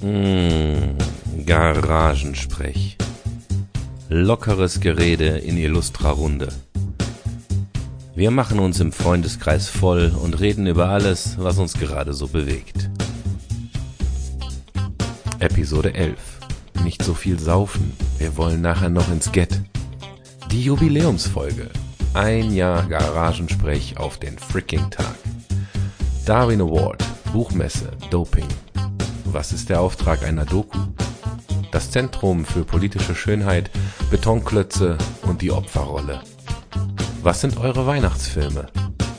Mmh, Garagensprech. Lockeres Gerede in illustrer Runde. Wir machen uns im Freundeskreis voll und reden über alles, was uns gerade so bewegt. Episode 11. Nicht so viel saufen. Wir wollen nachher noch ins Get. Die Jubiläumsfolge. Ein Jahr Garagensprech auf den Freaking Tag. Darwin Award, Buchmesse, Doping. Was ist der Auftrag einer Doku? Das Zentrum für politische Schönheit, Betonklötze und die Opferrolle. Was sind eure Weihnachtsfilme?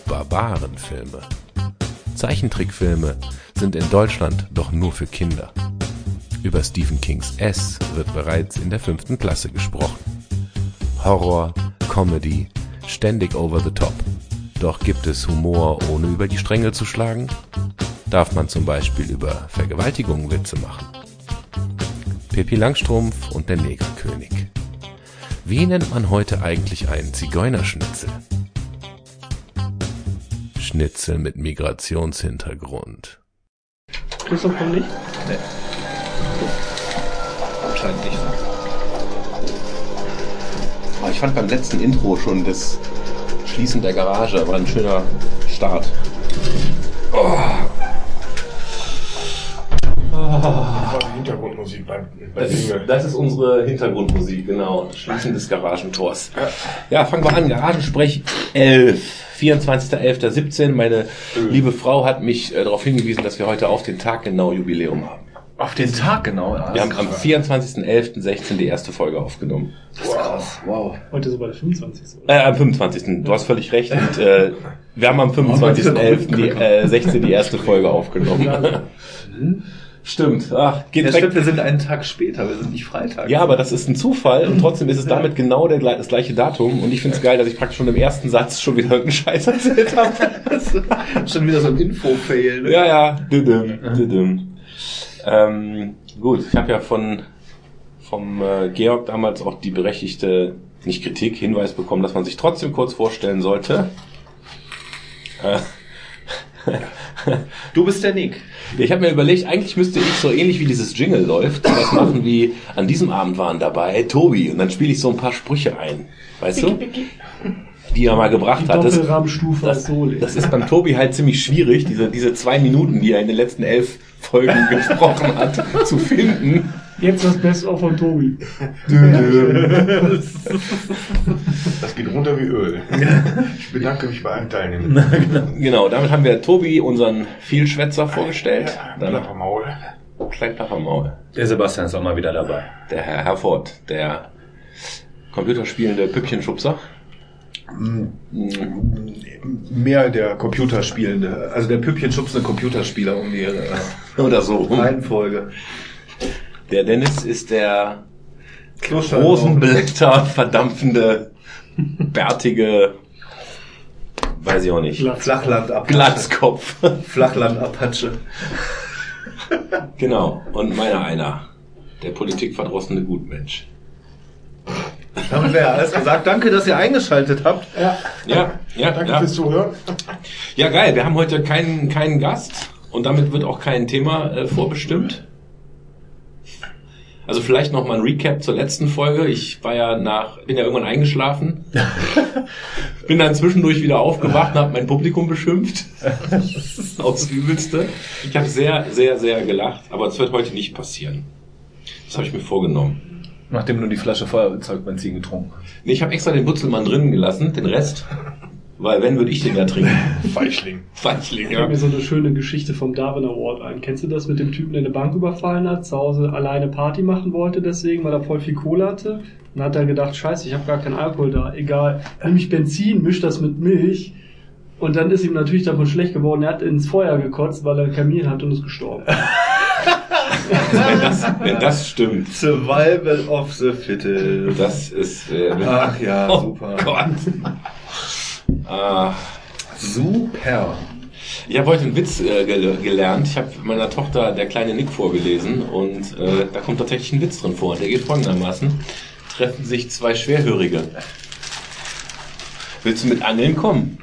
Barbarenfilme. Zeichentrickfilme sind in Deutschland doch nur für Kinder. Über Stephen Kings S wird bereits in der fünften Klasse gesprochen. Horror, Comedy, ständig over the top. Doch gibt es Humor, ohne über die Stränge zu schlagen? Darf man zum Beispiel über Vergewaltigungen Witze machen? Pippi Langstrumpf und der Negerkönig. Wie nennt man heute eigentlich einen Zigeunerschnitzel? Schnitzel mit Migrationshintergrund. Christoph kommt nicht? Nee. Anscheinend nicht. Aber ich fand beim letzten Intro schon das Schließen der Garage war ein schöner Start. Oh. War die Hintergrundmusik beim, bei Das ist, das ist unsere Hintergrundmusik, genau. Das Schließen des Garagentors. Ja, fangen wir an. Garagensprech 11. 24.11.17. Meine liebe Frau hat mich äh, darauf hingewiesen, dass wir heute auf den Tag genau Jubiläum haben. Auf den Tag genau. Ja, Wir haben am 24.11.16 die erste Folge aufgenommen. krass. Wow. Heute sogar der 25. Äh, am 25. Du hast völlig recht. Und, äh, wir haben am 25.11. die, äh, 16 die erste Folge aufgenommen. Stimmt. Ach, geht Ja, stimmt, wir sind einen Tag später, wir sind nicht Freitag. Ja, aber das ist ein Zufall und trotzdem ist es damit genau der, das gleiche Datum und ich finde es geil, dass ich praktisch schon im ersten Satz schon wieder irgendeinen Scheiß erzählt habe. Schon wieder so ein Info-Fail. Ne? ja, ja, düdüm, düdüm. Ähm, gut, ich habe ja von vom äh, Georg damals auch die berechtigte, nicht Kritik, Hinweis bekommen, dass man sich trotzdem kurz vorstellen sollte. Äh, Du bist der Nick. Ich habe mir überlegt, eigentlich müsste ich so ähnlich wie dieses Jingle läuft, was machen wie an diesem Abend waren dabei Tobi. Und dann spiele ich so ein paar Sprüche ein, weißt du, die er mal gebracht Die hat. Das, das, das ist beim Tobi halt ziemlich schwierig, diese diese zwei Minuten, die er in den letzten elf Folgen gesprochen hat, zu finden. Jetzt das Best-of von Tobi. Das geht runter wie Öl. Ich bedanke mich bei allen Teilnehmern. Genau, damit haben wir Tobi, unseren Vielschwätzer, vorgestellt. Dann Dann Maul. klein Maul. Der Sebastian ist auch mal wieder dabei. Der Herr Herford, der computerspielende Püppchenschubser. Mehr der Computerspielende, also der Püppchenschubsende Computerspieler um die äh, Oder so. Reihenfolge. Der Dennis ist der Rosenblätter verdampfende, bärtige, weiß ich auch nicht, Flachland-Apache. Glatzkopf. Flachland-Apache. genau. Und meiner einer, der politikverdrossene Gutmensch. Damit wäre ja alles gesagt. Danke, dass ihr eingeschaltet habt. Ja, Ja, ja, Danke ja. fürs Zuhören. Ja, geil. Wir haben heute keinen, keinen Gast und damit wird auch kein Thema äh, vorbestimmt. Also vielleicht noch mal ein Recap zur letzten Folge. Ich war ja nach, bin ja irgendwann eingeschlafen, bin dann zwischendurch wieder aufgewacht und habe mein Publikum beschimpft. Aufs Übelste. Ich habe sehr, sehr, sehr gelacht, aber es wird heute nicht passieren. Das habe ich mir vorgenommen. Nachdem du die Flasche Feuerzeugbenzin getrunken hast. Nee, ich habe extra den Butzelmann drinnen gelassen, den Rest, weil wenn würde ich den ja trinken. Feischling. Feichling, ich ja. fällt mir so eine schöne Geschichte vom Darwin Award ein. Kennst du das mit dem Typen, der eine Bank überfallen hat, zu Hause alleine Party machen wollte deswegen, weil er voll viel Kohle hatte? Dann hat er gedacht, scheiße, ich habe gar keinen Alkohol da. Egal, nimm ich Benzin, misch das mit Milch. Und dann ist ihm natürlich davon schlecht geworden. Er hat ins Feuer gekotzt, weil er einen Kamin hat und ist gestorben. Wenn das, wenn das stimmt. Survival of the Fittest. Das ist. Äh, Ach ja, oh super. Gott. Ah, Super. ich habe heute einen Witz äh, gel gelernt. Ich habe meiner Tochter der kleine Nick vorgelesen und äh, da kommt tatsächlich ein Witz drin vor. Der geht folgendermaßen: Treffen sich zwei Schwerhörige. Willst du mit Angeln kommen?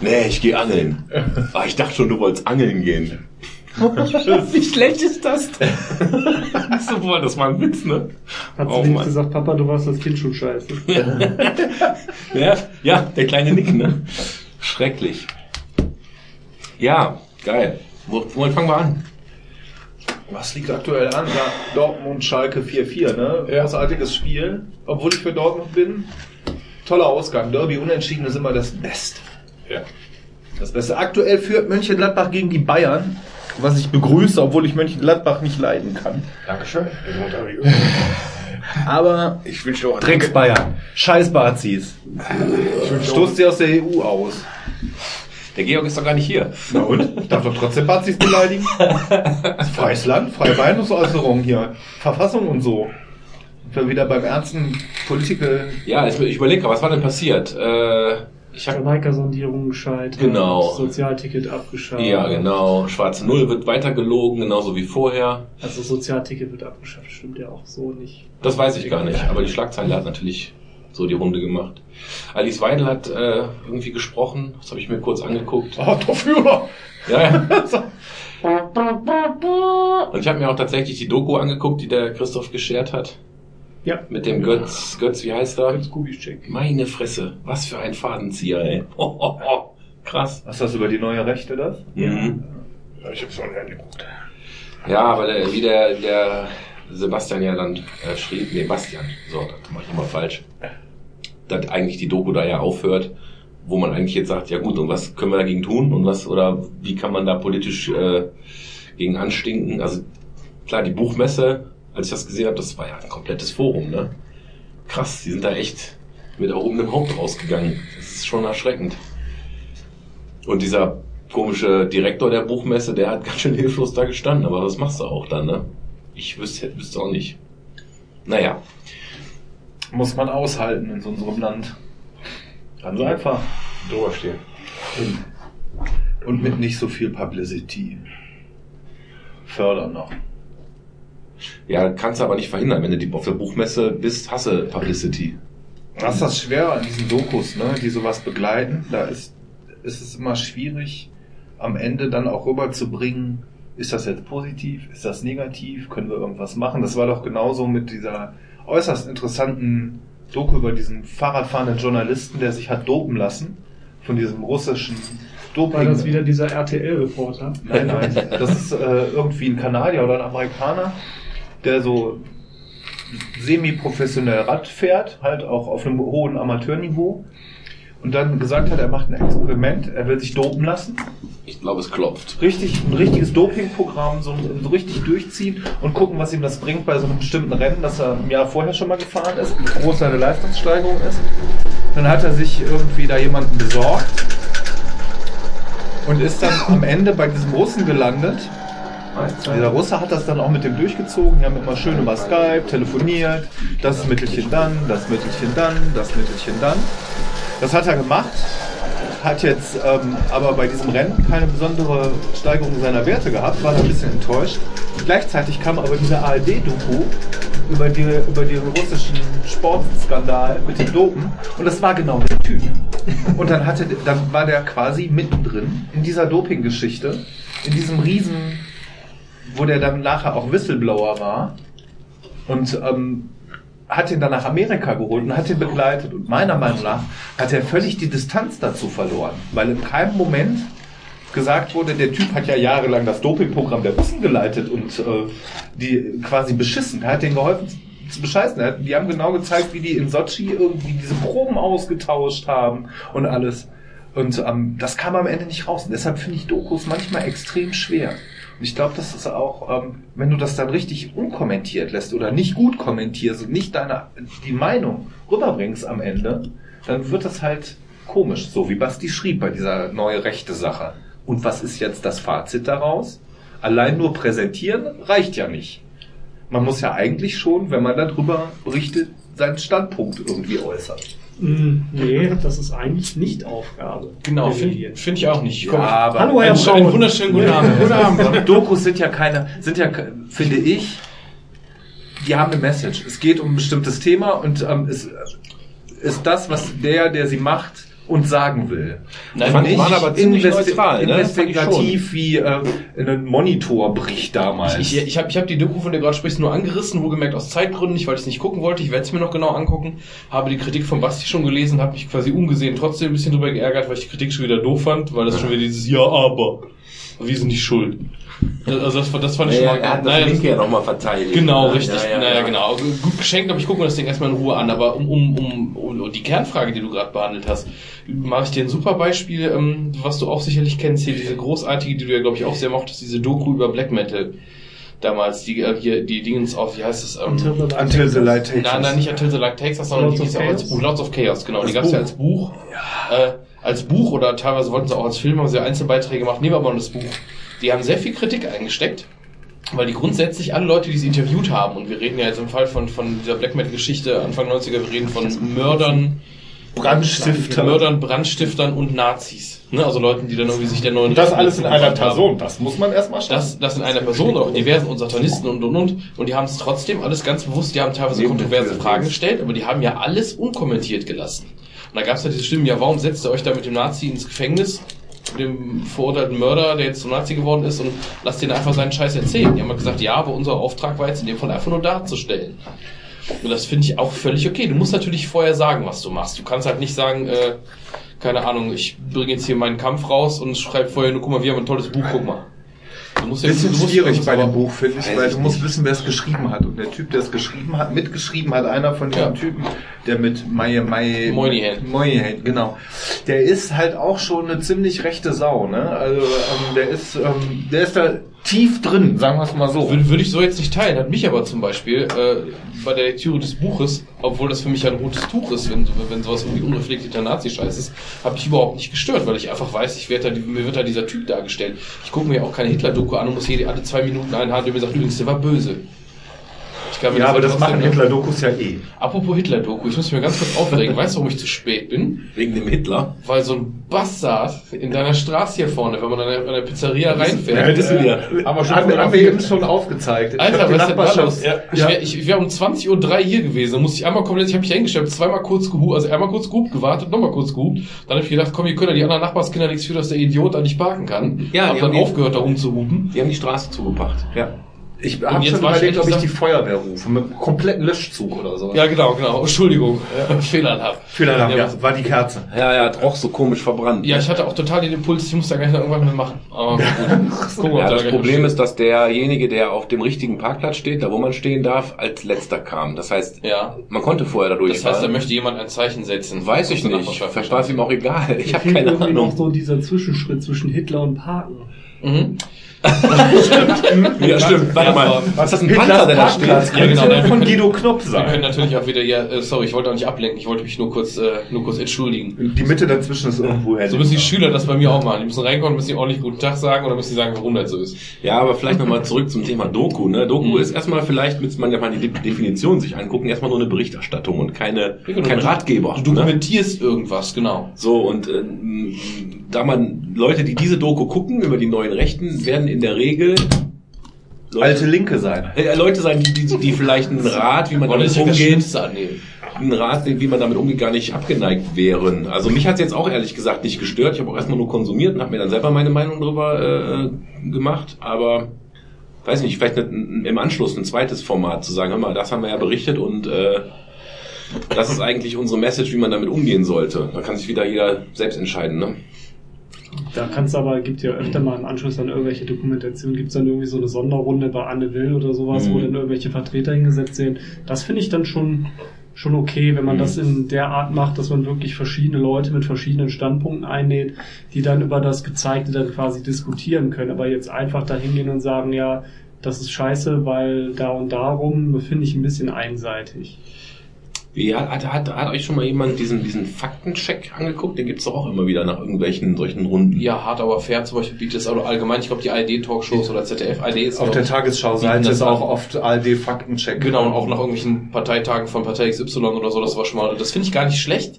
Nee, ich gehe angeln. Ah, ich dachte schon, du wolltest angeln gehen. Wie schlecht ist das denn? so, boah, das war ein Witz, ne? Hat Oh, sie Mann. gesagt, Papa, du warst das Kind schon scheiße. Ja, ja, der kleine Nick, ne? Schrecklich. Ja, geil. Wo, womit fangen wir an? Was liegt aktuell an? Ja, Dortmund Schalke 4-4, ne? Großartiges Spiel. Obwohl ich für Dortmund bin. Toller Ausgang. Derby unentschieden ist immer das Beste. Ja. Das Beste. Aktuell führt Mönchengladbach gegen die Bayern. Was ich begrüße, obwohl ich Mönchengladbach nicht leiden kann. Dankeschön. Aber Ich wünsche auch Drecks Bayern. Scheiß Bazis. Stoßt sie aus der EU aus. Der Georg ist doch gar nicht hier. Na und? Ich darf doch trotzdem Bazis beleidigen. Freies Land, freie Meinungsäußerung hier. Verfassung und so. Wir wieder beim ernsten Political. Ja, ich, ich überlege, was war denn passiert? Äh, ich habe Jamaika-Sondierung gescheitert. Genau. Sozialticket abgeschafft. ja genau, schwarze Null wird weiter gelogen, genauso wie vorher. Also Sozialticket wird abgeschafft, stimmt ja auch so nicht. Das weiß ich gar nicht, aber die Schlagzeile hat natürlich so die Runde gemacht. Alice Weidel hat äh, irgendwie gesprochen, das habe ich mir kurz angeguckt. Oh, der Führer! Ja, ja. Und ich habe mir auch tatsächlich die Doku angeguckt, die der Christoph geschert hat. Ja. Mit dem Götz, Götz, wie heißt er? Als Kubitschek. Meine Fresse, was für ein Fadenzieher, ey. Ho, ho, ho. Krass. Was ist das über die neue Rechte das? Mhm. Ja, ich hab's auch nicht angeguckt. Ja, weil der, wie der, der Sebastian ja dann äh, schrieb, nee, Bastian, so, das mach ich immer falsch, dass eigentlich die Doku da ja aufhört, wo man eigentlich jetzt sagt, ja gut, und was können wir dagegen tun und was, oder wie kann man da politisch äh, gegen anstinken? Also klar, die Buchmesse, als ich das gesehen habe, das war ja ein komplettes Forum, ne? Krass, die sind da echt mit erhobenem Haupt rausgegangen. Das ist schon erschreckend. Und dieser komische Direktor der Buchmesse, der hat ganz schön hilflos da gestanden, aber was machst du auch dann, ne? Ich wüsste, wüsste auch nicht. Naja, Muss man aushalten in so unserem Land. Ganz einfach. Drüber stehen. Und mit nicht so viel Publicity. Fördern noch. Ja, kannst du aber nicht verhindern, wenn du die auf der Buchmesse bist, hasse Publicity. Das ist das Schwere an diesen Dokus, ne, die sowas begleiten. Da ist, ist es immer schwierig, am Ende dann auch rüberzubringen, ist das jetzt positiv, ist das negativ, können wir irgendwas machen. Das war doch genauso mit dieser äußerst interessanten Doku über diesen Fahrradfahrenden Journalisten, der sich hat dopen lassen von diesem russischen Doping. War das wieder dieser RTL-Reporter? Nein, nein. Das ist äh, irgendwie ein Kanadier oder ein Amerikaner, der so semi-professionell Rad fährt, halt auch auf einem hohen Amateurniveau. Und dann gesagt hat, er macht ein Experiment, er will sich dopen lassen. Ich glaube, es klopft. Richtig, ein richtiges Dopingprogramm, so, so richtig durchziehen und gucken, was ihm das bringt bei so einem bestimmten Rennen, das er im Jahr vorher schon mal gefahren ist, wie groß seine Leistungssteigerung ist. Dann hat er sich irgendwie da jemanden besorgt und ist dann am Ende bei diesem Russen gelandet. Dieser Russe hat das dann auch mit dem durchgezogen. Die haben immer schön über Skype telefoniert. Das Mittelchen dann, das Mittelchen dann, das Mittelchen dann. Das hat er gemacht. Hat jetzt ähm, aber bei diesem Rennen keine besondere Steigerung seiner Werte gehabt, war da ein bisschen enttäuscht. Gleichzeitig kam aber diese ARD-Doku über, die, über den russischen Sportskandal mit den Dopen und das war genau der Typ. Und dann, hatte, dann war der quasi mittendrin in dieser Doping-Geschichte, in diesem riesen wo der dann nachher auch Whistleblower war und ähm, hat ihn dann nach Amerika geholt und hat ihn begleitet. Und meiner Meinung nach hat er völlig die Distanz dazu verloren, weil in keinem Moment gesagt wurde, der Typ hat ja jahrelang das Dopingprogramm der Russen geleitet und äh, die quasi beschissen. Er hat denen geholfen zu bescheißen. Die haben genau gezeigt, wie die in Sochi irgendwie diese Proben ausgetauscht haben und alles. Und ähm, das kam am Ende nicht raus. Und deshalb finde ich Dokus manchmal extrem schwer. Und ich glaube, das ist auch, ähm, wenn du das dann richtig unkommentiert lässt oder nicht gut kommentierst und nicht deine die Meinung rüberbringst am Ende, dann wird das halt komisch, so wie Basti schrieb bei dieser neue rechte Sache. Und was ist jetzt das Fazit daraus? Allein nur präsentieren reicht ja nicht. Man muss ja eigentlich schon, wenn man darüber berichtet, seinen Standpunkt irgendwie äußern. Mm, nee, das ist eigentlich nicht Aufgabe. Genau, finde find ich auch nicht. Ja, Komm, aber Hallo, Herr einen, Braun. einen wunderschönen guten Abend. Guten Abend. Dokus sind ja keine, sind ja, finde ich, die haben eine Message. Es geht um ein bestimmtes Thema und ähm, es ist das, was der, der sie macht, und sagen will. Nein, fand ich- Nicht waren aber ziemlich neutral, ne? investigativ wie äh, ein Monitor bricht damals. Ich, ich habe ich hab die Doku, von der du gerade sprichst, nur angerissen, wohlgemerkt aus Zeitgründen, nicht weil ich es nicht gucken wollte, ich werde es mir noch genau angucken, habe die Kritik von Basti schon gelesen, habe mich quasi umgesehen, trotzdem ein bisschen drüber geärgert, weil ich die Kritik schon wieder doof fand, weil das schon wieder dieses Ja, aber, wir sind nicht schuld. Also das, das fand ich schon mal... er hat das naja, Linke ja nochmal verteidigt. Genau, Ja, richtig. ja, ja, naja, ja. genau. Also Gut geschenkt, aber ich gucke mir das Ding erstmal in Ruhe an. Aber um, um, um, um die Kernfrage, die du gerade behandelt hast, mache ich dir ein super Beispiel, ähm, was du auch sicherlich kennst, hier diese großartige, die du ja, glaube ich, auch sehr mochtest, diese Doku über Black Metal. Damals, die äh, hier, die Dingens auf, wie heißt es? Ähm, Until the Light Until the Takes Light takes Nein, us. nein, nicht Until the Light Takes Us, sondern Lords die of gibt's ja auch als Chaos? Buch. Lords of Chaos, genau. Das die gab's ja Buch. als Buch. Äh, als Buch oder teilweise wollten sie auch als Film, haben sie Einzelbeiträge gemacht. Nehmen wir mal das Buch. Die haben sehr viel Kritik eingesteckt, weil die grundsätzlich alle Leute, die sie interviewt haben, und wir reden ja jetzt im Fall von, von dieser Black Metal Geschichte Anfang 90er, wir reden von Mördern, Brandstifter. Mördern, Brandstiftern und Nazis. Ne? Also Leuten, die dann irgendwie sich der neuen Und das Rechten alles in einer zugewandt haben. Person. Das muss man erstmal schaffen. Das, das in einer Person, auch diversen und Satanisten und und und. Und die haben es trotzdem alles ganz bewusst, die haben teilweise kontroverse. Fragen gestellt, aber die haben ja alles unkommentiert gelassen. Da gab es ja diese Stimmen, ja, warum setzt ihr euch da mit dem Nazi ins Gefängnis? dem verurteilten Mörder, der jetzt zum Nazi geworden ist und lasst den einfach seinen Scheiß erzählen. Die haben halt gesagt, ja, aber unser Auftrag war jetzt in dem Fall einfach nur darzustellen. Und das finde ich auch völlig okay. Du musst natürlich vorher sagen, was du machst. Du kannst halt nicht sagen, äh, keine Ahnung, ich bringe jetzt hier meinen Kampf raus und schreibe vorher nur, guck mal, wir haben ein tolles Buch, guck mal. Du musst ja, Bisschen musst schwierig bei dem Buch, finde ich, weil du musst wissen, wer es geschrieben hat. Und der Typ, der es geschrieben hat, mitgeschrieben hat, einer von den Ja. Typen, der mit Mai, Mai, Moynihan. Moynihan, genau. Der ist halt auch schon eine ziemlich rechte Sau, ne? Also, ähm, der ist, ähm, der ist da tief drin, sagen wir es mal so. Würde, würde ich so jetzt nicht teilen, hat mich aber zum Beispiel äh, bei der Lektüre des Buches, obwohl das für mich ein rotes Tuch ist, wenn, wenn sowas irgendwie unreflektierter Nazi-Scheiß ist, habe ich überhaupt nicht gestört, weil ich einfach weiß, ich werde da, mir wird da dieser Typ dargestellt. Ich gucke mir auch keine Hitler-Doku an und muss jede, alle zwei Minuten einen haben, der mir sagt, übrigens, der war böse. Mir Ja, aber das machen Hitler-Dokus ja eh. Apropos Hitler-Doku, ich muss mich mal ganz kurz aufregen. Weißt du, warum ich zu spät bin? Wegen dem Hitler. Weil so ein Bastard in deiner Straße hier vorne, wenn man an der, an der Pizzeria reinfährt, Ja, wissen wir. Aber schon, haben, haben wir eben schon aufgezeigt. Alter, was ist denn los? Ich wäre ich wär um 20.03 Uhr hier gewesen, da musste ich einmal komplett, ich habe mich hingestellt, zweimal kurz gehupt, also einmal kurz gehupt, gewartet, nochmal kurz gehupt. Dann habe ich gedacht, komm, hier können ja die anderen Nachbarskinder nichts für, dass der Idiot da nicht parken kann. Ja, hab dann aufgehört, da rumzuhupen. Die haben die Straße zugebracht. Ja. Ich habe jetzt schon ich überlegt, ob ich die Feuerwehr rufe. Mit einem kompletten Löschzug oder so. Ja, genau, genau. Entschuldigung, äh, Fehlalarm. Fehler Ja, ja, war die Kerze. Ja, ja, hat auch so komisch verbrannt. Ja, ich hatte auch total den Impuls, ich muss da gleich noch irgendwas mit machen. Aber gut. Ja, das Problem ist, dass derjenige, der auf dem richtigen Parkplatz steht, da wo man stehen darf, als letzter kam. Das heißt. Ja. man konnte vorher dadurch Das heißt, da möchte jemand ein Zeichen setzen. Weiß ich nicht. Vielleicht war es ihm auch egal. Ich habe Fehlt keine irgendwie noch Ahnung. so dieser Zwischenschritt zwischen Hitler und Parken. Mhm. Ja, stimmt. Warte mal. Was ist das ein Panzer, der da steht? Parkplatz Ja, genau, könnte von können- Guido Knopp Wir können sein. natürlich auch wieder, ja, äh, sorry, ich wollte auch nicht ablenken, ich wollte mich nur kurz, äh, nur kurz entschuldigen. Die Mitte dazwischen ist irgendwo hell. So müssen die Schüler das bei mir auch machen. Die müssen reinkommen, müssen die ordentlich guten Tag sagen oder müssen die sagen, warum das so ist. Ja, aber vielleicht nochmal zurück zum Thema Doku. Ne? Doku Mhm. ist erstmal vielleicht, müsste man ja mal die De- Definition sich angucken, erstmal nur eine Berichterstattung und keine, genau. kein Ratgeber. Du ne? dokumentierst irgendwas, genau. So, und ähm, da man Leute, die diese Doku gucken über die neuen Rechten, werden in der Regel Leute, Alte Linke sein. äh, Leute sein, die, die, die vielleicht einen Rat, wie man damit das umgeht, einen Rat, wie man damit umgeht, gar nicht abgeneigt wären. Also mich hat's jetzt auch ehrlich gesagt nicht gestört. Ich habe auch erstmal nur konsumiert und habe mir dann selber meine Meinung darüber äh, gemacht. Aber weiß nicht, vielleicht im Anschluss ein zweites Format zu sagen, hör mal, das haben wir ja berichtet und äh, das ist eigentlich unsere Message, wie man damit umgehen sollte. Da kann sich wieder jeder selbst entscheiden. Ne? Da kannst du aber, gibt ja öfter mal im Anschluss dann irgendwelche Dokumentationen, gibt es dann irgendwie so eine Sonderrunde bei Anne Will oder sowas, Mhm. wo dann irgendwelche Vertreter hingesetzt werden. Das finde ich dann schon, schon okay, wenn man Mhm. das in der Art macht, dass man wirklich verschiedene Leute mit verschiedenen Standpunkten einlädt, die dann über das Gezeigte dann quasi diskutieren können. Aber jetzt einfach da hingehen und sagen, ja, das ist scheiße, weil da und darum, finde ich ein bisschen einseitig. Wie, hat, hat, hat, hat euch schon mal jemand diesen, diesen Faktencheck angeguckt? Den gibt's doch auch immer wieder nach irgendwelchen solchen Runden. Ja, Hard Aber Fair zum Beispiel bietet es, allgemein, ich glaube, die ARD-Talkshows oder ZDF, ARD ist Auf der ich, Tagesschau-Seite ist auch oft ARD-Faktencheck. Genau, und auch nach irgendwelchen Parteitagen von Partei XY oder so, das war schon mal, das finde ich gar nicht schlecht.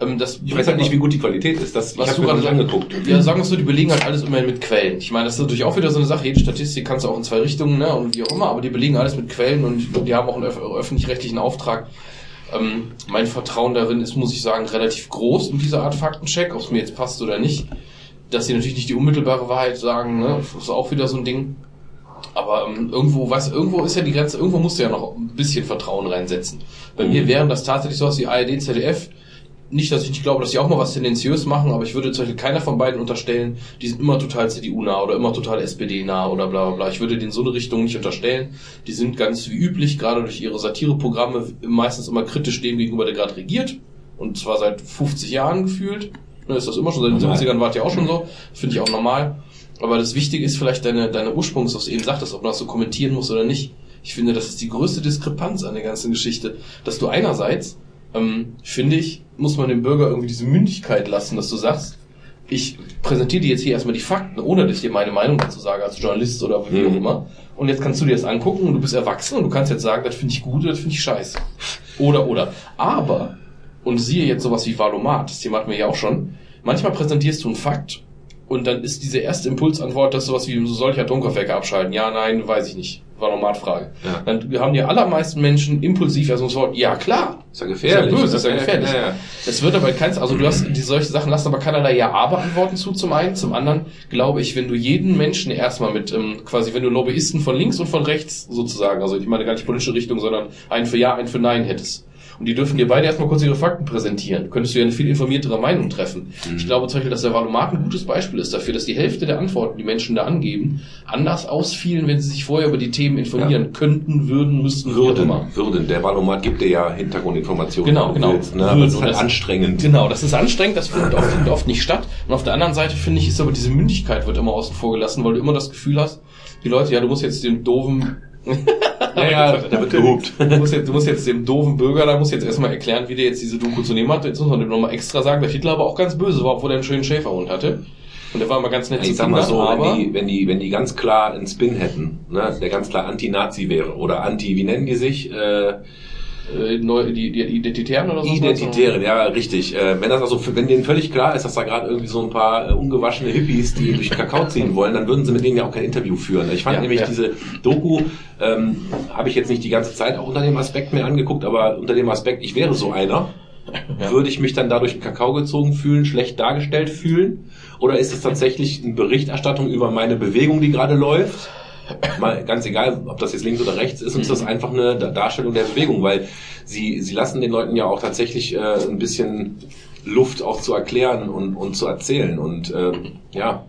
Ähm, das Ich weiß halt nicht, wie gut die Qualität ist. Das, ich was habe du mir gerade angeguckt. Ja, sagen wir es so, die belegen halt alles immerhin mit Quellen. Ich meine, das ist natürlich auch wieder so eine Sache, jede Statistik kannst du auch in zwei Richtungen, ne, und wie auch immer, aber die belegen alles mit Quellen und die haben auch einen öf öffentlich-rechtlichen Auftrag. Ähm, mein Vertrauen darin ist, muss ich sagen, relativ groß in dieser Art Faktencheck, ob es mir jetzt passt oder nicht. Dass sie natürlich nicht die unmittelbare Wahrheit sagen, ne, ist auch wieder so ein Ding. Aber ähm, irgendwo, weißt, du, irgendwo ist ja die Grenze, irgendwo musst du ja noch ein bisschen Vertrauen reinsetzen. Bei mir wären das tatsächlich sowas wie ARD, ZDF. Nicht, dass ich nicht glaube, dass die auch mal was tendenziös machen, aber ich würde zum Beispiel keiner von beiden unterstellen, die sind immer total CDU-nah oder immer total SPD-nah oder bla bla bla. Ich würde denen so eine Richtung nicht unterstellen. Die sind ganz wie üblich, gerade durch ihre Satireprogramme, meistens immer kritisch dem gegenüber, der gerade regiert. Und zwar seit 50 Jahren gefühlt. Ne, Ist das immer schon, seit den Normal. 70ern war es ja auch schon so. Finde ich auch normal. Aber das Wichtige ist vielleicht deine, deine Ursprungs, was du eben sagtest, ob man das so kommentieren muss oder nicht. Ich finde, das ist die größte Diskrepanz an der ganzen Geschichte, dass du einerseits, ähm, finde ich, muss man dem Bürger irgendwie diese Mündigkeit lassen, dass du sagst, ich präsentiere dir jetzt hier erstmal die Fakten, ohne dass ich dir meine Meinung dazu sage, als Journalist oder wie auch Mhm. immer. Und jetzt kannst du dir das angucken und du bist erwachsen und du kannst jetzt sagen, das finde ich gut oder das finde ich scheiße. Oder, oder. Aber, und siehe jetzt sowas wie Valomat, das Thema hatten wir ja auch schon, manchmal präsentierst du einen Fakt und dann ist diese erste Impulsantwort, dass sowas wie, so soll ich Atomkraftwerke abschalten? Ja, nein, weiß ich nicht. Valomat-Frage. Ja. Dann haben die allermeisten Menschen impulsiv erstmal so, ja klar, Ist ja gefährlich. Ist ja böse, ist ja gefährlich. Ja, ja. es wird aber keins, also du hast die solche Sachen lassen aber keinerlei Ja-Aber-Antworten zu, zum einen. Zum anderen glaube ich, wenn du jeden Menschen erstmal mit, ähm, quasi, wenn du Lobbyisten von links und von rechts sozusagen, also ich meine gar nicht politische Richtung, sondern einen für Ja, einen für Nein hättest. Und die dürfen dir beide erstmal kurz ihre Fakten präsentieren. Könntest du ja eine viel informiertere Meinung treffen. Ich glaube zum Beispiel, dass der Valomat ein gutes Beispiel ist dafür, dass die Hälfte der Antworten, die Menschen da angeben, anders ausfielen, wenn sie sich vorher über die Themen informieren könnten, würden, müssten, Würden. Würden. Der Valomat gibt dir ja Hintergrundinformationen. Genau, genau. Willst, ne? Würden. es ist Und halt das- anstrengend. Genau, das ist anstrengend, das findet oft, findet oft nicht statt. Und auf der anderen Seite finde ich, ist aber diese Mündigkeit wird immer außen vor gelassen, weil du immer das Gefühl hast, die Leute, ja, du musst jetzt dem doofen, Ja, ja, da wird gehupt. du musst jetzt, du musst jetzt dem doofen Bürger, da musst du jetzt erstmal erklären, wie der jetzt diese Doku zu nehmen hat. Jetzt muss man dem nochmal extra sagen, dass Hitler aber auch ganz böse war, obwohl er einen schönen Schäferhund hatte. Und der war immer ganz nett Ich zu sag mal so, wenn die, wenn die, wenn die ganz klar einen Spin hätten, ne, der ganz klar Anti-Nazi wäre oder Anti, wie nennen die sich? Äh, äh, neu, die, die Identitären oder so. Identitäre, ja, richtig. Äh, wenn das also, wenn denen völlig klar ist, dass da gerade irgendwie so ein paar äh, ungewaschene Hippies, die durch Kakao ziehen wollen, dann würden sie mit denen ja auch kein Interview führen. Ich fand Ja, nämlich ja. diese Doku, ähm, habe ich jetzt nicht die ganze Zeit auch unter dem Aspekt mir angeguckt, aber unter dem Aspekt, ich wäre so einer, Ja. würde ich mich dann dadurch den Kakao gezogen fühlen, schlecht dargestellt fühlen? Oder ist es tatsächlich eine Berichterstattung über meine Bewegung, die gerade läuft? Mal ganz egal, ob das jetzt links oder rechts ist, ist das einfach eine Da- Darstellung der Bewegung, weil sie, sie lassen den Leuten ja auch tatsächlich äh, ein bisschen Luft auch zu erklären und, und zu erzählen. Und ähm, ja,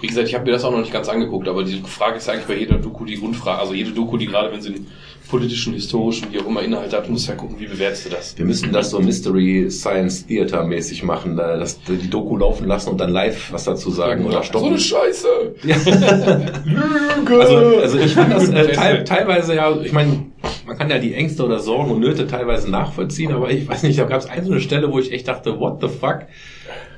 Wie gesagt, ich habe mir das auch noch nicht ganz angeguckt, aber die Frage ist eigentlich bei jeder Doku die Grundfrage. Also jede Doku, die gerade wenn sie einen politischen, historischen, wie auch immer Inhalt hat, muss ja gucken, wie bewertest du das. wir müssen das so Mystery Science Theater mäßig machen, dass die Doku laufen lassen und dann live was dazu sagen oder So stoppen. eine Scheiße! Also, also ich fand das äh, teil, teilweise ja, ich meine, man kann ja die Ängste oder Sorgen und Nöte teilweise nachvollziehen, aber ich weiß nicht, da gab es eine so eine Stelle, wo ich echt dachte, what the fuck,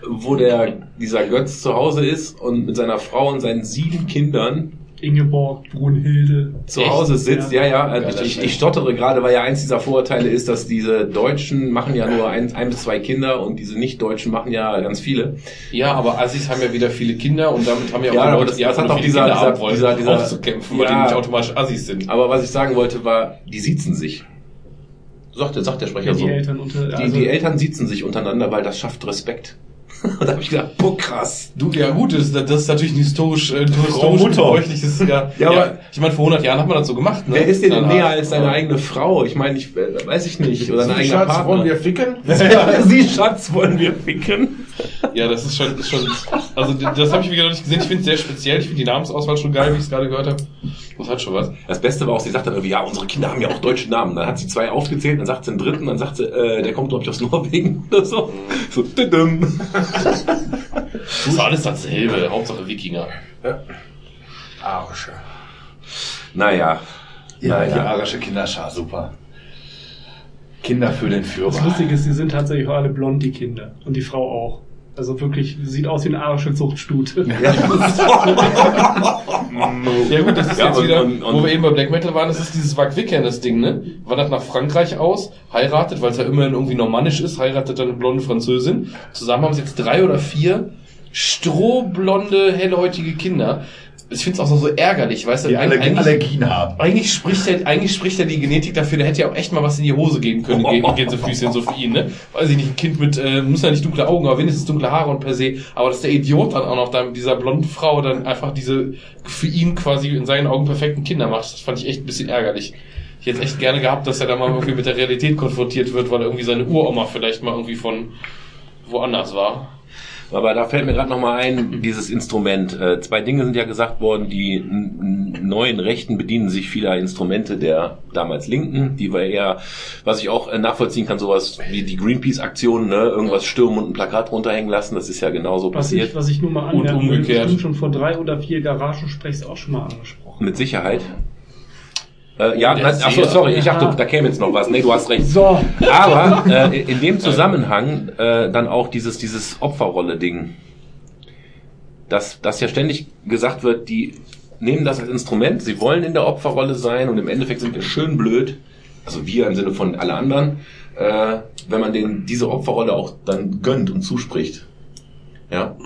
wo der dieser Götz zu Hause ist und mit seiner Frau und seinen sieben Kindern Ingeborg, Brunhilde. zu Hause sitzt. Ja, ja, äh, Geiler ich, Scheiß. ich stottere gerade, weil ja eins dieser Vorurteile ist, dass diese Deutschen machen ja nur ein, ein bis zwei Kinder und diese Nicht-Deutschen machen ja ganz viele. Ja, aber Assis haben ja wieder viele Kinder und damit haben ja auch Ja, die Leute, das- die das hat auch dieser- Kinder dieser- haben wollen, dieser- dieser- aufzukämpfen, weil Ja. die nicht automatisch Assis sind. Aber was ich sagen wollte, war, die siezen sich. Sagt der, sagt der Sprecher Ja, die so. Eltern unter, Die, also- die Eltern siezen sich untereinander, weil das schafft Respekt. Und da habe ich gedacht, boah, krass. Du, ja gut, das, das ist natürlich ein historisch, äh, historisch gebräuchliches, ja. Ja, aber- ja, ich meine, vor 100 Jahren hat man das so gemacht, ne? Wer ist dir denn näher als deine eigene Frau? Ich meine, ich äh, weiß ich nicht. Oder dein Sie, eigener Schatz, Partner. wollen wir ficken? Sie, Schatz, wollen wir ficken? Ja, das ist schon, ist schon also das habe ich wieder noch nicht gesehen. Ich finde es sehr speziell. Ich finde die Namensauswahl schon geil, wie ich es gerade gehört habe. Das hat schon was. Das Beste war auch, sie sagt dann irgendwie, ja, unsere Kinder haben ja auch deutsche Namen. Dann hat sie zwei aufgezählt, dann sagt sie einen dritten, dann sagt sie, äh, der kommt, glaube ich, aus Norwegen oder so. So, düdüm. Das ist alles dasselbe. Hauptsache Wikinger. Arsche. Naja. Ja, die naja. arische Kinderschar, super. Kinder für den Führer. Das Lustige ist, die sind tatsächlich auch alle blond, die Kinder. Und die Frau auch. Also wirklich, sieht aus wie eine arische Zuchtstute. Ja gut, das ist Ja, jetzt und- wieder, und- und- wo wir eben bei Black Metal waren, das ist dieses Wag das Ding, ne? Wandert nach Frankreich aus, heiratet, weil es ja immerhin irgendwie normannisch ist, heiratet dann eine blonde Französin. Zusammen haben sie jetzt drei oder vier strohblonde, hellhäutige Kinder. Ich finde es auch so, so ärgerlich, weißt du, Die eigentlich, Allergien, haben. eigentlich spricht ja, eigentlich spricht ja die Genetik dafür, da hätte ja auch echt mal was in die Hose gehen können, gegen Gänsefüßchen, so für ihn, ne? Weiß ich nicht, ein Kind mit, äh, muss ja nicht dunkle Augen, aber wenigstens dunkle Haare und per se, aber dass der Idiot dann auch noch da mit dieser blonden Frau dann einfach diese, für ihn quasi in seinen Augen perfekten Kinder macht, das fand ich echt ein bisschen ärgerlich. Ich hätte echt gerne gehabt, dass er da mal irgendwie mit der Realität konfrontiert wird, weil irgendwie seine Uroma vielleicht mal irgendwie von woanders war. Aber da fällt mir gerade nochmal ein, dieses Instrument. Äh, zwei Dinge sind ja gesagt worden, die neuen Rechten bedienen sich vieler Instrumente der damals Linken, die war eher, was ich auch äh, nachvollziehen kann, sowas wie die Greenpeace-Aktion, ne, irgendwas stürmen und ein Plakat runterhängen lassen, das ist ja genauso Was passiert. ich, was ich nur mal Und anmerken will, umgekehrt. bestimmt schon vor drei oder vier Garagensprechs auch schon mal angesprochen. Mit Sicherheit. Äh, ja, nein, ach so, Seher. sorry, ich dachte, da käme jetzt noch was. Nee, du hast recht. So, Aber äh, in dem Zusammenhang äh, dann auch dieses, dieses Opferrolle-Ding. Dass, dass ja ständig gesagt wird, die nehmen das als Instrument, sie wollen in der Opferrolle sein und im Endeffekt sind wir schön blöd, also wir im Sinne von alle anderen, äh, wenn man denen diese Opferrolle auch dann gönnt und zuspricht. Ja.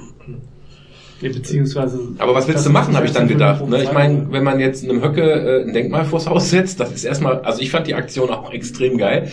Ja, beziehungsweise. Aber was willst du machen, habe ich dann gedacht. Ne? Ich meine, wenn man jetzt einem Höcke äh, ein Denkmal vors Haus setzt, das ist erstmal, also ich fand die Aktion auch extrem geil.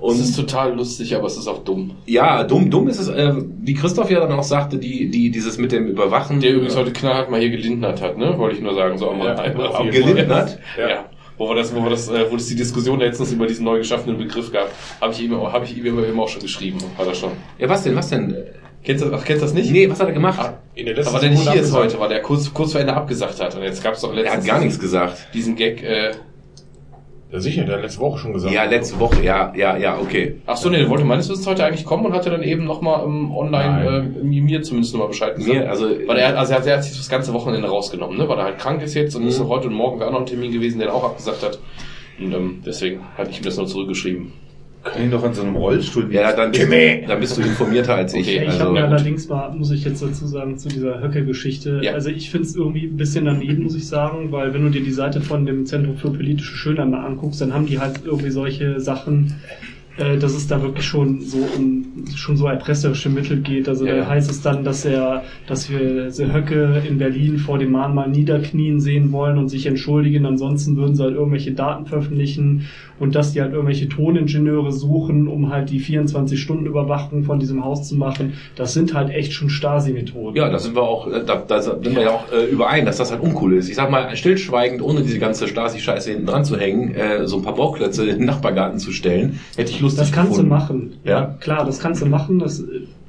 Und es ist total lustig, aber es ist auch dumm. Ja, dumm, dumm ist es, äh, wie Christoph ja dann auch sagte, die, die, dieses mit dem Überwachen. Der übrigens heute knallhart mal hier gelindert hat, ne? Wollte ich nur sagen, so am Ja, jeden Fall. gelindert. Ja. Wo wir das, wo wir das, äh, wo es die Diskussion letztens über diesen neu geschaffenen Begriff gab, habe ich ihm, habe ich ihm eben auch schon geschrieben, hat er schon. Ja, was denn, was denn? Kennst du, ach, kennst du das nicht? Nee, was hat er gemacht? Ah, In der letzten aber der nicht hier ist heute, weil der kurz, kurz vor Ende abgesagt hat. Und jetzt gab es doch letztens er hat gar nichts gesagt. diesen Gag, äh, Ja, sicher, der hat letzte Woche schon gesagt. Ja, letzte Woche, ja, ja, ja, okay. ach so, nee, der wollte meines Wissens heute eigentlich kommen und hatte dann eben nochmal ähm, online, äh, mir zumindest nochmal Bescheid gesagt. Mir, also, Weil er, also er hat, er hat sich das ganze Wochenende rausgenommen, ne? weil er halt krank ist jetzt und ist Mhm. heute und morgen wäre auch noch ein Termin gewesen, der er auch abgesagt hat. Und ähm, deswegen hatte ich ihm das nur zurückgeschrieben. Kann ihn doch in so einem Rollstuhl ja, dann bist, Timmy! dann bist du informierter als ich. Okay, Ich also, habe mir allerdings mal, muss ich jetzt dazu sagen, zu dieser Höcke-Geschichte. Ja. Also ich finde es irgendwie ein bisschen daneben, muss ich sagen, weil wenn du dir die Seite von dem Zentrum für politische Schönheit mal anguckst, dann haben die halt irgendwie solche Sachen, äh, dass es da wirklich schon so um schon so erpresserische Mittel geht. Also Ja, da ja. heißt es dann, dass er, dass wir Höcke in Berlin vor dem Mahnmal niederknien sehen wollen und sich entschuldigen. Ansonsten würden sie halt irgendwelche Daten veröffentlichen und dass die halt irgendwelche Toningenieure suchen, um halt die 24-Stunden-Überwachung von diesem Haus zu machen. Das sind halt echt schon Stasi-Methoden. ja, da sind wir auch, äh, da, da sind wir ja auch äh, überein, dass das halt uncool ist. Ich sag mal, stillschweigend, ohne diese ganze Stasi-Scheiße hinten dran zu hängen, äh, so ein paar Bauklötze in den Nachbargarten zu stellen, hätte ich lustig Das kannst gefunden. du machen. Ja? klar, das kannst du machen. Das, äh,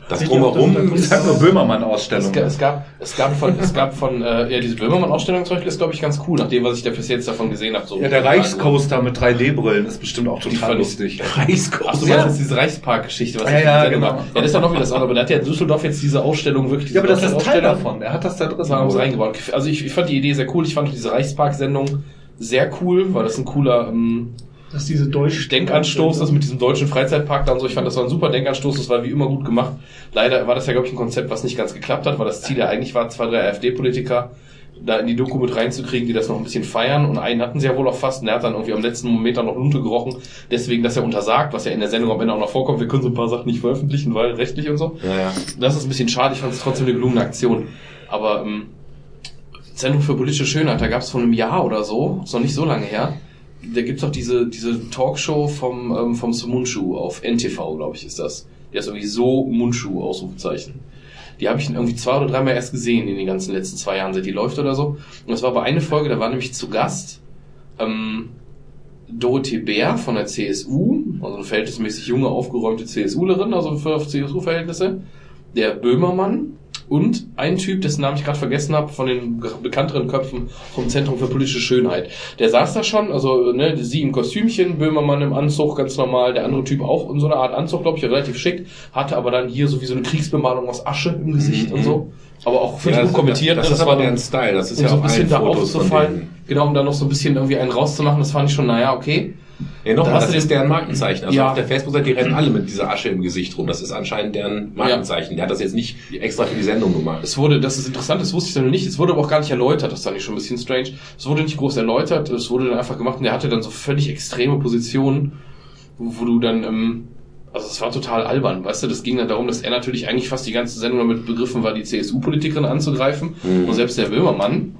Das Drumherum, sag du- nur Es, Böhmermann-Ausstellung. ga- es gab, es gab von, es gab von, äh, ja, diese Böhmermann-Ausstellung zum Beispiel ist, glaube ich, ganz cool, nach dem, was ich da bis jetzt davon gesehen habe. So Ja, der Reichscoaster mit 3D-Brillen ist bestimmt auch total lustig. Reichskost. Ach, du meinst jetzt diese Reichspark-Geschichte, was Ja, ich ja, genau. habe. Ja, das ist ja noch wieder das andere, aber da hat ja Düsseldorf jetzt diese Ausstellung wirklich. Ja, aber das diese ist Teil Ausstellung- davon. Er hat das da drin. Das haben sie reingebaut. Also ich, ich fand die Idee sehr cool. Ich fand diese Reichspark-Sendung sehr cool, weil das ein cooler ähm, Das ist diese Deutsch Denkanstoß ist mit diesem deutschen Freizeitpark da und so. Ich fand, das war ein super Denkanstoß. Das war wie immer gut gemacht. Leider war das ja, glaube ich, ein Konzept, was nicht ganz geklappt hat, weil das Ziel ja eigentlich war, zwei, drei AfD-Politiker da in die Doku mit reinzukriegen, die das noch ein bisschen feiern. Und einen hatten sie ja wohl auch fast. Und er hat dann irgendwie am letzten Moment dann noch Lunte gerochen. Deswegen, dass er untersagt, was ja in der Sendung am Ende auch noch vorkommt. Wir können so ein paar Sachen nicht veröffentlichen, weil rechtlich und so. Ja, ja. Das ist ein bisschen schade, ich fand es trotzdem eine gelungene Aktion. Aber ähm, Zentrum für politische Schönheit, da gab es vor einem Jahr oder so, ist noch nicht so lange her, da gibt's doch diese, diese Talkshow vom, ähm, vom Sumunchu auf NTV, glaube ich, ist das. Der ist irgendwie so Munchu, Ausrufezeichen. Die habe ich irgendwie zwei oder dreimal erst gesehen in den ganzen letzten zwei Jahren, seit die läuft oder so. Und das war aber eine Folge, da war nämlich zu Gast ähm, Dorothee Bär von der CSU, also eine verhältnismäßig junge, aufgeräumte CSUlerin, also für CSU-Verhältnisse, der Böhmermann und ein Typ, dessen Namen ich gerade vergessen habe, von den bekannteren Köpfen vom Zentrum für politische Schönheit. Der saß da schon, also ne, sie im Kostümchen, Böhmermann im Anzug, ganz normal, der andere Typ auch in so einer Art Anzug, glaube ich, relativ schick, hatte aber dann hier so wie so eine Kriegsbemalung aus Asche im Gesicht Mhm. und so. Aber auch völlig Ja, unkommentiert. Das, ne, das, ist aber war deren Style. Das ist um ja so ein bisschen da aufzufallen. Genau, um da noch so ein bisschen irgendwie einen rauszumachen, das fand ich schon, naja, okay. Ja, das du ist deren Markenzeichen. Also Ja. auf der Facebook-Seite, die rennen alle mit dieser Asche im Gesicht rum. Das ist anscheinend deren Markenzeichen. Der hat das jetzt nicht extra für die Sendung gemacht. Es wurde, das ist interessant, das wusste ich dann noch nicht, es wurde aber auch gar nicht erläutert, das fand ich schon ein bisschen strange. Es wurde nicht groß erläutert, es wurde dann einfach gemacht und er hatte dann so völlig extreme Positionen, wo, wo du dann, ähm, also es war total albern, weißt du, das ging dann darum, dass er natürlich eigentlich fast die ganze Sendung damit begriffen war, die CSU-Politikerin anzugreifen Mhm. und selbst der Böhmermann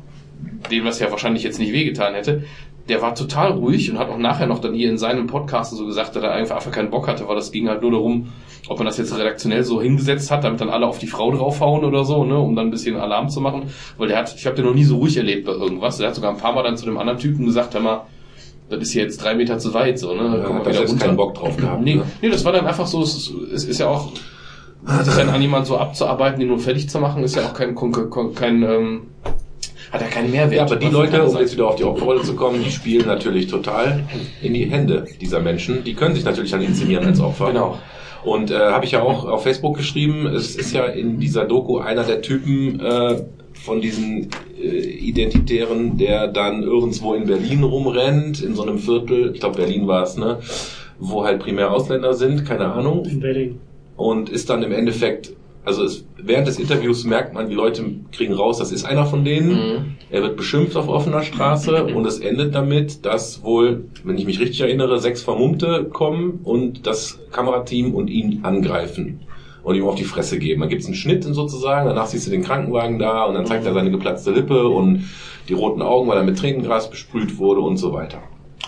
dem was ja wahrscheinlich jetzt nicht wehgetan hätte, der war total ruhig und hat auch nachher noch dann hier in seinem Podcast so gesagt, dass er einfach, einfach keinen Bock hatte, weil das ging halt nur darum, ob man das jetzt redaktionell so hingesetzt hat, damit dann alle auf die Frau draufhauen oder so, ne, um dann ein bisschen Alarm zu machen. Weil der hat, ich habe den noch nie so ruhig erlebt bei irgendwas. Der hat sogar ein paar Mal dann zu dem anderen Typen gesagt, hör mal, das ist hier jetzt drei Meter zu weit, so, ne? Ja, Komm mal hat da selbst keinen Bock drauf gehabt. Nee, Ne? nee, das war dann einfach so, es ist, es ist ja auch, sich dann an jemanden so abzuarbeiten, den nur fertig zu machen, ist ja auch kein, kein, kein, kein ähm, hat ja keinen Mehrwert. Ja, aber die Leute, um jetzt wieder auf die Opferrolle zu kommen, die spielen natürlich total in die Hände dieser Menschen. Die können sich natürlich dann inszenieren als Opfer. Genau. Und äh, habe ich ja auch auf Facebook geschrieben, es ist ja in dieser Doku einer der Typen äh, von diesen äh, Identitären, der dann irgendwo in Berlin rumrennt, in so einem Viertel, ich glaube Berlin war es, ne? wo halt primär Ausländer sind, keine Ahnung, In Wedding. und ist dann im Endeffekt, also es, während des Interviews merkt man, die Leute kriegen raus, das ist einer von denen. Mhm. Er wird beschimpft auf offener Straße und es endet damit, dass wohl, wenn ich mich richtig erinnere, sechs Vermummte kommen und das Kamerateam und ihn angreifen und ihm auf die Fresse geben. Dann gibt's einen Schnitt sozusagen, danach siehst du den Krankenwagen da und dann zeigt er seine geplatzte Lippe und die roten Augen, weil er mit Tränengras besprüht wurde und so weiter.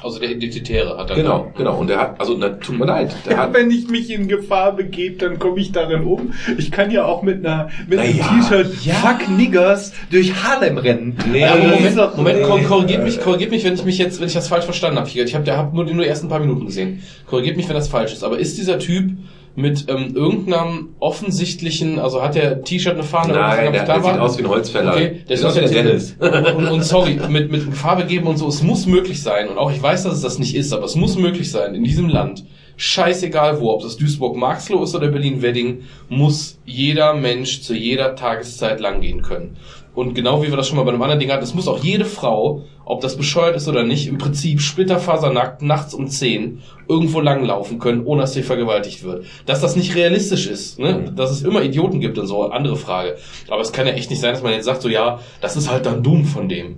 Also der Identitäre hat dann. Genau, genau. Und der hat, also na, tut mir leid, der Ja, hat wenn ich mich in Gefahr begebe, dann komme ich darin um. Ich kann ja auch mit einer mit einem Naja, T-Shirt ja. Fuck Niggers durch Harlem rennen. Nee, Ja, ist Moment, doch- Moment, kor- korrigiert mich, korrigiert mich, wenn ich mich jetzt, wenn ich das falsch verstanden habe. Ich habe der hab nur die nur die ersten paar Minuten gesehen. Korrigiert mich, wenn das falsch ist. Aber ist dieser Typ mit ähm, irgendeinem offensichtlichen, also hat der T-Shirt eine Fahne? Nein, der, der war? sieht aus wie ein Holzfäller. Okay, der sieht aus wie der Dennis. Und, und sorry, mit, mit Farbe geben und so, es muss möglich sein. Und auch ich weiß, dass es das nicht ist, aber es muss möglich sein. In diesem Land, scheißegal wo, ob das Duisburg-Marxloh ist oder Berlin-Wedding, muss jeder Mensch zu jeder Tageszeit langgehen können. Und genau wie wir das schon mal bei einem anderen Ding hatten, es muss auch jede Frau, ob das bescheuert ist oder nicht, im Prinzip splitterfasernackt nachts um 10 irgendwo langlaufen können, ohne dass sie vergewaltigt wird. Dass das nicht realistisch ist, ne? dass es immer Idioten gibt und so, andere Frage. Aber es kann ja echt nicht sein, dass man jetzt sagt, so ja, das ist halt dann dumm von dem. Nee,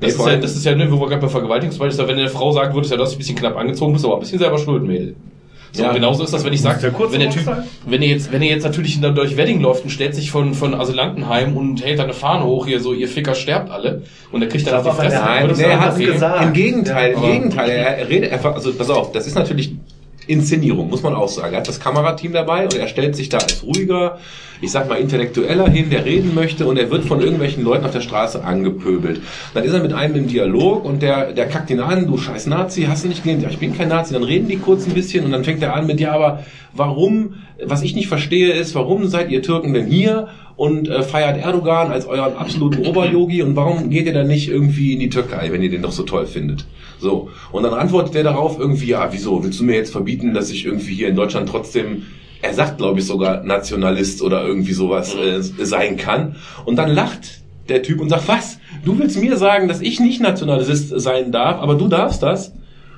Das, ist vor ja, das ist ja, ne, wo wir gerade bei Vergewaltigungsfall ist, wenn eine Frau sagen würde, ja, du hast dich ein bisschen knapp angezogen, bist aber ein bisschen selber schuld, Mädel. So, Ja. genauso ist das, wenn ich sage, wenn der Typ, wenn er jetzt, wenn er jetzt natürlich dann durch Wedding läuft und stellt sich von, von Asylantenheim und hält da eine Fahne hoch, hier so, ihr Ficker sterbt alle, und er kriegt dann auf Das die Fresse. Nein, der sagen, hat gesagt. Im Gegenteil, im Gegenteil. Er, er redet einfach, also pass auf, das ist natürlich Inszenierung, muss man auch sagen. Er hat das Kamerateam dabei und er stellt sich da als ruhiger, ich sag mal intellektueller hin, der reden möchte und er wird von irgendwelchen Leuten auf der Straße angepöbelt. Dann ist er mit einem im Dialog und der, der kackt ihn an, du scheiß Nazi, hast du nicht gesehen? Ja, ich bin kein Nazi. Dann reden die kurz ein bisschen und dann fängt er an mit, ja, aber warum, was ich nicht verstehe ist, warum seid ihr Türken denn hier und äh, feiert Erdogan als euren absoluten Oberyogi und warum geht ihr dann nicht irgendwie in die Türkei, wenn ihr den doch so toll findet? So. Und dann antwortet er darauf irgendwie, ja, wieso, willst du mir jetzt verbieten, dass ich irgendwie hier in Deutschland trotzdem, er sagt, glaube ich, sogar Nationalist oder irgendwie sowas äh, sein kann. Und dann lacht der Typ und sagt, was? Du willst mir sagen, dass ich nicht Nationalist sein darf, aber du darfst das?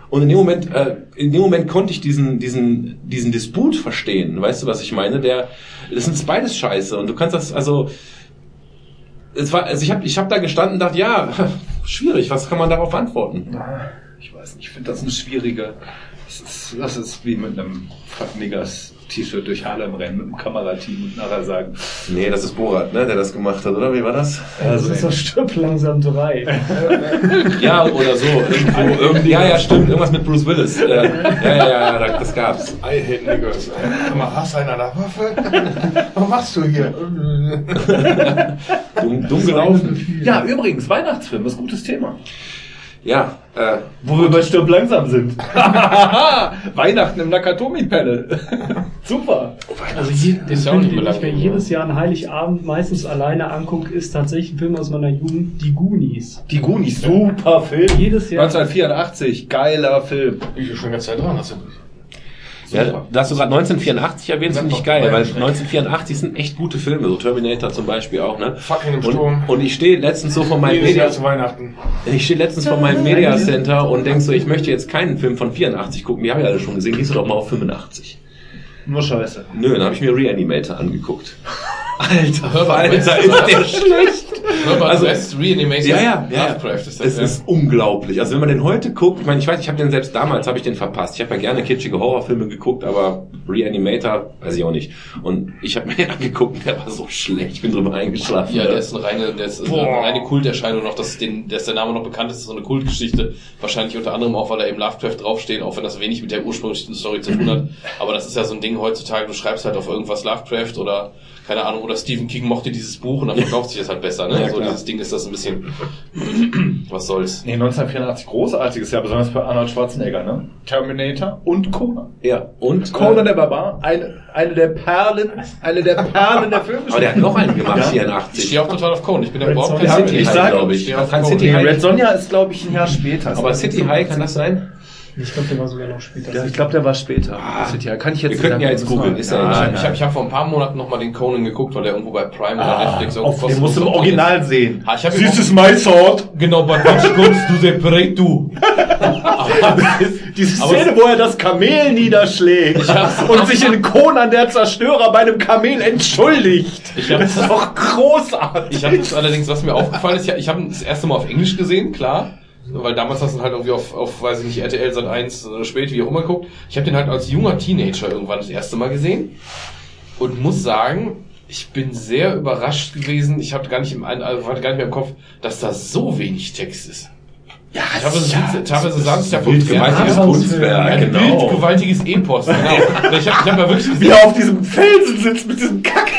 Und in dem Moment, äh, in dem Moment konnte ich diesen, diesen, diesen Disput verstehen. Weißt du, was ich meine? Der, das ist beides Scheiße. Und du kannst das, also, es war, also ich habe, ich habe da gestanden und dachte, ja, schwierig. Was kann man darauf antworten? Ich weiß nicht, ich finde das eine schwierige. Das ist, das ist wie mit einem Fuck Niggers T-Shirt durch Harlem rennen mit einem Kamerateam und nachher sagen, Nee, das ist Borat, ne, der das gemacht hat, oder? Wie war das? Das ist doch Stirb langsam drei. Ja, oder so. Irgendwo, irgendwie, ja, ja, stimmt. Irgendwas mit Bruce Willis. Äh, ja, ja, ja, ja, das gab's. I hate niggers. Sag mal, hast du einen an der Waffe? Was machst du hier? Dumm, dumm gelaufen. ja, übrigens, Weihnachtsfilm ist ein gutes Thema. Ja, äh, Wo wir bei Stirb langsam sind. Weihnachten im Nakatomi-Panel. Super. Also je, den Ist ja auch Film, nicht den ich mir jedes Jahr an Heiligabend meistens alleine angucke, ist tatsächlich ein Film aus meiner Jugend, Die Goonies. Die Goonies, super Film. Jedes Jahr. 1984, geiler Film. Ich bin schon ganz Zeit dran, hast du. Ja, da hast du gerade 1984 erwähnt, finde ich geil, weil 1984 sind echt gute Filme, so Terminator zum Beispiel auch, ne? Fucking im Und, Sturm. und ich stehe letztens so vor meinem Media, zu Weihnachten. ich stehe letztens vor meinem Media Center und denk so, ich möchte jetzt keinen Film von 84 gucken, die habe ich alle schon gesehen, gehst du doch mal auf 85. Nur Scheiße. Nö, dann habe ich mir Reanimator angeguckt. Alter, Alter, ist der schlecht. Herbert Also- West Reanimated Ja, ja, ja. Lovecraft ist das. Es ja. ist unglaublich. Also wenn man den heute guckt, ich meine, ich weiß, ich habe den selbst damals, habe ich den verpasst. Ich habe ja gerne kitschige Horrorfilme geguckt, aber Reanimator, weiß ich auch nicht. Und ich habe mir den angeguckt, der war so schlecht. Ich bin drüber eingeschlafen. Ja, der ist eine reine, der ist eine reine Kulterscheinung noch, dass, den, dass der Name noch bekannt ist, ist so eine Kultgeschichte. Wahrscheinlich unter anderem auch, weil da eben Lovecraft draufsteht, auch wenn das wenig mit der ursprünglichen Story zu tun hat. Aber das ist ja so ein Ding heutzutage, du schreibst halt auf irgendwas Lovecraft oder keine Ahnung, oder Stephen King mochte dieses Buch und dann verkauft sich das halt besser. Ne? Ja, so klar. dieses Ding ist das ein bisschen, was soll's. Nee, 1984 großartiges Jahr, besonders für Arnold Schwarzenegger, ne? Terminator und Conan. ja. Und Conan äh, der Barbar, eine, eine der Perlen, eine der Perlen der Filme. aber der hat noch einen gemacht, Ja. Ich 84. stehe auch total auf Conan. Ich bin ja überhaupt kein City City High, High, glaub ich. High- Red Sonja ist, glaube ich, ein Jahr später. Aber City High, kann das sein? Ich glaube, der war sogar noch später. Ja, ich glaube, der war später. Ah. Kann ich jetzt Wir könnten ja jetzt googeln, ist ja Ja, egal. Ich habe ich hab vor ein paar Monaten noch mal den Conan geguckt, weil der irgendwo bei Prime oder Netflix irgendwo Ah, Auf, den musst du im Original sehen. Ah, ich hab This is my sword. Genau, but which goods do they pray to? Ist- Diese aber Szene, wo er das Kamel niederschlägt und sich in Conan der Zerstörer bei einem Kamel entschuldigt. Ich hab's- das ist doch großartig. Ich habe das allerdings, was mir aufgefallen ist, ja, ich habe das erste Mal auf Englisch gesehen, klar. Weil damals hast du ihn halt irgendwie auf, auf weiß ich nicht, RTL Sat 1 oder spät, wie auch immer geguckt. Ich habe den halt als junger Teenager irgendwann das erste Mal gesehen. Und muss sagen, ich bin sehr überrascht gewesen. Ich hatte gar nicht im also hatte gar nicht mehr im Kopf, dass da so wenig Text ist. Ja, Teilweise, ja, teilweise saß es ja vom Fernseher. Kunstwerk, Ein genau. bildgewaltiges Epos, genau. Ich habe ich hab ja wirklich Wie er auf diesem Felsen sitzt mit diesem Kack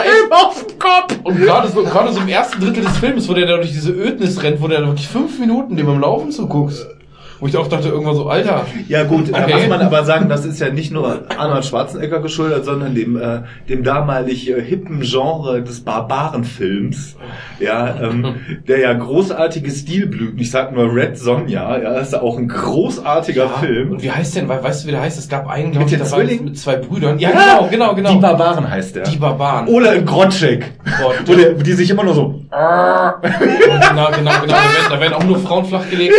echt. auf dem Kopf. Und gerade so, gerade so im ersten Drittel des Films, wo der da durch diese Ödnis rennt, wo der da wirklich fünf Minuten dem im Laufen zuguckst. Wo ich auch dachte, irgendwann so, Alter. Ja gut, da Okay. muss man aber sagen, das ist ja nicht nur Arnold Schwarzenegger geschuldet, sondern dem, äh, dem damalig äh, hippen Genre des Barbarenfilms, ja, ähm, der ja großartige Stilblüten, ich sag nur Red Sonja, ja, das ist ja auch ein großartiger Film. Und wie heißt denn, weil, weißt du, wie der heißt? Es gab einen, glaub Mit ich, den da war mit zwei Brüdern. Ja, genau, genau, genau. Die Barbaren heißt der. Die Barbaren. Oder in Grotschek, wo, der, die sich immer nur so... Genau, genau, genau. Da werden, da werden auch nur Frauen flachgelegt.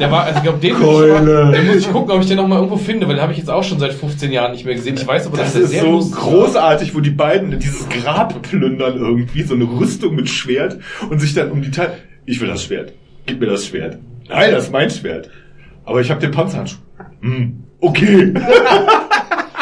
Der war, also ich glaube, den, muss ich muss ich gucken, ob ich den noch mal irgendwo finde, weil den habe ich jetzt auch schon seit 15 Jahren nicht mehr gesehen. Ich weiß aber, dass Das der ist sehr so war. großartig, wo die beiden dieses Grab plündern irgendwie, so eine Rüstung mit Schwert und sich dann um die Teil. Ich will das Schwert. Gib mir das Schwert. Nein, das ist mein Schwert. Aber ich habe den Panzerhandschuh. Hm, okay.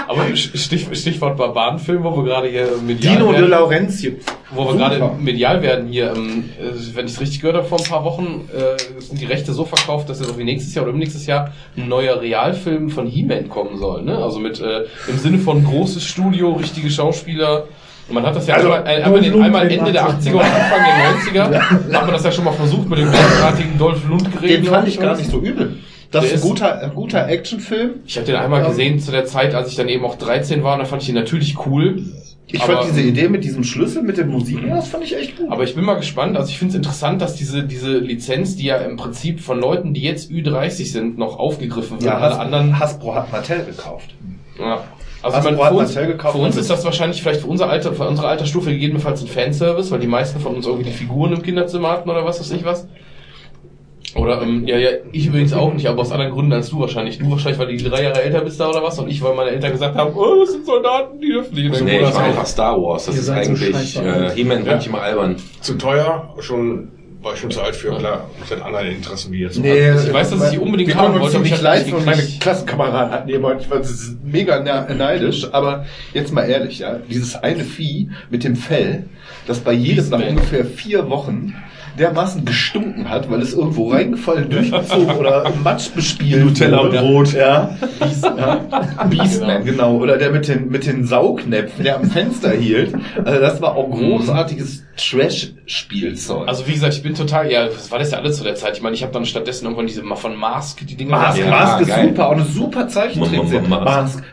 Aber Stich, Stichwort Barbarenfilm, wo wir gerade hier medial Dino de werden. Laurentiis. Wo wir gerade medial werden hier, ähm, äh, wenn ich es richtig gehört habe, vor ein paar Wochen äh, sind die Rechte so verkauft, dass jetzt wie nächstes Jahr oder nächstes Jahr ein neuer Realfilm von He-Man kommen soll. Ne? Also mit äh, im Sinne von großes Studio, richtige Schauspieler. Und man hat das ja Also, einmal, einmal, den, einmal Ende der macht's 80er und Anfang der 90er. Da hat man das ja schon mal versucht mit dem großartigen Dolph Lundgren. Den fand ich gar nicht so übel. Das ist ein guter, ein guter Actionfilm. Ich habe den einmal Ja. gesehen zu der Zeit, als ich dann eben auch 13 war, und da fand ich ihn natürlich cool. Ich Aber- fand diese Idee mit diesem Schlüssel, mit der Musik, das fand ich echt gut. Aber ich bin mal gespannt. Also ich finde es interessant, dass diese, diese Lizenz, die ja im Prinzip von Leuten, die jetzt Ü30 sind, noch aufgegriffen wird. ja, Has anderen. Hasbro hat Mattel gekauft. Ja. Also Hasbro ich meine, hat für uns, Mattel gekauft für uns ist das wahrscheinlich vielleicht für unser Alter, für unsere Altersstufe gegebenenfalls ein Fanservice, weil die meisten von uns irgendwie die Figuren im Kinderzimmer hatten oder was weiß ich was. Oder, ähm, ja, ja, ich übrigens auch nicht, aber aus anderen Gründen als du wahrscheinlich. Du wahrscheinlich, weil du drei Jahre älter bist da oder was, und ich, weil meine Eltern gesagt haben, oh, das sind Soldaten, die dürfen nicht Nee, ich war einfach Star Wars. Das Ihr ist eigentlich, äh, He-Man Ja. ich immer albern. Zu teuer, schon, war ich schon zu alt für, klar. Ich hatte andere Interessen wie jetzt. Ich weiß, dass ich die unbedingt haben wollte, aber ich leid nicht und meine. Klassenkameraden hatten die immer, ich war mega ne- neidisch, aber jetzt mal ehrlich, ja, dieses eine Vieh mit dem Fell, das bei jedem nach ungefähr vier Wochen dermaßen gestunken hat, weil es irgendwo reingefallen, durchgezogen oder im Matsch bespielt Nutella-Brot. wurde. Ja. ja. Beastman, genau. Oder der mit den, mit den Saugnäpfen, der am Fenster hielt. Also das war auch großartiges Trash-Spielzeug. Also wie gesagt, ich bin total, ja, das war das ja alles zu der Zeit. Ich meine, ich habe dann stattdessen irgendwann diese von Mask, die Dinger. Mask, Ja, Mask ist geil. super, auch eine super Zeichentrickserie. Mask. Mask.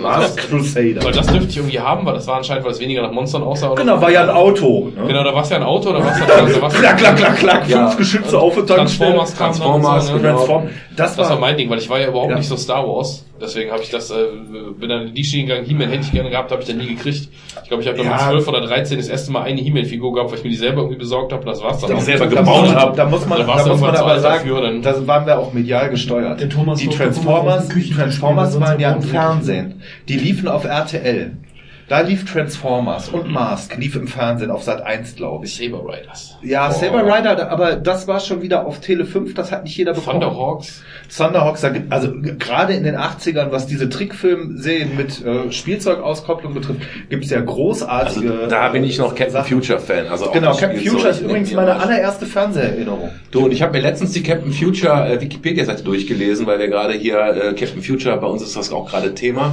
Mask Crusader. Weil das dürfte ich irgendwie haben, weil das war anscheinend, weil es weniger nach Monstern aussah. Oder Genau, war ja ein Auto. Ne? Genau, da war es ja ein Auto, da war es ja, war's Klack, klack, klack, klack, Ja. fünf Geschütze auf und Tankstelle. Transformers Transformers, dann und so, ne? Transform. Das Das war mein Ding, weil ich war ja überhaupt Ja. nicht so Star Wars. Deswegen habe ich das, äh, bin dann in die Schiene gegangen. He-Man hätte ich gerne gehabt, habe ich dann nie gekriegt. Ich glaube, ich habe dann Ja. mit 12 oder 13 das erste Mal eine He-Man-Figur gehabt, weil ich mir die selber irgendwie besorgt habe. und Das war's dann. da, auch. selber da, gebaut haben. da muss man, Da da muss man aber sagen, dafür, dann- da waren wir auch medial gesteuert. Der Thomas die Transformers, Küchentisch Transformers waren ja im Fernsehen. Die liefen auf RTL. Da lief Transformers und Mask, lief im Fernsehen auf Sat 1, glaube ich. Saber Riders. Ja, Boah. Saber Rider, aber das war schon wieder auf Tele 5, das hat nicht jeder bekommen. Thunderhawks. Thunderhawks, also gerade in den 80ern, was diese Trickfilmserien mit äh, Spielzeugauskopplung betrifft, gibt es ja großartige. Also da bin ich noch Captain Sachen. Future Fan. Also Genau, Captain Future ist übrigens meine allererste Fernseherinnerung. Du, und ich habe mir letztens die Captain Future äh, Wikipedia-Seite durchgelesen, weil wir gerade hier äh, Captain Future, bei uns ist das auch gerade Thema,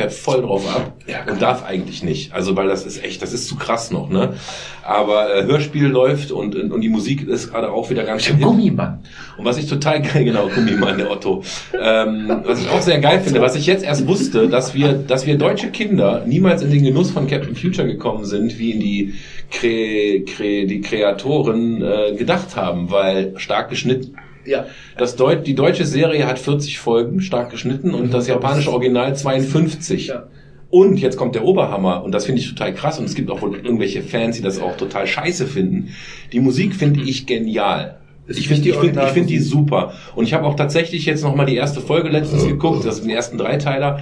fährt voll drauf ab und darf eigentlich nicht. Also weil das ist echt, das ist zu krass noch, ne? Aber äh, Hörspiel läuft und, und die Musik ist gerade auch wieder ganz schön. Gummimann. Und was ich total geil, genau, Gummimann, der Otto. Ähm, was ich auch sehr geil finde, was ich jetzt erst wusste, dass wir, dass wir deutsche Kinder niemals in den Genuss von Captain Future gekommen sind, wie in die, Kre, Kre, die Kreatoren äh, gedacht haben, weil stark geschnitten. Ja. Das Deut die deutsche Serie hat 40 Folgen, stark geschnitten, und das japanische Original 52. Ja. Und jetzt kommt der Oberhammer, und das finde ich total krass, und es gibt auch wohl irgendwelche Fans, die das auch total scheiße finden. Die Musik finde ich genial. Ich finde die ich find, ich find die super. Und ich habe auch tatsächlich jetzt nochmal die erste Folge letztens geguckt, das sind die ersten drei Teiler.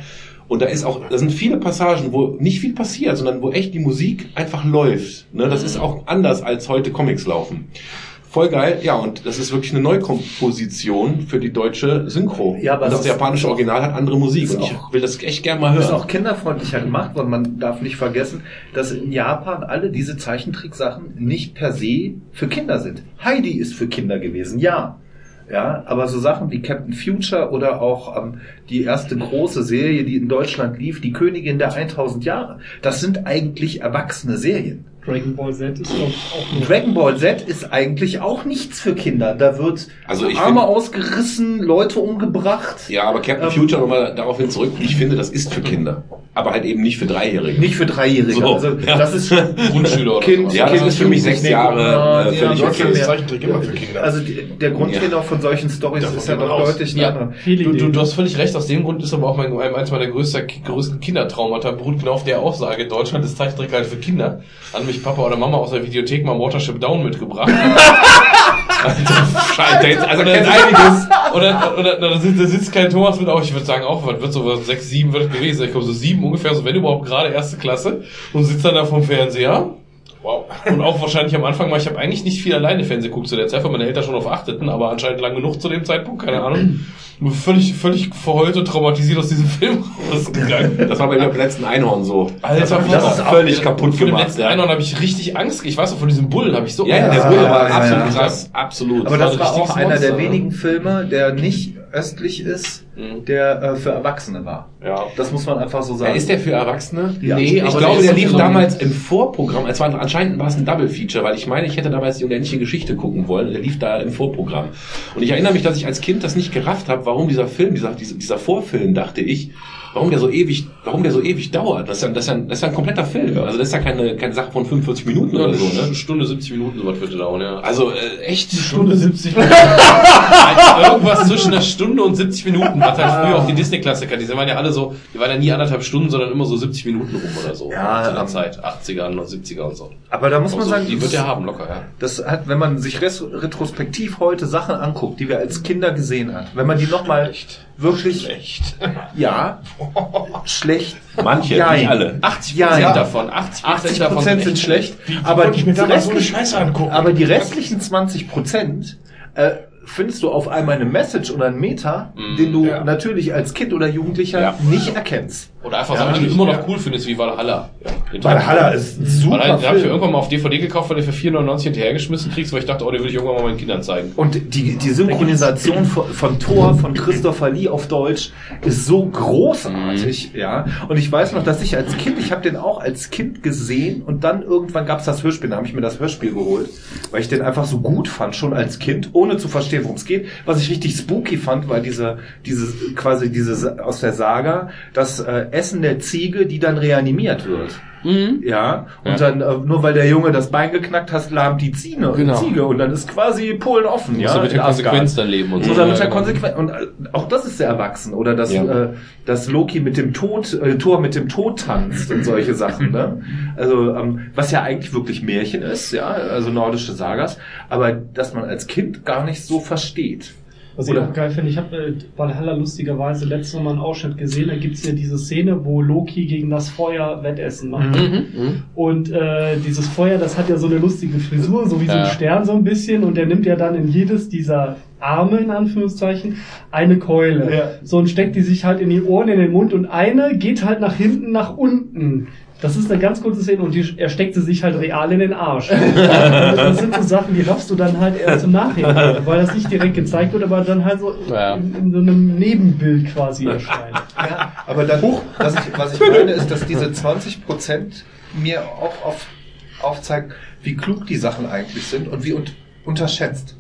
Und da ist auch, da sind viele Passagen, wo nicht viel passiert, sondern wo echt die Musik einfach läuft. Ne, das ist auch anders als heute Comics laufen. Voll geil, ja, und das ist wirklich eine Neukomposition für die deutsche Synchro. Ja, aber und das ist- japanische Original hat andere Musik ist und ich will das echt gerne mal Ist hören. auch kinderfreundlicher gemacht worden. Man darf nicht vergessen, dass in Japan alle diese Zeichentricksachen nicht per se für Kinder sind. Heidi ist für Kinder gewesen, ja. Ja, aber so Sachen wie Captain Future oder auch ähm, die erste große Serie, die in Deutschland lief, die Königin der 1000 Jahre, das sind eigentlich erwachsene Serien. Dragon Ball Z ist ich, auch nur. Dragon Ball Z ist eigentlich auch nichts für Kinder. Da wird Also ich Arme find- ausgerissen, Leute umgebracht. Ja, aber Captain Ähm, Future nochmal daraufhin zurück. Ich finde, das ist für Kinder. Aber halt eben nicht für Dreijährige. Nicht für Dreijährige. So, also ja. das ist Grundschüler oder Kind. Ja, das kind, ist für mich sechs Jahre, ja, äh, schon mehr- Zeichentrick immer für Kinder. Also die, der Grundtenor von solchen Stories Davon ist ja doch aus. deutlich Ja. Du, du, du hast völlig recht, aus dem Grund ist aber auch mein, eins meiner größter, größten Kindertraumata beruht genau auf der Aussage, Deutschland ist Zeichentrick halt für Kinder. Hat mich Papa oder Mama aus der Videothek mal Watership Down mitgebracht. Scheiße, also kennt einiges. Oder, oder, da, sitzt, da sitzt kein Thomas mit, auch ich würde sagen auch, was wird so was, sechs, sieben wird es gewesen. Ich glaube so sieben ungefähr, so wenn überhaupt gerade erste Klasse und sitzt dann da vom Fernseher. Wow. Und auch wahrscheinlich am Anfang mal, ich habe eigentlich nicht viel alleine Fernsehen geguckt zu der Zeit, weil meine Eltern schon auf achteten, aber anscheinend lang genug zu dem Zeitpunkt, keine Ahnung. Nur völlig, völlig verheult und traumatisiert aus diesem Film rausgegangen. Das war bei dem letzten Einhorn so. Alter, das hat mich das ist auch- völlig kaputt Für den gemacht. letzten Ja, Einhorn habe ich richtig Angst. Ich weiß auch, von diesem Bullen habe ich so ja, ja, der Ja, Bulle ja, war ja, absolut ja. krass. Absolut. Aber das ein war auch einer der Monster, wenigen Filme, der nicht östlich ist, Mhm. der äh, für Erwachsene war. Ja. Das muss man einfach so Ja, sagen. ist der für Erwachsene? Ja. Nee, ich aber glaube, der lief so- damals im Vorprogramm. Es war anscheinend war es ein Double Feature, weil ich meine, ich hätte damals die unendliche Geschichte gucken wollen. Der lief da im Vorprogramm. Und ich erinnere mich, dass ich als Kind das nicht gerafft habe, warum dieser Film, dieser, dieser Vorfilm, dachte ich, warum der so ewig, warum der so ewig dauert. Das ist ja, das ist ja, ein, das ist ja ein kompletter Film. Also das ist ja keine, keine Sache von 45 Minuten Ja, oder eine so, ne? Stunde 70 Minuten, sowas wird dauern, ja. Also äh, echt Stunde 70 Minuten. Irgendwas zwischen einer Stunde und 70 Minuten. Was halt früher auch die Disney-Klassiker, die waren ja alle so, die waren ja nie anderthalb Stunden, sondern immer so 70 Minuten rum oder so. Ja, zu der ähm, Zeit. 80er und 70er und so. Aber da muss man Also, sagen, die wird er haben, locker, ja. das hat, wenn man sich retrospektiv heute Sachen anguckt, die wir als Kinder gesehen hat, wenn man die nochmal wirklich, Schlecht. ja, schlecht, manche, Ja, nicht alle. 80 Ja, ja. davon, 80 80 davon Prozent sind echt schlecht, aber wollte ich mir die damals so? Aber die restlichen 20 Prozent äh, findest du auf einmal eine Message oder ein Meta, Mm, den du ja. natürlich als Kind oder Jugendlicher Ja. nicht erkennst. Oder einfach Ja, Sachen, die du immer noch cool findest, wie Valhalla. Valhalla ist super Valhalla, den habe ich irgendwann mal auf DVD gekauft, weil du für 4,99 hinterhergeschmissen kriegst, weil ich dachte, oh, den will ich irgendwann mal meinen Kindern zeigen. Und die, die Synchronisation von, von Thor, von Christopher Lee auf Deutsch ist so großartig, ja. Und ich weiß noch, dass ich als Kind, ich habe den auch als Kind gesehen und dann irgendwann gab es das Hörspiel, da habe ich mir das Hörspiel geholt, weil ich den einfach so gut fand, schon als Kind, ohne zu verstehen, worum es geht. Was ich richtig spooky fand, war diese, diese quasi diese aus der Saga, das äh, Essen der Ziege, die dann reanimiert wird. Ja, und Ja. dann, äh, nur weil der Junge das Bein geknackt hat, lahmt die Ziege, Genau. Ziege und dann ist quasi Polen offen. Ja, mit der. Konsequenz dann leben und so. Muss er mit der genau. Konsequenz. Und äh, auch das ist sehr erwachsen. Oder dass, Ja. äh, dass Loki mit dem Tod, äh, Thor mit dem Tod tanzt und solche Sachen. Ne? Also, ähm, was ja eigentlich wirklich Märchen ist, ja, also nordische Sagas, aber dass man als Kind gar nicht so versteht. Was ich auch geil finde, ich habe äh, Valhalla lustigerweise letztes Mal einen Ausschnitt gesehen, da gibt's ja diese Szene, wo Loki gegen das Feuer Wettessen macht. Mhm. Und äh, dieses Feuer, das hat ja so eine lustige Frisur, so wie so ein Ja. Stern so ein bisschen. Und der nimmt ja dann in jedes dieser Arme, in Anführungszeichen, eine Keule. Ja. So und steckt die sich halt in die Ohren, in den Mund. Und eine geht halt nach hinten, nach unten. Das ist eine ganz kurze Szene und die, er steckt sie sich halt real in den Arsch. das sind so Sachen, die raffst du dann halt erst im Nachhinein, weil das nicht direkt gezeigt wird, aber dann halt so Ja. in, in so einem Nebenbild quasi erscheint. Ja, aber dann, was ich, was ich meine, ist, dass diese 20 Prozent mir auch auf, aufzeigen, wie klug die Sachen eigentlich sind und wie un unterschätzt.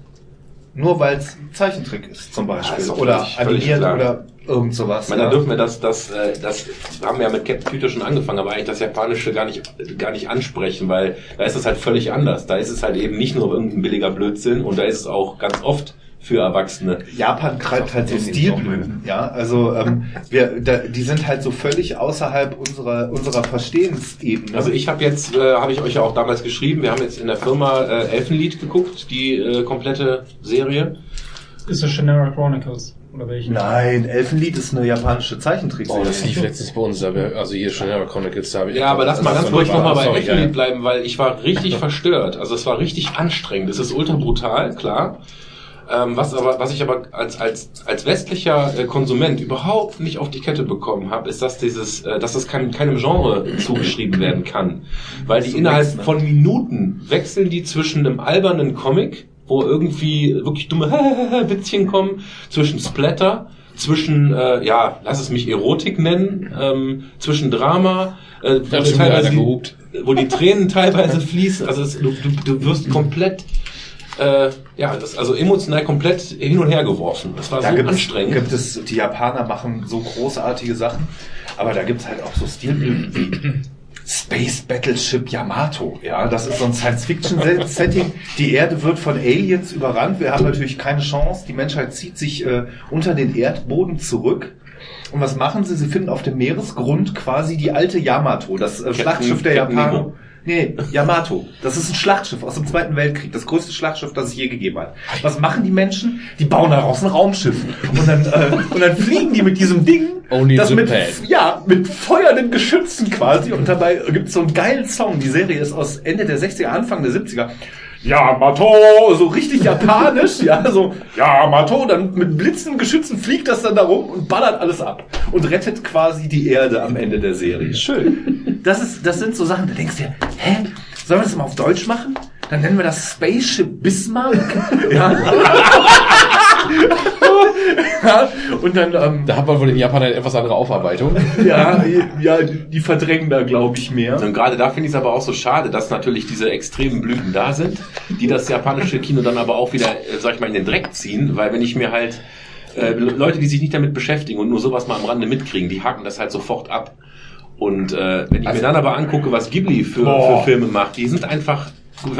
Nur weil es ein Zeichentrick ist, zum Beispiel. doch oder völlig- völlig animiert klar. oder irgend sowas. Ich meine, da ja. dürfen wir das, das, äh, das, wir haben ja mit Captain Future schon angefangen, aber eigentlich das Japanische gar nicht, gar nicht ansprechen, weil da ist es halt völlig anders. Da ist es halt eben nicht nur irgendein billiger Blödsinn und da ist es auch ganz oft für Erwachsene. Japan treibt halt so Stilblüten, ja. Also ähm, wir, da, die sind halt so völlig außerhalb unserer unserer Verstehensebene. Also ich habe jetzt, äh, habe ich euch ja auch damals geschrieben, wir haben jetzt in der Firma äh, Elfenlied geguckt, die äh, komplette Serie. Ist das Shannara Chronicles? Oder welche? Nein, Elfenlied ist eine japanische Oh, Zeichentrickserie. das lief letztens bei uns, aber- also hier Shannara Chronicles, da habe ich... Ja, aber lass mal das ganz ruhig nochmal bei sorry, Elfenlied ja. bleiben, weil ich war richtig verstört. Also es war richtig anstrengend. Es ist ultra brutal, klar. Ähm, was aber, was ich aber als als als westlicher äh, Konsument überhaupt nicht auf die Kette bekommen habe, ist, dass dieses, äh, dass das kein, keinem Genre zugeschrieben werden kann, weil die innerhalb ne? von Minuten wechseln die zwischen einem albernen Comic, wo irgendwie wirklich dumme Witzchen kommen, zwischen Splatter, zwischen äh, ja, lass es mich Erotik nennen, ähm, zwischen Drama, äh, einer gehupt. wo die Tränen teilweise fließen. Also es, du, du, du wirst komplett, äh, ja, das, also emotional komplett hin und her geworfen. Das war da so gibt's, anstrengend. gibt es, die Japaner machen so großartige Sachen, aber da gibt's halt auch so Stilblüten wie Space Battleship Yamato. Ja, das ist so ein Science-Fiction-Setting. Die Erde wird von Aliens überrannt. Wir haben natürlich keine Chance. Die Menschheit zieht sich äh, unter den Erdboden zurück. Und was machen sie? Sie finden auf dem Meeresgrund quasi die alte Yamato, das äh, Schlachtschiff der Japaner. Nee, Yamato. Das ist ein Schlachtschiff aus dem Zweiten Weltkrieg. Das größte Schlachtschiff, das es je gegeben hat. Was machen die Menschen? Die bauen daraus ein Raumschiff. Und dann, äh, und dann fliegen die mit diesem Ding, Only das mit, ja, mit feuernden Geschützen quasi. Und dabei gibt's so einen geilen Song. Die Serie ist aus Ende der 60er, Anfang der 70er. Yamato, so richtig japanisch, ja, so, Yamato, dann mit blitzenden Geschützen fliegt das dann da rum und ballert alles ab und rettet quasi die Erde am Ende der Serie. Schön. Das ist, das sind so Sachen, da denkst du dir, hä, sollen wir das mal auf Deutsch machen? Dann nennen wir das Spaceship Bismarck. ja. Und dann, ähm, Da hat man wohl in Japan eine etwas andere Aufarbeitung. ja, ja, die verdrängen da, glaube ich, mehr. Und gerade da finde ich es aber auch so schade, dass natürlich diese extremen Blüten da sind, die das japanische Kino dann aber auch wieder, äh, sag ich mal, in den Dreck ziehen, weil wenn ich mir halt äh, Leute, die sich nicht damit beschäftigen und nur sowas mal am Rande mitkriegen, die haken das halt sofort ab. Und äh, wenn ich mir dann aber angucke, was Ghibli für, Boah. für Filme macht, die sind einfach,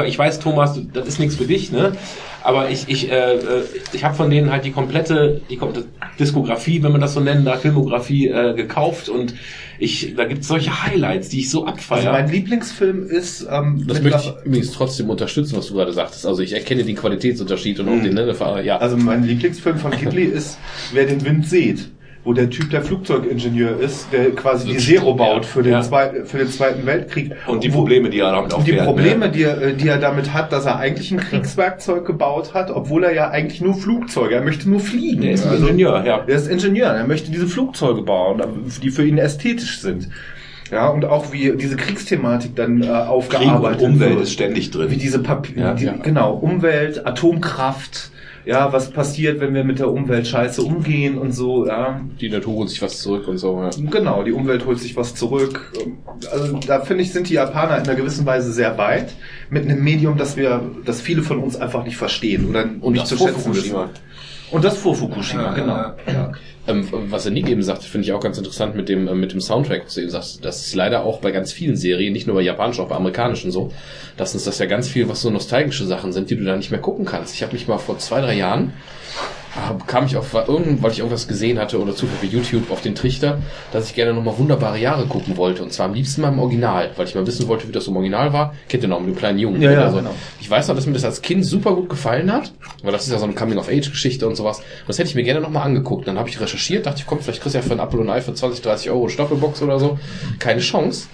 ich weiß, Thomas, das ist nichts für dich, ne? Aber ich, ich, äh, äh, ich habe von denen halt die komplette, die komplette Diskografie, wenn man das so nennen darf, Filmografie äh, gekauft und ich, da gibt es solche Highlights, die ich so Also abfeiere. mein Lieblingsfilm ist ähm, Das möchte ich übrigens trotzdem unterstützen, was du gerade sagtest. Also ich erkenne den Qualitätsunterschied und auch den, ne, ja. also mein Lieblingsfilm von Ghibli ist Wer den Wind sieht, wo der Typ der Flugzeugingenieur ist, der quasi die Zero baut für den, Ja. Zwei, für den Zweiten Weltkrieg. und die Probleme, die er damit Und die auffährt, Probleme, ne? die, er, die er damit hat, dass er eigentlich ein Kriegswerkzeug gebaut hat, obwohl er ja eigentlich nur Flugzeuge, er möchte nur fliegen. Der ist Also- Ingenieur, ja. Er ist Ingenieur, er möchte diese Flugzeuge bauen, die für ihn ästhetisch sind. Ja, und auch wie diese Kriegsthematik dann äh, Krieg aufgearbeitet und Umwelt wird. ist ständig drin. Wie diese Papier, Ja, die, ja. genau, Umwelt, Atomkraft, ja, was passiert, wenn wir mit der Umwelt scheiße umgehen und so, ja. Die Natur holt sich was zurück und so, ja. Genau, die Umwelt holt sich was zurück. Also da finde ich, sind die Japaner in einer gewissen Weise sehr weit mit einem Medium, das wir, das viele von uns einfach nicht verstehen oder Und nicht zu schätzen wissen. Und das vor Fukushima, genau. ja. Ähm, was er nie eben sagt, finde ich auch ganz interessant mit dem, äh, mit dem Soundtrack, was du eben sagst. Das ist leider auch bei ganz vielen Serien, nicht nur bei japanischen, auch bei amerikanischen so, dass uns das ja ganz viel, was so nostalgische Sachen sind, die du da nicht mehr gucken kannst. Ich habe mich mal vor zwei, drei Jahren kam ich auf weil ich irgendwas gesehen hatte oder zufällig YouTube auf den Trichter, dass ich gerne nochmal wunderbare Jahre gucken wollte. Und zwar am liebsten mal im Original, weil ich mal wissen wollte, wie das im Original war. Kennt ihr noch mit dem kleinen Jungen? Ja, ja, oder so. genau. Ich weiß noch, dass mir das als Kind super gut gefallen hat, weil das ist ja so eine Coming-of-Age-Geschichte und sowas. Und das hätte ich mir gerne nochmal angeguckt. Dann habe ich recherchiert, dachte ich, komm, vielleicht kriegst du ja für ein Apple und Ei für 20, 30 Euro Staffelbox oder so. Keine Chance.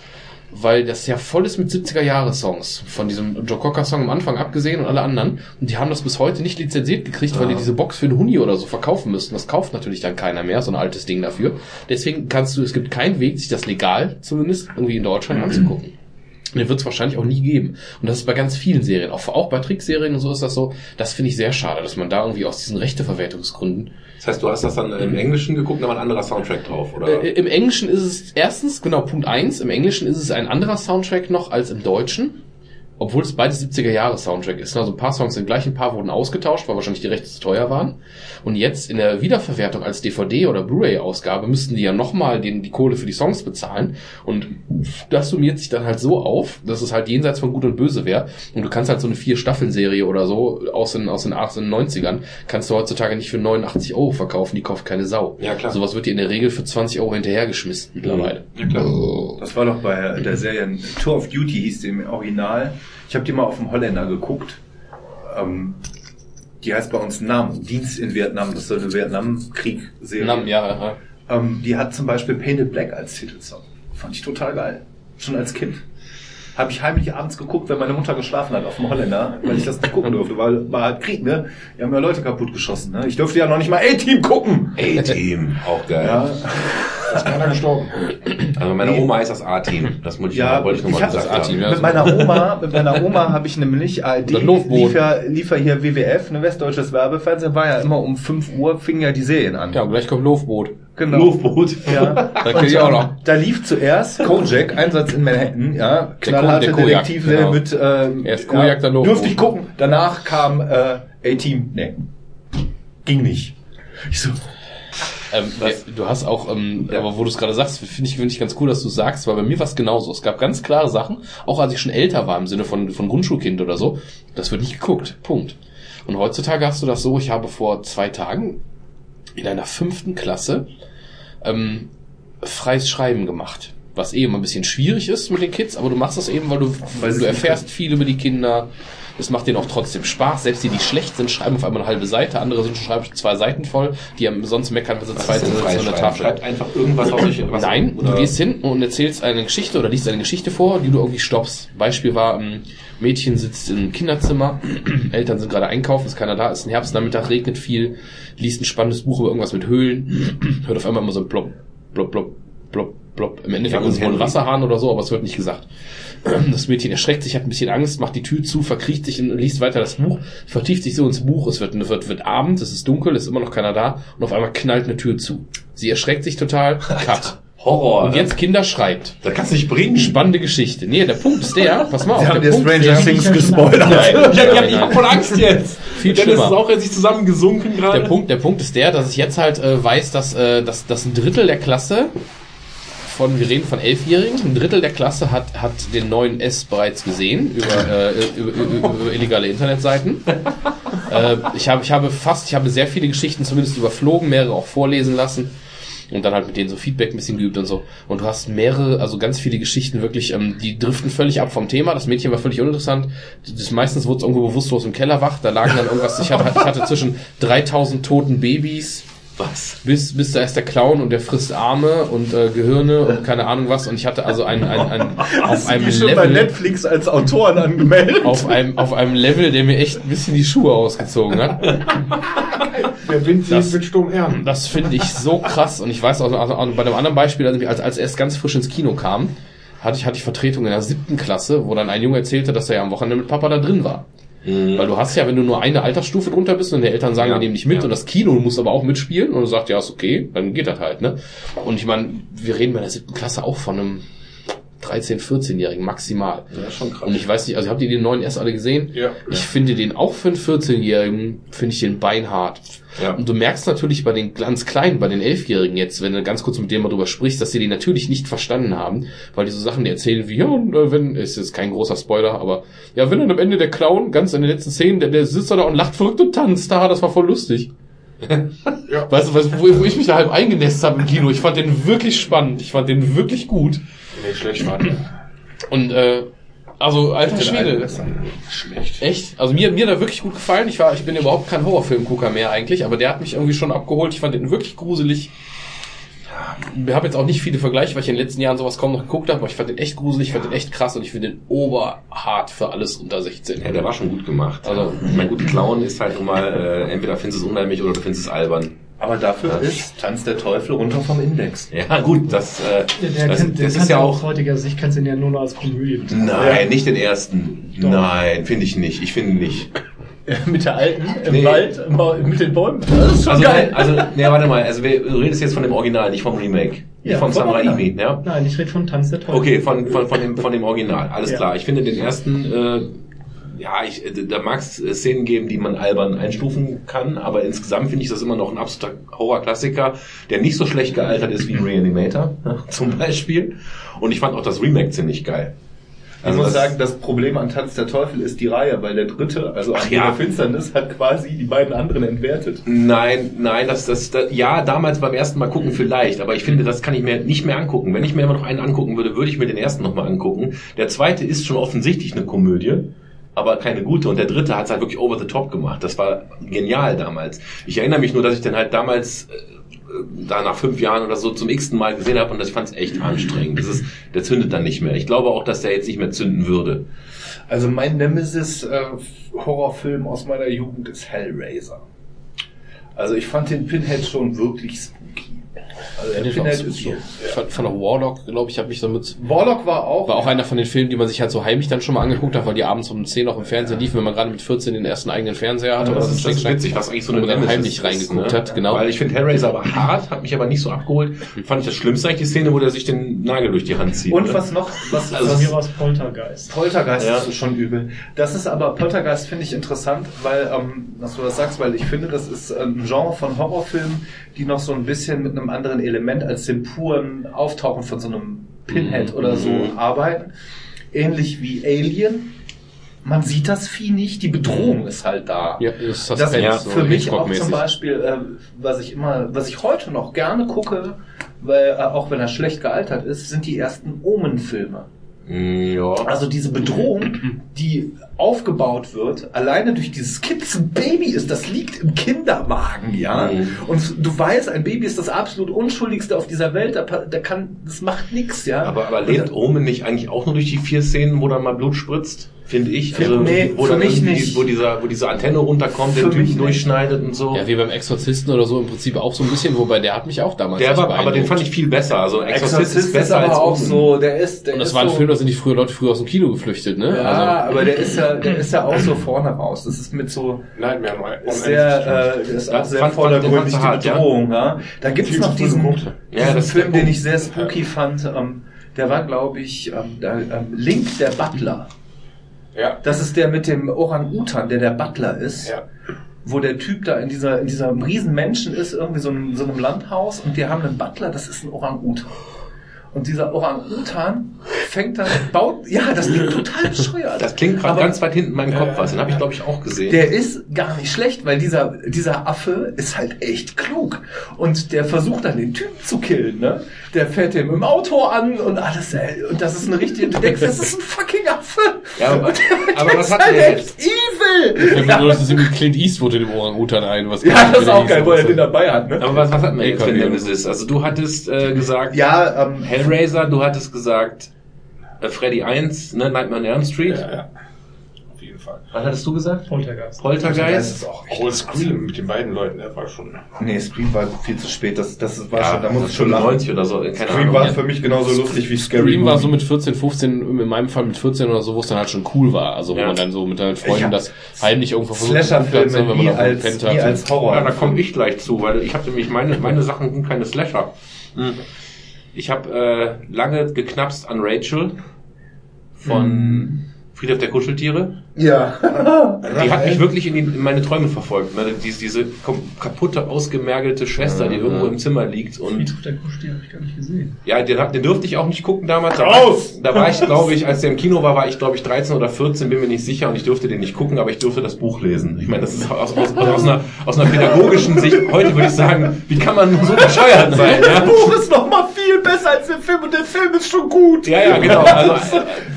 Weil das ja voll ist mit 70er-Jahre-Songs. Von diesem Joe Cocker-Song am Anfang abgesehen und alle anderen. Und die haben das bis heute nicht lizenziert gekriegt, weil die diese Box für einen Huni oder so verkaufen müssten. Das kauft natürlich dann keiner mehr, so ein altes Ding dafür. Deswegen kannst du, es gibt keinen Weg, sich das legal zumindest irgendwie in Deutschland anzugucken. Und den wird es wahrscheinlich auch nie geben. Und das ist bei ganz vielen Serien, auch, auch bei Trickserien und so ist das so. Das finde ich sehr schade, dass man da irgendwie aus diesen Rechteverwertungsgründen Das heißt, du hast das dann im Englischen geguckt, da war ein anderer Soundtrack drauf, oder? äh, Im Englischen ist es erstens, genau, Punkt eins. im Englischen ist es ein anderer Soundtrack noch als im Deutschen. Obwohl es beides 70er Jahre Soundtrack ist. Also ein paar Songs sind gleich, ein paar wurden ausgetauscht, weil wahrscheinlich die Rechte zu teuer waren. Und jetzt in der Wiederverwertung als DVD oder Blu-ray-Ausgabe müssten die ja nochmal die, Kohle für die Songs bezahlen. Und das summiert sich dann halt so auf, dass es halt jenseits von Gut und Böse wäre. Und du kannst halt so eine Vier-Staffel-Serie oder so aus den, aus den 18, 90ern, kannst du heutzutage nicht für 89 Euro verkaufen, die kauft keine Sau. Ja, klar. Sowas wird dir in der Regel für 20 Euro hinterhergeschmissen mittlerweile. Ja, klar. Das war doch bei der Serie Tour of Duty hieß die im Original. Ich habe die mal auf dem Holländer geguckt. Ähm, die heißt bei uns Nam, Dienst in Vietnam, das ist so eine Vietnamkrieg-Serie. Nam, ja, ja. Ähm, die hat zum Beispiel Painted Black als Titelsong. Fand ich total geil. Schon als Kind. Habe ich heimlich abends geguckt, wenn meine Mutter geschlafen hat auf dem Holländer, weil ich das nicht gucken durfte, weil war halt Krieg, ne? Die haben ja Leute kaputt geschossen, ne? Ich durfte ja noch nicht mal A-Team gucken. A-Team, auch geil. Ja, Ist keiner gestorben. Also meine Oma ist das A-Team. Das wollte ich, Ja, wollte ich ich nochmal hab gesagt das A-Team, haben. ja. mit meiner Oma, mit meiner Oma habe ich nämlich ARD, lief ja, lief ja hier WWF, ne, Westdeutsches Werbefernsehen, war ja immer um 5 Uhr, fingen ja die Serien an. Ja, und gleich kommt Lofboot. Genau. Lufboot. Ja. Da kenn ich auch noch. Da lief zuerst Kojak, Einsatz in Manhattan, ja, knallharte Detektive genau. mit, ähm, Erst Kojak, dann Lofboot. Durfte ich gucken. Danach kam äh, A-Team, nee, ging nicht. Ich so, Ähm, du hast auch, ähm, aber wo du es gerade sagst, finde ich, finde ich ganz cool, dass du es sagst, weil bei mir war es genauso. Es gab ganz klare Sachen, auch als ich schon älter war, im Sinne von, von Grundschulkind oder so, das wird nicht geguckt. Punkt. Und heutzutage hast du das so, ich habe vor zwei Tagen in einer fünften Klasse ähm, freies Schreiben gemacht. Was eh immer ein bisschen schwierig ist mit den Kids, aber du machst das eben, weil du, weil du erfährst viel über die Kinder. Es macht denen auch trotzdem Spaß. Selbst die, die schlecht sind, schreiben auf einmal eine halbe Seite. Andere sind schon schreiben zwei Seiten voll. Die haben sonst meckern, sie zwei Sätze an der? Tafel Schreibt einfach irgendwas aus sich. Was Nein, oder? du gehst hin und erzählst eine Geschichte oder liest eine Geschichte vor, die du irgendwie stoppst. Beispiel war, ein Mädchen sitzt im Kinderzimmer, Eltern sind gerade einkaufen, ist keiner da, ist ein Herbstnachmittag, regnet viel, liest ein spannendes Buch über irgendwas mit Höhlen, hört auf einmal immer so ein Plopp, Plopp, Plopp, Plopp, Plopp. Im Endeffekt Ja, ist es wohl ein. Wasserhahn oder so, aber es wird nicht gesagt. Das Mädchen erschreckt sich, hat ein bisschen Angst, macht die Tür zu, verkriecht sich und liest weiter das Buch, vertieft sich so ins Buch, es wird, wird, wird Abend, es ist dunkel, es ist immer noch keiner da und auf einmal knallt eine Tür zu. Sie erschreckt sich total, cut. Horror. Und jetzt Kinder schreibt. Das kannst du nicht bringen. Spannende Geschichte. Nee, der Punkt ist der, pass mal auf, Sie haben der dir Punkt Stranger Things gespoilert. Ich hab, Nein, ich hab nein. voll Angst jetzt. Viel Dennis schlimmer. ist auch jetzt sich zusammengesunken gerade. der Punkt, der Punkt ist der, dass ich jetzt halt äh, weiß, dass, äh, dass, dass ein Drittel der Klasse von, wir reden von Elfjährigen, ein Drittel der Klasse hat, hat den neuen S bereits gesehen über, äh, über, über, über illegale Internetseiten. äh, ich, habe, ich habe fast, ich habe sehr viele Geschichten zumindest überflogen, mehrere auch vorlesen lassen und dann halt mit denen so Feedback ein bisschen geübt und so. Und du hast mehrere, also ganz viele Geschichten wirklich, ähm, die driften völlig ab vom Thema. Das Mädchen war völlig uninteressant. Das meistens wurde es irgendwo bewusstlos im Keller wach. Da lagen dann irgendwas, ich hatte, ich hatte zwischen 3000 toten Babys Was? bis, bis da ist der Clown und der frisst Arme und äh, Gehirne und keine Ahnung was. Und ich hatte also ein, ein, ein auf einem die schon bei Level, Netflix als Autoren angemeldet. auf einem, auf einem Level, der mir echt ein bisschen die Schuhe ausgezogen hat. Wer Wind Das- sieht, wird Sturm ernten. Das finde ich so krass. Und ich weiß auch, also, also bei einem anderen Beispiel, als, als, als er erst ganz frisch ins Kino kam, hatte ich, hatte ich Vertretung in der siebten Klasse, wo dann ein Junge erzählte, dass er ja am Wochenende mit Papa da drin war. Weil du hast ja, wenn du nur eine Altersstufe drunter bist und die Eltern sagen, Ja, wir nehmen dich mit ja. und das Kino muss aber auch mitspielen und du sagst, ja, ist okay, dann geht das halt, ne? Und ich meine, wir reden bei der siebten Klasse auch von einem 13-, 14-Jährigen maximal. Ja, schon krass. Und ich weiß nicht, also habt ihr den neuen erst alle gesehen? Ja. Ich finde den auch für einen 14-Jährigen, finde ich den beinhart. Ja. Und du merkst natürlich bei den ganz Kleinen, bei den Elfjährigen jetzt, wenn du ganz kurz mit denen mal drüber sprichst, dass sie die natürlich nicht verstanden haben, weil die so Sachen die erzählen wie, ja, und äh, wenn, ist jetzt kein großer Spoiler, aber ja, wenn dann am Ende der Clown, ganz in den letzten Szenen, der, der sitzt da und lacht verrückt und tanzt, da, das war voll lustig. Weißt du, was, wo, wo ich mich da halb eingenässt habe im Kino. Ich fand den wirklich spannend. Ich fand den wirklich gut. Nee, schlecht war der. Und äh, also alter Schwede. Schlecht. Echt? Also mir, mir hat er wirklich gut gefallen. Ich war, ich bin überhaupt kein Horrorfilmgucker mehr eigentlich, aber der hat mich irgendwie schon abgeholt. Ich fand den wirklich gruselig. Ich habe jetzt auch nicht viele Vergleiche, weil ich in den letzten Jahren sowas kaum noch geguckt habe, aber ich fand den echt gruselig, ich fand den echt krass und ich finde den oberhart für alles unter 16. Ja, der war schon gut gemacht. Also- mein gut, Clown ist halt nun mal, äh, entweder findest du es unheimlich oder du findest es albern. Aber dafür Ja. ist Tanz der Teufel runter vom Index. Ja, gut, das, äh, Der, der, das, kann, das ist ja auch, aus heutiger Sicht kannst du ihn ja nur noch als Komödie betrachten. nein, nicht den ersten. Doch. Nein, finde ich nicht. Ich finde nicht. mit der alten im Nee. Wald, mit den Bäumen. Das ist schon Also, geil. also, nee, warte mal, also wir, du redest jetzt von dem Original, nicht vom Remake. Nicht Ja, von vom Samurai. Imi, ja? Nein, ich rede von Tanz der Teufel. Okay, von, von, von, dem, von dem Original, alles Ja. klar. Ich finde den ersten, äh, ja, ich, äh, da mag es Szenen geben, die man albern einstufen kann, aber insgesamt finde ich das immer noch ein absoluter Horror-Klassiker, der nicht so schlecht gealtert ist wie Reanimator, zum Beispiel. Und ich fand auch das Remake ziemlich geil. Ich Also muss das- sagen, das Problem an Tanz der Teufel ist die Reihe, weil der dritte, also Ach ja. Finsternis, hat quasi die beiden anderen entwertet. Nein, nein, das, das, das, ja, damals beim ersten Mal gucken vielleicht, aber ich finde, das kann ich mir nicht mehr angucken. Wenn ich mir immer noch einen angucken würde, würde ich mir den ersten nochmal angucken. Der zweite ist schon offensichtlich eine Komödie, aber keine gute. Und der dritte hat es halt wirklich over the top gemacht. Das war genial damals. Ich erinnere mich nur, dass ich den halt damals äh, da nach fünf Jahren oder so zum x-ten Mal gesehen habe und das fand es echt anstrengend. Das ist, der zündet dann nicht mehr. Ich glaube auch, dass der jetzt nicht mehr zünden würde. Also mein Nemesis-Horrorfilm aus meiner Jugend ist Hellraiser. Also ich fand den Pinhead schon wirklich spooky. Also Pinhead ich ist so. Ich fand, fand auch Warlock, glaube ich, habe mich damit Warlock war auch. War auch einer von den Filmen, die man sich halt so heimlich dann schon mal angeguckt hat, weil die abends um 10 noch im Fernsehen liefen, wenn man gerade mit 14 den ersten eigenen Fernseher hatte. Das so ist, das ist witzig, was eigentlich so eine man dann Nemesis heimlich ist, reingeguckt ne? hat, genau. Weil ich finde Hellraiser aber hart, hat mich aber nicht so abgeholt. Fand ich das Schlimmste eigentlich die Szene, wo der sich den Nagel durch die Hand zieht. Und ne? was noch? Was, Also was mir war es Poltergeist. Poltergeist Ja. ist schon übel. Das ist aber, Poltergeist finde ich interessant, weil, ähm, dass du das sagst, weil ich finde, das ist ein Genre von Horrorfilmen, die noch so ein bisschen mit einem anderen Element als dem puren Auftauchen von so einem Pinhead Mhm. oder so Mhm. arbeiten. Ähnlich wie Alien. Man sieht das Vieh nicht, die Bedrohung ist halt da. Ja, das ist Das ist ja, so für mich auch zum Beispiel, äh, was ich immer, was ich heute noch gerne gucke, weil äh, auch wenn er schlecht gealtert ist, sind die ersten Omen-Filme. Ja. Also diese Bedrohung, die aufgebaut wird, alleine durch dieses Kind, das ein Baby ist, das liegt im Kinderwagen, ja. Mhm. Und du weißt, ein Baby ist das absolut unschuldigste auf dieser Welt, da, da kann, das macht nichts, ja. Aber, aber lebt Omen nicht eigentlich auch nur durch die vier Szenen, wo dann mal Blut spritzt? Finde ich. Also, nee, wo für mich nicht. Wo, dieser, wo diese Antenne runterkommt, Für den Typen durchschneidet und so. Ja, wie beim Exorzisten oder so im Prinzip auch so ein bisschen, wobei der hat mich auch damals der war, aber den fand ich viel besser. Also Exorzist, Exorzist ist besser aber als auch Omen. so, der ist, der Und das ist war ein so, Film, da sind die früher Leute früher aus dem Kino geflüchtet, ne? Ja, Also, aber der ist ja, der ist ja auch so vorne raus. Das ist mit so, Nightmare on ist sehr, äh, ist auch sehr vordergründig die Bedrohung. Ja. Da gibt's Viel noch diesen. Ja, diesen Film, den ich sehr spooky fand. Ähm, der war, glaube ich, ähm, der, ähm, Link der Butler. Ja. Das ist der mit dem Orang-Utan, der der Butler ist. Ja. Wo der Typ da in dieser, in dieser riesen Menschen ist, irgendwie so in so einem Landhaus und die haben einen Butler, das ist ein Orang-Utan. Und dieser Orang-Utan fängt dann, baut, ja, das klingt total bescheuert. Das klingt gerade ganz weit hinten in meinem Kopf was. Den habe ich, glaube ich, auch gesehen. Der ist gar nicht schlecht, weil dieser, dieser Affe ist halt echt klug. Und der versucht dann den Typen zu killen, ne? Der fährt dem im Auto an und alles, ey, und das ist eine richtige, du denkst, das ist ein fucking Affe. Ja, aber- und der, aber der was ist hat halt der echt evil. mir nur das ist mit Clint Eastwood in dem Orang-Utan ein. Was Ja, das ist auch geil, wo er den dabei hat, ne? aber was, was hatten wir jetzt für LKW. Nemesis? Also du hattest äh, gesagt Ja, ähm, Hellraiser, du hattest gesagt äh, Freddy 1, ne, Nightmare on Elm Street. Ja, ja. Auf jeden Fall. Was hattest du gesagt? Poltergeist. Poltergeist. ist auch Obwohl Scream mit den beiden Leuten, der war schon. Nee, Scream war viel zu spät, das, das war Ja, schon, da muss ich schon lachen. 95 oder so. Keine Scream Ahnung. war für mich genauso lustig wie Scary Scream war so mit 14, 15, in meinem Fall mit 14 oder so, wo es dann halt schon cool war. Also wo Ja. man dann so mit seinen Freunden das heimlich irgendwo versucht Slasher-Filme wenn man da als, gepennt nie hat. als Horror. Ja, da komme ich gleich zu, weil ich habe nämlich meine meine Sachen sind keine Slasher. Hm. Ich habe äh, lange geknapst an Rachel von Friedhof der Kuscheltiere. Ja. Die hat mich wirklich in, die, in meine Träume verfolgt. Ne? Diese, diese kaputte, ausgemergelte Schwester, die irgendwo im Zimmer liegt. Und Friedhof der Kuschel habe ich gar nicht gesehen. ja, den, den durfte ich auch nicht gucken damals. Da Raus! War, da war ich, glaube ich, als der im Kino war, war ich, glaube ich, 13 oder 14, bin mir nicht sicher und ich durfte den nicht gucken, aber ich durfte das Buch lesen. Ich meine, das ist aus, aus, aus, einer, aus einer pädagogischen Sicht, heute würde ich sagen, wie kann man so bescheuert sein? Das Ja? Buch ist noch mal viel besser als der Film und der Film ist schon gut. Ja, ja, genau. Also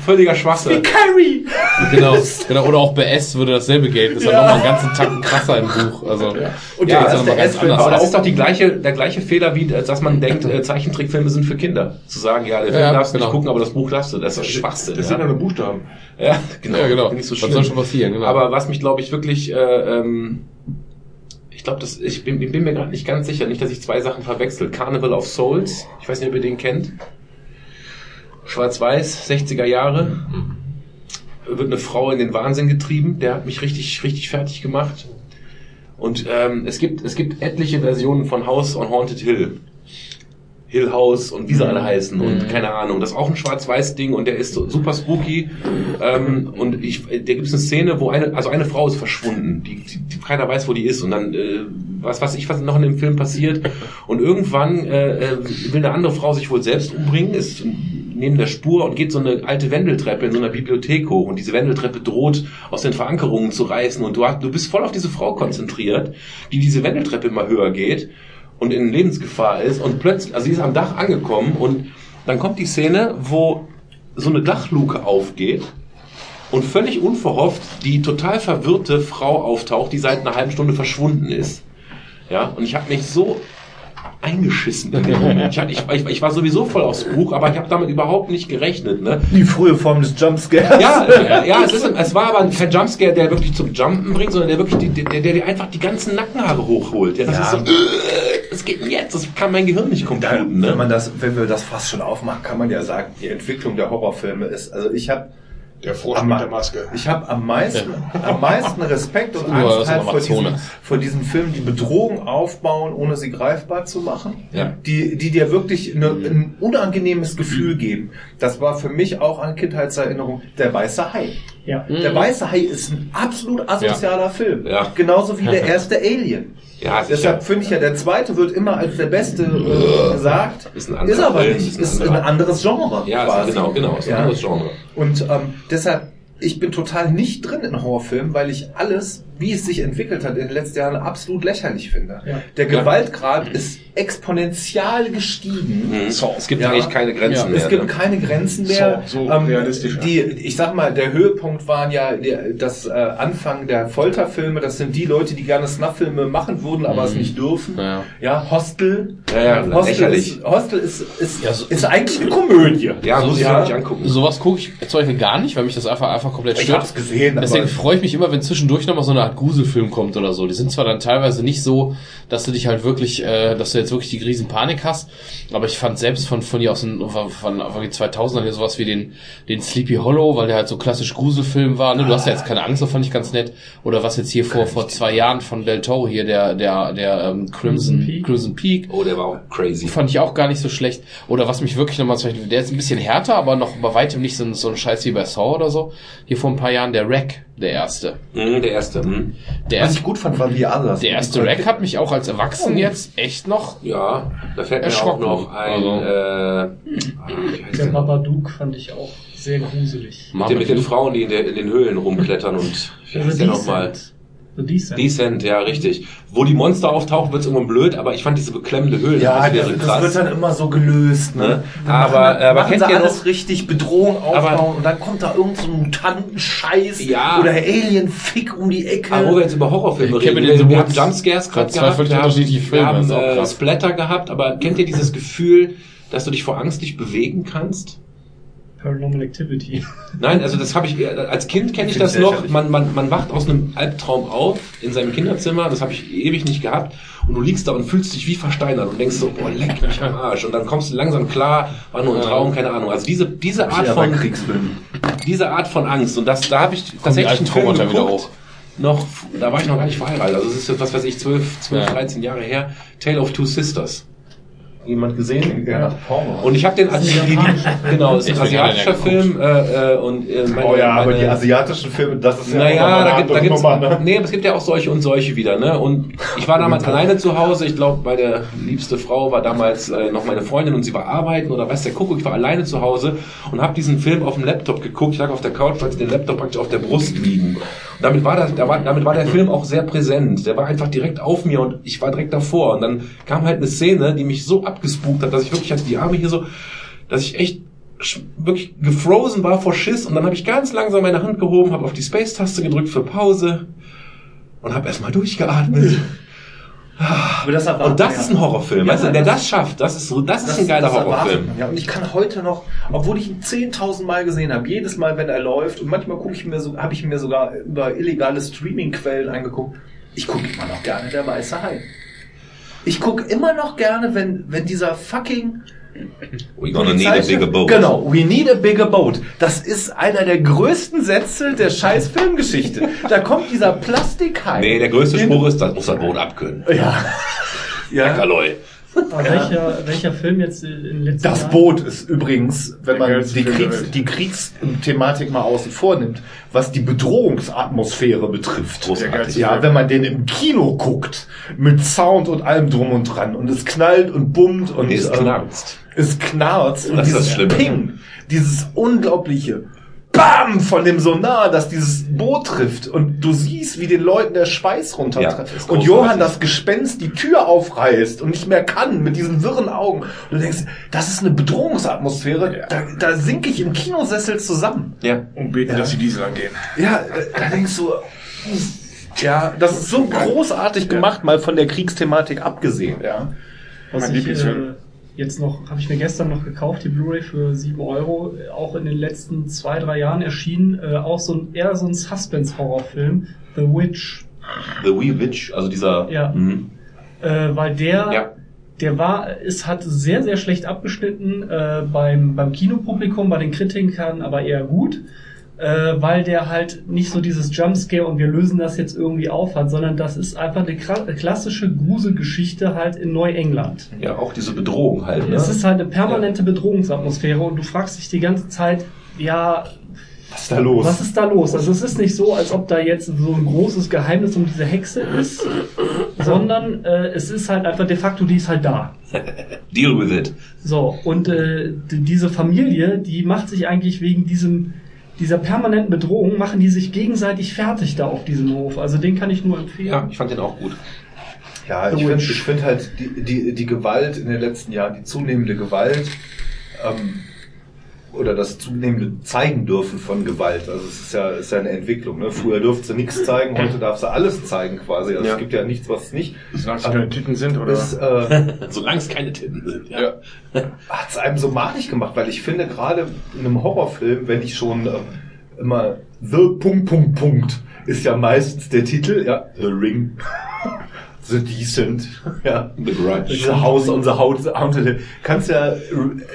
völliger Schwachsinn. Carrie. Genau, genau. Oder auch bei S würde dasselbe gelten. Ist ja. Ja. nochmal einen ganzen Tacken krasser im Buch. Also, Und Ja, der also erste noch mal ganz S-Film anders. Aber das ist auch doch die gleiche, der gleiche Fehler, wie äh, dass man denkt, äh, Zeichentrickfilme sind für Kinder. Zu sagen, ja, der Film Ja, darfst du genau. nicht gucken, aber das Buch darfst du. Das ist doch Schwachsinn. Das sind ja. ja nur Buchstaben. ja, genau. ja, genau. Nicht so Was schlimm. soll schon passieren? Genau. Aber was mich, glaube ich, wirklich, äh, ähm, ich glaube, das, ich bin, bin mir gerade nicht ganz sicher, nicht, dass ich zwei Sachen verwechsel. Carnival of Souls, ich weiß nicht, ob ihr den kennt. Schwarz-Weiß, 60er Jahre. Wird eine Frau in den Wahnsinn getrieben. Der hat mich richtig, richtig fertig gemacht. Und ähm, es gibt, es gibt etliche Versionen von House on Haunted Hill. Hill House und wie sie alle heißen und keine Ahnung. Das ist auch ein Schwarz-Weiß-Ding und der ist so super spooky. Ähm, und ich, da gibt es eine Szene, wo eine, also eine Frau ist verschwunden, die, die, keiner weiß, wo die ist. Und dann, äh, was weiß ich, was noch in dem Film passiert. Und irgendwann äh, äh, will eine andere Frau sich wohl selbst umbringen, ist neben der Spur und geht so eine alte Wendeltreppe in so einer Bibliothek hoch. Und diese Wendeltreppe droht aus den Verankerungen zu reißen. Und du, hast, du bist voll auf diese Frau konzentriert, die diese Wendeltreppe immer höher geht und in Lebensgefahr ist und plötzlich, also sie ist am Dach angekommen und dann kommt die Szene, wo so eine Dachluke aufgeht und völlig unverhofft die total verwirrte Frau auftaucht, die seit einer halben Stunde verschwunden ist. Ja, und ich habe mich so eingeschissen in dem Moment. Ich, ich, ich, ich war sowieso voll aufs Buch, aber ich habe damit überhaupt nicht gerechnet. Ne? die frühe Form des Jumpscares. Ja, ja, ja es, ist, es war aber kein Jumpscare, der wirklich zum Jumpen bringt, sondern der wirklich, die, der, der dir einfach die ganzen Nackenhaare hochholt. Ja, das Ja. ist so, äh, was geht jetzt? Das kann mein Gehirn nicht computen, wenn ne? man das, wenn wir das fast schon aufmachen, kann man ja sagen, die Entwicklung der Horrorfilme ist, also ich habe Der Frosch mit der Maske. Ich habe am meisten, am meisten Respekt und Angst halt vor diesen, vor diesen Filmen, die Bedrohung aufbauen, ohne sie greifbar zu machen. Ja. Die, die dir wirklich eine, ein unangenehmes Gefühl geben. Das war für mich auch eine Kindheitserinnerung. Der Weiße Hai. Ja. Der Weiße Hai ist ein absolut asozialer Film. Ja. Genauso wie der erste Alien. Ja. Deshalb finde ich ja, der zweite wird immer als der beste äh, gesagt. Ist ein ist aber Film, nicht. ist ein Ist ein anderes Genre. Ja, quasi. genau, genau, ist ein Ja. anderes Genre. Und ähm, deshalb, ich bin total nicht drin in Horrorfilmen, weil ich alles, wie es sich entwickelt hat in den letzten Jahren, absolut lächerlich finde. Ja. Der Ja. Gewaltgrad ist exponentiell gestiegen. Mhm. Es gibt Ja. eigentlich keine Grenzen Ja. mehr. Es gibt ne? keine Grenzen mehr. So- so realistisch, ja. Die, ich sag mal, der Höhepunkt waren ja der, das äh, Anfang der Folterfilme. Das sind die Leute, die gerne Snuff-Filme machen würden, aber es nicht dürfen. Ja. Ja, Hostel. Ja, ja, Hostel lächerlich. Ist, Hostel ist, ist, Ja, so- ist eigentlich eine Komödie. Ja, muss ich ja. nicht angucken. Sowas gucke ich zum Beispiel gar nicht, weil mich das einfach, einfach komplett Ich stört. hab's gesehen, aber- Deswegen freue ich mich immer, wenn zwischendurch nochmal so eine Art Gruselfilm kommt oder so. Die sind zwar dann teilweise nicht so, dass du dich halt wirklich, äh, dass du jetzt wirklich die riesen Panik hast, aber ich fand selbst von, von hier aus den, von, von Anfang der 2000er hier sowas wie den, den Sleepy Hollow, weil der halt so klassisch Gruselfilm war, ne? Du hast ja jetzt keine Angst, das fand ich ganz nett. Oder was jetzt hier vor, vor zwei Jahren von Del Toro hier, der, der, der, ähm, Crimson, Peak. Crimson Peak. Oh, der war auch crazy. Fand ich auch gar nicht so schlecht. Oder was mich wirklich nochmal zum Beispiel, der ist ein bisschen härter, aber noch bei weitem nicht so, so ein Scheiß wie bei Saw oder so. Hier vor ein paar Jahren der Rack, der erste. Mhm, der erste. Mhm. Der, Was erste, ich gut fand, war wie anders. der erste Rack hat mich auch als Erwachsen jetzt echt noch. Ja, da fällt mir auch Erschrocken. noch ein, Also- äh, wie heißt Der der? Babadook fand ich auch sehr gruselig. Mit, den, mit den Frauen, die in, der, in den Höhlen rumklettern und wie heißt der nochmal? The Descent. Decent, ja, richtig. Wo die Monster auftauchen, wird's irgendwann blöd, aber ich fand diese beklemmende Höhle Ja, das, das krass. wird dann immer so gelöst, ne? Ne? Dann Aber- machen, aber machen kennt sie ihr alles noch- richtig, Bedrohung Aber- aufbauen und dann kommt da irgend so ein Mutantenscheiß Ja. oder Alien-Fick um die Ecke. Aber wo wir jetzt über Horrorfilme reden, wir, wir haben. Jumpscares gerade Zwei gehabt, wir haben, Filme, wir haben das äh. Splatter gehabt, aber kennt ihr dieses Gefühl, dass du dich vor Angst nicht bewegen kannst? Paranormal Activity. Nein, also das habe ich als Kind kenne ich Find das ich noch. Man, man, man wacht aus einem Albtraum auf in seinem Kinderzimmer. Das habe ich ewig nicht gehabt. Und du liegst da und fühlst dich wie versteinert und denkst so, boah, leck mich am Arsch. Und dann kommst du langsam klar, war nur ein Traum, keine Ahnung. Also diese diese Art von Kriegsfilmen. diese Art von Angst. Und das da habe ich tatsächlich einen Film Traumata wieder geguckt. hoch. Noch, da war ich noch gar nicht verheiratet. Also es ist jetzt, was weiß ich, 12, 12 Ja. 13 Jahre her. Tale of Two Sisters. Jemand gesehen? Ja. Und ich habe den Film. genau, es ist ein er asiatischer Film äh, äh, und äh, meine, Oh ja, aber meine- die asiatischen Filme, das ist ja Naja, da gibt da gibt's, Nummer, ne? nee, aber es gibt ja auch solche und solche wieder, ne? Und ich war damals alleine zu Hause. Ich glaube, meine liebste Frau war damals äh, noch meine Freundin und sie war arbeiten oder weiß der Kuckuck. Ich war alleine zu Hause und habe diesen Film auf dem Laptop geguckt. Ich lag auf der Couch, hatte den Laptop praktisch auf der Brust liegen. Damit war das, damit war der Film auch sehr präsent. Der war einfach direkt auf mir und ich war direkt davor. Und dann kam halt eine Szene, die mich so abgespukt hat, dass ich wirklich hatte die Arme hier so, dass ich echt wirklich gefrozen war vor Schiss und dann habe ich ganz langsam meine Hand gehoben, habe auf die Space-Taste gedrückt für Pause und habe erstmal durchgeatmet. Aber das erwartet Und das man ist ja. ein Horrorfilm, Ja, weißt du, der das- das schafft, das ist so, das ist ein geiler das Horrorfilm. Ja, und ich kann heute noch, obwohl ich ihn 10.000 Mal gesehen habe, jedes Mal, wenn er läuft, und manchmal gucke ich mir so, habe ich mir sogar über illegale Streaming-Quellen angeguckt, ich gucke immer noch gerne der Weiße Hai. Ich gucke immer noch gerne, wenn, wenn dieser fucking We're gonna need a bigger boat. Genau, we need a bigger boat. Das ist einer der größten Sätze der scheiß Filmgeschichte. Da kommt dieser Plastikhai. Nee, der größte Spruch ist, das muss das Boot abkönnen. Ja. ja. Aber welcher, welcher Film jetzt in den letzten Das Jahren? Boot ist übrigens, wenn Der man die, Kriegs, die Kriegsthematik mal außen vor nimmt, was die Bedrohungsatmosphäre betrifft. Großartig. Ja, wenn man den im Kino guckt, mit Sound und allem drum und dran und es knallt und bummt und Nee, es ähm, knarzt. es knarzt und Das ist das dieses. Ping, dieses unglaubliche BAM von dem Sonar, das dieses Boot trifft und du siehst, wie den Leuten der Schweiß Ja, runtertritt. das ist und. Johann das Gespenst die Tür aufreißt und nicht mehr kann mit diesen wirren Augen. Und du denkst, das ist eine Bedrohungsatmosphäre. Da, da sinke ich im Kinosessel zusammen. Ja. Und beten, dass die Diesel angehen. Ja, da da denkst du, ja, das ist so großartig gemacht, mal von der Kriegsthematik abgesehen. Ja. Was Mein ich, Lieblingsfilm. äh, jetzt noch, habe ich mir gestern noch gekauft, die Blu-ray für 7 Euro, auch in den letzten zwei, drei Jahren erschienen, äh, auch so ein, eher so ein Suspense-Horrorfilm, The Witch, The Wee Witch, also dieser. Ja. Mhm. äh, weil der, Ja. der war, es hat sehr, sehr schlecht abgeschnitten äh, beim, beim Kinopublikum, bei den Kritikern aber eher gut. Äh, weil der halt nicht so dieses Jumpscare und wir lösen das jetzt irgendwie auf hat, sondern das ist einfach eine klassische Gruselgeschichte halt in Neuengland. ja, auch diese Bedrohung halt. Ne? Es ist halt eine permanente Bedrohungsatmosphäre und du fragst dich die ganze Zeit, ja, Was ist da los? was ist da los? Also es ist nicht so, als ob da jetzt so ein großes Geheimnis um diese Hexe ist, sondern äh, es ist halt einfach de facto, die ist halt da. Deal with it. So, und äh, die- diese Familie, die macht sich eigentlich wegen diesem dieser permanenten Bedrohung, machen die sich gegenseitig fertig da auf diesem Hof. Also den kann ich nur empfehlen. Ja, ich fand den auch gut. Ja, ich finde find halt die, die, die Gewalt in den letzten Jahren, die zunehmende Gewalt ähm, oder das zunehmende Zeigen dürfen von Gewalt. Also es ist ja, ist ja eine Entwicklung. Ne? Früher durfte sie nichts zeigen, heute darf sie alles zeigen quasi. Also Ja. es gibt ja nichts, was nicht. Solange es keine Tüten sind, oder? Ist, äh, Solange es keine Titten sind. Ja. hat es einem so malig gemacht, weil ich finde gerade in einem Horrorfilm, wenn ich schon ähm, immer The Punkt Punkt Punkt ist ja meistens der Titel, ja, The Ring, The Decent, ja. The Grudge. Unser Haus, unser Haus, Haunted. Kannst ja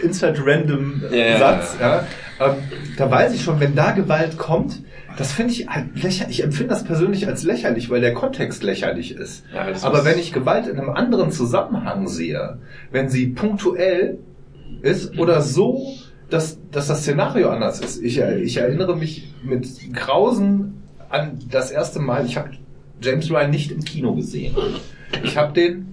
insert random ja, Satz, ja. Ähm, da weiß ich schon, wenn da Gewalt kommt, das finde ich halt lächerlich. Ich empfinde das persönlich als lächerlich, weil der Kontext lächerlich ist. Ja, Aber wenn ich Gewalt in einem anderen Zusammenhang sehe, wenn sie punktuell ist oder so, dass, dass das Szenario anders ist. Ich, ich erinnere mich mit Grausen an das erste Mal, ich habe James Ryan nicht im Kino gesehen. Ich habe den,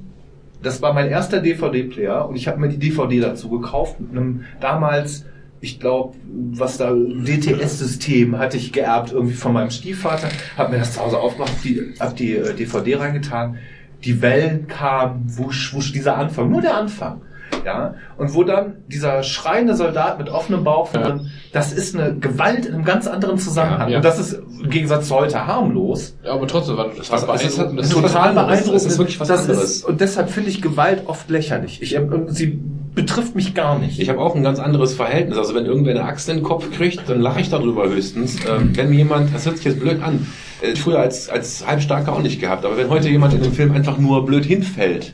das war mein erster DVD-Player und ich habe mir die DVD dazu gekauft mit einem damals, ich glaube, was da DTS-System hatte ich geerbt irgendwie von meinem Stiefvater, habe mir das zu Hause aufgemacht, die, hab die äh, DVD reingetan, die Wellen kamen, wusch, wusch, dieser Anfang, nur der Anfang. Ja, und wo dann dieser schreiende Soldat mit offenem Bauch Ja. das ist eine Gewalt in einem ganz anderen Zusammenhang. Ja, ja. Und das ist im Gegensatz zu heute harmlos. Ja, aber trotzdem war das war es ist- beeindruckend. es Das ist ist total total beeindruckend. Es ist wirklich was das anderes. Ist, und deshalb finde ich Gewalt oft lächerlich. Ich, sie betrifft mich gar nicht. Ich habe auch ein ganz anderes Verhältnis. Also wenn irgendwer eine Axt in den Kopf kriegt, dann lache ich darüber höchstens. Ähm, wenn mir jemand, das hört sich jetzt blöd an, äh, früher als, als Halbstarker auch nicht gehabt, aber wenn heute jemand in dem Film einfach nur blöd hinfällt,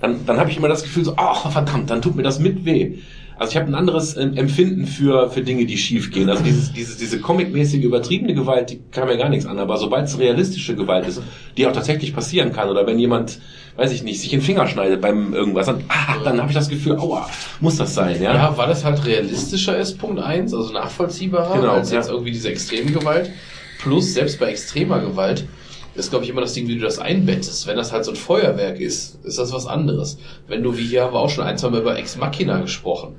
dann, dann habe ich immer das Gefühl so, ach verdammt, dann tut mir das mit weh. Also ich habe ein anderes ähm, Empfinden für, für Dinge, die schief gehen. Also dieses, dieses, diese comicmäßige, übertriebene Gewalt, die kann mir gar nichts an. Aber sobald es realistische Gewalt ist, die auch tatsächlich passieren kann, oder wenn jemand, weiß ich nicht, sich den Finger schneidet beim irgendwas, dann, ah, dann habe ich das Gefühl, aua, muss das sein, ja? Ja, weil das halt realistischer ist, Punkt eins, also nachvollziehbarer, Genau, als ja. jetzt irgendwie diese extreme Gewalt. Plus, selbst bei extremer Gewalt, ist, glaube ich, immer das Ding, wie du das einbettest. Wenn das halt so ein Feuerwerk ist, ist das was anderes. Wenn du, wie hier haben wir auch schon ein, zwei Mal über Ex Machina gesprochen.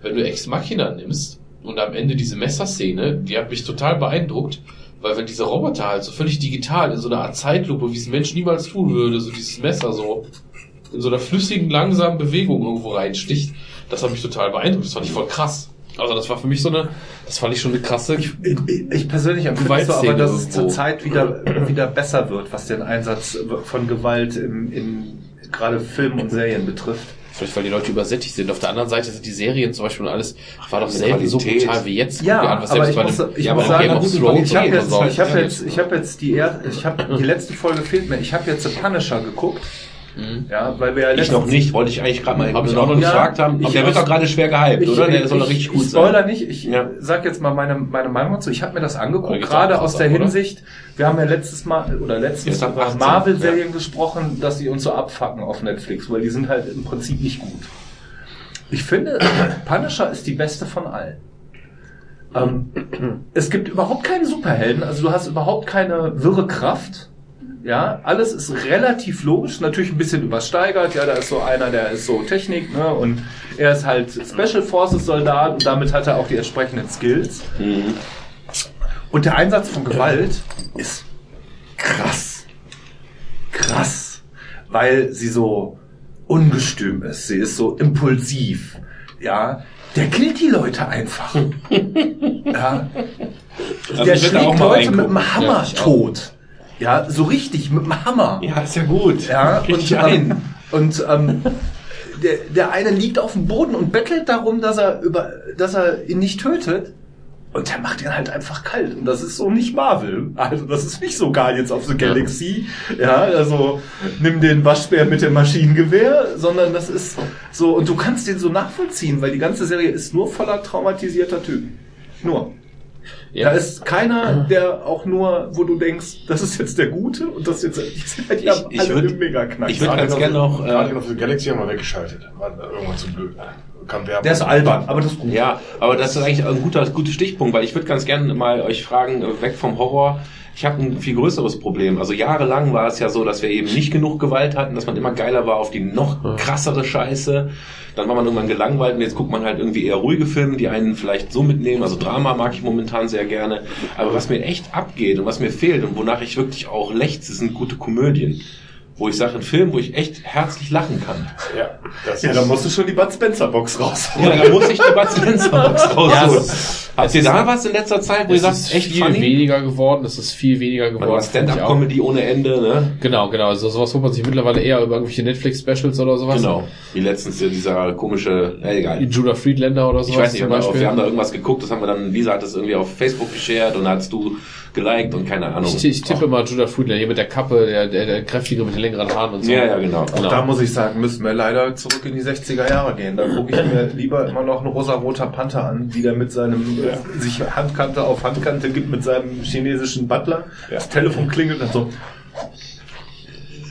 Wenn du Ex Machina nimmst und am Ende diese Messerszene, die hat mich total beeindruckt, weil wenn diese Roboter halt so völlig digital in so einer Art Zeitlupe, wie es ein Mensch niemals tun würde, so dieses Messer so in so einer flüssigen, langsamen Bewegung irgendwo reinsticht, das hat mich total beeindruckt. Das fand ich voll krass. Also das war für mich so eine, das fand ich schon eine krasse. Ich, ich persönlich empfinde so, aber dass es irgendwo. zur Zeit wieder, wieder besser wird, was den Einsatz von Gewalt in, in gerade Film und Serien betrifft. Vielleicht weil die Leute übersättigt sind. Auf der anderen Seite sind die Serien zum Beispiel und alles, war doch selten so brutal wie jetzt. Ja, an, was aber ich muss, einem- ich ja, muss sagen, Game of Thrones ich habe jetzt, so. ich habe jetzt, ich habe jetzt die, er, ich habe die letzte Folge fehlt mir. Ich habe jetzt The Punisher geguckt, Mhm. ja, weil wir ja Ich noch nicht, wollte ich eigentlich gerade mal Hab ich noch auch noch nicht. gefragt haben. Ich- der wird doch gerade schwer gehypt, Ich, oder? Der ich, soll doch richtig ich, gut ich spoiler sein. nicht, ich Ja. sag jetzt mal meine, meine Meinung dazu. Ich habe mir das angeguckt, gerade aus der oder? Hinsicht, wir haben ja letztes Mal oder letztens über 18, Marvel-Serien gesprochen, dass sie uns so abfacken auf Netflix, weil die sind halt im Prinzip nicht gut. Ich finde, Punisher ist die beste von allen. Ähm, es gibt überhaupt keinen Superhelden, also du hast überhaupt keine wirre Kraft. Ja, alles ist relativ logisch, natürlich ein bisschen übersteigert. Ja, da ist so einer, der ist so Technik, ne, und er ist halt Special Forces Soldat und damit hat er auch die entsprechenden Skills. Mhm. Und der Einsatz von Gewalt ist krass. Krass. Weil sie so ungestüm ist. Sie ist so impulsiv. Ja. Der killt die Leute einfach. ja. Also der schlägt Leute mit dem Hammer Ja, tot. Ja, so richtig, mit dem Hammer. Ja, ist ja gut. Ja, Richtig und, ein. ähm, und ähm, der, der eine liegt auf dem Boden und bettelt darum, dass er über, dass er ihn nicht tötet. Und der macht ihn halt einfach kalt. Und das ist so nicht Marvel. Also das ist nicht so Guardians of the Galaxy. Ja, also nimm den Waschbär mit dem Maschinengewehr, sondern das ist so, und du kannst den so nachvollziehen, weil die ganze Serie ist nur voller traumatisierter Typen. Nur. Ja. Da ist keiner, der auch nur, wo du denkst, das ist jetzt der Gute und das ist jetzt, die sind halt ja Ich- ich alle würd- im Mega-Knack. ich würd ganz gerne noch, äh, Guardian of the Galaxy haben wir weggeschaltet. War irgendwann zu blöd. Kam Werbung. Der ist albern, aber das ist gut. Ja, aber das ist eigentlich ein guter, guter Stichpunkt, weil ich würde ganz gerne mal euch fragen, weg vom Horror. Ich habe ein viel größeres Problem. Also jahrelang war es ja so, dass wir eben nicht genug Gewalt hatten, dass man immer geiler war auf die noch krassere Scheiße. Dann war man irgendwann gelangweilt und jetzt guckt man halt irgendwie eher ruhige Filme, die einen vielleicht so mitnehmen. Also Drama mag ich momentan sehr gerne. Aber was mir echt abgeht und was mir fehlt und wonach ich wirklich auch lechze, sind gute Komödien. Wo ich sage, ein Film, wo ich echt herzlich lachen kann. Ja, das Ja, ist, da musst du schon die Bud Spencer Box raus. Ja, da muss ich die Bud Spencer Box Ja, rausholen. es Habt ihr da was in letzter Zeit, wo ihr Es sagt, ist echt viel funny? weniger geworden, es ist viel weniger geworden. Stand-up-Comedy ohne Ende, ne? Genau, genau. Also sowas holt man sich mittlerweile eher über irgendwelche Netflix-Specials oder sowas. Genau. Wie letztens ja dieser komische, äh, egal. Judah Friedlander oder sowas Ich weiß nicht, zum wir haben, Beispiel. wir haben da irgendwas geguckt, das haben wir dann, Lisa hat das irgendwie auf Facebook geshared und hast du geliked und keine Ahnung. ich, ich tippe mal Judah Friedlander, hier mit der Kappe, der, der, der kräftige mit den längeren Haaren und so. Ja, ja, genau. Genau. Da muss ich sagen, müssen wir leider zurück in die 60er Jahre gehen. Da gucke ich mir lieber immer noch einen rosa-roter Panther an, wie der mit seinem, äh, sich Handkante auf Handkante gibt mit seinem chinesischen Butler. Das Telefon klingelt und so.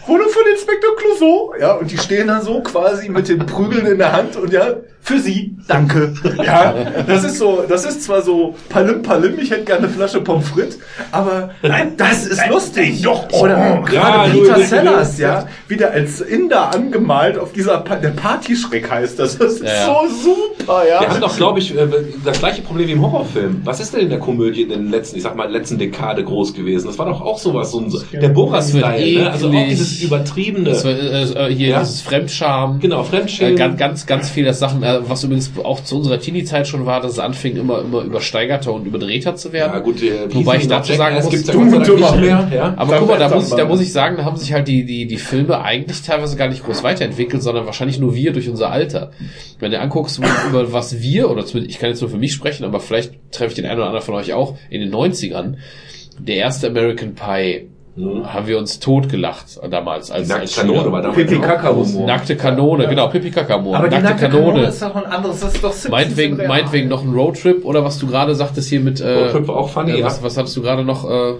Wurde von Inspektor Clouseau. Ja, und die stehen da so quasi mit den Prügeln in der Hand und ja, für Sie, danke. Ja, das ist so, das ist zwar so Palim Palim, ich hätte gerne eine Flasche Pommes frites, aber nein, das ist lustig. Doch, Oder Ja, gerade Peter Sellers, ja, wieder als Inder angemalt auf dieser, pa der Partyschreck heißt das. Das ist Ja, so super, ja. Wir haben doch, glaube ich, äh, das gleiche Problem wie im Horrorfilm. Was ist denn in der Komödie in den letzten, ich sag mal, letzten Dekade groß gewesen? Das war doch auch sowas, so ein, der Das wird Borat-Style, ne? Also auch dieses übertriebene. Das war, äh, äh, hier Ja. dieses Fremdscham. genau, Äh, Fremdschämen. ganz, ganz, ganz viele Sachen, äh, was übrigens auch zu unserer Teenie-Zeit schon war, dass es anfing, immer, immer übersteigerter und überdrehter zu werden. ja, gut, äh, Wobei ich dazu sagen muss, gibt's ja Dumm Dank nicht mehr, ja. Aber guck mal, da muss, ich, da muss ich sagen, da haben sich halt die, die, die Filme eigentlich teilweise gar nicht groß weiterentwickelt, sondern wahrscheinlich nur wir durch unser Alter. Wenn du anguckst, über was wir, oder zumindest, ich kann jetzt nur für mich sprechen, aber vielleicht treffe ich den einen oder anderen von euch auch, in den 90ern, der erste American Pie haben wir uns totgelacht damals. Als, als Kanone war damals Pipi auch Kaka groß. Humor. Nackte Kanone, genau, Pipi Kakamor. Aber die nackte, nackte Kanone. Kanone ist doch ein anderes, das ist doch Simpsons Meinetwegen, meinetwegen noch ein Roadtrip oder was du gerade sagtest hier mit äh, Roadtrip war auch funny, äh, ja. was, was hattest du gerade noch äh,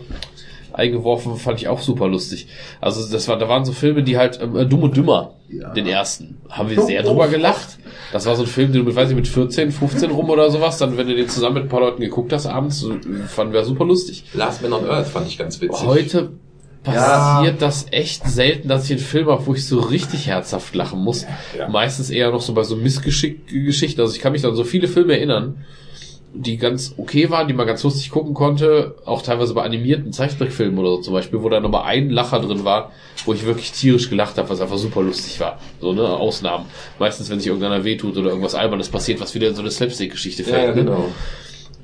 eingeworfen, fand ich auch super lustig. Also das war, da waren so Filme, die halt äh, Dumm und Dümmer, den ersten, haben wir sehr drüber gelacht. Das war so ein Film, den du mit, weiß ich, mit 14, 15 rum oder sowas, dann wenn du den zusammen mit ein paar Leuten geguckt hast abends, fanden wir super lustig. Last Man on Earth fand ich ganz witzig. Heute passiert das echt selten, dass ich einen Film habe, wo ich so richtig herzhaft lachen muss. Ja. Meistens eher noch so bei so Missgeschichten. Also ich kann mich an so viele Filme erinnern, die ganz okay waren, die man ganz lustig gucken konnte, auch teilweise bei animierten Zeichentrickfilmen oder so zum Beispiel, wo da nochmal ein Lacher drin war, wo ich wirklich tierisch gelacht habe, was einfach super lustig war. So, ne, Ausnahmen. Meistens, wenn sich irgendeiner wehtut oder irgendwas Albernes passiert, was wieder in so eine Slapstick-Geschichte Ja, ja, fällt. ne? genau.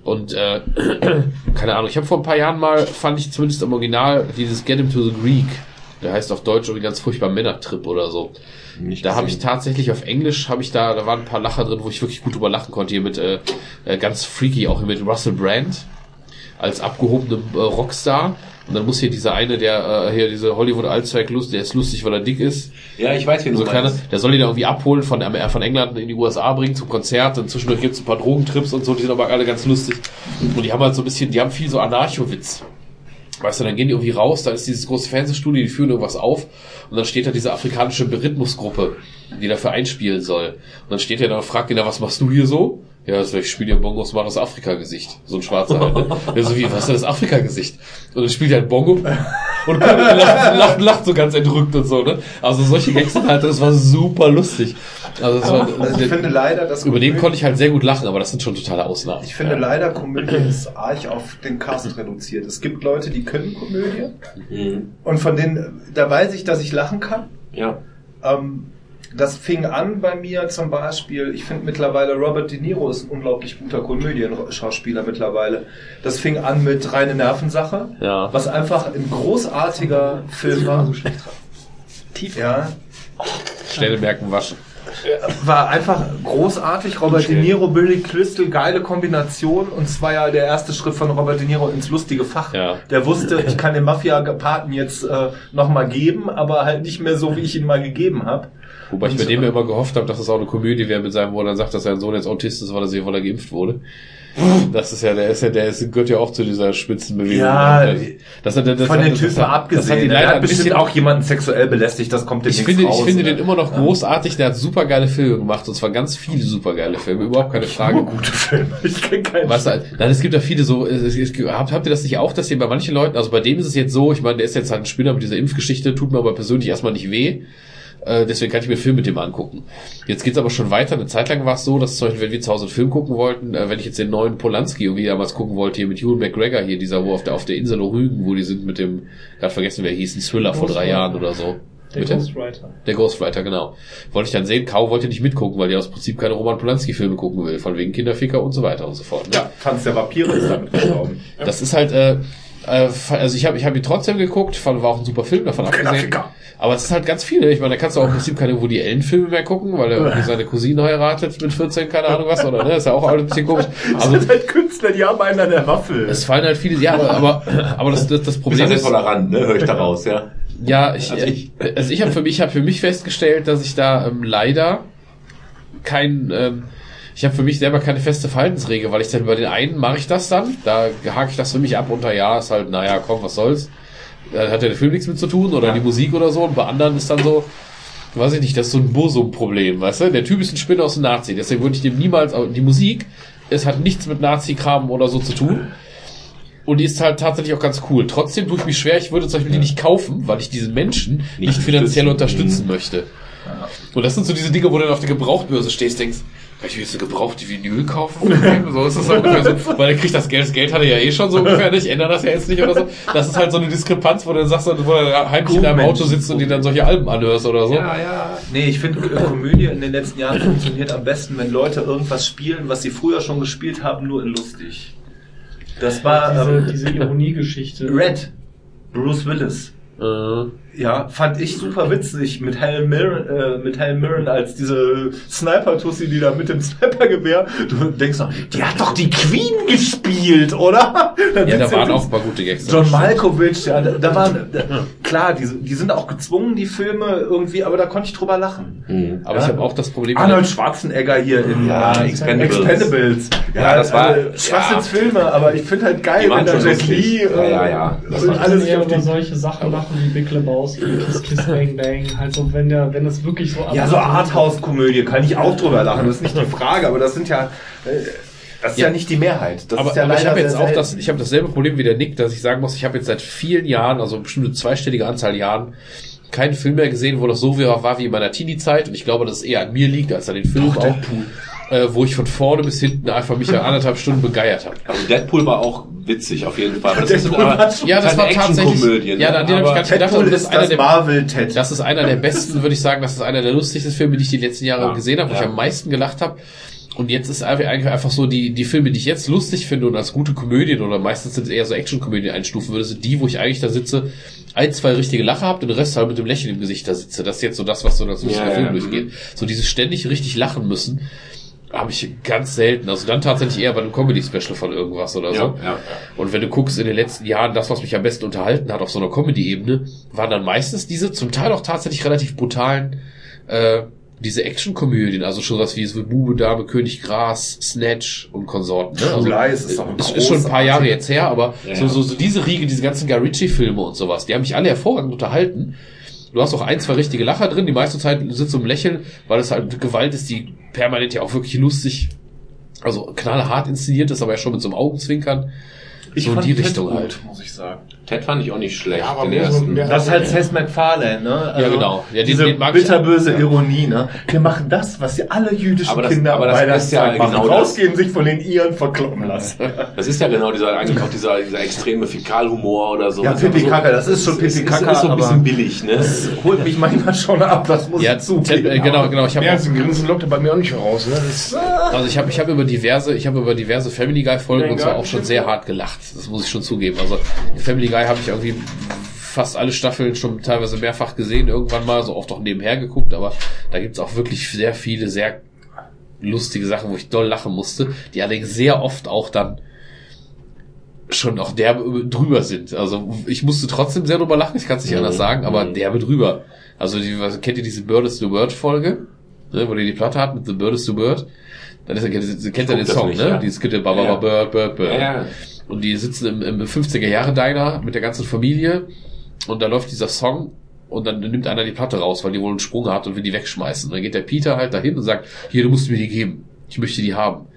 Und äh, keine Ahnung, ich habe vor ein paar Jahren mal, fand ich zumindest im Original, dieses Get Him to the Greek. Der heißt auf Deutsch irgendwie ganz furchtbar Männertrip oder so. Nicht Da habe ich tatsächlich auf Englisch, habe ich da, da waren ein paar Lacher drin, wo ich wirklich gut drüber lachen konnte. Hier mit äh, äh, ganz freaky, auch hier mit Russell Brand als abgehobenem äh, Rockstar. Und dann muss hier dieser eine, der äh, hier diese Hollywood Allzweig lust, der ist lustig, weil er dick ist. Ja, ich weiß, wie du So kleine, meinst. der soll ihn irgendwie abholen, von, äh, von England in die USA bringen zum Konzert. Und zwischendurch gibt's ein paar Drogentrips und so, die sind aber alle ganz lustig. Und die haben halt so ein bisschen, die haben viel so Anarcho-Witz. Weißt du, dann gehen die irgendwie raus, da ist dieses große Fernsehstudio, die führen irgendwas auf und dann steht da diese afrikanische Rhythmusgruppe, die dafür einspielen soll. Und dann steht er da und fragt ihn da, was machst du hier so? Ja, also ich spiele hier Bongos, mach das Afrika-Gesicht. So ein Schwarzer halt, ne? Ja, so wie, was ist denn das Afrika-Gesicht? Und dann spielt er ein Bongo und lacht, lacht, lacht so ganz entrückt und so, ne? Also solche Gags sind halt, das war super lustig. Also, das war, Also ich finde leider, dass über den Komödie- konnte ich halt sehr gut lachen, aber das sind schon totale Ausnahmen. Ich finde leider, Komödie ist arg auf den Cast reduziert. Es gibt Leute, die können Komödie Mhm. und von denen, da weiß ich, dass ich lachen kann. Ja. Ähm, das fing an bei mir zum Beispiel, ich finde mittlerweile Robert De Niro ist ein unglaublich guter Komödienschauspieler mittlerweile. Das fing an mit reine Nervensache, Ja. was einfach ein großartiger Film war. Ja, Schnell merken, waschen. war einfach großartig. Robert De Niro, Billy Crystal, geile Kombination. Und es war ja der erste Schritt von Robert De Niro ins lustige Fach. Ja. Der wusste, ich kann den Mafia-Paten jetzt äh, nochmal geben, aber halt nicht mehr so, wie ich ihn mal gegeben habe. Wobei ich bei dem ja immer gehofft habe, dass es auch eine Komödie wäre mit seinem, wo er dann sagt, dass sein Sohn jetzt Autist ist, weil er, sich- weil er geimpft wurde. Das ist ja, der ist ja, der ist, gehört ja auch zu dieser Spitzenbewegung. Ja, das, hat, das, Von den das, Typen hat, abgesehen. Das hat der leider hat ein bestimmt bisschen auch jemanden sexuell belästigt, das kommt ich finde, ich raus, finde ne? den immer noch großartig, der hat super geile Filme gemacht, und zwar ganz viele super geile Filme, überhaupt keine Frage. Nur gute Filme. Ich kenn keinen. Was, nein, es gibt ja viele so, es, es, es, habt, habt ihr das nicht auch, dass ihr bei manchen Leuten, also bei dem ist es jetzt so, ich meine, der ist jetzt halt ein Spinner mit dieser Impfgeschichte, tut mir aber persönlich erstmal nicht weh. Äh, deswegen kann ich mir einen Film mit dem angucken. Jetzt geht's aber schon weiter. Eine Zeit lang war es so, dass zum Beispiel, wenn wir zu Hause einen Film gucken wollten, äh, wenn ich jetzt den neuen Polanski irgendwie damals gucken wollte, hier mit Ewan McGregor hier, dieser, wo auf der, auf der Insel Rügen, wo die sind mit dem, gerade vergessen, wer hieß, ein Thriller vor drei. Jahren oder so. Der? Ghostwriter. Der Ghostwriter, genau. Wollte ich dann sehen, Kau wollte nicht mitgucken, weil der aus Prinzip keine Roman Polanski-Filme gucken will, von wegen Kinderficker und so weiter und so fort. Ne? Ja, Tanz der Vampire ist damit gestorben. Das ist halt, äh, also ich habe ich hab ihn trotzdem geguckt, fand, war auch ein super Film, davon abgesehen. Kinderficker. Aber es ist halt ganz viele. Ich meine, da kannst du auch im Prinzip keine Woody Allen-Filme mehr gucken, weil er irgendwie seine Cousine heiratet mit 14, keine Ahnung was, oder ne? Ist ja auch alles ein bisschen komisch. Das Also sind halt Künstler, die haben einen an der Waffel. es fallen halt viele, ja, aber, aber, aber das, das, das Problem ja ist, tolerant, ne? Hör ich daraus, ja. ja, ich, Also ich- also ich habe für mich, hab für mich festgestellt, dass ich da ähm, leider kein, ähm, ich habe für mich selber keine feste Verhaltensregel, weil ich dann bei den einen mache ich das dann, da hake ich das für mich ab unter ja, ist halt, naja, komm, was soll's. Da hat ja der Film nichts mit zu tun oder die Musik oder so. Und bei anderen ist dann so, weiß ich nicht, das ist so ein Bursum-Problem, weißt du? Der Typ ist ein Spinner aus dem Nazi, deswegen würde ich dem niemals, die Musik, es hat nichts mit Nazi-Kram oder so zu tun. Und die ist halt tatsächlich auch ganz cool. Trotzdem tue ich mich schwer, ich würde zum Beispiel die nicht kaufen, weil ich diesen Menschen nicht, Nicht finanziell unterstützen. unterstützen möchte. Und das sind so diese Dinge, wo du dann auf der Gebrauchtbörse stehst, denkst, kann ich mir jetzt eine gebrauchte Vinyl kaufen? so ist das halt ungefähr so. Weil er kriegt das Geld, das Geld hat er ja eh schon so ungefähr nicht, ändert das ja jetzt nicht oder so. Das ist halt so eine Diskrepanz, wo du dann sagst, wo du heimlich in deinem Auto sitzt und dir dann solche Alben anhörst oder so. ja. Nee, ich finde, äh, Komödie in den letzten Jahren funktioniert am besten, wenn Leute irgendwas spielen, was sie früher schon gespielt haben, nur in lustig. Das war Diese, ähm, diese Ironiegeschichte. Red, Bruce Willis. Äh, Ja, fand ich super witzig mit Helen Mirren, äh, mit Helen Mirren als diese Sniper-Tussi, die da mit dem Snipergewehr. Du denkst noch, die hat doch die Queen gespielt, oder? Dann Ja, da waren auch ein paar gute Gags. John Malkovich, ja, da, da waren, da, klar, die, die sind auch gezwungen, die Filme irgendwie, aber da konnte ich drüber lachen. Mhm. Aber ich habe auch das Problem. Arnold Schwarzenegger hier in Ja, äh, Expendables. Expendables. Ja, das war- äh, Schwachsinnsfilme, aber ich finde halt geil, wenn da lustig. Li, äh, Ja, ja, ja. Das und alles auf die solche Sachen lachen wie Big Lebowski, Kiss Kiss Bang Bang. Halt so, wenn der, wenn es wirklich so Ja, so Arthouse-Komödie kann ich auch drüber lachen, das ist nicht die Frage, aber das sind ja, äh, das ist ja, Ja. nicht die Mehrheit. Das aber, ist ja aber ich habe jetzt auch das, ich habe dasselbe Problem wie der Nick, dass ich sagen muss, ich habe jetzt seit vielen Jahren, also bestimmt eine zweistellige Anzahl Jahren, keinen Film mehr gesehen, wo das so war, war wie in meiner Teenie-Zeit. Und ich glaube, dass es eher an mir liegt, als an den Film auch. Äh, wo ich von vorne bis hinten einfach mich ja anderthalb Stunden begeiert habe. Also Deadpool war auch witzig auf jeden Fall. Das Deadpool ist aber Ja, das war tatsächlich. Actionkomödie, ne? Ja, an den habe ich gar nicht gedacht. Deadpool das ist das der, Marvel-Ted. das ist einer der besten, würde ich sagen, das ist einer der lustigsten Filme, die ich die letzten Jahre Ja. gesehen habe, wo ich Ja. am meisten gelacht habe. Und jetzt ist einfach eigentlich einfach so, die, die Filme, die ich jetzt lustig finde und als gute Komödien oder meistens sind es eher so Actionkomödien einstufen würde, sind die, wo ich eigentlich da sitze, ein, zwei richtige Lacher habe, den Rest halt mit dem Lächeln im Gesicht da sitze. Das ist jetzt so das, was so das lustige Ja, Film ja. durchgeht. So dieses ständig richtig lachen müssen, habe ich ganz selten. Also dann tatsächlich eher bei einem Comedy-Special von irgendwas oder so. Ja, ja, ja. Und wenn du guckst in den letzten Jahren, das, was mich am besten unterhalten hat auf so einer Comedy-Ebene, waren dann meistens diese zum Teil auch tatsächlich relativ brutalen, äh, diese Action-Komödien, also schon was wie so Bube, Dame, König Gras, Snatch und Konsorten. Ne? Also, Lies ist doch ein ist, ist schon ein paar Jahre jetzt her, aber so, so, so diese Riege, diese ganzen Guy Ritchie-Filme und sowas, die haben mich alle hervorragend unterhalten. Du hast auch ein, zwei richtige Lacher drin, die meiste Zeit sitzt so im Lächeln, weil es halt Gewalt ist, die permanent ja auch wirklich lustig, also knallhart inszeniert ist, aber ja schon mit so einem Augenzwinkern. so in die Richtung gut, halt. muss ich sagen. Ted fand ich auch nicht schlecht, Ja, aber den mehr so- ersten. mehr- Das ist halt Seth MacFarlane, ne? Also Ja, genau. Ja, den- diese den ich- bitterböse Ironie, ne? Wir machen das, was sie alle jüdischen Aber das- Kinder aber das bei der ist ja machen. genau das. Rausgehen, sich von den Iren verkloppen lassen. Das ist ja genau dieser, eigentlich auch dieser, dieser extreme Fäkalhumor oder so. Ja, Das Pipi so- Kaka, das ist schon Pipi ist- Kaka, Ist so ein bisschen billig, ne? Das holt mich manchmal schon ab, das muss Ja, ich zugeben. Ted, äh, genau, genau. Ich habe als ein Grinsen lockt er bei mir auch nicht raus. Ne? Das, also ich habe ich habe über diverse ich habe über diverse Family Guy Folgen Ja, und zwar ja, auch schon sehr hart gelacht. Das muss ich schon zugeben. Also Family Guy habe ich irgendwie fast alle Staffeln schon teilweise mehrfach gesehen, irgendwann mal, so oft auch nebenher geguckt, aber da gibt's auch wirklich sehr viele sehr lustige Sachen, wo ich doll lachen musste, die allerdings sehr oft auch dann schon auch derbe drüber sind. Also ich musste trotzdem sehr drüber lachen, ich kann es nicht Mhm. anders sagen, aber Mhm. derbe drüber. Also die, kennt ihr diese Bird is the Word Folge? Ne, wo die die Platte hat mit The Bird is the Word? Dann ist, kennt, ihr den Song, nicht, ne? ja. Dieses Gitte, Baba, Ja. Bird, Bird, Bird. Ja, ja. Und die sitzen im, im 50er Jahre Diner mit der ganzen Familie und da läuft dieser Song und dann nimmt einer die Platte raus, weil die wohl einen Sprung hat und will die wegschmeißen. Und dann geht der Peter halt dahin und sagt, hier, du musst mir die geben. Ich möchte die haben.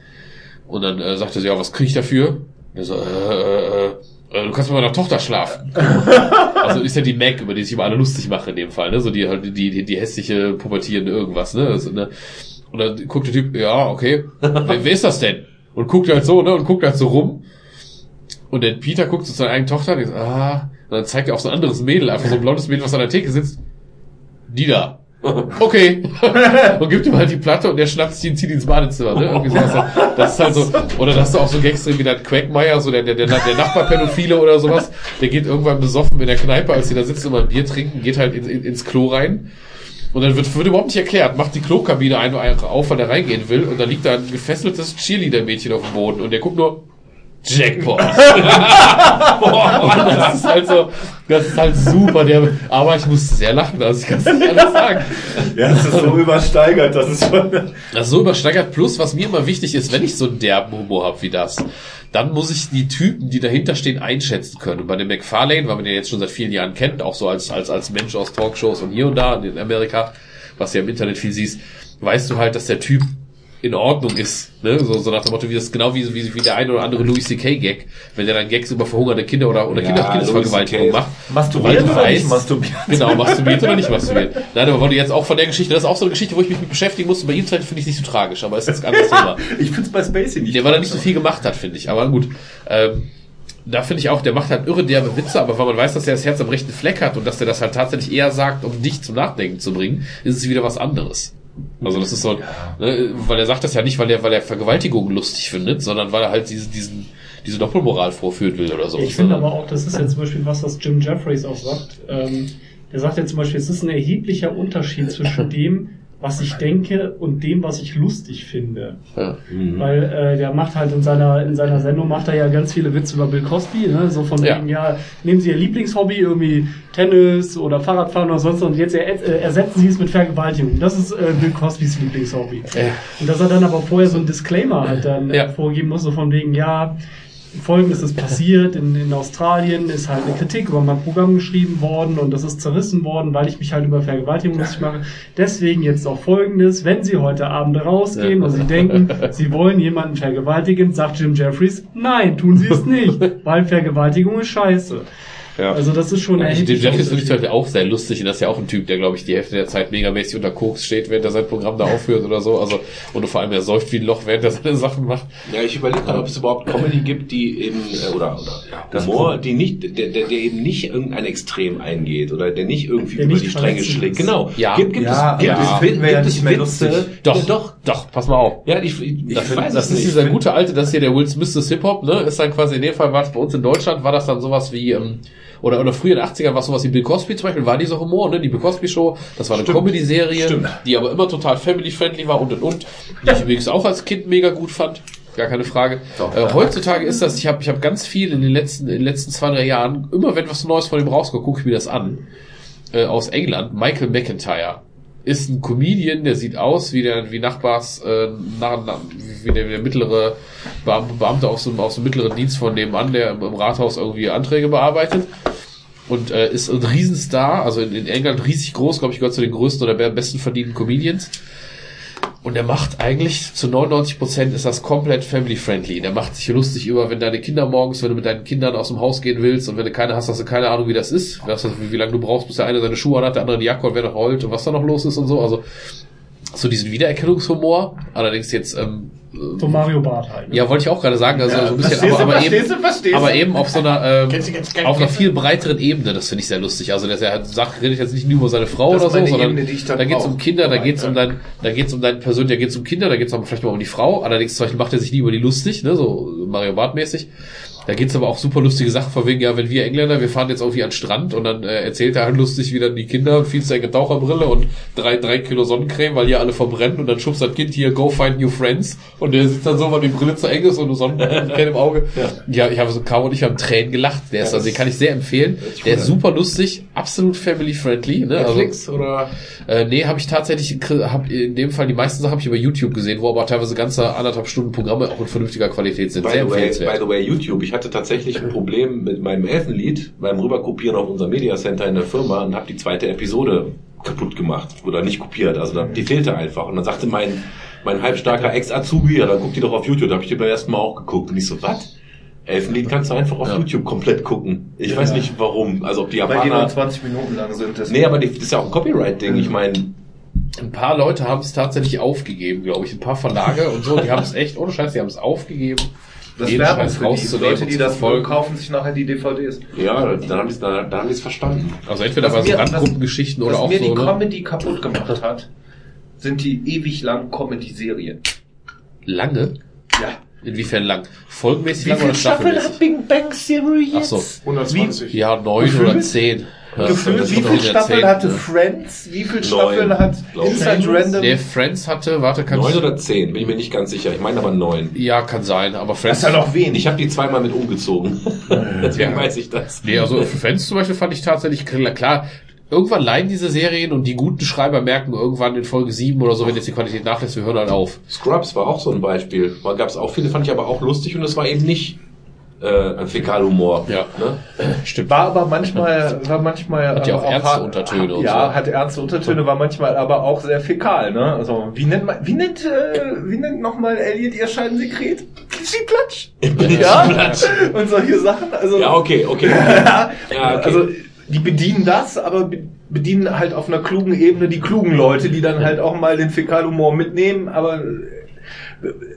Und dann äh, sagt er so, ja, was krieg ich dafür? Und er so, äh, äh, äh, du kannst mit meiner Tochter schlafen. also ist ja die Mac, über die sich immer alle lustig machen in dem Fall, ne? So die halt die, die, die hässliche pubertierende irgendwas, ne? Also, ne? Und dann guckt der Typ, ja, okay, wer, wer ist das denn? Und guckt halt so, ne? Und guckt halt so rum. Und der Peter guckt zu seiner eigenen Tochter, und, so, ah, und dann zeigt er auf so ein anderes Mädel, einfach so ein blondes Mädel, was an der Theke sitzt. Die da. Okay. und gibt ihm halt die Platte und der schnappt sich und zieht ins Badezimmer, ne? Irgendwie sowas. Das ist halt so, oder da hast du auch so Gags drin wie der Quackmeier, so der, der, der, der Nachbarpädophile oder sowas, der geht irgendwann besoffen in der Kneipe, als die da sitzen und mal ein Bier trinken, geht halt in, in, ins Klo rein. Und dann wird, wird überhaupt nicht erklärt, macht die Klokabine ein, auf, weil er reingehen will, und dann liegt da ein gefesseltes Cheerleader-Mädchen auf dem Boden und der guckt nur, Jackpot. Boah, das ist halt so, das ist halt super, der, aber ich musste sehr lachen, also ich kann es nicht anders sagen. Ja, das ist so übersteigert, das ist schon... Das ist so übersteigert. Plus, was mir immer wichtig ist, wenn ich so einen derben Humor habe wie das, dann muss ich die Typen, die dahinter stehen, einschätzen können. Und bei dem McFarlane, weil man den jetzt schon seit vielen Jahren kennt, auch so als, als, als Mensch aus Talkshows und hier und da in Amerika, was du ja im Internet viel siehst, weißt du halt, dass der Typ in Ordnung ist. Ne? So, so nach dem Motto, wie das genau wie, wie, wie der ein oder andere Louis C.K. Gag, wenn der dann Gags über verhungerte Kinder oder, oder Ja, Kinder, Kindesvergewaltigung macht. Masturbiert oder nicht weißt- masturbiert? Genau, masturbiert oder nicht masturbiert. Nein, aber du jetzt auch von der Geschichte, das ist auch so eine Geschichte, wo ich mich mit beschäftigen musste. Bei ihm finde ich es nicht so tragisch, aber es ist ein anderes Thema. Ich find's bei Spacey nicht. Der, weil er nicht so viel gemacht hat, finde ich. Aber gut. Ähm, da finde ich auch, der macht halt irre derbe Witze, aber weil man weiß, dass er das Herz am rechten Fleck hat und dass der das halt tatsächlich eher sagt, um dich zum Nachdenken zu bringen, ist es wieder was anderes. Also das ist so, ne, weil er sagt das ja nicht, weil er, weil er Vergewaltigungen lustig findet, sondern weil er halt diese, diesen, diese Doppelmoral vorführen will oder so. Ich finde aber auch, das ist ja zum Beispiel was, was Jim Jeffries auch sagt. Ähm, der sagt ja zum Beispiel, es ist ein erheblicher Unterschied zwischen dem, was ich denke und dem, was ich lustig finde. Ja. Weil äh, der macht halt in seiner in seiner Sendung macht er ja ganz viele Witze über Bill Cosby, ne? so von Ja. wegen ja nehmen Sie Ihr Lieblingshobby irgendwie Tennis oder Fahrradfahren oder sonst was und jetzt er, äh, ersetzen Sie es mit Vergewaltigung. Das ist äh, Bill Cosbys Lieblingshobby. Und dass er dann aber vorher so ein Disclaimer halt dann Ja. äh, vorgeben muss, so von wegen ja Folgendes ist passiert in, in Australien, ist halt eine Kritik über mein Programm geschrieben worden und das ist zerrissen worden, weil ich mich halt über Vergewaltigung lustig mache. Deswegen jetzt auch Folgendes, wenn Sie heute Abend rausgehen und Sie denken, Sie wollen jemanden vergewaltigen, sagt Jim Jeffries, nein, tun Sie es nicht, weil Vergewaltigung ist scheiße. Ja. Also das ist schon. Jeffries finde ich zum Beispiel auch sehr lustig und das ist ja auch ein Typ, der glaube ich die Hälfte der Zeit megamäßig unter Koks steht, während er sein Programm da aufführt oder so. Also und vor allem er säuft wie ein Loch, während er seine Sachen macht. Ja, ich überlege gerade, ob es überhaupt Comedy gibt, die eben, äh, oder, oder ja, Humor, die nicht, der, der, der eben nicht irgendein Extrem eingeht oder der nicht irgendwie Der über nicht die Stränge schlägt. ist. Genau. Ja. Gibt, gibt Ja, es, gibt aber es, das finden wir ja gibt nicht es mehr Witze? lustig. Doch, Ja, doch. doch, pass mal auf. Ja, ich, ich, ich find, weiß das es ist nicht. dieser gute alte, das ist hier der Will Smith des Hip-Hop, ne? Ist dann quasi in dem Fall war es bei uns in Deutschland, war das dann sowas wie, ähm, oder, oder früher in den 80ern war sowas wie Bill Cosby zum Beispiel, war dieser Humor, ne? Die Bill Cosby Show, das war eine. Comedy-Serie, die aber immer total family-friendly war und und und, die ich übrigens auch als Kind mega gut fand. Gar keine Frage. Äh, heutzutage ist das, ich habe ich hab ganz viel in den letzten, in den letzten zwei, drei Jahren, immer wenn was Neues von ihm rauskommt, gucke ich mir das an. Äh, aus England, Michael McIntyre ist ein Comedian, der sieht aus wie der wie Nachbars äh, nach, nach, wie der, der mittlere Beam- Beamte aus dem, aus dem mittleren Dienst von nebenan, der im, im Rathaus irgendwie Anträge bearbeitet und äh, ist ein Riesenstar, also in, in England riesig groß, glaube ich, gehört zu den größten oder besten verdienten Comedians. Und er macht eigentlich zu 99 Prozent ist das komplett family friendly. Der macht sich lustig über, wenn deine Kinder morgens, wenn du mit deinen Kindern aus dem Haus gehen willst und wenn du keine hast, hast du keine Ahnung, wie das ist. Weißt du, wie, lange du brauchst, bis der eine seine Schuhe anhat, der andere die Jacke und wer noch heult und was da noch los ist und so. Also so diesen Wiedererkennungshumor. Allerdings jetzt ähm, So Mario Bart halt. ne? ja, wollte ich auch gerade sagen, also so ein bisschen, aber, du, aber eben, du, aber eben auf so einer, ähm, Kennst du, kennst du, auf einer viel breiteren Ebene, das finde ich sehr lustig. Also, der er sagt, redet jetzt nicht nur über seine Frau Das oder so, sondern Ebene, da geht es um. Kinder, da Alright, geht es um ja. dein, da geht es um deine Person, da geht es um Kinder, da geht es auch vielleicht mal um die Frau. Allerdings zum Beispiel macht er sich nie über die lustig, ne, so Mario Bart mäßig. Da geht's aber auch super lustige Sachen, von wegen, ja, wenn wir Engländer, wir fahren jetzt irgendwie an den Strand und dann äh, erzählt er halt lustig, wie dann die Kinder viel zu enge Taucherbrille und drei, drei Kilo Sonnencreme, weil hier alle verbrennen und dann schubst das Kind hier, go find new friends und der sitzt dann so, weil die Brille zu eng ist und Sonnencreme im Auge. Ja, ich habe so Caro und ich haben Tränen gelacht. Der ist, also den kann ich sehr empfehlen. Der ist super lustig, absolut family friendly, ne? Also, Netflix oder? äh, nee, habe ich tatsächlich, hab in dem Fall die meisten Sachen habe ich über YouTube gesehen, wo aber teilweise ganze anderthalb Stunden Programme auch in vernünftiger Qualität sind. By Sehr the, way, by the way, YouTube. Ich hatte tatsächlich ein Problem mit meinem Elfenlied beim Rüberkopieren auf unser Media Center in der Firma und habe die zweite Episode kaputt gemacht oder nicht kopiert. Also die fehlte einfach. Und dann sagte mein, mein halbstarker Ex-Azubi, ja, dann guck die doch auf YouTube. Da habe ich die beim ersten Mal auch geguckt. Und ich so, was? Elfenlied kannst du einfach auf Ja. YouTube komplett gucken. Ich weiß nicht warum. Also ob die Weil die nur Japaner... 20 Minuten lang sind. Das Nee, aber die, das ist ja auch ein Copyright-Ding. Ich meine, Ein paar Leute haben es tatsächlich aufgegeben, glaube ich. Ein paar Verlage und so, die haben es echt, ohne Scheiß, die haben es aufgegeben. Das jeden Werbung Scheiß für die Leute, die das wollen, kaufen sich nachher die DVDs. ja, dann haben die es dann, dann es verstanden. Also entweder Was bei so mir- Randgruppengeschichten oder Was auch mir so, die ne? Comedy kaputt gemacht hat, sind die ewig langen Comedy-Serien. Lange? Ja. Inwiefern lang? Folgenmäßig Wie lang oder viele Staffeln staffelmäßig? hat Big Bang Theory Ach jetzt? so. 120. Ja, neun oder zehn. Ja, Gefühlt, das wie wird viele Staffeln hatte ne? Friends? Wie viele Staffeln hat glaub ich. Inside Random? Nee, Friends hatte, warte, kann Neun ich, oder zehn, bin ich mir nicht ganz sicher. Ich meine aber neun. Ja, kann sein, aber Das Friends. ist ja noch wenig. Ich habe die zweimal mit umgezogen. Deswegen Ja. weiß ich das. Nee, also Fans zum Beispiel fand ich tatsächlich klar, irgendwann leiden diese Serien und die guten Schreiber merken irgendwann in Folge 7 oder so, wenn jetzt die Qualität nachlässt, wir hören halt auf. Scrubs war auch so ein Beispiel. Da gab es auch viele, fand ich aber auch lustig und es war eben nicht äh, ein Fäkalhumor. Ja. Ne? Stimmt. War aber manchmal, war manchmal Hat ja auch äh, ernste hart- Untertöne und Ja, so. hat ernste Untertöne, war manchmal aber auch sehr fäkal, ne? Also, wie nennt man, wie nennt, äh, wie nennt nochmal Elliot ihr Scheidensekret? Klatsch? Ja? Und solche Sachen, also. Ja, okay, okay. ja, Ja, okay. Also, die bedienen das, aber be- bedienen halt auf einer klugen Ebene die klugen Leute, die dann halt auch mal den Fäkalhumor mitnehmen, aber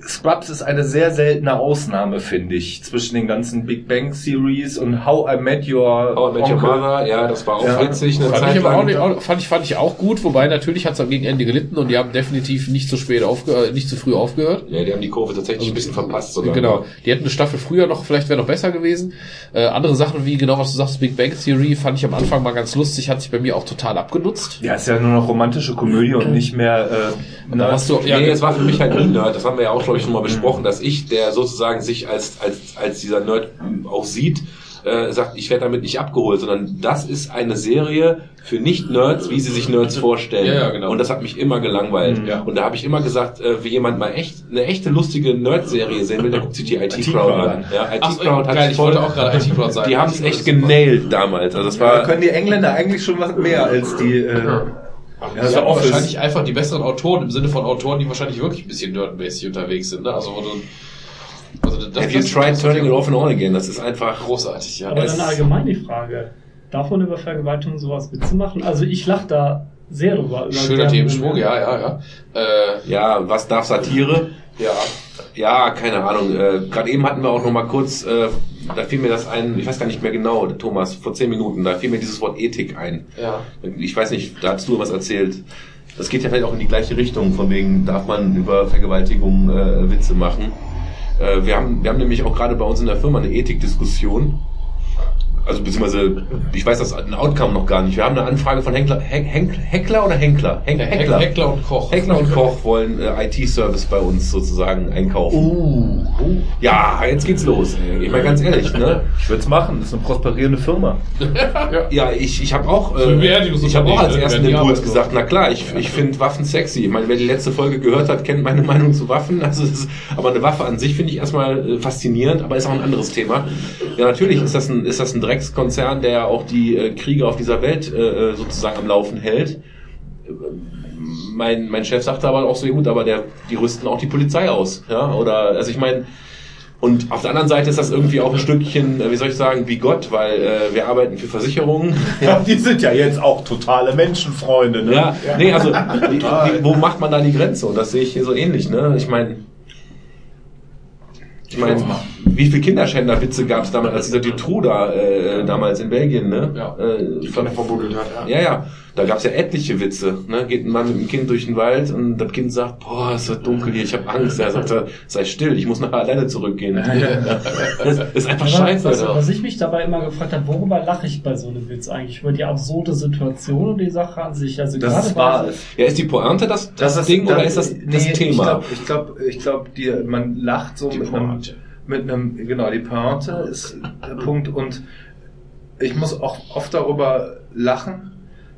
Scrubs ist eine sehr seltene Ausnahme, finde ich, zwischen den ganzen Big Bang Series und How I Met Your How I Met Your. Mother, ja, das war auch Ja. witzig. Eine Fand Zeit ich, lang. nicht, auch, fand, ich, fand ich auch gut, wobei natürlich hat es am Gegenende gelitten und die haben definitiv nicht so spät aufge, äh, nicht zu früh aufgehört. Ja, die haben die Kurve tatsächlich ein bisschen verpasst. Sogar. Genau. Die hätten eine Staffel früher noch, vielleicht wäre noch besser gewesen. Äh, andere Sachen wie genau was du sagst, Big Bang Theory, fand ich am Anfang mal ganz lustig, hat sich bei mir auch total abgenutzt. Ja, ist ja nur noch romantische Komödie und nicht mehr. Äh, Und da hast du, ja, nee, es war für mich halt nie Nerd. Das haben wir ja auch, glaube ich, schon mal besprochen, dass ich, der sozusagen sich als, als, als dieser Nerd auch sieht, äh, sagt, ich werde damit nicht abgeholt, sondern das ist eine Serie für Nicht-Nerds, wie sie sich Nerds vorstellen. Ja, ja, genau. Und das hat mich immer gelangweilt. Ja. Und da habe ich immer gesagt, äh, wie jemand mal echt eine echte lustige Nerd-Serie sehen will, der guckt sich die IT-Crowd IT-Crowd an. Ja, Ach, IT-Crowd geil, hat ich voll, wollte auch gerade IT-Crowd sagen. die haben es echt genailt damals. Also das da war können die Engländer eigentlich schon was mehr als die. Äh, ja, Ja, also Office. wahrscheinlich einfach die besseren Autoren im Sinne von Autoren, die wahrscheinlich wirklich ein bisschen nerdmäßig unterwegs sind. Ne? Also, wo du, also das, Have you tried turning it off and on again? Das ist einfach großartig, ja. Aber es- dann allgemein die Frage, darf man über Vergewaltigung sowas Witze machen? Also ich lach da sehr drüber. über Schöner Themensprung, ja, ja, ja. Äh, Ja, was darf Satire? ja. Ja, keine Ahnung. Äh, Gerade eben hatten wir auch noch mal kurz, äh, da fiel mir das ein, ich weiß gar nicht mehr genau, Thomas, vor zehn Minuten, da fiel mir dieses Wort Ethik ein. Ja. Ich weiß nicht, da hast du was erzählt. Das geht ja vielleicht auch in die gleiche Richtung, von wegen, darf man über Vergewaltigung äh, Witze machen. Äh, wir, haben, wir haben nämlich auch gerade bei uns in der Firma eine Ethikdiskussion. Also beziehungsweise, ich weiß das ein Outcome noch gar nicht. Wir haben eine Anfrage von Henkler, Henk, Henk, Heckler oder Henkler? Henk, Heckler. Heckler und Koch. Heckler und Koch wollen äh, IT-Service bei uns sozusagen einkaufen. Uh, Ja, jetzt geht's los. Ich meine ganz ehrlich, ne? ich würde es machen. Das ist eine prosperierende Firma. Ja, ich, ich habe auch, äh, ich habe auch als ersten Impuls gesagt, na klar, ich, ich finde Waffen sexy. Ich meine, wer die letzte Folge gehört hat, kennt meine Meinung zu Waffen. Also es ist, aber eine Waffe an sich finde ich erstmal äh, faszinierend, aber ist auch ein anderes Thema. Ja, natürlich ist das ein, ist das ein Dreckskonzern, der auch die äh, Kriege auf dieser Welt äh, sozusagen am Laufen hält. Mein, mein Chef sagte aber auch so, ja gut, aber der, die rüsten auch die Polizei aus. Ja, oder, also ich meine, und auf der anderen Seite ist das irgendwie auch ein Stückchen, äh, wie soll ich sagen, wie Gott, weil äh, wir arbeiten für Versicherungen. Ja, die sind ja jetzt auch totale Menschenfreunde. Ne? Ja, nee, also die, die, wo macht man da die Grenze? Und das sehe ich hier so ähnlich, ne? Ich meine, ich meine, wie viele Kinderschänderwitze gab es damals, als dieser Dutroux da äh, damals in Belgien, ne? Ja. Äh, von, verbuddelt hat, ja, ja, da gab es ja etliche Witze. Ne? Geht ein Mann mit dem Kind durch den Wald und das Kind sagt, boah, es wird dunkel hier, ich habe Angst. Er sagt, sei still, ich muss nachher alleine zurückgehen. Das ist einfach Aber scheiße. was, was ich mich dabei immer gefragt habe, worüber lache ich bei so einem Witz eigentlich? Über die absurde Situation und die Sache an sich. Also Das gerade ist wahr. Ja, ist die Pointe das, das, Ding oder ist das das nee, Thema? Ich glaube, ich glaube, ich glaub, man lacht so Die mit einem, Pointe. Mit einem, genau, die Pointe ist der Punkt und ich muss auch oft darüber lachen,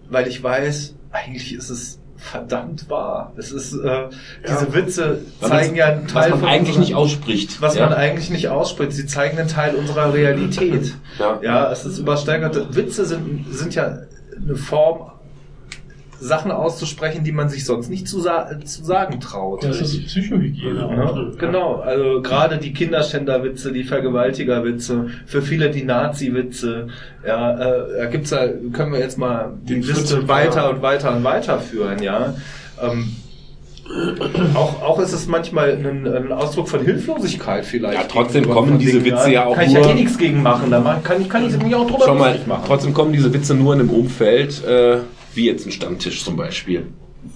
weil ich weiß, eigentlich ist es verdammt wahr. Es ist, äh, diese Witze zeigen ja einen Teil was man von eigentlich unserer- nicht ausspricht. was ja? man eigentlich nicht ausspricht. Sie zeigen einen Teil unserer Realität. Ja. Ja, es ist übersteigert. Witze sind, sind ja eine Form, Sachen auszusprechen, die man sich sonst nicht zu, sa zu sagen traut. Das ist Psychohygiene. auch. Ja, genau, also gerade die Kinderschänderwitze, die Vergewaltigerwitze, für viele die Nazi-Witze, ja, äh, da gibt's ja, können wir jetzt mal die Den Liste weiter und weiter und weiter führen, ja. Ähm, auch, auch ist es manchmal ein, ein Ausdruck von Hilflosigkeit vielleicht. Ja, trotzdem kommen diese Dingen, Witze ja auch Kann ich nur- ja eh nichts gegen machen, da kann ich, kann ich mich auch drüber Schau mal, machen. trotzdem kommen diese Witze nur in einem Umfeld, äh, wie jetzt ein Stammtisch zum Beispiel.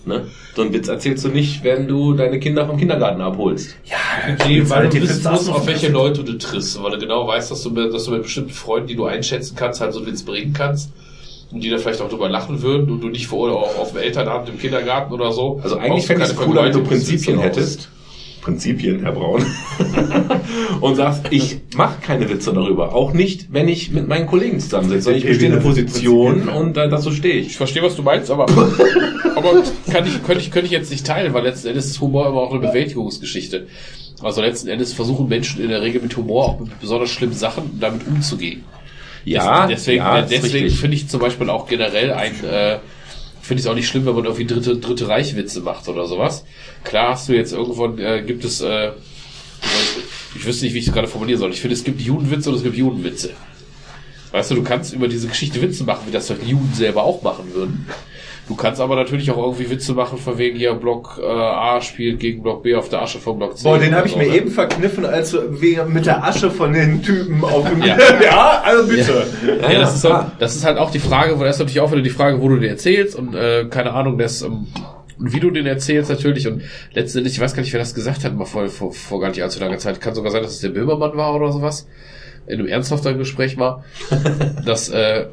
Ne? So einen Witz erzählst du nicht, wenn du deine Kinder vom Kindergarten abholst. Ja, Nee, weil du die wissen musst, auf welche Leute du triffst, weil du genau weißt, dass du, mit, dass du mit bestimmten Freunden, die du einschätzen kannst, halt so einen Witz bringen kannst. Und die da vielleicht auch drüber lachen würden und du nicht vor oder auch auf dem Elternabend im Kindergarten oder so. Also eigentlich du fände ich es keine cooler, wenn du Prinzipien hättest. Prinzipien, Herr Braun. und sagst, ich mache keine Witze darüber. Auch nicht, wenn ich mit meinen Kollegen zusammensitze. Sondern ich bestehe eine Position und äh, dazu stehe Ich ich. verstehe, was du meinst, aber, aber kann ich, könnte ich, könnte ich jetzt nicht teilen, weil letzten Endes ist Humor immer auch eine Bewältigungsgeschichte. Also letzten Endes versuchen Menschen in der Regel mit Humor auch mit besonders schlimmen Sachen damit umzugehen. Ja, Des- deswegen, ja, ist deswegen finde ich zum Beispiel auch generell ein, äh, finde ich es auch nicht schlimm, wenn man irgendwie dritte, dritte Reichwitze macht oder sowas. Klar hast du jetzt irgendwann, äh, gibt es, äh, ich wüsste nicht, wie ich es gerade formulieren soll. Ich finde, es gibt Judenwitze und es gibt Judenwitze. Weißt du, du kannst über diese Geschichte Witze machen, wie das die Juden selber auch machen würden. Du kannst aber natürlich auch irgendwie Witze machen, von wegen hier Block äh, A spielt gegen Block B auf der Asche von Block C. Boah, den oder habe ich mir ne? eben verkniffen, als mit der Asche von den Typen auf dem... Ja. ja also bitte. Ja, das, ist halt, das ist halt auch die Frage, wo das ist natürlich auch wieder die Frage, wo du den erzählst und äh, keine Ahnung, das ähm, und wie du den erzählst natürlich und letztendlich, ich weiß gar nicht, wer das gesagt hat, mal vor, vor, vor gar nicht allzu langer Zeit, kann sogar sein, dass es der Böhmermann war oder sowas, in einem ernsthafteren Gespräch war, dass äh,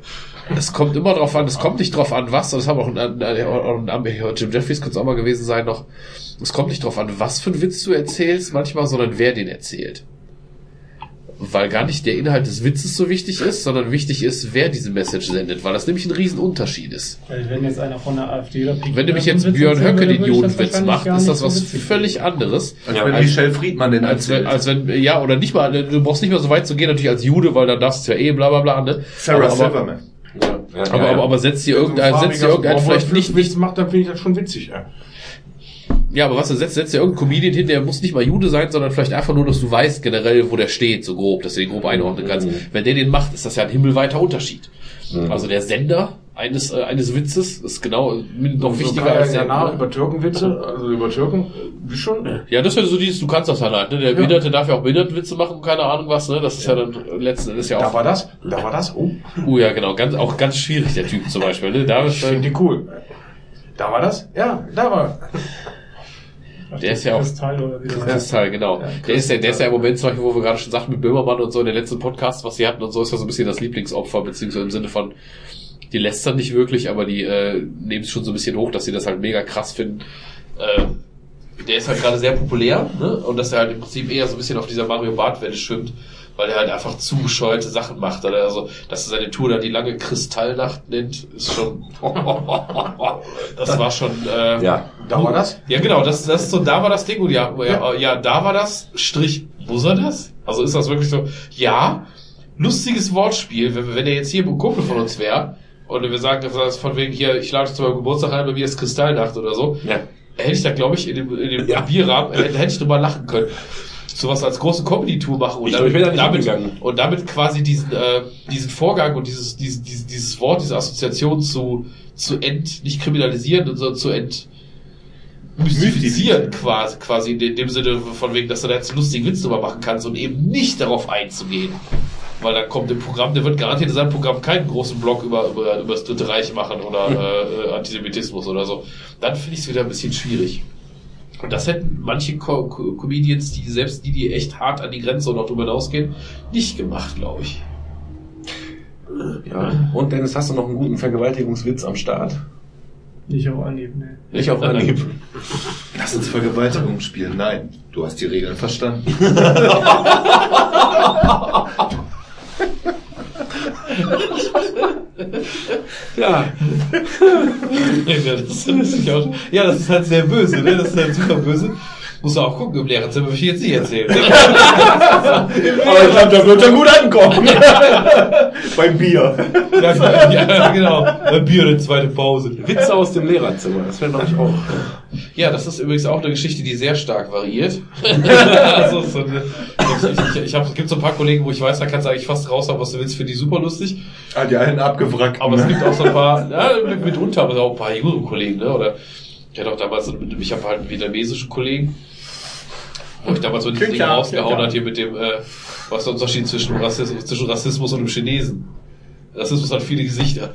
es kommt immer drauf an, es kommt nicht drauf an, was, und das haben auch ein, ein, ein, ein Jim Jeffries könnte es auch mal gewesen sein noch, es kommt nicht drauf an, was für einen Witz du erzählst manchmal, sondern wer den erzählt. Weil gar nicht der Inhalt des Witzes so wichtig ist, sondern wichtig ist, wer diese Message sendet, weil das nämlich ein Riesenunterschied ist. Weil wenn jetzt einer von der AfD oder PKW Wenn nämlich jetzt Björn Höcke den wahrscheinlich macht, ist das so was witzig völlig anderes. Als Ja, wenn Michel Friedmann den Als wenn, als wenn, ja, oder nicht mal, du brauchst nicht mal so weit zu gehen, natürlich als Jude, weil dann darfst du ja eh bla bla bla, ne? Sarah aber, aber, Silverman. Ja, ja, aber, ja. aber, aber setzt dir irgendein, Farbiger setzt dir irgendein vielleicht nicht, Witz macht, dann finde ich das schon witzig. Ja. Ja, aber was, du setzt, setzt dir irgendein Comedian hin, der muss nicht mal Jude sein, sondern vielleicht einfach nur, dass du weißt generell, wo der steht, so grob, dass du den grob einordnen kannst. Wenn der den macht, ist das ja ein himmelweiter Unterschied. Also der Sender eines, äh, eines Witzes ist genau noch So wichtiger kann er als der, danach über Türkenwitze, also über Türken, wie schon. Ja, das wäre so dieses, du kannst das dann halt, ne? Der Behinderte darf ja auch Behindertenwitze machen, keine Ahnung was, ne? Das ist ja, dann letzten Endes ja Da auch. war das, da war das, oh, Uh, ja, genau, ganz, auch ganz schwierig, der Typ zum Beispiel, ne? Da ich ist, finde äh, die cool. Da war das? Ja, da war. Der ist ja auch. Kristall oder wie. Kristall, genau. der ist ja, der ist ja im Moment zum Beispiel, wo wir gerade schon sagten, mit Böhmermann und so, in den letzten Podcast, was sie hatten und so, ist ja so ein bisschen das Lieblingsopfer, beziehungsweise im Sinne von, die lästern nicht wirklich, aber die äh, nehmen es schon so ein bisschen hoch, dass sie das halt mega krass finden. Äh, der ist halt gerade sehr populär, ne? Und dass er halt im Prinzip eher so ein bisschen auf dieser Mario Bart-Welle schwimmt, weil er halt einfach zu bescheuerte Sachen macht. Oder? Also, dass er seine Tour da die lange Kristallnacht nennt, ist schon. das war schon. Äh, ja. Da war das? ja, genau, das, das ist so, da war das Ding und ja, ja, ja, da war das, Strich, muss er das? Also ist das wirklich so, ja, lustiges Wortspiel, wenn, wenn er jetzt hier ein Kumpel von uns wäre und wir sagen, das von wegen hier, ich lade zu meinem Geburtstag ein, bei mir ist Kristallnacht oder so, Ja. hätte ich da, glaube ich, in dem, in dem Ja. Bierrahmen, hätte, hätte ich drüber lachen können. Sowas als große Comedy-Tour machen und Ich wäre da damit, und damit quasi diesen, äh, diesen Vorgang und dieses, dieses, dieses, dieses Wort, diese Assoziation zu, zu ent, nicht kriminalisieren, sondern zu ent, mystifizieren quasi, quasi in dem Sinne von wegen, dass du da jetzt einen lustigen Witz drüber machen kannst und eben nicht darauf einzugehen. Weil dann kommt im Programm, der wird garantiert in seinem Programm keinen großen Blog über, über, über das Dritte Reich machen oder äh, Antisemitismus oder so. Dann finde ich es wieder ein bisschen schwierig. Und das hätten manche Co Co Comedians, die selbst die, die echt hart an die Grenze und auch drüber hinausgehen, nicht gemacht, glaube ich. ja. Und Dennis, hast du noch einen guten Vergewaltigungswitz am Start? Nicht auf Anhieb, ne. Nicht auf Anhieb. Lass uns Vergewaltigung spielen. Nein, du hast die Regeln verstanden. Ja. ja, das, ist auch, ja, das ist halt sehr böse, ne? Das ist halt super böse. Muss du auch gucken im Lehrerzimmer, will ich jetzt nicht erzählen. Aber ich glaube, da wird er gut ankommen. Beim Bier. ja, genau. Ein Bier, eine zweite Pause. Witze aus dem Lehrerzimmer, das wäre glaube ich auch. Ja, das ist übrigens auch eine Geschichte, die sehr stark variiert. also, so eine, ich, ich, ich hab, es gibt so ein paar Kollegen, wo ich weiß, da kannst du eigentlich fast raushauen, was du willst, für die super lustig. Ah, die einen abgewrackt. Aber es ne? gibt auch so ein paar, ja, mit- mitunter, aber auch ein paar jüngere Kollegen, ne? Oder ich hatte auch damals, ich habe halt einen vietnamesischen Kollegen, wo ich damals so Klingt Ding rausgehauen hat hier mit dem, äh, was ist der Unterschied zwischen Rassismus, zwischen Rassismus und dem Chinesen? Rassismus hat viele Gesichter.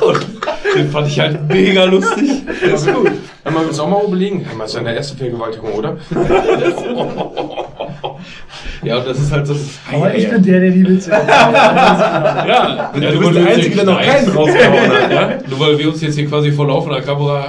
und den fand ich halt mega lustig. Das ist gut. Haben wir uns auch mal überlegen? Das ist ja eine erste Vergewaltigung, oder? Ja, und das ist halt so. Aber ich bin der, der die Witze. Ja, ja du nur bist der Einzige, der noch keinen rausgehauen hat, ja? Nur weil wir uns jetzt hier quasi vor laufender Kamera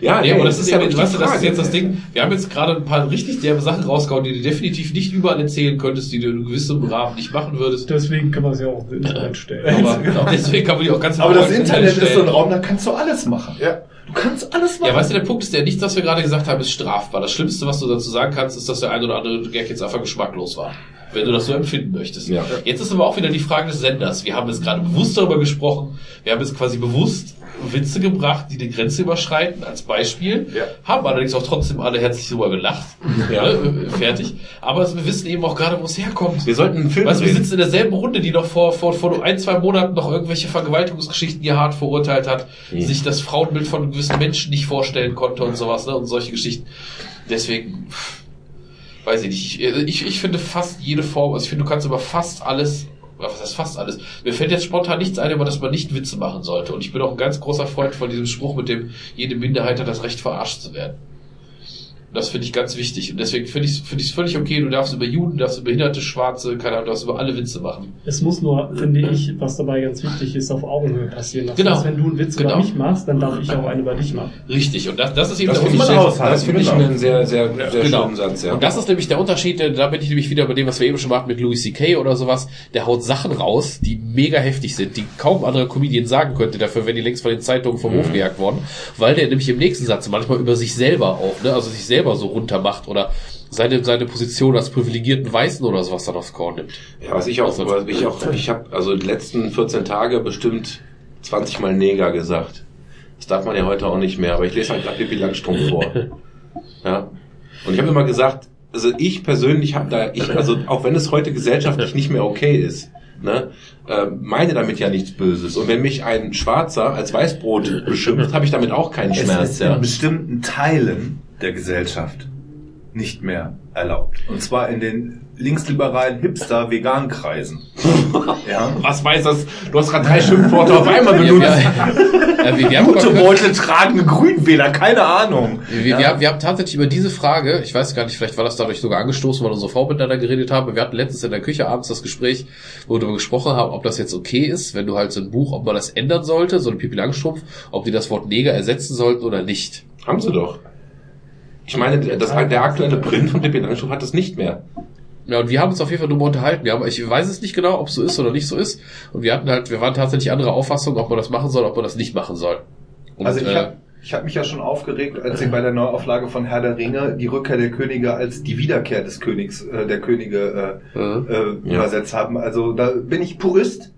Ja, Nee, nee, aber das ist ja, wirklich weißt du, das ist jetzt das Ding. Wir haben jetzt gerade ein paar richtig derbe Sachen rausgehauen, die du definitiv nicht überall erzählen könntest, die du in gewissem Rahmen nicht machen würdest. Deswegen kann man es ja auch ins Internet stellen. Aber deswegen kann man die auch ganz Aber das Internet ist so ein stellen. Raum, da kannst du alles machen. Ja. Du kannst alles machen. Ja, weißt du, der Punkt ist, der nichts, was wir gerade gesagt haben, ist strafbar. Das Schlimmste, was du dazu sagen kannst, ist, dass der ein oder andere Gag jetzt einfach geschmacklos war. wenn du das so empfinden möchtest. Ja. Jetzt ist aber auch wieder die Frage des Senders. Wir haben jetzt gerade bewusst darüber gesprochen. Wir haben jetzt quasi bewusst Witze gebracht, die die Grenze überschreiten, als Beispiel. Ja. Haben allerdings auch trotzdem alle herzlich drüber gelacht. Ja. Ne, fertig. Aber wir wissen eben auch gerade, wo es herkommt. Wir sollten einen Film Weißt wir sitzen in derselben Runde, die noch vor, vor, vor ein, zwei Monaten noch irgendwelche Vergewaltigungsgeschichten hier hart verurteilt hat, Mhm. sich das Frauenbild von gewissen Menschen nicht vorstellen konnte und sowas, ne, und solche Geschichten. Deswegen, weiß ich nicht. Ich, ich, ich finde fast jede Form, also ich finde, du kannst über fast alles, was heißt fast alles? Mir fällt jetzt spontan nichts ein, über das man nicht Witze machen sollte. Und ich bin auch ein ganz großer Freund von diesem Spruch, mit dem jede Minderheit hat das Recht, verarscht zu werden. Das finde ich ganz wichtig. Und deswegen finde ich es finde ich völlig okay. Du darfst über Juden, darfst über Behinderte, Schwarze, keine Ahnung, du darfst über alle Witze machen. Es muss nur, finde ich, was dabei ganz wichtig ist, auf Augenhöhe passieren. Das Genau. heißt, wenn du einen Witz Genau. über mich machst, dann darf ich auch einen über dich machen. Richtig. Und das, das ist eben Das der muss man Unterschied. aushalten. Das finde ich genau. einen sehr, sehr, sehr Genau. schönen Satz, ja. Und das ist nämlich der Unterschied, da bin ich nämlich wieder bei dem, was wir eben schon machen mit Louis C.K. oder sowas. Der haut Sachen raus, die mega heftig sind, die kaum andere Comedian sagen könnte. Dafür wären die längst von den Zeitungen vom Hof gejagt worden. Weil der nämlich im nächsten Satz manchmal über sich selber auch, ne, also sich selber so runter macht oder seine, seine Position als privilegierten Weißen oder sowas dann aufs Korn nimmt. Ja, was ich auch, Also- was ich auch, ich habe also die letzten 14 Tage bestimmt 20 Mal Neger gesagt. Das darf man ja heute auch nicht mehr, aber ich lese halt gerade Pippi Langstrumpf vor. Ja. Und ich habe immer gesagt, also ich persönlich habe da, ich, also auch wenn es heute gesellschaftlich nicht mehr okay ist, ne, äh, meine damit ja nichts Böses. Und wenn mich ein Schwarzer als Weißbrot beschimpft, habe ich damit auch keinen Es Schmerz. ist in Ja. bestimmten Teilen der Gesellschaft nicht mehr erlaubt. Und zwar in den linksliberalen Hipster-Vegan-Kreisen. ja. Was weiß das? Du hast gerade drei Schimpfworte auf einmal benutzt. Ja, wir, wir, haben Gute Beutel tragende Grünwähler, keine Ahnung. Wir, wir, wir, haben, wir haben tatsächlich über diese Frage, ich weiß gar nicht, vielleicht war das dadurch sogar angestoßen, weil unsere Frau miteinander geredet haben. Wir hatten letztens in der Küche abends das Gespräch, wo wir darüber gesprochen haben, ob das jetzt okay ist, wenn du halt so ein Buch, ob man das ändern sollte, so ein Pipi Langstrumpf, ob die das Wort Neger ersetzen sollten oder nicht. Haben sie doch. Ich meine, das, der aktuelle Print von Pippi Langstrumpf hat das nicht mehr. Ja, und wir haben uns auf jeden Fall darüber unterhalten. Wir haben, ich weiß es nicht genau, ob es so ist oder nicht so ist. Und wir hatten halt, wir waren tatsächlich anderer Auffassung, ob man das machen soll, ob man das nicht machen soll. Und, Also ich äh, habe ich hab mich ja schon aufgeregt, als sie bei der Neuauflage von Herr der Ringe die Rückkehr der Könige als die Wiederkehr des Königs, äh, der Könige äh, äh, äh, Ja. übersetzt haben. Also da bin ich Purist.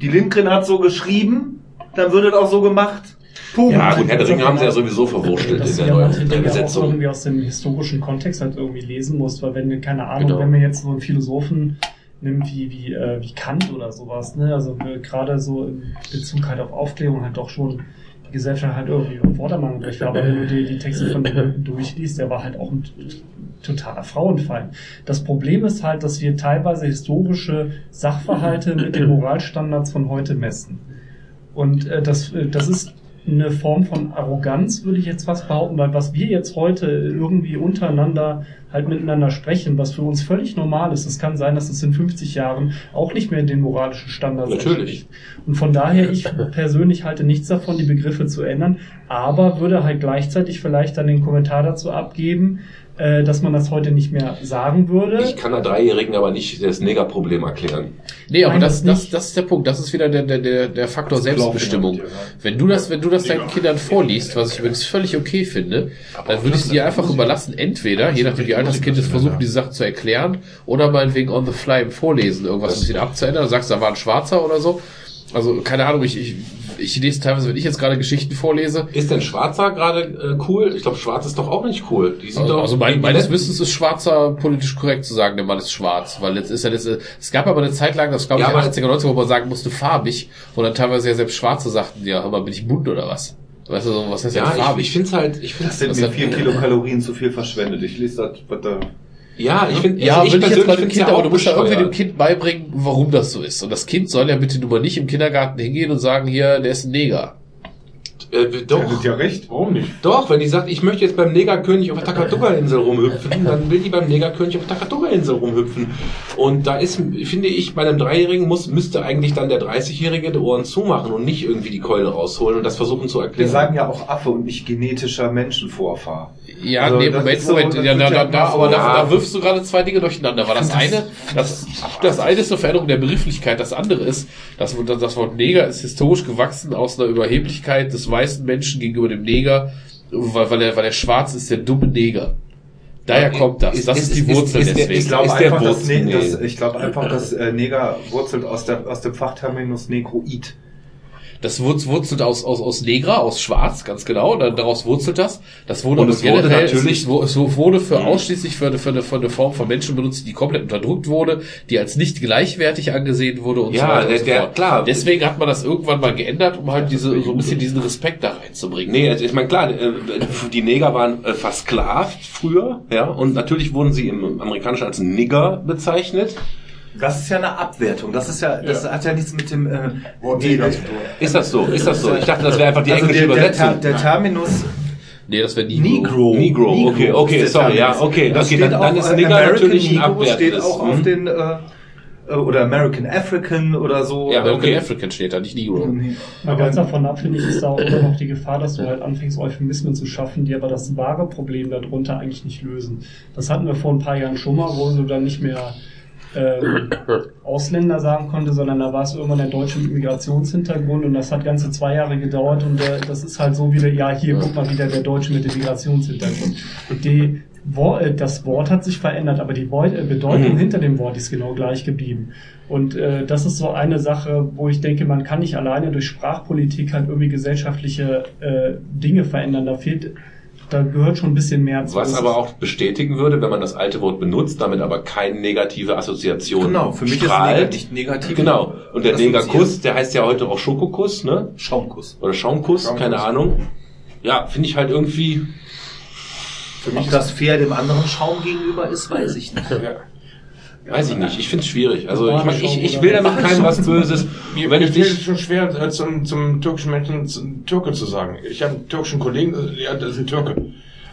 Die Lindgren hat so geschrieben, dann wird es auch so gemacht. Punkt. Ja, gut, Herr der Ringe haben sie ja sowieso verwurschtelt in der ja neuen der Dinge auch Besetzung. irgendwie aus dem historischen Kontext halt irgendwie lesen musst, weil wenn du, keine Ahnung, Genau. wenn man jetzt so einen Philosophen nimmt wie, wie, äh, wie Kant oder sowas, ne, also gerade so in Bezug halt auf Aufklärung halt doch schon die Gesellschaft halt irgendwie auf Vordermann gebracht aber wenn du dir die Texte von ihm durchliest, der war halt auch ein totaler Frauenfeind. Das Problem ist halt, dass wir teilweise historische Sachverhalte mit den Moralstandards von heute messen. Und äh, das, äh, das ist eine Form von Arroganz, würde ich jetzt fast behaupten, weil was wir jetzt heute irgendwie untereinander halt miteinander sprechen, was für uns völlig normal ist, es kann sein, dass es in 50 Jahren auch nicht mehr den moralischen Standards Natürlich. entspricht. Und von daher, ich persönlich halte nichts davon, die Begriffe zu ändern, aber würde halt gleichzeitig vielleicht dann den Kommentar dazu abgeben, äh, dass man das heute nicht mehr sagen würde. Ich kann einer Dreijährigen aber nicht das Negerproblem erklären. Nee, aber Nein, das, das das, ist der Punkt. Das ist wieder der, der, der, der Faktor Selbstbestimmung. Wenn du das, wenn du das deinen Kindern vorliest, was ich übrigens völlig okay finde, dann würde ich es dir einfach überlassen, entweder, je nachdem wie alt das Kind ist, versuchen, diese Sachen zu erklären, oder meinetwegen on the fly im Vorlesen irgendwas ein bisschen abzuändern. Du sagst, da war ein Schwarzer oder so. Also, keine Ahnung, ich, ich, ich lese teilweise, wenn ich jetzt gerade Geschichten vorlese, Ist denn Schwarzer gerade äh, cool? Ich glaube, Schwarz ist doch auch nicht cool. Die sind Also, doch, also mein, meines Wissens ist schwarzer politisch korrekt zu sagen, der Mann ist schwarz, weil jetzt ist ja das, es gab aber eine Zeit lang, das glaube ich Ja, aber- 80er, 90er, wo man sagen musste farbig, wo dann teilweise ja selbst Schwarze sagten, ja, aber bin ich bunt oder was? Weißt du, so, was heißt denn Ja, ich, farbig? ich finde es halt, ich finde Das sind Das mir vier Kilokalorien zu viel verschwendet. Ich lese das, was da. Ja, ich finde, ja, also will ich jetzt bei dem Kind, aber du musst ja irgendwie dem. Kind beibringen, warum das so ist. Und das Kind soll ja bitte nun mal nicht im Kindergarten hingehen und sagen, hier, der ist ein Neger. Äh, Der doch, hat ja recht. Warum nicht? doch, wenn die sagt, ich möchte jetzt beim Negerkönig auf der Takatuka-Insel rumhüpfen, dann will die beim Negerkönig auf der Takatuka-Insel rumhüpfen. Und da ist, finde ich, bei einem Dreijährigen muss, müsste eigentlich dann der 30-Jährige die Ohren zumachen und nicht irgendwie die Keule rausholen und das versuchen zu Wir erklären. sagen ja auch Affe und nicht genetischer Menschenvorfahr. Ja, Also, nee, das Moment, so- Moment. das ja, da, da, da, aber da, da wirfst du gerade zwei Dinge durcheinander. Weil das eine, das, das eine ist eine Veränderung der Begrifflichkeit, das andere ist, das, das, das Wort Neger ist historisch gewachsen aus einer Überheblichkeit des weißen Menschen gegenüber dem Neger, weil, weil, er, weil er schwarz ist, der dumme Neger. Daher kommt das. Ist- das ist- ist, die Wurzel ist der- deswegen. Ich glaube Ist der einfach, dass, Wurzel- ne, dass, nee. ich glaube einfach, dass äh, Neger wurzelt aus, der, aus dem Fachterminus Negroid. Das wurz- wurzelt aus, aus, aus Negra, aus Schwarz, ganz genau. Daraus wurzelt das. Das wurde Und es wurde generell- natürlich- es, wurde für ausschließlich für eine, für, eine, für eine Form von Menschen benutzt, die komplett unterdrückt wurde, die als nicht gleichwertig angesehen wurde und Ja, so weiter und so der- fort. klar. Deswegen hat man das irgendwann mal geändert, um halt diese, so ein bisschen diesen Respekt da reinzubringen. Nee, also ich meine, klar, äh, die Neger waren äh, versklavt früher, ja, und natürlich wurden sie im Amerikanischen als Nigger bezeichnet. Das ist ja eine Abwertung. Das ist ja, das hat ja nichts mit dem äh, Wort die- Neger zu tun. Ist das so? Ist das so? Ich dachte, das wäre einfach die also englische der, Übersetzung. der, der Terminus Nee, das wäre Negro. Negro. Negro, okay, okay, sorry, ja, okay, Das okay, steht dann- auch, dann ist Nigger American natürlich ein Negro steht auch auf hm? den äh, äh, oder American African oder so. Ja, American okay. African steht da, nicht Negro. Mal ganz davon ab, finde ich, ist da auch immer noch die Gefahr, dass du halt anfängst, Euphemismen zu schaffen, die aber das wahre Problem darunter eigentlich nicht lösen. Das hatten wir vor ein paar Jahren schon mal, wo du dann nicht mehr ähm, Ausländer sagen konnte, sondern da war es irgendwann der deutsche Migrationshintergrund und das hat ganze zwei Jahre gedauert und der, das ist halt so wieder, ja, hier guck mal wieder der Deutsche mit dem Migrationshintergrund. Die, äh, das Wort hat sich verändert, aber die äh, Bedeutung Mhm. hinter dem Wort ist genau gleich geblieben. Und äh, das ist so eine Sache, wo ich denke, man kann nicht alleine durch Sprachpolitik halt irgendwie gesellschaftliche äh, Dinge verändern. Da fehlt, da gehört schon ein bisschen mehr zu. Was aber auch bestätigen würde, wenn man das alte Wort benutzt, damit aber keine negative Assoziation Genau, für mich strahlt. ist neg nicht negativ. Genau. Und der. Negerkuss, der heißt ja heute auch Schokokuss, ne? Schaumkuss. Oder Schaumkuss, Schaumkuss. keine Ahnung. Ja, finde ich halt irgendwie. Für Ob das fair dem anderen Schaum gegenüber ist, weiß ich nicht. Weiß ich nicht, ich finde es schwierig. Also ich, mein, ich, ich will damit keinem was Böses. Mir, Wenn ich dich, schon schwer, äh, zum, zum türkischen Menschen zum Türke zu sagen. Ich habe einen türkischen Kollegen, äh, ja, das ist ein Türke.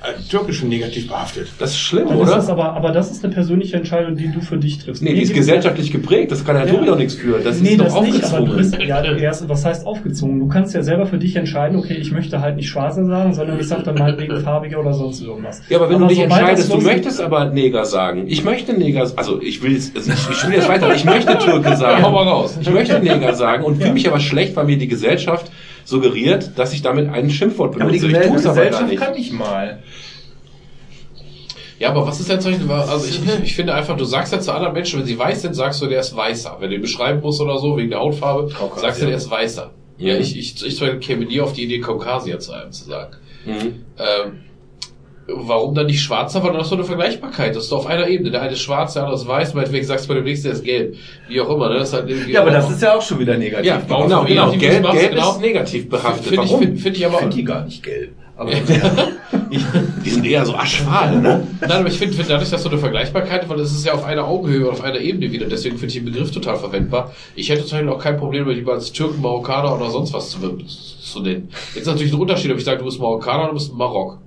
Äh, türkischen negativ behaftet. das ist schlimm, Dann ist das oder? aber, aber das ist eine persönliche Entscheidung, die du für dich triffst. Nee, die ist gesellschaftlich geprägt, das kann Ja. Tobi doch nichts für. Das nee, ist das doch nicht, aber du aufgezwungen. bist, ja, erst, was heißt aufgezogen? Du kannst ja selber für dich entscheiden, okay, ich möchte halt nicht schwarzer sagen, sondern ich sag dann meinetwegen farbiger oder sonst irgendwas. Ja, aber wenn du dich entscheidest, du möchtest aber Neger sagen. Ich möchte Neger, also ich will, jetzt- also ich, ich will jetzt weiter, ich möchte Türke sagen. Hau mal raus. Ich möchte Neger sagen und fühle Ja. mich aber schlecht, weil mir die Gesellschaft suggeriert, dass ich damit ein Schimpfwort Aber die benutze. ich tue es aber gar Gesellschaft nicht. kann nicht mal. Ja, aber was ist denn zum Beispiel, also ich, ich, ich finde einfach, du sagst ja zu anderen Menschen, wenn sie weiß sind, sagst du, der ist weißer. Wenn du ihn beschreiben musst oder so, wegen der Hautfarbe, Kaukasier. sagst du, der ist weißer. Ja, Mhm. ich, ich, ich Beispiel käme nie auf die Idee, Kaukasier zu einem zu sagen. Mhm. Ähm, warum dann nicht schwarzer? Weil du hast so eine Vergleichbarkeit. Das ist doch auf einer Ebene. Der eine ist schwarz, der andere ist weiß, meinetwegen sagst du bei dem nächsten, der ist gelb. Wie auch immer, ne? Das ist halt irgendwie Ja, aber das ist ja auch schon wieder negativ. Ja, warum Genau, genau. negativ Gelb, gelb genau? ist negativ behaftet. Finde ich, Warum? finde find ich ich aber finde die gar nicht gelb. Aber Die sind eher so aschfahl, ne? Nein, aber ich finde, find dadurch, dass so eine Vergleichbarkeit, weil das ist ja auf einer Augenhöhe, auf einer Ebene wieder, deswegen finde ich den Begriff total verwendbar. Ich hätte zum Beispiel auch kein Problem, wenn ich mal als Türken, Marokkaner oder sonst was zu, zu nennen. Jetzt natürlich ein Unterschied, ob ich sage, du bist Marokkaner oder du bist Marok.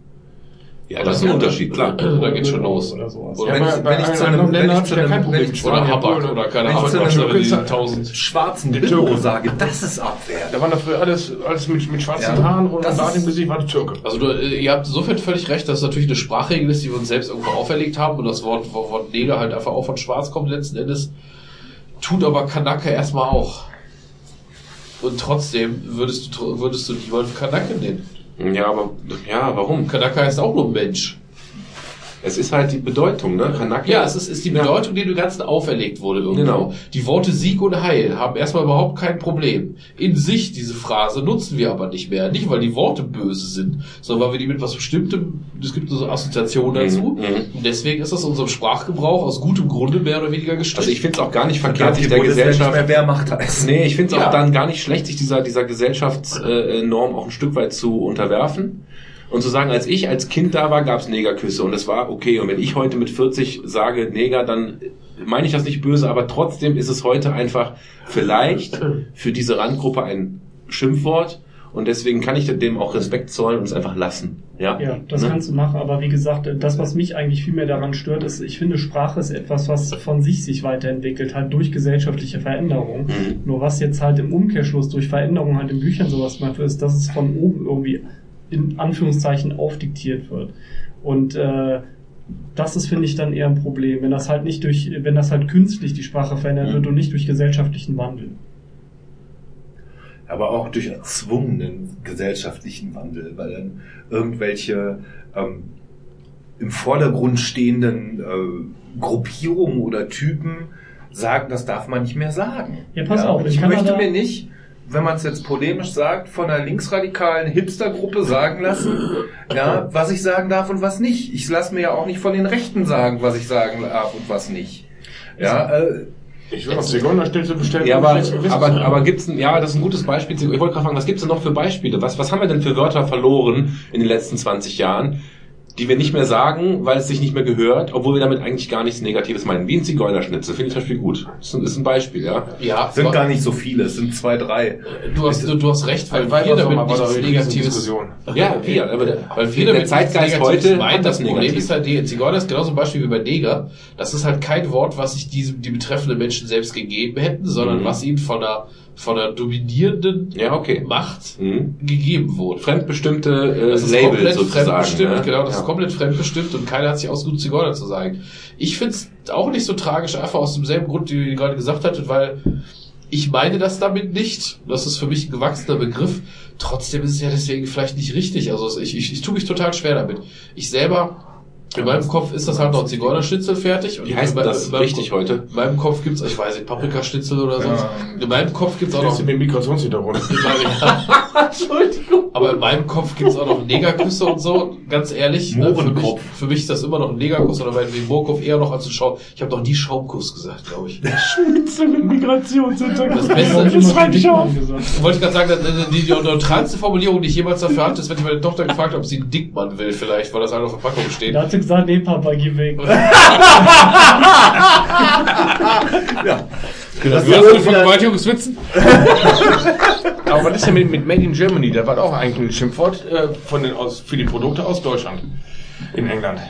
Ja, das ist ein Unterschied, klar. Da geht's schon los. Oder sowas. Oder, wenn ich, wenn zu einem, wenn ich zu da einem, Problem. wenn ich zu oder einem Habak oder keine wenn ich Ahnung, zu einem da die tausend. schwarzen Türke. sage, das ist Abwehr. Da waren dafür alles, alles mit, mit schwarzen Ja, Haaren und da im Gesicht war der Türke. Also du, äh, ihr habt insofern völlig recht, dass es natürlich eine Sprachregel ist, die wir uns selbst irgendwo auferlegt haben und das Wort, Wort Neger halt einfach auch von schwarz kommt letzten Endes. Tut aber Kanake erstmal auch. Und trotzdem würdest du, würdest du niemanden Kanake nennen. Ja, aber, ja, warum? Kanake heißt auch nur Mensch. Es ist halt die Bedeutung, ne? Kanake. Ja, es ist, ist die Bedeutung, die dem Ganzen auferlegt wurde irgendwo. Genau. Die Worte Sieg und Heil haben erstmal überhaupt kein Problem. In sich, diese Phrase, nutzen wir aber nicht mehr. Nicht, weil die Worte böse sind, sondern weil wir die mit was Bestimmtem, es gibt so Assoziationen dazu. Mhm, mhm. Und deswegen ist das unserem Sprachgebrauch aus gutem Grunde mehr oder weniger gestrichen. Also ich finde es auch gar nicht verkehrt, sich der Bundeswehr nicht Gesellschaft. mehr wer macht das. Nee, ich finde es Ja. auch dann gar nicht schlecht, sich dieser, dieser Gesellschaftsnorm auch ein Stück weit zu unterwerfen. Und zu sagen, als ich als Kind da war, gab es Negerküsse und es war okay. Und wenn ich heute mit 40 sage Neger, dann meine ich das nicht böse, aber trotzdem ist es heute einfach vielleicht für diese Randgruppe ein Schimpfwort. Und deswegen kann ich dem auch Respekt zollen und es einfach lassen. Ja, Ja, das Ne? kannst du machen, aber wie gesagt, das, was mich eigentlich viel mehr daran stört, ist, ich finde, Sprache ist etwas, was von sich sich weiterentwickelt hat durch gesellschaftliche Veränderungen. Mhm. Nur was jetzt halt im Umkehrschluss durch Veränderungen halt in Büchern sowas wird, ist, dass es von oben irgendwie in Anführungszeichen aufdiktiert wird. Und äh, das ist, finde ich, dann eher ein Problem, wenn das halt nicht durch, wenn das halt künstlich die Sprache verändert Mhm. wird und nicht durch gesellschaftlichen Wandel. aber auch durch erzwungenen gesellschaftlichen Wandel, weil dann irgendwelche ähm, im Vordergrund stehenden äh, Gruppierungen oder Typen sagen, das darf man nicht mehr sagen. Ja, pass auf, und in ich Kanada- möchte mir nicht, wenn man es jetzt polemisch sagt, von einer linksradikalen Hipstergruppe sagen lassen, ja, was ich sagen darf und was nicht. Ich lasse mir ja auch nicht von den Rechten sagen, was ich sagen darf und was nicht. Ja, äh, Ich will auf Zigeunerschnitzel bestellen. Ja, aber, aber, aber gibt's, ein- ja, das ist ein gutes Beispiel. Ich wollte gerade fragen, was gibt's denn noch für Beispiele? Was, was haben wir denn für Wörter verloren in den letzten 20 Jahren, die wir nicht mehr sagen, weil es sich nicht mehr gehört, obwohl wir damit eigentlich gar nichts Negatives meinen? Wie ein Zigeunerschnitzel, finde ich zum Beispiel gut. Das ist ein, ist ein Beispiel, ja. Ja, sind gar nicht so viele, es sind zwei, drei. du hast, du, du hast recht, weil Weil wir damit nichts Negatives Diskussion. Ja, wir, aber der, Weil wir der damit Zeitgeist heute meinen, hat das das Problem negativ. ist halt, die Zigeuner ist genauso ein Beispiel wie bei Neger. Das ist halt kein Wort, was sich diese, die betreffenden Menschen selbst gegeben hätten, sondern Mhm. was ihnen von der, von der dominierenden Ja, okay. Macht Mhm. gegeben wurde. Fremdbestimmte äh, Das ist Label komplett sozusagen. fremdbestimmt, ne? genau, das ja. ist komplett fremdbestimmt und keiner hat sich ausgesucht, Zigeuner zu sagen. Ich find's auch nicht so tragisch, einfach aus demselben Grund, den ihr gerade gesagt hattet, weil ich meine das damit nicht. Das ist für mich ein gewachsener Begriff. Trotzdem ist es ja deswegen vielleicht nicht richtig. Also ich, ich, ich tue mich total schwer damit. Ich selber, in meinem Kopf ist das halt noch Zigeunerschnitzel fertig. Und Wie heißt in meinem- das meinem richtig Kopf- heute? In meinem Kopf gibt's, ich weiß nicht, Paprikaschnitzel oder sonst. Ja. In meinem Kopf gibt's auch Das noch mit Migrationshintergrund. Entschuldigung. aber in meinem Kopf gibt's auch noch Negerküsse und so, ganz ehrlich. Ne, für, mich, für mich ist das immer noch ein Negerkuss oder meinetwegen Mohrenkopf eher noch als ein Schaum. Ich habe noch nie Schaumkuss gesagt, glaube ich. Schnitzel mit Migrationshintergrund. Das Beste ich ist immer Dickmann gesagt. Wollte ich gerade sagen, dass, die, die neutralste Formulierung, die ich jemals dafür hatte, ist, wenn ich meine Tochter gefragt habe, ob sie einen Dickmann will, vielleicht, weil das halt auf der Verpackung steht. Gesagt, nee, Papa, geh weg. Ja. Das wird von Vergewaltigungswitzen? Aber was ist denn mit, mit Made in Germany? Da war auch eigentlich ein Schimpfwort äh, von den, aus, für die Produkte aus Deutschland. In England.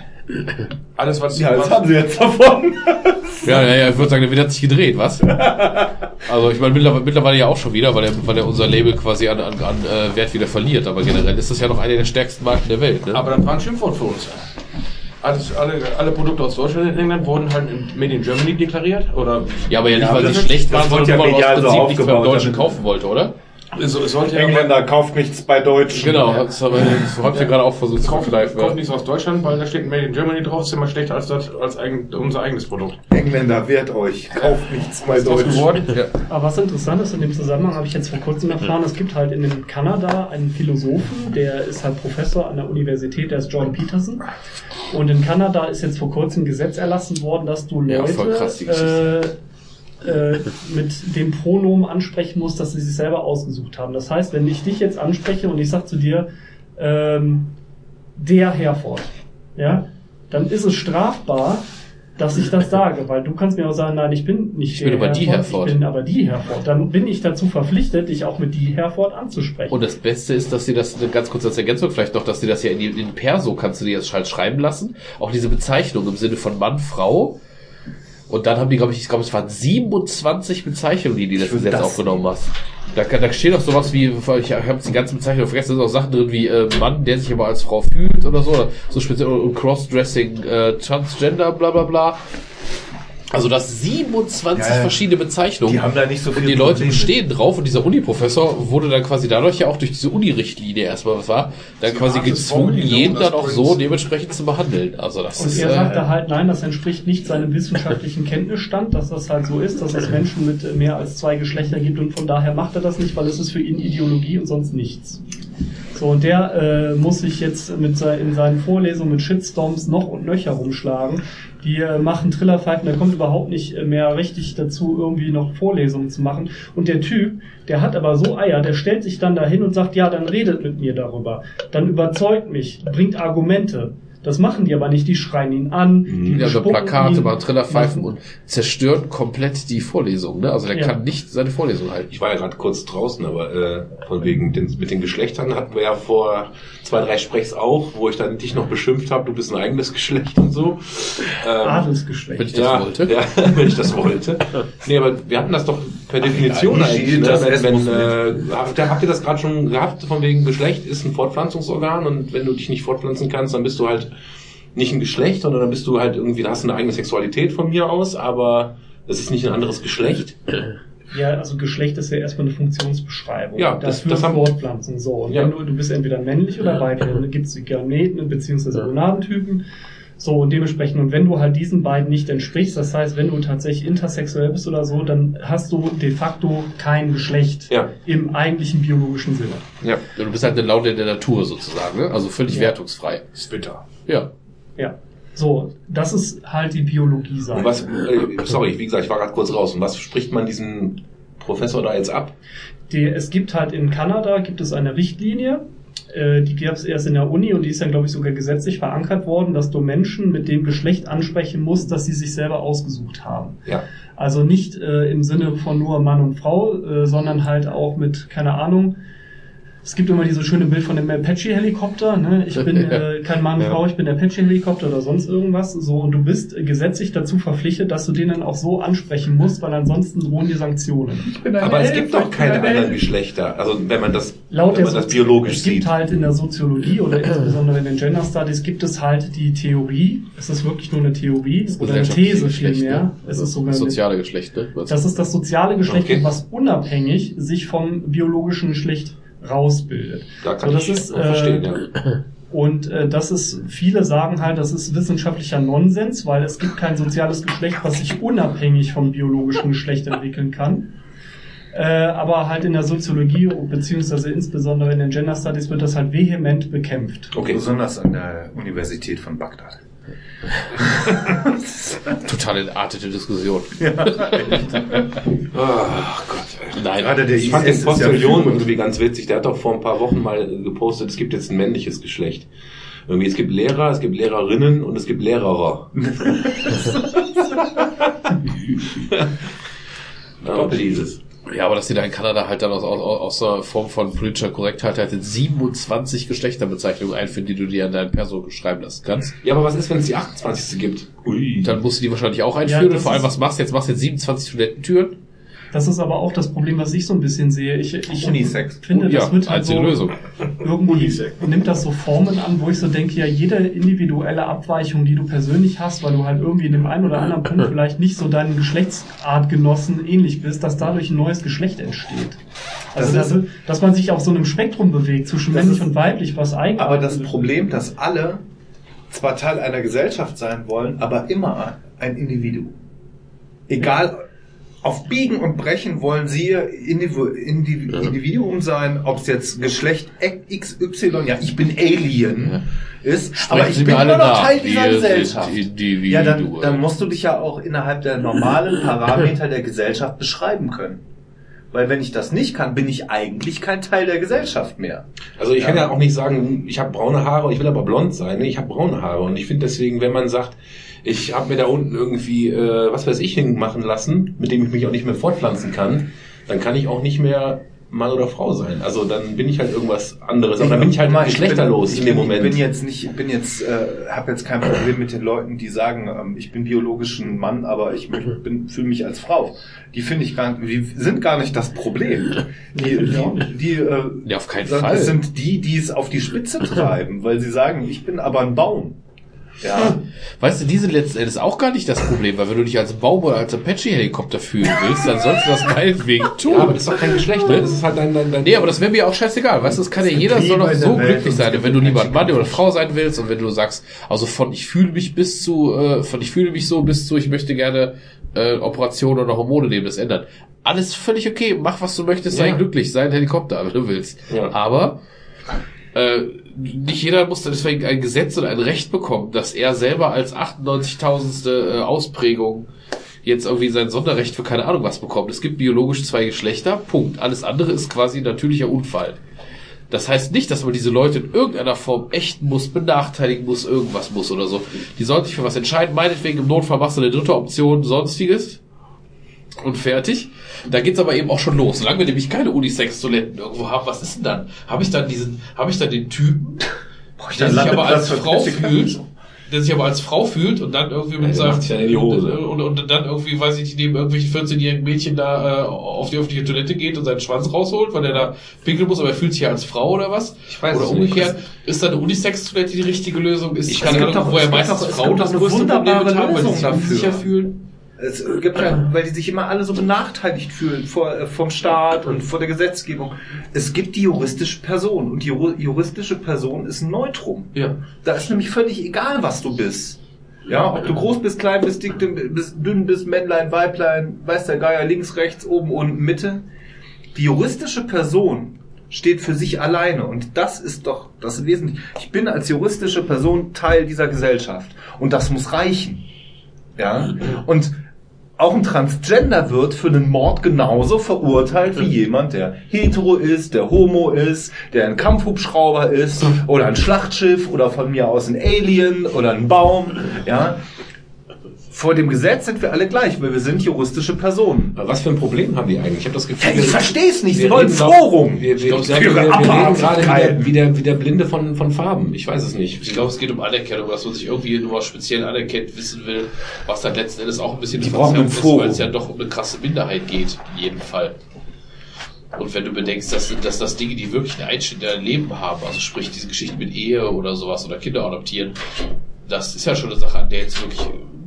Alles, was... Ja, das haben sie jetzt davon. Ja, ja, ja, ich würde sagen, der Wind hat sich gedreht, was? Also ich meine mittlerweile, mittlerweile ja auch schon wieder, weil er, weil er unser Label quasi an, an, an äh, Wert wieder verliert. Aber generell ist das ja noch eine der stärksten Marken der Welt. Ne? aber das war ein Schimpfwort für uns. Alles, alle, alle Produkte aus Deutschland in England wurden halt in Made in Germany deklariert? Oder ja, aber ja nicht, Ja, weil sie schlecht das waren, sondern ja weil man aus so Prinzip nichts beim aufgebaut, Deutschen kaufen wollte, oder? Es, es sollte ja... Engländer kauft nichts bei Deutschen. Genau, das haben wir das haben wir gerade auch versucht zu Kauft, verkneifen. kauft Ja. nichts aus Deutschland, weil da steht Made in Germany drauf, ist immer schlechter als, das, als eigen, unser eigenes Produkt. Engländer, wehrt euch. Kauft nichts bei geworden? Ja. Aber was interessant ist in dem Zusammenhang, habe ich jetzt vor kurzem erfahren, es gibt halt in Kanada einen Philosophen, der ist halt Professor an der Universität, der ist John Peterson. Und in Kanada ist jetzt vor kurzem ein Gesetz erlassen worden, dass du Ja, Leute voll krass, die äh. Äh, mit dem Pronomen ansprechen musst, dass sie sich selber ausgesucht haben. Das heißt, wenn ich dich jetzt anspreche und ich sage zu dir, ähm, der Herford, ja, dann ist es strafbar, dass ich das sage, weil du kannst mir auch sagen, nein, ich bin nicht Ich bin aber die Herford. ich bin aber die Herford. Dann bin ich dazu verpflichtet, dich auch mit die Herford anzusprechen. Und das Beste ist, dass sie das, ganz kurz als Ergänzung vielleicht noch, dass sie das ja in, in Perso kannst du dir jetzt halt schreiben lassen. Auch diese Bezeichnung im Sinne von Mann, Frau. Und dann haben die, glaube ich, ich glaube, es waren 27 Bezeichnungen, die die das Gesetz aufgenommen hast. Da, da steht auch sowas wie, ich habe die ganze Bezeichnung vergessen, da sind auch Sachen drin wie äh, Mann, der sich aber als Frau fühlt oder so, oder so speziell und Crossdressing, äh, Transgender, bla bla bla. Also das 27 Ja, verschiedene Bezeichnungen. Die haben da nicht so Und viel die Leute Probleme. bestehen drauf und dieser Uni-Professor wurde dann quasi dadurch ja auch durch diese Uni-Richtlinie erstmal, was war, dann Sie quasi gezwungen, jeden dann auch so dementsprechend zu behandeln. Also das Und ist, er sagte äh, halt, nein, das entspricht nicht seinem wissenschaftlichen Kenntnisstand, dass das halt so ist, dass es Menschen mit mehr als zwei Geschlechtern gibt und von daher macht er das nicht, weil es ist für ihn Ideologie und sonst nichts. So, und der äh, muss sich jetzt mit in seinen Vorlesungen mit Shitstorms noch und nöcher rumschlagen. Die äh, machen Trillerpfeifen, der kommt überhaupt nicht äh, mehr richtig dazu, irgendwie noch Vorlesungen zu machen. Und der Typ, der hat aber so Eier, der stellt sich dann dahin und sagt, ja, dann redet mit mir darüber. Dann überzeugt mich, bringt Argumente. Das machen die aber nicht, die schreien ihn an, die ja, so bespucken Plakate, ihn, machen Trillerpfeifen und zerstören komplett die Vorlesung. Ne? Also der Ja. kann nicht seine Vorlesung halten. Ich war ja gerade kurz draußen, aber äh, von wegen den, mit den Geschlechtern hatten wir ja vor zwei, drei Sprechs auch, wo ich dann dich noch beschimpft habe, du bist ein eigenes Geschlecht und so. Ähm, Adelsgeschlecht. Wenn ich das ja, wollte. Ja, wenn ich das wollte. Nee, aber wir hatten das doch per Definition ja, eigentlich. Ne? das Wenn, wenn, äh, habt, ihr- habt ihr das gerade schon gehabt, von wegen Geschlecht ist ein Fortpflanzungsorgan und wenn du dich nicht fortpflanzen kannst, dann bist du halt nicht ein Geschlecht, sondern dann bist du halt irgendwie, da hast du eine eigene Sexualität von mir aus, aber es ist nicht ein anderes Geschlecht. Ja, also Geschlecht ist ja erstmal eine Funktionsbeschreibung. Ja, das- das haben- Fortpflanzung. So. Und Ja. wenn du, du bist entweder männlich oder weiblich, dann gibt es die Gameten bzw. Gonadentypen. So, und dementsprechend, und wenn du halt diesen beiden nicht entsprichst, das heißt, wenn du tatsächlich intersexuell bist oder so, dann hast du de facto kein Geschlecht Ja. im eigentlichen biologischen Sinne. Ja. Du bist halt eine Laune der Natur sozusagen, ne? Also völlig Ja. wertungsfrei. Twitter. Ja. Ja. So, das ist halt die Biologie sein. Und was, äh, sorry, wie gesagt, ich war gerade kurz raus. Und was spricht man diesem Professor da jetzt ab? Die, es gibt halt in Kanada gibt es eine Richtlinie, die gab es erst in der Uni und die ist dann, glaube ich, sogar gesetzlich verankert worden, dass du Menschen mit dem Geschlecht ansprechen musst, das sie sich selber ausgesucht haben. Ja. Also nicht äh, im Sinne von nur Mann und Frau, äh, sondern halt auch mit, keine Ahnung, es gibt immer dieses schöne Bild von dem Apache-Helikopter. Ne? Ich bin äh, kein Mann und Ja. Frau, ich bin der Apache-Helikopter oder sonst irgendwas. So und du bist gesetzlich dazu verpflichtet, dass du den dann auch so ansprechen musst, weil ansonsten drohen dir Sanktionen. Aber es gibt doch keine anderen Geschlechter. Also wenn man das, Laut wenn man das biologisch es gibt sieht. halt in der Soziologie oder insbesondere in den Gender Studies gibt es halt die Theorie, es ist wirklich nur eine Theorie oder eine These vielmehr. Es ist sogar das eine, soziale Geschlecht, ne? das ist das soziale Geschlecht, Okay. was unabhängig sich vom biologischen Geschlecht rausbildet. Da kann So, das ich ist, auch verstehen, äh, ja. Und äh, das ist, viele sagen halt, das ist wissenschaftlicher Nonsens, weil es gibt kein soziales Geschlecht, was sich unabhängig vom biologischen Geschlecht entwickeln kann. Äh, aber halt in der Soziologie, beziehungsweise insbesondere in den Gender Studies, wird das halt vehement bekämpft. Okay. Besonders an der Universität von Bagdad. Total entartete Diskussion. Ach Gott. Nein. Gerade der Ich fand den ja Postillon irgendwie ganz witzig. Der hat doch vor ein paar Wochen mal gepostet, es gibt jetzt ein männliches Geschlecht. Irgendwie, es gibt Lehrer, es gibt Lehrerinnen und es gibt Lehrerer. Doppel dieses. Ja, aber dass die da in Kanada halt dann aus, aus, aus der Form von politischer Korrektheit halt jetzt 27 Geschlechterbezeichnungen einführen, die du dir an deinen Person schreiben lassen kannst. Ja, aber was ist, wenn es die 28. gibt? Ui. Dann musst du die wahrscheinlich auch einführen. Ja, und vor allem, was machst du jetzt? Machst du jetzt 27 Toilettentüren? Das ist aber auch das Problem, was ich so ein bisschen sehe. Ich, ich Unisex. finde, das ja, wird halt so, Lösung. irgendwie nimmt das so Formen an, wo ich so denke, ja, jede individuelle Abweichung, die du persönlich hast, weil du halt irgendwie in dem einen oder anderen Punkt vielleicht nicht so deinen Geschlechtsartgenossen ähnlich bist, dass dadurch ein neues Geschlecht entsteht. Also, Das dass, ist- dass man sich auf so einem Spektrum bewegt zwischen männlich ist- und weiblich, was eigentlich. Aber das Problem, dass alle zwar Teil einer Gesellschaft sein wollen, aber immer ein Individuum. Egal, auf Biegen und Brechen wollen sie Individu Indiv Individuum sein, ob es jetzt Geschlecht XY, ja, ich bin Alien ist, aber ich sie bin immer noch. Teil dieser Gesellschaft. Ja, dann, dann musst du dich ja auch innerhalb der normalen Parameter der Gesellschaft beschreiben können. Weil wenn ich das nicht kann, bin ich eigentlich kein Teil der Gesellschaft mehr. Also ich kann Ja. ja auch nicht sagen, ich habe braune Haare, ich will aber blond sein. Nee, ich habe braune Haare. Und ich finde deswegen, wenn man sagt, ich habe mir da unten irgendwie, äh, was weiß ich, hinmachen lassen, mit dem ich mich auch nicht mehr fortpflanzen kann, dann kann ich auch nicht mehr Mann oder Frau sein. Also dann bin ich halt irgendwas anderes. Aber dann bin ich halt mal, geschlechterlos ich in dem Moment. Ich bin jetzt nicht, ich bin jetzt, äh, habe jetzt kein Problem mit den Leuten, die sagen, ähm, ich bin biologisch ein Mann, aber ich möchte- bin fühle mich als Frau. Die finde ich gar, die sind gar nicht das Problem. Die, die, die äh, Ja, auf keinen Fall. es sind die, die es auf die Spitze treiben, weil sie sagen, ich bin aber ein Baum. Ja, Weißt du, die sind letzten Endes auch gar nicht das Problem, weil wenn du dich als Baum oder als Apache-Helikopter fühlen willst, dann sollst du das meinetwegen tun. ja, aber das ist doch kein Geschlecht, ne? Das ist halt dein, dein, dein Nee, aber das wäre mir auch scheißegal. Weißt du, das kann ja jeder, soll doch so Welt glücklich sein. Und wenn du lieber Menschen, Mann oder Frau sein willst und wenn du sagst, also von ich fühle mich bis zu, äh, von ich fühle mich so bis zu, ich möchte gerne äh, Operationen oder Hormone nehmen, das ändert. Alles völlig okay. Mach, was du möchtest, sei Ja. glücklich, sei ein Helikopter, wenn du willst. Ja. Aber äh, nicht jeder muss deswegen ein Gesetz oder ein Recht bekommen, dass er selber als 98.000. Äh, Ausprägung jetzt irgendwie sein Sonderrecht für keine Ahnung was bekommt. Es gibt biologisch zwei Geschlechter, Punkt. Alles andere ist quasi natürlicher Unfall. Das heißt nicht, dass man diese Leute in irgendeiner Form ächten muss, benachteiligen muss, irgendwas muss oder so. Die sollen sich für was entscheiden. Meinetwegen im Notfall machst du eine dritte Option, sonstiges. Und fertig. Da geht's aber eben auch schon los. Solange wir nämlich keine Unisex-Toiletten irgendwo haben, was ist denn dann? Habe ich dann diesen, habe ich dann den Typen, der sich aber als Frau fühlt, der sich aber als Frau fühlt und dann irgendwie mit der dann in die Hose. Und, und dann irgendwie, weiß ich nicht, neben irgendwelchen 14-jährigen Mädchen da äh, auf die öffentliche Toilette geht und seinen Schwanz rausholt, weil er da pinkeln muss, aber er fühlt sich ja als Frau oder was? Ich weiß oder es nicht. umgekehrt, ist dann eine Unisex-Toilette die richtige Lösung? Ist Ich- keine Ahnung, wo er meistens Frauen das größte Problem mit haben, weil Lösung sich unsicher dafür. fühlen. Es gibt ja, weil die sich immer alle so benachteiligt fühlen vor, äh, vom Staat und vor der Gesetzgebung. Es gibt die juristische Person und die ju- juristische Person ist ein Neutrum. Ja. Da ist nämlich völlig egal, was du bist. Ja, ob du groß bist, klein bist, dick bist, dünn bist, Männlein, Weiblein, weiß der Geier, links, rechts, oben, unten, Mitte. Die juristische Person steht für sich alleine und das ist doch das Wesentliche. Ich bin als juristische Person Teil dieser Gesellschaft und das muss reichen. Ja, und auch ein Transgender wird für einen Mord genauso verurteilt wie jemand, der hetero ist, der homo ist, der ein Kampfhubschrauber ist oder ein Schlachtschiff oder von mir aus ein Alien oder ein Baum. Ja, vor dem Gesetz sind wir alle gleich, weil wir sind juristische Personen. Was für ein Problem haben die eigentlich? Ich habe das Gefühl, Ja, ich verstehe es nicht. Sie wir wollen Forum. Wir, wir, glaub, wir, es wir, wir, reden gerade wie der, wie, der, wie der Blinde von, von Farben. Ich weiß es nicht. Ich glaube, es geht um Anerkennung, dass man sich irgendwie nur speziell anerkennt, wissen will, was dann letzten Endes auch ein bisschen Die brauchen ein ist, weil es ja doch um eine krasse Minderheit geht, in jedem Fall. Und wenn du bedenkst, dass, dass das Dinge, die wirklich einen Einschnitt in dein Leben haben, also sprich diese Geschichten mit Ehe oder sowas oder Kinder adoptieren, das ist ja schon eine Sache, an der jetzt wirklich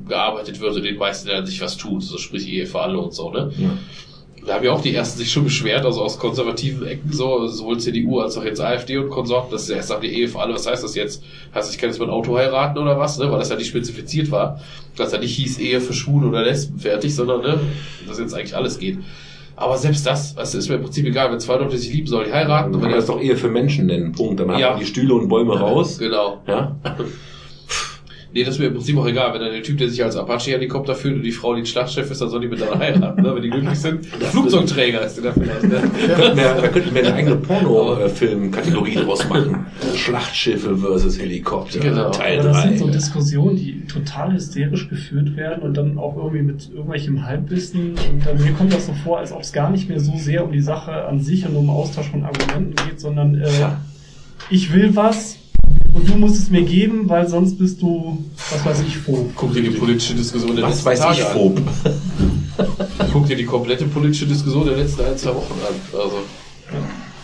gearbeitet wird und den meisten Ländern sich was tut, also sprich Ehe für alle und so, ne? Da haben ja auch die ersten sich schon beschwert, also aus konservativen Ecken, so, sowohl CDU als auch jetzt AfD und Konsorten, das ist ja erst nach die Ehe für alle, was heißt das jetzt? Heißt, ich kann jetzt mein Auto heiraten oder was, ne? Weil das ja nicht spezifiziert war. Dass ja nicht hieß Ehe für Schwule oder Lesben fertig, sondern, ne? Dass jetzt eigentlich alles geht. Aber selbst das, weißt du, ist mir im Prinzip egal, wenn zwei Leute sich lieben sollen, die heiraten, wenn kann das doch Ehe für Menschen nennen. Punkt. Dann Ja. haben die Stühle und Bäume raus. Genau. Ja? Nee, das ist mir im Prinzip auch egal. Wenn dann der Typ, der sich als Apache-Helikopter fühlt und die Frau, die ein Schlachchef ist, dann soll die miteinander heiraten, ne? wenn die glücklich sind. Flugzeugträger ist der da vielleicht, ne? Da könnten wir, da könnten wir eine eigene Porno-Film-Kategorie draus machen. Schlachtschiffe versus Helikopter. Genau. Teil Aber das sind so 3. Diskussionen, die total hysterisch geführt werden und dann auch irgendwie mit irgendwelchem Halbwissen. Und dann, mir kommt das so vor, als ob es gar nicht mehr so sehr um die Sache an sich und um Austausch von Argumenten geht, sondern äh, ich will was und du musst es mir geben, weil sonst bist du, was weiß ich, froh. Guck dir die politische Diskussion der Was letzten weiß Tage ich, an. Phob? Guck dir die komplette politische Diskussion der letzten ein, zwei Wochen an. Also,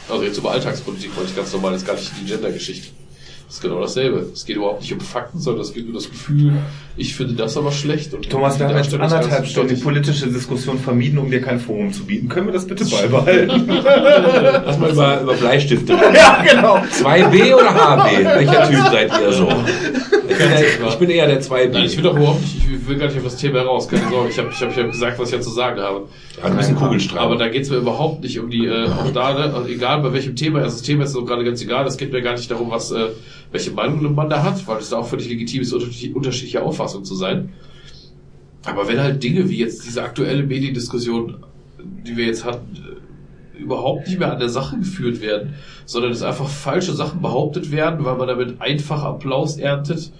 also jetzt über Alltagspolitik wollte ich ganz normal, jetzt gar nicht die Gender-Geschichte. Das ist genau dasselbe. Es geht überhaupt nicht um Fakten, sondern es geht um das Gefühl, ich finde das aber schlecht. Und Thomas, wir haben jetzt anderthalb Stunden die politische Diskussion vermieden, um dir kein Forum zu bieten. Können wir das bitte beibehalten? Lass mal über, über Bleistifte. reden. ja, genau. 2B oder HB? Welcher Typ seid ihr so? Ich bin, der, ich bin eher der 2B. Nein, ich will doch überhaupt nicht, ich will gar nicht auf das Thema heraus, keine Sorge. Ich habe ich hab, ich hab gesagt, was ich ja zu sagen habe. Bist ein Kugelstrahl. Aber da geht's mir überhaupt nicht um die, äh, auch da, ne, also egal bei welchem Thema, also das Thema ist so gerade ganz egal, es geht mir gar nicht darum, was, äh, welche Meinung man da hat, weil es da auch völlig legitim ist, unterschiedliche, unterschiedliche Auffassung zu sein. Aber wenn halt Dinge wie jetzt diese aktuelle Mediendiskussion, die wir jetzt hatten, überhaupt nicht mehr an der Sache geführt werden, sondern es einfach falsche Sachen behauptet werden, weil man damit einfach Applaus erntet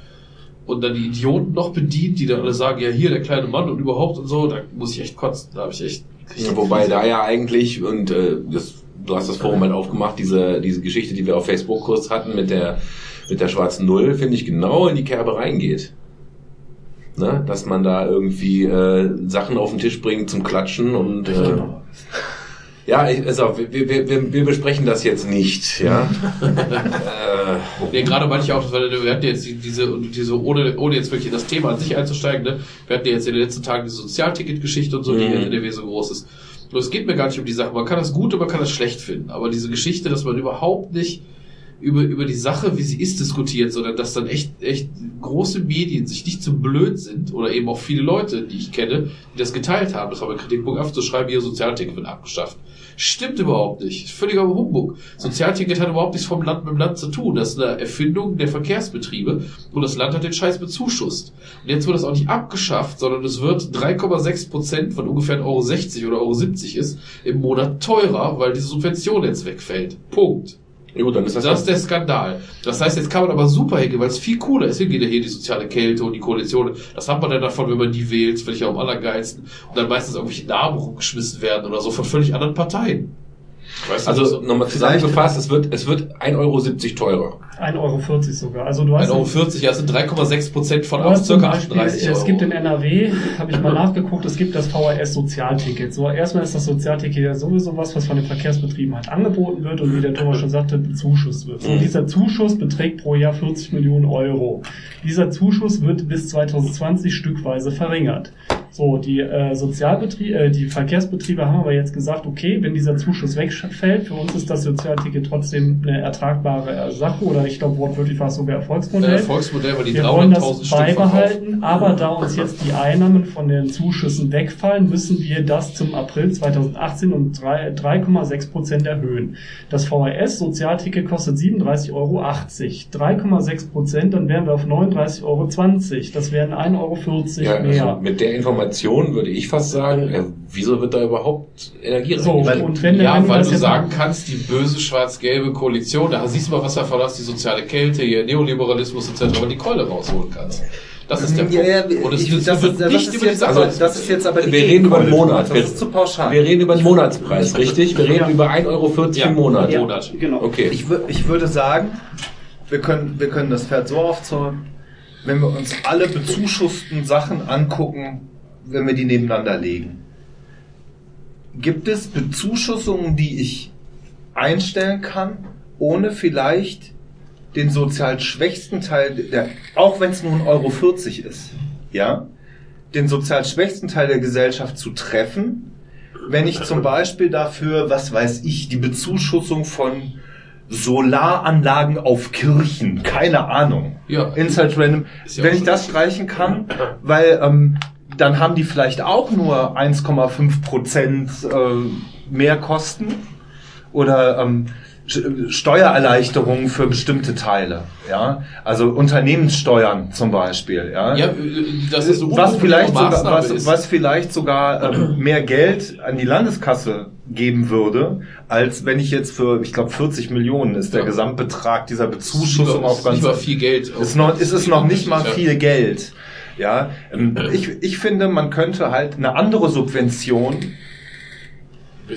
und dann die Idioten noch bedient, die dann alle sagen, ja hier der kleine Mann und überhaupt und so, da muss ich echt kotzen, da habe ich echt Ja, Wobei da ja eigentlich, und äh, das, du hast das Forum halt aufgemacht, diese, diese Geschichte, die wir auf Facebook kurz hatten mit der, mit der schwarzen Null, finde ich genau in die Kerbe reingeht. Ne? Dass man da irgendwie äh, Sachen auf den Tisch bringt zum Klatschen und äh, ja, ich, also, wir, wir, wir, wir besprechen das jetzt nicht, ja. äh, Nee, gerade meine ich auch, weil wir hatten jetzt die- diese, diese ohne, ohne jetzt wirklich in das Thema an sich einzusteigen, ne? wir hatten ja jetzt in den letzten Tagen diese Sozialticket-Geschichte und so, die Mhm. in NRW so groß ist. Nur es geht mir gar nicht um die Sache. Man kann das gut und man kann das schlecht finden. Aber diese Geschichte, dass man überhaupt nicht über, über die Sache, wie sie ist, diskutiert, sondern dass dann echt, echt große Medien sich nicht zu blöd sind oder eben auch viele Leute, die ich kenne, die das geteilt haben. Das war mein Kritikpunkt einfach zu schreiben, ihr Sozialticket wird abgeschafft. Stimmt überhaupt nicht. Völliger Humbug. Sozialticket hat überhaupt nichts vom Land mit dem Land zu tun. Das ist eine Erfindung der Verkehrsbetriebe und das Land hat den Scheiß bezuschusst. Und jetzt wird das auch nicht abgeschafft, sondern es wird 3,6 Prozent von ungefähr 1,60 Euro oder Euro 70 ist im Monat teurer, weil diese Subvention jetzt wegfällt. Punkt. Gut, dann ist das, Das ist der Skandal. Das heißt, jetzt kann man aber super hingehen, weil es viel cooler ist. Hier geht ja hier die soziale Kälte und die Koalition. Das hat man dann davon, wenn man die wählt, finde ich ja am allergeilsten. Und dann meistens irgendwelche Namen rumgeschmissen werden oder so von völlig anderen Parteien. Weißt du, also so- nochmal zusammengefasst, es wird, es wird 1,70 Euro teurer. 1,40 Euro sogar. Also du hast 1,40 Euro, sind 3,6 Prozent von zum circa Beispiel, 38 Euro. es gibt in NRW, habe ich mal nachgeguckt, es gibt das VHS-Sozialticket. So, erstmal ist das Sozialticket ja sowieso was, was von den Verkehrsbetrieben halt angeboten wird und wie der Thomas schon sagte, bezuschusst wird. So, Mhm. dieser Zuschuss beträgt pro Jahr 40 Millionen Euro. Dieser Zuschuss wird bis 2020 stückweise verringert. So, die äh, Sozialbetriebe, äh, die Verkehrsbetriebe haben aber jetzt gesagt, okay, wenn dieser Zuschuss wegfällt, für uns ist das Sozialticket trotzdem eine ertragbare Sache oder ich glaube wortwörtlich war es sogar Erfolgsmodell. Äh, Erfolgsmodell, weil die Wir wollen 300.000 das beibehalten, aber da uns jetzt die Einnahmen von den Zuschüssen wegfallen, müssen wir das zum April 2018 um drei- 3,6 Prozent erhöhen. Das VHS-Sozialticket kostet 37,80 Euro. 3,6 Prozent, dann wären wir auf 39,20 Euro. Das wären 1,40 Euro Ja, mehr. also mit der Information würde ich fast sagen, äh, wieso wird da überhaupt Energie So, reingesteckt? und wenn, Ja, wenn weil das du sagen kannst, die böse schwarz-gelbe Koalition, da siehst du mal, was davon hast, die soziale Kälte, hier Neoliberalismus etc., aber die Keule rausholen kannst. Das ist der Ja, ja, Punkt. Und es ich- wird das ist- das nicht ist über die jetzt- Sache. also das ist jetzt aber die wir reden über einen Gegenkeule, Monat. Das ist zu pauschal. Wir reden über den Monatspreis, richtig? Wir reden Ja. über 1,40 Euro Ja. im Monat. Ja. Monat. Genau. Okay. Ich, ich würde sagen, wir können, wir können das Pferd so aufzäumen, wenn wir uns alle bezuschussten Sachen angucken, wenn wir die nebeneinander legen. Gibt es Bezuschussungen, die ich einstellen kann, ohne vielleicht den sozial schwächsten Teil, der, auch wenn es nur 1,40 Euro ist, ja, den sozial schwächsten Teil der Gesellschaft zu treffen, wenn ich zum Beispiel dafür, was weiß ich, die Bezuschussung von Solaranlagen auf Kirchen, keine Ahnung, Ja. Inside Random, ja wenn ich das streichen kann, weil ähm, dann haben die vielleicht auch nur 1,5 Prozent äh, mehr Kosten oder ähm, Steuererleichterungen für bestimmte Teile, ja, also Unternehmenssteuern zum Beispiel, ja, Ja, äh, das ist eine was vielleicht sogar, was, was vielleicht sogar ähm, mehr Geld an die Landeskasse geben würde, als wenn ich jetzt für, ich glaube, 40 Millionen ist der Ja. Gesamtbetrag dieser Bezuschussung auf ganz viel Geld. ist noch, ist es noch nicht mal viel Geld. Ja, ähm, ich, ich finde, man könnte halt eine andere Subvention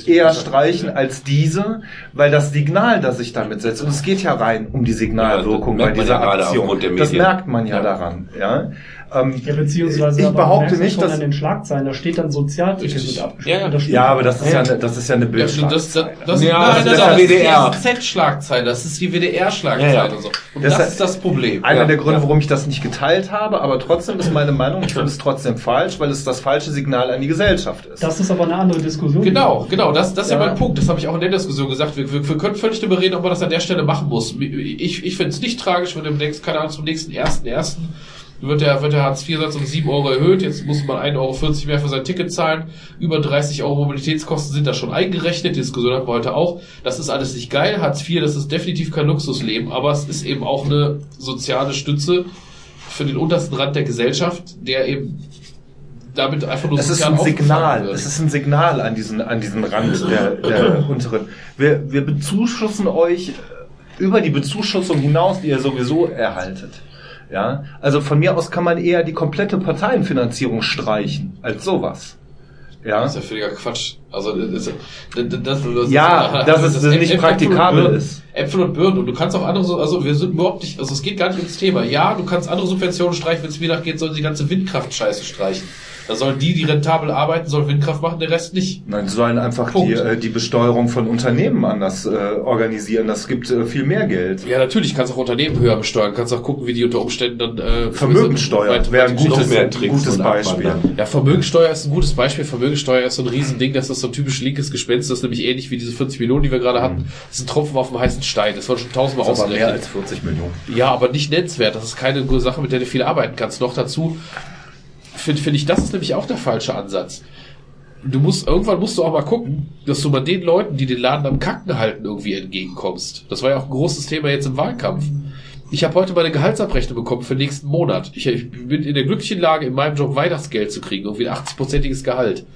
eher streichen als diese, weil das Signal, das ich damit setze, und es geht ja rein um die Signalwirkung Ja, bei dieser ja Aktion. Das merkt man ja, Ja. daran. Ja, ähm, Ja, beziehungsweise ich aber behaupte du nicht, schon dass an den Schlagzeilen, da steht dann Sozialticket mit abgeschrieben. Ja, ja. Das aber das ist ja, eine, das ist ja eine Ja, stimmt, das, das, das, Ja, nein, das nein, ist nein, das WDR. ist die Z-Schlagzeile, das ist die WDR-Schlagzeile Ja, ja. so. Und Deshalb- das ist das Problem. Einer Ja, der Gründe, warum ich das nicht geteilt habe, aber trotzdem ist meine Meinung, ich finde es trotzdem falsch, weil es das falsche Signal an die Gesellschaft ist. Das ist aber eine andere Diskussion. Genau, genau, das, das ist ja Ja. mein Punkt. Das habe ich auch in der Diskussion gesagt. Wir, wir, wir können völlig darüber reden, ob man das an der Stelle machen muss. Ich, ich finde es nicht tragisch, wenn demnächst, keine Ahnung, zum nächsten ersten ersten wird der, wird der Hartz-IV-Satz um 7 Euro erhöht. Jetzt muss man 1,40 Euro mehr für sein Ticket zahlen. Über 30 Euro Mobilitätskosten sind da schon eingerechnet. Die Diskussion hatten wir heute auch. Das ist alles nicht geil. Hartz IV, das ist definitiv kein Luxusleben, aber es ist eben auch eine soziale Stütze für den untersten Rand der Gesellschaft, der eben damit einfach nur Es ist ein Signal, es ist ein Signal an diesen, an diesen Rand der, der unteren. Wir, wir bezuschussen euch über die Bezuschussung hinaus, die ihr sowieso erhaltet. Ja, also von mir aus kann man eher die komplette Parteienfinanzierung streichen als sowas. Ja, Das ist ja völliger Quatsch. Also das, das, das, das Ja, dass es Äpfel- nicht Äpfel praktikabel und Birnen, ist. Äpfel und Birnen. Und du kannst auch andere, so- also wir sind überhaupt nicht, also es geht gar nicht ums Thema. Ja, du kannst andere Subventionen streichen, wenn es mir nachgeht, sollen sie die ganze Windkraft-Scheiße streichen. Da sollen die, die rentabel arbeiten, sollen Windkraft machen, der Rest nicht. Nein, sie sollen einfach die, äh, die Besteuerung von Unternehmen anders äh, organisieren. Das gibt äh, viel mehr Geld. Ja, natürlich, kannst auch Unternehmen höher besteuern, kannst auch gucken, wie die unter Umständen dann äh, Vermögensteuer wäre ein gutes, Tricks gutes Beispiel. Ja, Vermögensteuer ist ein gutes Beispiel. Vermögensteuer ist so ein Riesending, das ist so ein typisch linkes Gespenst, das ist nämlich ähnlich wie diese 40 Millionen, die wir gerade hatten. Das ist ein Tropfen auf dem heißen Stein. Das war schon tausendmal Das ist aber mehr ausgerechnet. als 40 Millionen. Ja, aber nicht nennenswert. Das ist keine gute Sache, mit der du viel arbeiten kannst. Noch dazu finde find ich, das ist nämlich auch der falsche Ansatz. Du musst, irgendwann musst du auch mal gucken, dass du mal den Leuten, die den Laden am Kacken halten, irgendwie entgegenkommst. Das war ja auch ein großes Thema jetzt im Wahlkampf. Ich habe heute meine Gehaltsabrechnung bekommen für nächsten Monat. Ich, ich bin in der glücklichen Lage, in meinem Job Weihnachtsgeld zu kriegen, irgendwie ein 80-prozentiges Gehalt.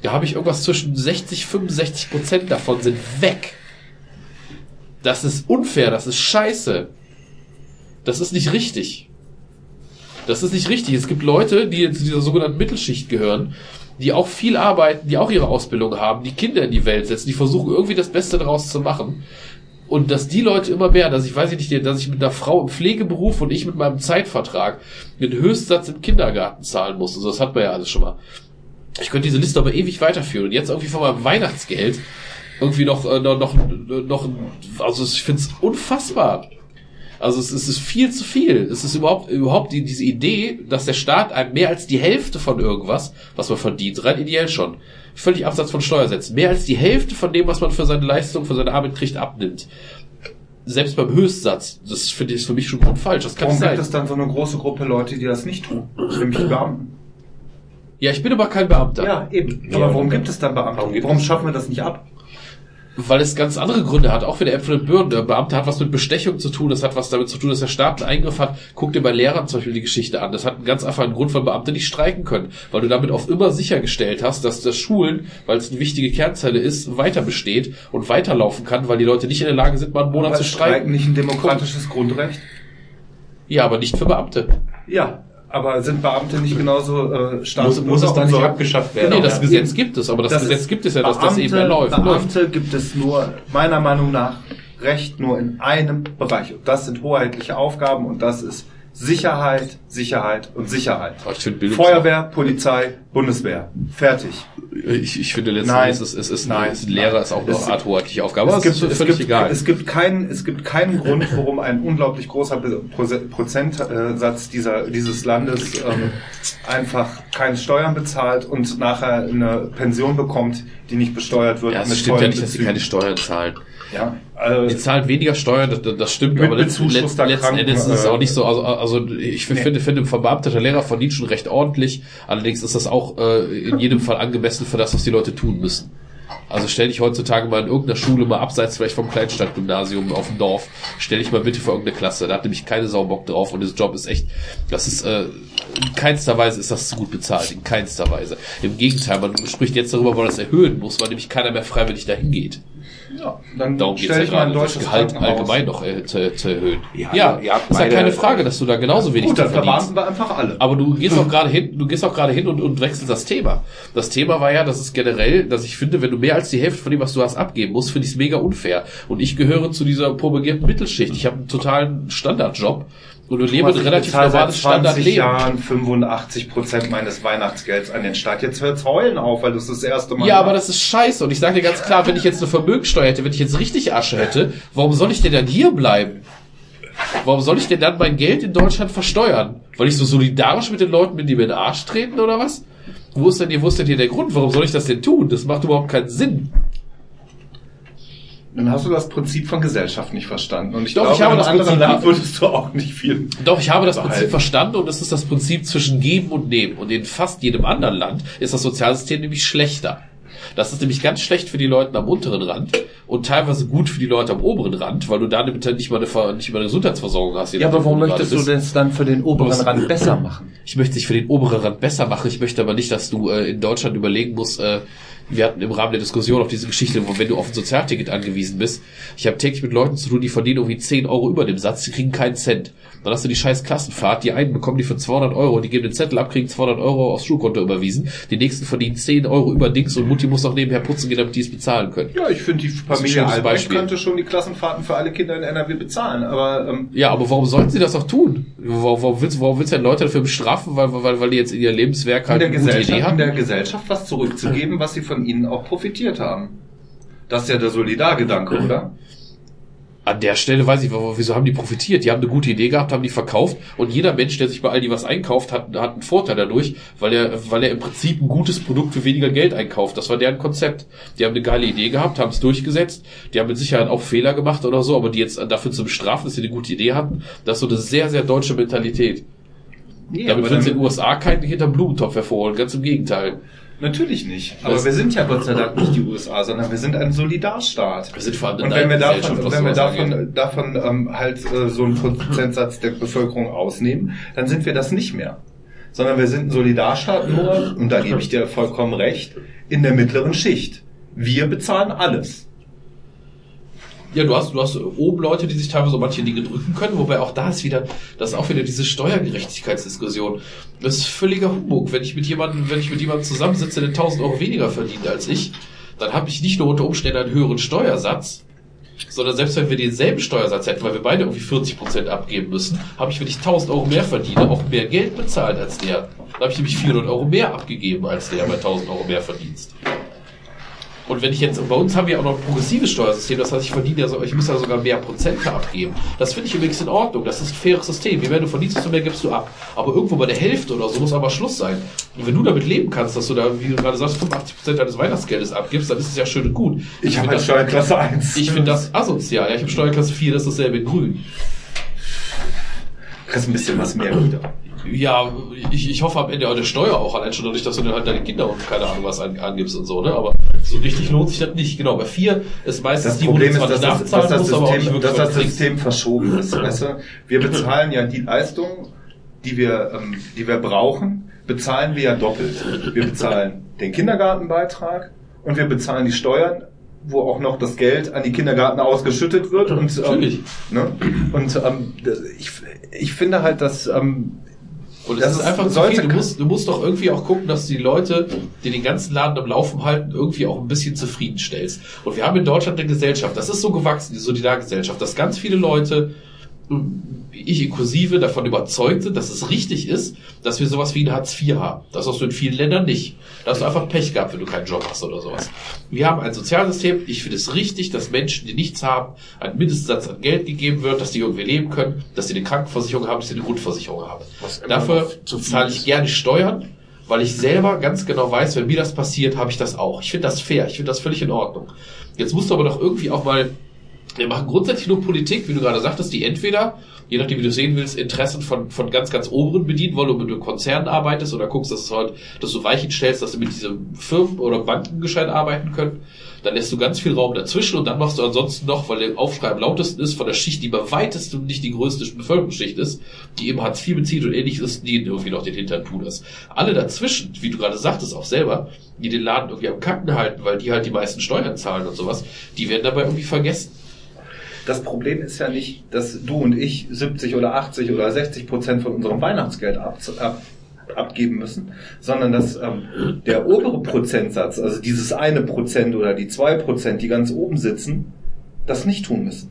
Da habe ich irgendwas zwischen 60, 65 Prozent davon sind weg. Das ist unfair, das ist scheiße. Das ist nicht richtig. Das ist nicht richtig. Es gibt Leute, die zu dieser sogenannten Mittelschicht gehören, die auch viel arbeiten, die auch ihre Ausbildung haben, die Kinder in die Welt setzen, die versuchen irgendwie das Beste daraus zu machen. Und dass die Leute immer mehr, dass ich weiß ich nicht, dass ich mit einer Frau im Pflegeberuf und ich mit meinem Zeitvertrag den Höchstsatz im Kindergarten zahlen muss. Also das hat man ja alles schon mal. Ich könnte diese Liste aber ewig weiterführen. Und jetzt irgendwie von meinem Weihnachtsgeld irgendwie noch, äh, noch, noch, noch also ich finde es unfassbar. Also es, es ist viel zu viel. Es ist überhaupt überhaupt die, diese Idee, dass der Staat einem mehr als die Hälfte von irgendwas, was man verdient, rein ideell schon, völlig abseits von Steuersätzen, mehr als die Hälfte von dem, was man für seine Leistung, für seine Arbeit kriegt, abnimmt. Selbst beim Höchstsatz, das finde ich für mich schon grundfalsch. Das kann Warum gibt es dann so eine große Gruppe Leute, die das nicht tun? Nämlich die Beamten. Ja, ich bin aber kein Beamter. Ja, eben. Ja, Aber warum gibt es dann Beamte? Warum Warum, schaffen wir das nicht ab? Weil es ganz andere Gründe hat, auch wieder Äpfel und Birnen. Der Beamte hat was mit Bestechung zu tun, das hat was damit zu tun, dass der Staat einen Eingriff hat. Guck dir bei Lehrern zum Beispiel die Geschichte an. Das hat einen ganz einfachen Grund, weil Beamte nicht streiken können. Weil du damit auf immer sichergestellt hast, dass das Schulen, weil es eine wichtige Kernzelle ist, weiter besteht und weiterlaufen kann, weil die Leute nicht in der Lage sind, mal einen Monat Aber zu Streiken streiken. nicht ein demokratisches Grundrecht? Ja, aber nicht für Beamte. Ja, aber sind Beamte nicht genauso äh, stark? Muss, muss es dann nicht abgeschafft werden? nee, das ja. Gesetz gibt es, aber das, Das Gesetz gibt es ja, dass das eben mehr läuft. läuft. Beamte gibt es nur, meiner Meinung nach, Recht nur in einem Bereich. Und das sind hoheitliche Aufgaben und das ist Sicherheit, Sicherheit und Sicherheit. Feuerwehr, Polizei, Bundeswehr. Fertig. Ich, ich finde letztendlich, Nein. es ist, es ist, Nein. es ist Lehrer ist auch Es- eine Art hoheitliche Aufgabe, es, ist völlig gibt, egal. Es gibt, keinen, es gibt keinen Grund, warum ein unglaublich großer Prozentsatz dieser, dieses Landes ähm, einfach keine Steuern bezahlt und nachher eine Pension bekommt, die nicht besteuert wird. ja, es stimmt ja nicht, dass sie keine Steuern zahlen. Ja, also, Die zahlen weniger Steuern, das, das stimmt, aber letzten Kranken- Endes ist es auch nicht so, also, also ich Nee. finde, finde, ein verbeamteter Lehrer verdient schon recht ordentlich, allerdings ist das auch äh, in jedem Fall angemessen für das, was die Leute tun müssen. Also stell dich heutzutage mal in irgendeiner Schule mal abseits vielleicht vom Kleinstadtgymnasium auf dem Dorf, stell dich mal bitte für irgendeine Klasse, da hat nämlich keine Sau Bock drauf und das Job ist echt, das ist, äh, in keinster Weise ist das zu gut bezahlt, in keinster Weise. Im Gegenteil, man spricht jetzt darüber, weil man das erhöhen muss, weil nämlich keiner mehr freiwillig dahin geht. Ja, dann Darum geht es stell ja ich mal ein gerade, das Gehalt Krankenhaus. allgemein noch äh, zu, zu erhöhen. Ja, Ja, habt ist ja keine Frage, dass du da genauso wenig Gut, zu dann verdienst. verbeamten wir einfach alle. Aber du gehst auch gerade hin, du gehst auch gerade hin und, und wechselst das Thema. Das Thema war ja, dass es generell, dass ich finde, wenn du mehr als die Hälfte von dem, was du hast, abgeben musst, finde ich es mega unfair. Und ich gehöre zu dieser propagierten Mittelschicht. Ich habe einen totalen Standardjob leben ein Ich relativ normales seit 20 Standardleben. Jahren 85 Prozent meines Weihnachtsgelds an den Staat. Jetzt hört's heulen auf, weil das das erste Mal Ja, war. aber das ist scheiße. Und ich sage dir ganz klar, wenn ich jetzt eine Vermögensteuer hätte, wenn ich jetzt richtig Asche hätte, warum soll ich denn dann hier bleiben? Warum soll ich denn dann mein Geld in Deutschland versteuern? Weil ich so solidarisch mit den Leuten bin, die mir in den Arsch treten oder was? Wo ist denn hier, wo ist denn hier der Grund? Warum soll ich das denn tun? Das macht überhaupt keinen Sinn. Dann hast du das Prinzip von Gesellschaft nicht verstanden. Und ich Doch, glaube, ich habe in das einem anderen Prinzip- Land würdest du auch nicht viel. Doch, ich habe das Prinzip Behalten. verstanden und es ist das Prinzip zwischen Geben und Nehmen. Und in fast jedem anderen Land ist das Sozialsystem nämlich schlechter. Das ist nämlich ganz schlecht für die Leute am unteren Rand und teilweise gut für die Leute am oberen Rand, weil du da nämlich nicht mal eine, nicht mal eine Gesundheitsversorgung hast. Ja, aber warum wo möchtest du das dann für den oberen? Rand besser machen? Ich möchte dich für den oberen Rand besser machen. Ich möchte aber nicht, dass du äh, in Deutschland überlegen musst, äh, wir hatten im Rahmen der Diskussion auf diese Geschichte, wo wenn du auf ein Sozialticket angewiesen bist, ich habe täglich mit Leuten zu tun, die verdienen irgendwie 10 Euro über dem Satz, die kriegen keinen Cent. Dann hast du die scheiß Klassenfahrt, die einen bekommen die für 200 Euro, die geben den Zettel ab, kriegen 200 Euro aufs Schulkonto überwiesen, die nächsten verdienen 10 Euro über Dings und Mutti muss noch nebenher putzen gehen, damit die es bezahlen können. Ja, ich finde, die Familie Albrecht könnte schon die Klassenfahrten für alle Kinder in NRW bezahlen. Aber ähm, Ja, aber warum sollten sie das auch tun? Warum, warum willst, warum willst du denn Leute dafür bestrafen, weil, weil, weil die jetzt in ihr Lebenswerk in halt der, gute Idee Gesellschaft, in der Gesellschaft was zurückzugeben, was sie von ihnen auch profitiert haben. Das ist ja der Solidargedanke, oder? An der Stelle weiß ich, wieso haben die profitiert? Die haben eine gute Idee gehabt, haben die verkauft und jeder Mensch, der sich bei Aldi was einkauft, hat, hat einen Vorteil dadurch, weil er, weil er im Prinzip ein gutes Produkt für weniger Geld einkauft. Das war deren Konzept. Die haben eine geile Idee gehabt, haben es durchgesetzt. Die haben mit Sicherheit auch Fehler gemacht oder so, aber die jetzt dafür zu bestrafen, dass sie eine gute Idee hatten, das ist so eine sehr, sehr deutsche Mentalität. Nee, Damit sie in den USA keinen hinterm Blumentopf hervorholen, ganz im Gegenteil. Natürlich nicht. Aber wir sind ja Gott sei Dank nicht die USA, sondern wir sind ein Solidarstaat. Wir sind vor allem Und wenn wir davon, wenn wir davon, davon ähm, halt äh, so einen Prozentsatz der Bevölkerung ausnehmen, dann sind wir das nicht mehr. Sondern wir sind ein Solidarstaat nur, und da gebe ich dir vollkommen recht, in der mittleren Schicht. Wir bezahlen alles. Ja, du hast, du hast oben Leute, die sich teilweise manche Dinge drücken können, wobei auch da ist wieder, das ist auch wieder diese Steuergerechtigkeitsdiskussion. Das ist völliger Humbug. Wenn ich mit jemandem, wenn ich mit jemandem zusammensitze, der 1000 Euro weniger verdient als ich, dann habe ich nicht nur unter Umständen einen höheren Steuersatz, sondern selbst wenn wir denselben Steuersatz hätten, weil wir beide irgendwie 40 Prozent abgeben müssen, habe ich, wenn ich 1000 Euro mehr verdiene, auch mehr Geld bezahlt als der. Dann habe ich nämlich 400 Euro mehr abgegeben als der bei 1000 Euro mehr Verdienst. Und wenn ich jetzt, bei uns haben wir auch noch ein progressives Steuersystem, das heißt, ich verdiene ja so, ich muss ja sogar mehr Prozente abgeben. Das finde ich übrigens in Ordnung. Das ist ein faires System. Je mehr du verdienst, desto mehr gibst du ab. Aber irgendwo bei der Hälfte oder so muss aber Schluss sein. Und wenn du damit leben kannst, dass du da, wie du gerade sagst, 85 Prozent deines Weihnachtsgeldes abgibst, dann ist es ja schön und gut. Ich habe find halt das- Steuerklasse 1. Ich finde das asozial. Ja, ich habe Steuerklasse 4, das ist dasselbe in grün. Kriegst ein bisschen was mehr wieder. Ja, ich, ich hoffe am Ende auch der Steuer auch, allein schon dadurch, dass du dann halt deine Kinder und keine Ahnung was an, angibst und so, ne? Aber so richtig lohnt sich das nicht. Genau, bei vier ist meistens Das die, wo Problem du ist, dass das, dass das, System, wirklich dass das. System verschoben ist. Weißt du? Wir bezahlen ja die Leistung, die wir, ähm, die wir brauchen, bezahlen wir ja doppelt. Wir bezahlen den Kindergartenbeitrag und wir bezahlen die Steuern, wo auch noch das Geld an die Kindergarten ausgeschüttet wird. Und, ähm, Natürlich. ne? und ähm, ich, ich finde halt, dass ähm, Und es Das ist einfach sollte viel. Du musst, du musst doch irgendwie auch gucken, dass du die Leute, die den ganzen Laden am Laufen halten, irgendwie auch ein bisschen zufriedenstellst. Und wir haben in Deutschland eine Gesellschaft, das ist so gewachsen, die Solidargesellschaft, dass ganz viele Leute, ich inklusive, davon überzeugt sind, dass es richtig ist, dass wir sowas wie ein Hartz IV haben. Das hast du in vielen Ländern nicht. Da hast du einfach Pech gehabt, wenn du keinen Job hast oder sowas. Wir haben ein Sozialsystem, ich finde es richtig, dass Menschen, die nichts haben, ein Mindestsatz an Geld gegeben wird, dass die irgendwie leben können, dass sie eine Krankenversicherung haben, dass sie eine Grundversicherung haben. Dafür zahle ich gerne Steuern, weil ich selber ganz genau weiß, wenn mir das passiert, habe ich das auch. Ich finde das fair, ich finde das völlig in Ordnung. Jetzt musst du aber doch irgendwie auch mal, wir machen grundsätzlich nur Politik, wie du gerade sagtest, die entweder, je nachdem wie du sehen willst, Interessen von, von ganz, ganz oberen bedienen wollen, wenn du mit Konzernen arbeitest oder guckst, dass es halt, dass du Weichen stellst, dass du mit diesen Firmen oder Banken gescheit arbeiten können. Dann lässt du ganz viel Raum dazwischen und dann machst du ansonsten noch, weil der Aufschrei am lautesten ist, von der Schicht, die bei weitestem nicht die größte Bevölkerungsschicht ist, die eben Hartz IV bezieht und ähnliches, die irgendwie noch den Hintern tun das. Alle dazwischen, wie du gerade sagtest, auch selber, die den Laden irgendwie am Kacken halten, weil die halt die meisten Steuern zahlen und sowas, die werden dabei irgendwie vergessen. Das Problem ist ja nicht, dass du und ich 70 oder 80 oder 60 Prozent von unserem Weihnachtsgeld ab, ab, abgeben müssen, sondern dass ähm, der obere Prozentsatz, also dieses eine Prozent oder die zwei Prozent, die ganz oben sitzen, das nicht tun müssen.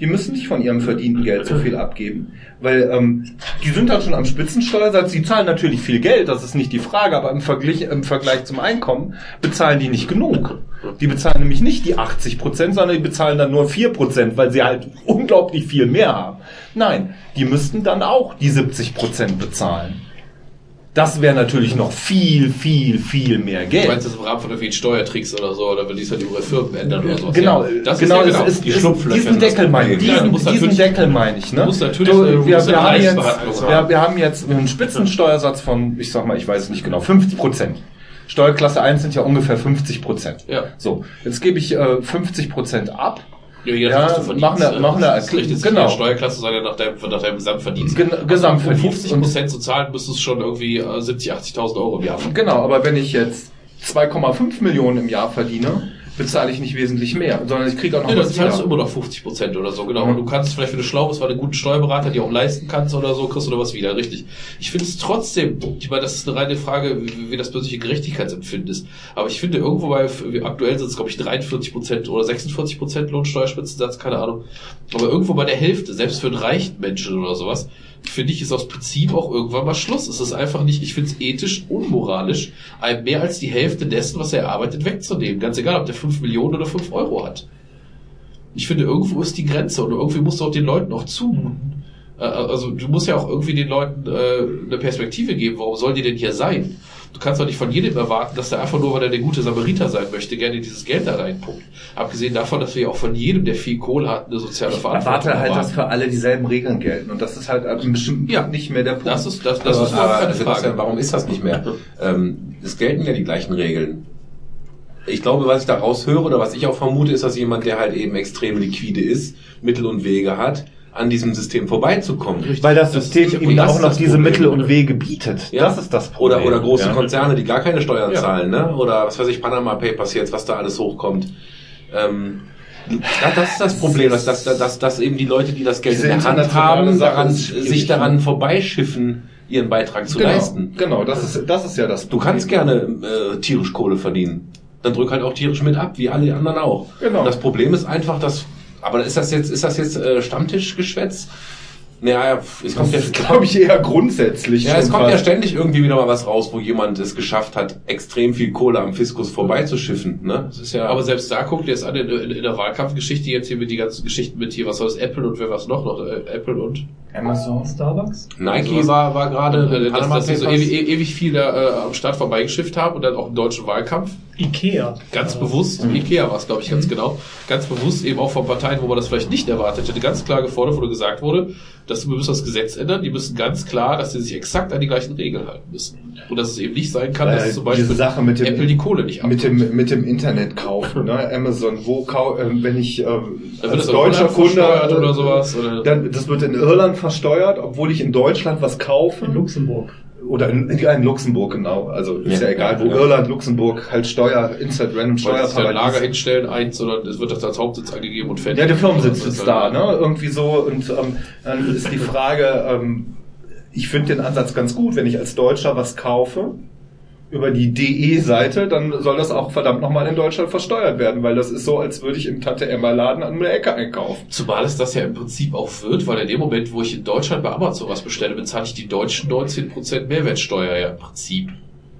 Die müssen nicht von ihrem verdienten Geld so viel abgeben, weil ähm, die sind dann schon am Spitzensteuersatz. Sie zahlen natürlich viel Geld, das ist nicht die Frage, aber im Vergleich, im Vergleich zum Einkommen bezahlen die nicht genug. Die bezahlen nämlich nicht die 80 Prozent, sondern die bezahlen dann nur 4 Prozent, weil sie halt unglaublich viel mehr haben. Nein, die müssten dann auch die 70 Prozent bezahlen. Das wäre natürlich noch viel, viel, viel mehr Du Geld. meinst das im Rahmen von irgendwelchen Steuertricks oder so, oder wenn die es halt über Firmen ändern oder so. Genau, das genau, ist ja genau. ist, die ist, Schlupflöcher. diesen Deckel meine ich. Du Diesen, diesen Deckel meine ich. Ne? du musst natürlich, du, du wir, wir, haben jetzt, wir, haben. wir haben jetzt einen Spitzensteuersatz von, ich sag mal, ich weiß es nicht genau, 50 Prozent. Steuerklasse 1 sind ja ungefähr 50 Prozent. Ja. So, jetzt gebe ich äh, 50 Prozent ab. Ja, je Ja, du mach eine- äh, mach eine das richtet sich genau. Steuerklasse ja nach deinem, nach deinem Gesamtverdienst. Gen- Also, Gesamtverdienst. Um 50 Prozent zu zahlen, müsstest du schon irgendwie äh, 70, 80.000 Euro im Jahr verdienen. Genau, aber wenn ich jetzt 2,5 Millionen im Jahr verdiene, bezahle ich nicht wesentlich mehr, sondern ich kriege auch noch Nee, dann zahlst du immer noch 50 Prozent oder so, genau. Mhm. Und du kannst vielleicht, wenn du schlau bist, weil du einen guten Steuerberater dir auch leisten kannst oder so, kriegst du da was wieder, richtig. Ich finde es trotzdem, ich meine, das ist eine reine Frage, wie, wie das persönliche Gerechtigkeitsempfinden ist. Aber ich finde irgendwo bei, aktuell sind es, glaube ich, 43 Prozent oder 46 Prozent Lohnsteuerspitzensatz, keine Ahnung. Aber irgendwo bei der Hälfte, selbst für einen reichen Menschen oder sowas, finde ich, ist aus Prinzip auch irgendwann mal Schluss. Es ist einfach nicht, ich finde es ethisch unmoralisch, einem mehr als die Hälfte dessen, was er erarbeitet, wegzunehmen. Ganz egal, ob der 5 Millionen oder 5 Euro hat. Ich finde, irgendwo ist die Grenze und irgendwie musst du auch den Leuten auch zumuten. Äh, Also du musst ja auch irgendwie den Leuten äh, eine Perspektive geben, warum sollen die denn hier sein? Du kannst doch nicht von jedem erwarten, dass der einfach nur, weil er der gute Samariter sein möchte, gerne dieses Geld da reinpumpt. Abgesehen davon, dass wir ja auch von jedem, der viel Kohle hat, eine soziale Ich Verantwortung erwarte halt, dass erwarten. für alle dieselben Regeln gelten. Und das ist halt ab einem bestimmten Ja. Nicht mehr der Punkt. Das ist, das, das ist aber, keine Sebastian, Frage. warum ist das nicht mehr? Ähm, es gelten ja die gleichen Regeln. Ich glaube, was ich da raushöre oder was ich auch vermute, ist, dass jemand, der halt eben extrem liquide ist, Mittel und Wege hat, an diesem System vorbeizukommen. Weil das Das System ist- ihm das auch noch das diese Problem. Mittel und Wege bietet. Ja. Das ist das Problem. Oder, oder große ja. Konzerne, die gar keine Steuern Ja. zahlen, ne? Oder was weiß ich, Panama Papers jetzt, was da alles hochkommt. Ähm, das, das ist das Problem, dass, dass, dass, dass eben die Leute, die das Geld Diese in der Hand haben, daran, sich daran ne? vorbeischiffen, ihren Beitrag zu genau, leisten. Genau, das ist, das ist ja das Du kannst gerne äh, tierisch Kohle verdienen. Dann drück halt auch tierisch mit ab, wie alle anderen auch. Genau. Und das Problem ist einfach, dass, aber ist das jetzt, ist das jetzt äh, Stammtischgeschwätz? Ja, ja, es kommt ja, Glaube ich eher grundsätzlich. ja, es kommt ja ständig irgendwie wieder mal was raus, wo jemand es geschafft hat, extrem viel Kohle am Fiskus vorbeizuschiffen. Ne? Das ist ja. Aber selbst da guckt ihr es an in, in, in der Wahlkampfgeschichte jetzt hier mit die ganzen Geschichten mit hier, was soll es, Apple und wer was noch noch? Äh, Apple und Amazon. Starbucks? Nike sowas. war, war gerade äh, in dass, dass die so ewig, ewig viel da äh, am Start vorbeigeschifft haben und dann auch im deutschen Wahlkampf. Ikea. Ganz Ja. bewusst, Ikea war es, glaube ich, ganz genau, ganz bewusst eben auch von Parteien, wo man das vielleicht nicht erwartet hätte, ganz klar gefordert, wo gesagt wurde, dass wir müssen das Gesetz ändern, die müssen ganz klar, dass sie sich exakt an die gleichen Regeln halten müssen. Und dass es eben nicht sein kann, dass Äh, zum Beispiel mit dem, Apple die Kohle nicht mit abnimmt. dem mit dem Internet kaufen, ne? Amazon, wo kau äh, wenn ich äh, Dann als deutscher Kunde oder sowas. Oder dann das wird in Irland versteuert, obwohl ich in Deutschland was kaufe In Luxemburg. Oder in, in Luxemburg genau. Also ist ja, Ja, egal, wo ja. Irland, Luxemburg halt Steuer, Instant Random weil es dann Lager hinstellen, eins, sondern es wird das als Hauptsitz angegeben und fertig. Ja, der Firmensitz Das ist da, ne? Irgendwie so. Und ähm, dann ist die Frage, ähm, ich finde den Ansatz ganz gut, wenn ich als Deutscher was kaufe über die DE-Seite, dann soll das auch verdammt nochmal in Deutschland versteuert werden, weil das ist so, als würde ich im Tante-Emma-Laden an der Ecke einkaufen. Zumal es das ja im Prinzip auch wird, weil in dem Moment, wo ich in Deutschland bei Amazon was bestelle, bezahle ich die deutschen 19% Mehrwertsteuer ja im Prinzip.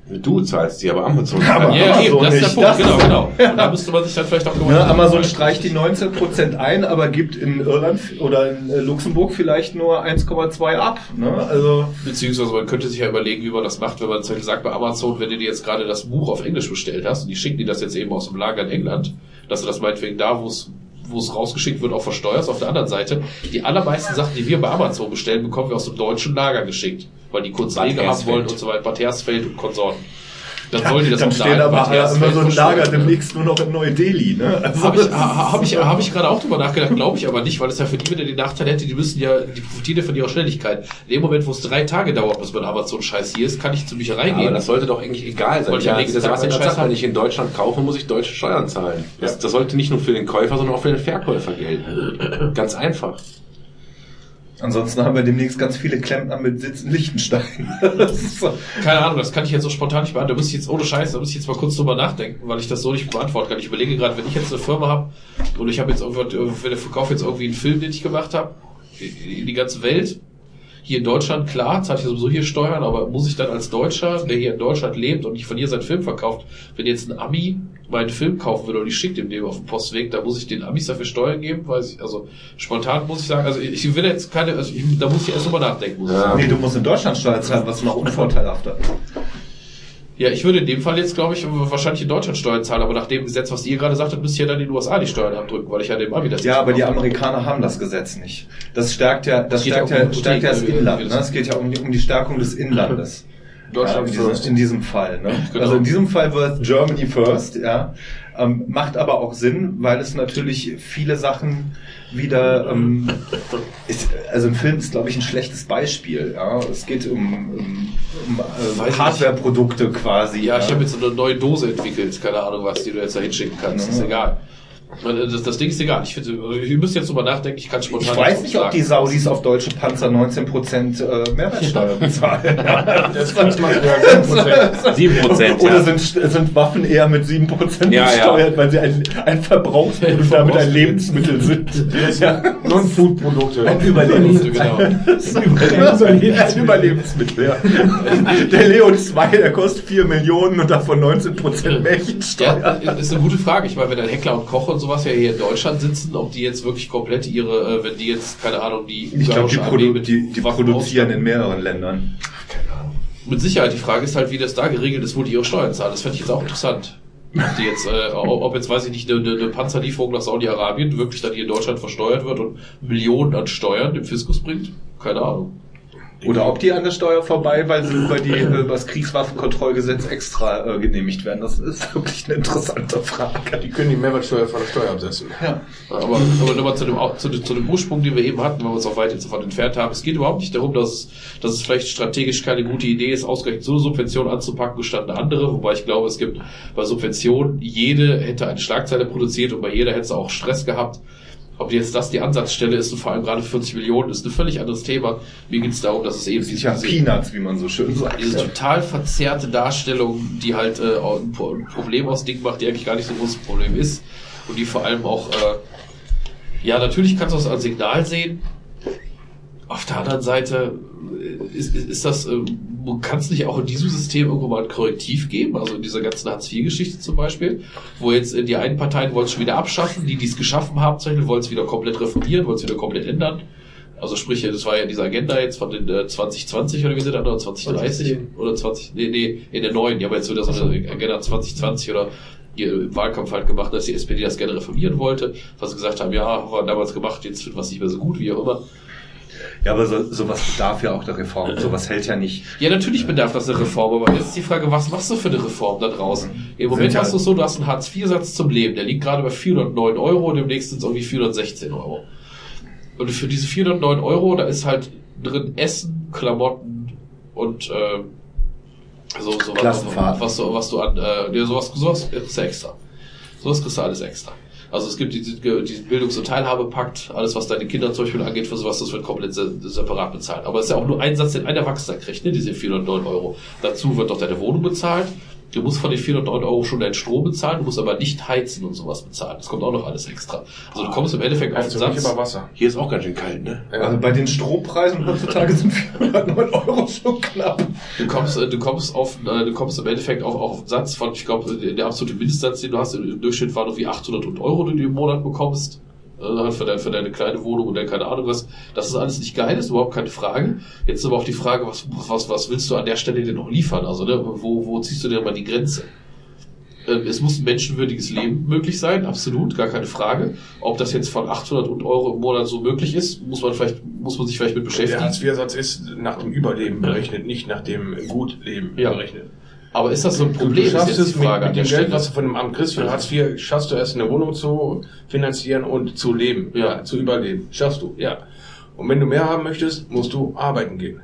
Du zahlst die, aber Amazon. Aber- zahlt. Ja, Amazon eben, das ist der nicht, Punkt, das genau, genau. Und da müsste man sich dann vielleicht auch Ne, Amazon streicht die 19% ein, aber gibt in Irland oder in äh, Luxemburg vielleicht nur 1,2 ab. Ne? Also Beziehungsweise man könnte sich ja überlegen, wie man das macht, wenn man zum Beispiel sagt, bei Amazon, wenn du dir jetzt gerade das Buch auf Englisch bestellt hast und die schicken dir das jetzt eben aus dem Lager in England, dass du das meinetwegen da, wo es wo es rausgeschickt wird, auch versteuerst. Auf der anderen Seite, die allermeisten Sachen, die wir bei Amazon bestellen, bekommen wir aus dem deutschen Lager geschickt, weil die kurz Bad Regel haben wollen und so weiter, Bad Hersfeld und Konsorten. Dann wollen die das dann der stehen alten aber Bad immer so ein Lager demnächst nur noch in Neu-Delhi. Ne? Also Habe ich, das hab ich, hab ich gerade auch drüber nachgedacht, glaube ich aber nicht, weil es ja für die wieder den Nachteil hätte, die müssen ja, die profitieren ja von ihrer Schnelligkeit. In dem Moment, wo es drei Tage dauert, bis mein Amazon-Scheiß hier ist, kann ich zur Bücherei Aber gehen. das sollte doch eigentlich egal sein. Ja, das meinen Scheiß Sache. Wenn ich in Deutschland kaufe, muss ich deutsche Steuern zahlen. Das, das sollte nicht nur für den Käufer, sondern auch für den Verkäufer gelten. Ganz einfach. Ansonsten haben wir demnächst ganz viele Klempner mit Sitz in ist so. Keine Ahnung, das kann ich jetzt so spontan nicht beantworten. Da muss ich jetzt, ohne Scheiß, da muss ich jetzt mal kurz drüber nachdenken, weil ich das so nicht beantworten kann. Ich überlege gerade, wenn ich jetzt eine Firma habe und ich habe jetzt irgendwas, wenn ich verkaufe jetzt irgendwie einen Film, den ich gemacht habe, in die ganze Welt. Hier in Deutschland, klar, zahle ich sowieso hier Steuern, aber muss ich dann als Deutscher, der hier in Deutschland lebt und nicht von hier seinen Film verkauft, wenn jetzt ein Ami meinen Film kaufen will und ich schicke dem den auf dem Postweg, da muss ich den Amis dafür Steuern geben, weiß ich, also spontan muss ich sagen, also ich will jetzt keine, also ich, da muss ich erst drüber nachdenken. Muss ich Ja. Nee, du musst in Deutschland Steuer zahlen, was noch unvorteilhafter ist. Ja, ich würde in dem Fall jetzt, glaube ich, wahrscheinlich in Deutschland Steuern zahlen, aber nach dem Gesetz, was ihr gerade sagtet, müsst ihr dann in den USA die Steuern abdrücken, weil ich ja dem Abi das Ja, aber die habe. Amerikaner haben das Gesetz nicht. Das stärkt ja, das ja stärkt um ja, die stärkt ja das Hypothek, Inland. Ne? Es geht ja um die, um die Stärkung des Inlandes. Deutschland ja, in, diesem, in diesem Fall. Ne? Genau. Also in diesem Fall wird Germany first, ja. Ähm, macht aber auch Sinn, weil es natürlich viele Sachen wieder ähm, ist, also ein Film ist glaube ich ein schlechtes Beispiel. Ja, es geht um, um, um äh, Hardware-Produkte quasi. Ja, ich habe jetzt eine neue Dose entwickelt, keine Ahnung was, die du jetzt da hinschicken kannst, ist Ja. egal. Das, das Ding ist egal. Ich finde, wir müssen jetzt drüber nachdenken, ich kann spontan Ich weiß nicht, ob die. Saudis auf deutsche Panzer 19% äh, Mehrwertsteuer bezahlen. Ja, Das kann ich mal ja, 5%. 7%, Oder ja. sind, sind Waffen eher mit 7% Ja, ja. besteuert, weil sie ein, ein Verbrauchsmittel und damit ein Lebensmittel sind? Ja. Non-Food-Produkte. Ein Überlebensmittel. Genau. Das ist ein Überlebensmittel. Ein Überlebensmittel, ja. Der Leon 2, der kostet 4 Millionen und davon 19% Märchensteuer. Ja, ist eine gute Frage. Ich meine, wenn ein Heckler und Koch und sowas ja hier in Deutschland sitzen, ob die jetzt wirklich komplett ihre, äh, wenn die jetzt, keine Ahnung, die Ich glaube, die, produ die, die produzieren in mehreren Ländern. Mit Sicherheit. Die Frage ist halt, wie das da geregelt ist, wo die ihre Steuern zahlen. Das fände ich jetzt auch interessant. Ob die jetzt, äh, ob jetzt, weiß ich nicht, eine, eine eine Panzerlieferung nach Saudi-Arabien wirklich dann hier in Deutschland versteuert wird und Millionen an Steuern dem Fiskus bringt? Keine Ahnung. Oder ob die an der Steuer vorbei, weil sie über, die, äh, über das Kriegswaffenkontrollgesetz extra äh, genehmigt werden. Das ist wirklich eine interessante Frage. Die können die Mehrwertsteuer von der Steuer absetzen. Ja. Aber, aber nochmal zu dem, zu, dem, zu dem Ursprung, den wir eben hatten, weil wir uns auch weit jetzt davon entfernt haben. Es geht überhaupt nicht darum, dass, es- dass es vielleicht strategisch keine gute Idee ist, ausgerechnet so eine Subvention anzupacken, gestatt eine andere. Wobei ich glaube, es gibt bei Subventionen, jede hätte eine Schlagzeile produziert und bei jeder hätte es auch Stress gehabt. Ob jetzt das die Ansatzstelle ist und vor allem gerade 40 Millionen ist ein völlig anderes Thema. Mir geht es darum, dass es eben Das ist ja Peanuts, wie man so schön sagt. diese total verzerrte Darstellung, die halt äh, ein Problem aus Ding macht, die eigentlich gar nicht so ein großes Problem ist und die vor allem auch, äh, ja, natürlich kannst du es als Signal sehen, auf der anderen Seite äh, ist, ist, ist das, äh, kann es nicht auch in diesem System irgendwo mal ein Korrektiv geben? Also in dieser ganzen Hartz-IV-Geschichte zum Beispiel, wo jetzt äh, die einen Parteien wollen es schon wieder abschaffen, die, die es geschaffen haben, wollen es wieder komplett reformieren, wollen es wieder komplett ändern. Also sprich, das war ja diese Agenda jetzt von den äh, 2020 oder wie sie da oder 2030 2010. oder 20, nee, nee, in der neuen, die haben jetzt wieder so eine Agenda 2020 oder im Wahlkampf halt gemacht, dass die SPD das gerne reformieren wollte, was sie gesagt haben, ja, haben wir damals gemacht, jetzt finden wir es nicht mehr so gut, wie auch immer. Ja, aber so, sowas bedarf ja auch der Reform. Sowas hält ja nicht. Ja, natürlich bedarf das eine Reform, aber jetzt ist die Frage, was machst du für eine Reform da draußen? Im Moment Sind hast du es so, du hast einen Hartz-IV-Satz zum Leben, der liegt gerade bei 409 Euro und demnächst sind es irgendwie 416 Euro. Und für diese 409 Euro, da ist halt drin Essen, Klamotten und äh, so, so was, was, du, was du an, äh, sowas, sowas kriegst du extra. Sowas kriegst du alles extra. Also es gibt diesen, diesen Bildungs- und Teilhabepakt, alles was deine Kinder zum Beispiel angeht, für sowas, das wird komplett se separat bezahlt. Aber es ist ja auch nur ein Satz, den ein Erwachsener kriegt, ne, diese 409 Euro. Dazu wird doch deine Wohnung bezahlt. Du musst von den 409 Euro schon deinen Strom bezahlen, du musst aber nicht heizen und sowas bezahlen. Das kommt auch noch alles extra. Also du kommst im Endeffekt auf den Satz. über Wasser. Hier ist auch ganz schön kalt, ne? Also bei den Strompreisen heutzutage sind 409 Euro schon knapp. Du kommst, äh, du kommst auf, äh, du kommst im Endeffekt auf, auf einen Satz von, ich glaube, der absolute Mindestsatz, den du hast, im Durchschnitt war noch wie 800 Euro, die du im Monat bekommst. Halt für, dein, für deine kleine Wohnung und dann keine Ahnung was. Das ist alles nicht geil, ist überhaupt keine Frage. Jetzt ist aber auch die Frage, was, was, was willst du an der Stelle denn noch liefern? Also, ne, wo, wo ziehst du denn mal die Grenze? Ähm, Es muss ein menschenwürdiges Leben möglich sein, absolut, gar keine Frage. Ob das jetzt von 800 und Euro im Monat so möglich ist, muss man vielleicht, muss man sich vielleicht mit Der beschäftigen. Hartz-IV-Satz ist nach dem Überleben berechnet, nicht nach dem Gutleben Ja. berechnet. Aber ist das so ein Du, Problem? du schaffst ist jetzt es die mit, Frage mit dem Geld, was du von dem Amt kriegst für Hartz IV, schaffst du erst eine Wohnung zu finanzieren und zu leben, Ja. zu überleben. Schaffst du, ja. Und wenn du mehr haben möchtest, musst du arbeiten gehen.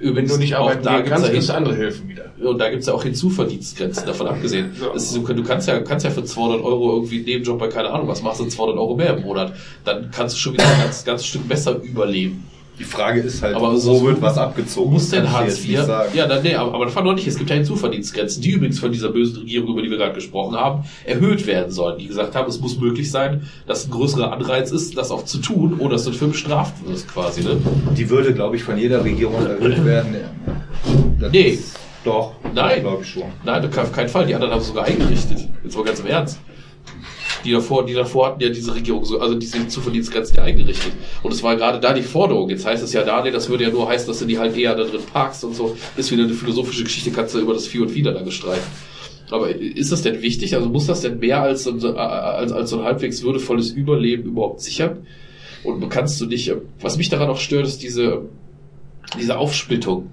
Wenn du nicht arbeiten da gehen kannst, ja du andere Hilfen wieder. Und da gibt's ja auch Hinzuverdienstgrenzen, davon abgesehen. Ja. Ist, du kannst ja, kannst ja für 200 Euro irgendwie einen Nebenjob bei keine Ahnung was machst du 200 Euro mehr im Monat. Dann kannst du schon wieder ein ganz, ganz Stück besser überleben. Die Frage ist halt, Aber wo so- wird was abgezogen? Muss denn Hartz IV? sagen. Ja, dann, nee, aber, aber davon noch nicht. Es gibt ja Hinzuverdienstgrenzen, die übrigens von dieser bösen Regierung, über die wir gerade gesprochen haben, erhöht werden sollen. Die gesagt haben, es muss möglich sein, dass ein größerer Anreiz ist, das auch zu tun, ohne dass du dafür bestraft wirst, quasi, ne? Die würde, glaube ich, von jeder Regierung erhöht werden. Das Nee. Doch. Nein. Glaube ich schon. Nein, auf keinen Fall. Die anderen haben es sogar eingerichtet. Jetzt mal ganz im Ernst. Die davor, die davor hatten ja diese Regierung, so, also diese Zuverdienstgrenzen ja eingerichtet. Und es war gerade da die Forderung. Jetzt heißt es ja da, nee, das würde ja nur heißen, dass du die halt eher da drin parkst und so. Ist wieder eine philosophische Geschichte, kannst du über das Für und Wider da gestreifen. Aber ist das denn wichtig? Also muss das denn mehr als, so- als, als so ein halbwegs würdevolles Überleben überhaupt sichern? Und kannst du nicht, was mich daran auch stört, ist diese, diese Aufsplittung.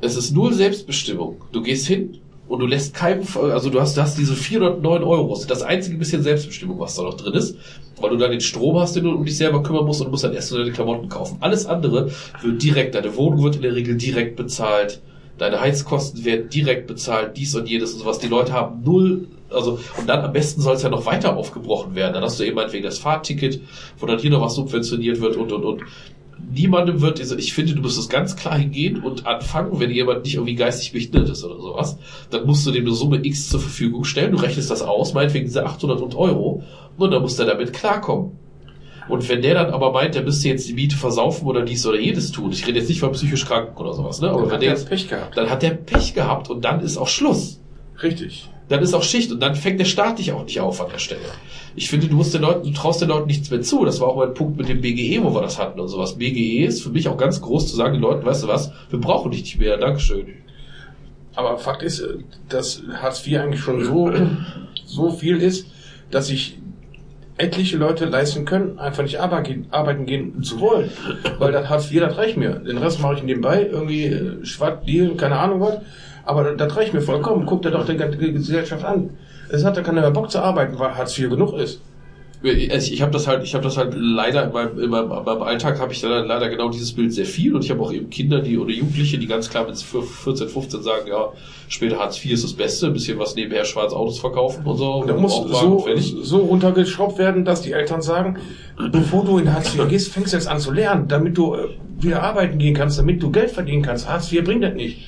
Es ist null Selbstbestimmung. Du gehst hin und du lässt keinem, also du hast, du hast diese 409 Euro. Das ist das einzige bisschen Selbstbestimmung, was da noch drin ist. Weil du dann den Strom hast, den du um dich selber kümmern musst und musst dann und deine Klamotten kaufen. Alles andere wird direkt, deine Wohnung wird in der Regel direkt bezahlt. Deine Heizkosten werden direkt bezahlt, dies und jenes und sowas. Die Leute haben null, also, und dann am besten soll es ja noch weiter aufgebrochen werden. Dann hast du eben meinetwegen das Fahrticket, wo dann hier noch was subventioniert wird und, und, und niemandem wird diese, ich finde, du musst es ganz klar hingehen und anfangen, wenn jemand nicht irgendwie geistig behindert ist oder sowas, dann musst du dem eine Summe X zur Verfügung stellen, du rechnest das aus, meinetwegen diese 800 und Euro, und dann muss der damit klarkommen. Und wenn der dann aber meint, der müsste jetzt die Miete versaufen oder dies oder jedes tun, ich rede jetzt nicht von psychisch Kranken oder sowas, ne, aber wenn der jetzt, Pech gehabt. dann hat der Pech gehabt und dann ist auch Schluss Richtig. Dann ist auch Schicht und dann fängt der Staat dich auch nicht auf an der Stelle. Ich finde, du musst den Leuten, du traust den Leuten nichts mehr zu. Das war auch mein Punkt mit dem BGE, wo wir das hatten und sowas. BGE ist für mich auch ganz groß zu sagen, den Leuten, weißt du was, wir brauchen dich nicht mehr, Dankeschön. Aber Fakt ist, dass Hartz IV eigentlich schon so, so viel ist, dass sich etliche Leute leisten können, einfach nicht arbeiten, arbeiten gehen zu wollen. Weil das Hartz IV, das reicht mir. Den Rest mache ich nebenbei, irgendwie äh, Schwatt, Deal, keine Ahnung was. Aber das, reicht mir vollkommen. Guck dir doch die ganze Gesellschaft an. Es hat ja keiner mehr Bock zu arbeiten, weil Hartz IV genug ist. Ich, ich habe das halt, ich habe das halt leider in meinem, in meinem, in meinem Alltag habe ich leider, leider genau dieses Bild sehr viel und ich habe auch eben Kinder, die oder Jugendliche, die ganz klar mit 14, 15 sagen, ja, später Hartz IV ist das Beste, ein bisschen was nebenher schwarz Autos verkaufen und so. Und da muss so, so runtergeschraubt werden, dass die Eltern sagen, bevor du in Hartz IV gehst, fängst du jetzt an zu lernen, damit du äh, wieder arbeiten gehen kannst, damit du Geld verdienen kannst. Hartz IV bringt das nicht.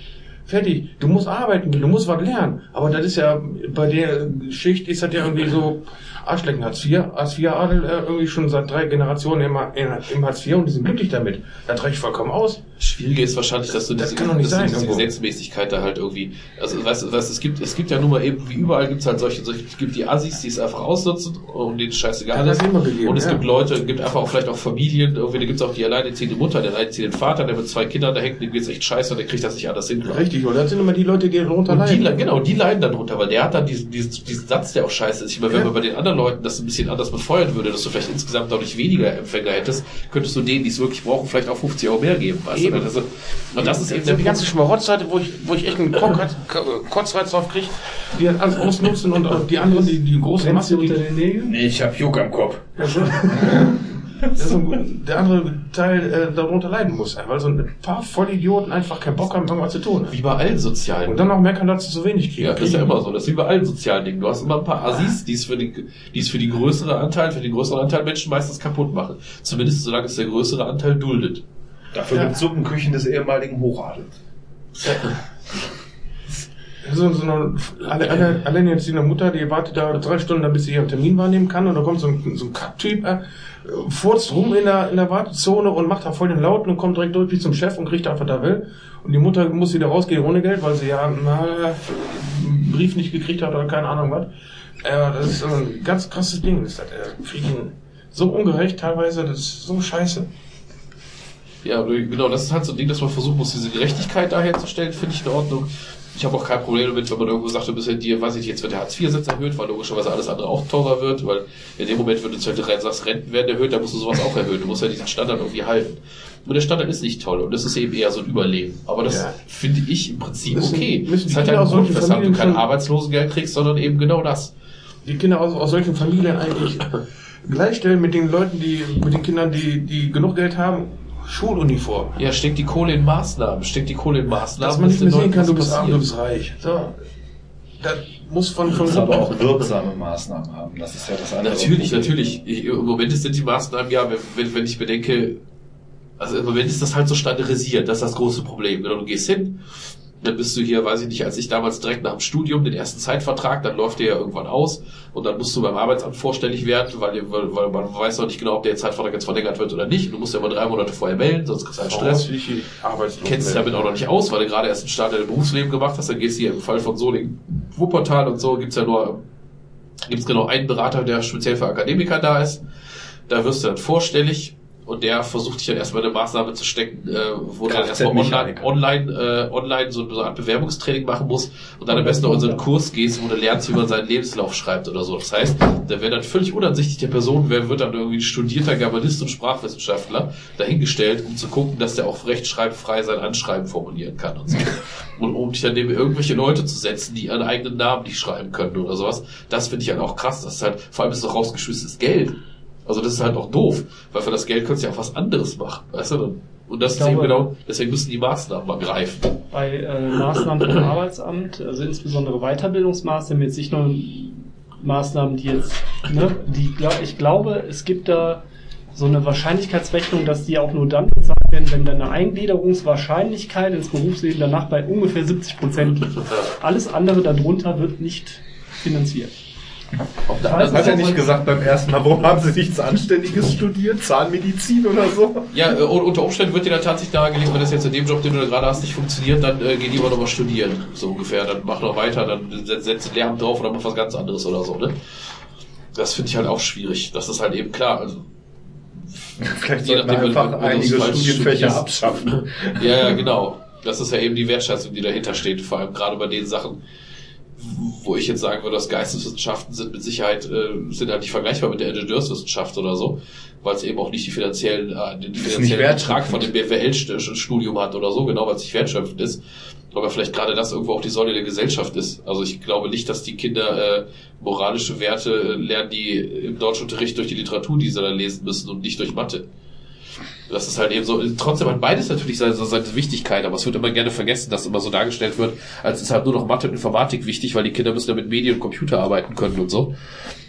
Fertig. Du musst arbeiten gehen, du musst was lernen. Aber das ist ja, bei der Schicht ist das ja irgendwie so, Arschlecken Hartz IV, Hartz IV Adel äh, irgendwie schon seit drei Generationen im, im, im Hartz IV und die sind glücklich damit. Das reicht vollkommen aus. Schwierige ist wahrscheinlich, dass du Das diese, kann doch nicht dass sein, diese. Gesetzmäßigkeit da halt irgendwie, also weißt du, weißt, es gibt, es gibt ja nun mal eben, wie überall gibt es halt solche, solche, es gibt die Assis, die es einfach ausnutzen und denen scheißegal ist. immer gegeben, Und es ja. gibt Leute, gibt einfach auch vielleicht auch Familien, irgendwie, da gibt es auch die alleinerziehende Mutter, den alleinerziehenden Vater, der mit zwei Kindern da hängt, dem geht's echt scheiße und der kriegt das nicht anders hin. Richtig, oder? Das sind immer die Leute, die darunter Und die, leiden. le- genau, die leiden darunter, weil der hat dann diesen, diesen, diesen Satz, der auch scheiße ist. Ich meine, wenn Ja. man bei den anderen Leuten das ein bisschen anders befeuern würde, dass du vielleicht insgesamt dadurch weniger Empfänger hättest, könntest du denen, die es wirklich brauchen, vielleicht auch 50 Euro mehr geben. Weißt Eben. du? Also, und das ist eben der die ganze Schmarotzseite, wo ich, wo ich echt einen Kotzreiz, Kotzreiz drauf kriege, die das alles ausnutzen und auch die anderen, die, die große Masse, die, unter den Nägeln? Nee, ich hab Juck am Kopf. das ist ein, der andere Teil äh, darunter leiden muss, weil so ein paar Vollidioten einfach keinen Bock haben, irgendwas zu tun. wie bei allen sozialen Und dann noch meckern, dass sie zu wenig kriegen. Ja, das ist ja immer so. Das ist wie bei allen sozialen Dingen. Du hast immer ein paar Assis, die es für die, die es für die größere Anteil, für den größeren Anteil Menschen meistens kaputt machen. Zumindest solange es der größere Anteil duldet. Dafür Ja. gibt's Suppenküchen des ehemaligen Hochadels. So, so eine alle, alle, alleinerziehende Mutter, die wartet da drei Stunden, bis sie ihren Termin wahrnehmen kann und da kommt so ein, so ein Kacktyp, äh, furzt rum in der, in der Wartezone und macht da voll den Lauten und kommt direkt durch zum Chef und kriegt einfach da will. Und die Mutter muss wieder rausgehen ohne Geld, weil sie ja na, einen Brief nicht gekriegt hat oder keine Ahnung was. Äh, das ist ein ganz krasses Ding. Das ist, äh, kriegen so ungerecht teilweise, das ist so scheiße. Ja, genau, das ist halt so ein Ding, dass man versuchen muss, diese Gerechtigkeit da herzustellen, finde ich in Ordnung. Ich habe auch kein Problem damit, wenn man irgendwo sagt, du bist ja dir, weiß ich jetzt wird der Hartz-IV-Sitz erhöht, weil logischerweise alles andere auch teurer wird, weil in dem Moment, wenn du zum Beispiel sagst, Renten werden erhöht, dann musst du sowas auch erhöhen. Du musst ja diesen Standard irgendwie halten. Und der Standard ist nicht toll und das ist eben eher so ein Überleben. Aber das Ja. finde ich im Prinzip Müssen- okay. müssen Das die ist halt Kinder ein aus Grund, weshalb du kein Arbeitslosengeld kriegst, sondern eben genau das. die Kinder aus, aus solchen Familien eigentlich gleichstellen mit den Leuten, die, mit den Kindern, die, die genug Geld haben, Schuluniform. Ja, steckt die Kohle in Maßnahmen, steckt die Kohle in Maßnahmen. Dass man nicht mehr den sehen kann, du bist arm, du bist reich. So. Das muss von, von Das aber auch wirksame Maßnahmen haben. Das ist ja das andere. Natürlich, Problem. natürlich. Ich, Im Moment sind die Maßnahmen ja, wenn, wenn, wenn ich bedenke, also im Moment ist das halt so standardisiert, das ist das große Problem. Du gehst hin, dann bist du hier, weiß ich nicht, als ich damals direkt nach dem Studium den ersten Zeitvertrag, dann läuft der ja irgendwann aus und dann musst du beim Arbeitsamt vorstellig werden, weil, weil, weil man weiß noch nicht genau, ob der Zeitvertrag jetzt verlängert wird oder nicht. Und du musst ja immer drei Monate vorher melden, sonst kriegst du halt Stress. Arbeitslosen. kennst dich damit auch noch nicht aus, weil du gerade erst einen Start in deinem Berufsleben gemacht hast. Dann gehst du hier im Fall von Solingen, Wuppertal und so, gibt's ja nur, gibt's genau einen Berater, der speziell für Akademiker da ist. Da wirst du dann vorstellig und der versucht dich dann erstmal eine Maßnahme zu stecken, äh, wo du dann erstmal online, online, äh, online so, eine Art Bewerbungstraining machen musst und dann am besten noch in so einen Kurs gehst, wo du lernst, wie man seinen Lebenslauf schreibt oder so. Das heißt, da wäre dann völlig unansichtig der Person, wer wird dann irgendwie ein studierter Germanist und Sprachwissenschaftler dahingestellt, um zu gucken, dass der auch rechtschreibfrei sein Anschreiben formulieren kann und so. Und um dich dann neben irgendwelche Leute zu setzen, die ihren eigenen Namen nicht schreiben können oder sowas, das finde ich halt auch krass. Das ist halt, vor allem ist es doch rausgeschmissenes Geld. Also das ist halt auch doof, weil für das Geld könntest du ja auch was anderes machen, weißt du? Und das Ich ist eben glaube- genau, deswegen müssen die Maßnahmen mal greifen. bei äh, Maßnahmen vom Arbeitsamt, also insbesondere Weiterbildungsmaßnahmen, jetzt nicht nur Maßnahmen, die jetzt, ne, die, ich glaube, es gibt da so eine Wahrscheinlichkeitsrechnung, dass die auch nur dann bezahlt werden, wenn dann eine Eingliederungswahrscheinlichkeit ins Berufsleben danach bei ungefähr 70 Prozent liegt. Alles andere darunter wird nicht finanziert. Hat er nicht gesagt beim ersten Mal, warum haben Sie nichts Anständiges studiert? Zahnmedizin oder so? Ja, äh, un- unter Umständen wird dir dann tatsächlich nahegelegt, wenn das jetzt in dem Job, den du gerade hast, nicht funktioniert, dann äh, geh lieber nochmal studieren. So ungefähr. Dann mach noch weiter, dann setz, setz ein Lehramt drauf oder mach was ganz anderes oder so, ne? Das finde ich halt auch schwierig. Das ist halt eben klar. Also, Vielleicht Je sollte man nachdem, wenn- einfach wenn du einige Studienfächer abschaffen. ja, ja, genau. Das ist ja eben die Wertschätzung, die dahinter steht. Vor allem gerade bei den Sachen, wo ich jetzt sagen würde, dass Geisteswissenschaften sind mit Sicherheit, äh, sind halt nicht vergleichbar mit der Ingenieurswissenschaft oder so, weil es eben auch nicht die finanziellen, äh, den finanziellen. Betrag von dem BWL-Studium hat oder so, genau, weil es nicht wertschöpfend ist. Aber vielleicht gerade das irgendwo auch die Säule der Gesellschaft ist. Also ich glaube nicht, dass die Kinder äh, moralische Werte äh, lernen, die im Deutschunterricht durch die Literatur, die sie dann lesen müssen und nicht durch Mathe. Das ist halt eben so, trotzdem hat beides natürlich seine, seine Wichtigkeit, aber es wird immer gerne vergessen, dass immer so dargestellt wird, als ist halt nur noch Mathe und Informatik wichtig, weil die Kinder müssen ja mit Medien und Computer arbeiten können und so.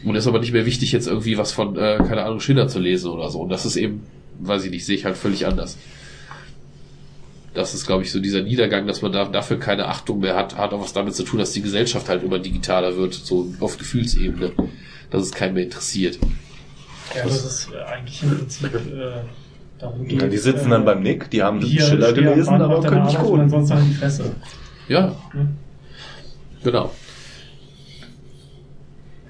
Und es ist aber nicht mehr wichtig, jetzt irgendwie was von, äh, keine Ahnung, Schiller zu lesen oder so. Und das ist eben, weiß ich nicht, sehe ich halt völlig anders. Das ist, glaube ich, so dieser Niedergang, dass man da, dafür keine Achtung mehr hat, hat auch was damit zu tun, dass die Gesellschaft halt immer digitaler wird, so auf Gefühlsebene. Dass es keinen mehr interessiert. Ja, das ist eigentlich im Prinzip äh, darum geht. Ja, die sitzen äh, dann beim Nick, die haben hier, Schiller gelesen, Band, aber können nicht coden. ansonsten halt die Fresse. Ja. Hm. Genau.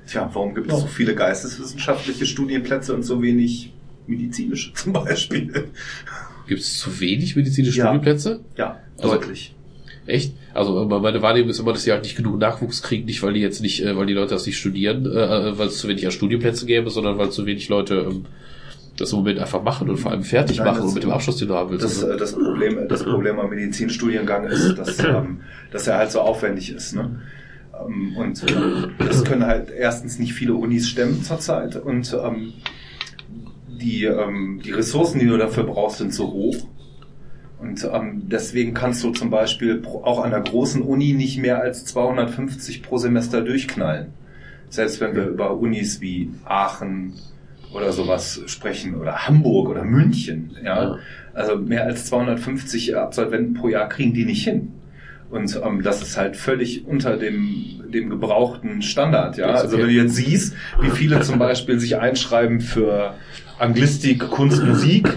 Tja, warum gibt es Ja. so viele geisteswissenschaftliche Studienplätze und so wenig medizinische zum Beispiel? Gibt es zu wenig medizinische Ja. Studienplätze? Ja, Also- deutlich. Echt? Also aber meine Wahrnehmung ist immer, dass die halt nicht genug Nachwuchs kriegen, nicht weil die jetzt nicht, äh, weil die Leute das nicht studieren, äh, weil es zu wenig an Studienplätze gäbe, sondern weil zu wenig Leute ähm, das im Moment einfach machen und vor allem fertig Nein, machen und mit dem Abschluss, den du haben willst. Das, Also, äh, das, Problem, das Problem am Medizinstudiengang ist, dass, ähm, dass er halt so aufwendig ist. Ne? Ähm, Und äh, das können halt erstens nicht viele Unis stemmen zurzeit und ähm, die, ähm, die Ressourcen, die du dafür brauchst, sind so hoch. Und ähm, deswegen kannst du zum Beispiel auch an der großen Uni nicht mehr als 250 pro Semester durchknallen. Selbst wenn wir über Unis wie Aachen oder sowas sprechen oder Hamburg oder München, ja. Also mehr als 250 Absolventen pro Jahr kriegen die nicht hin. Und ähm, das ist halt völlig unter dem, dem gebrauchten Standard. Ja? Also okay. wenn du jetzt siehst, wie viele zum Beispiel sich einschreiben für Anglistik, Kunst, Musik,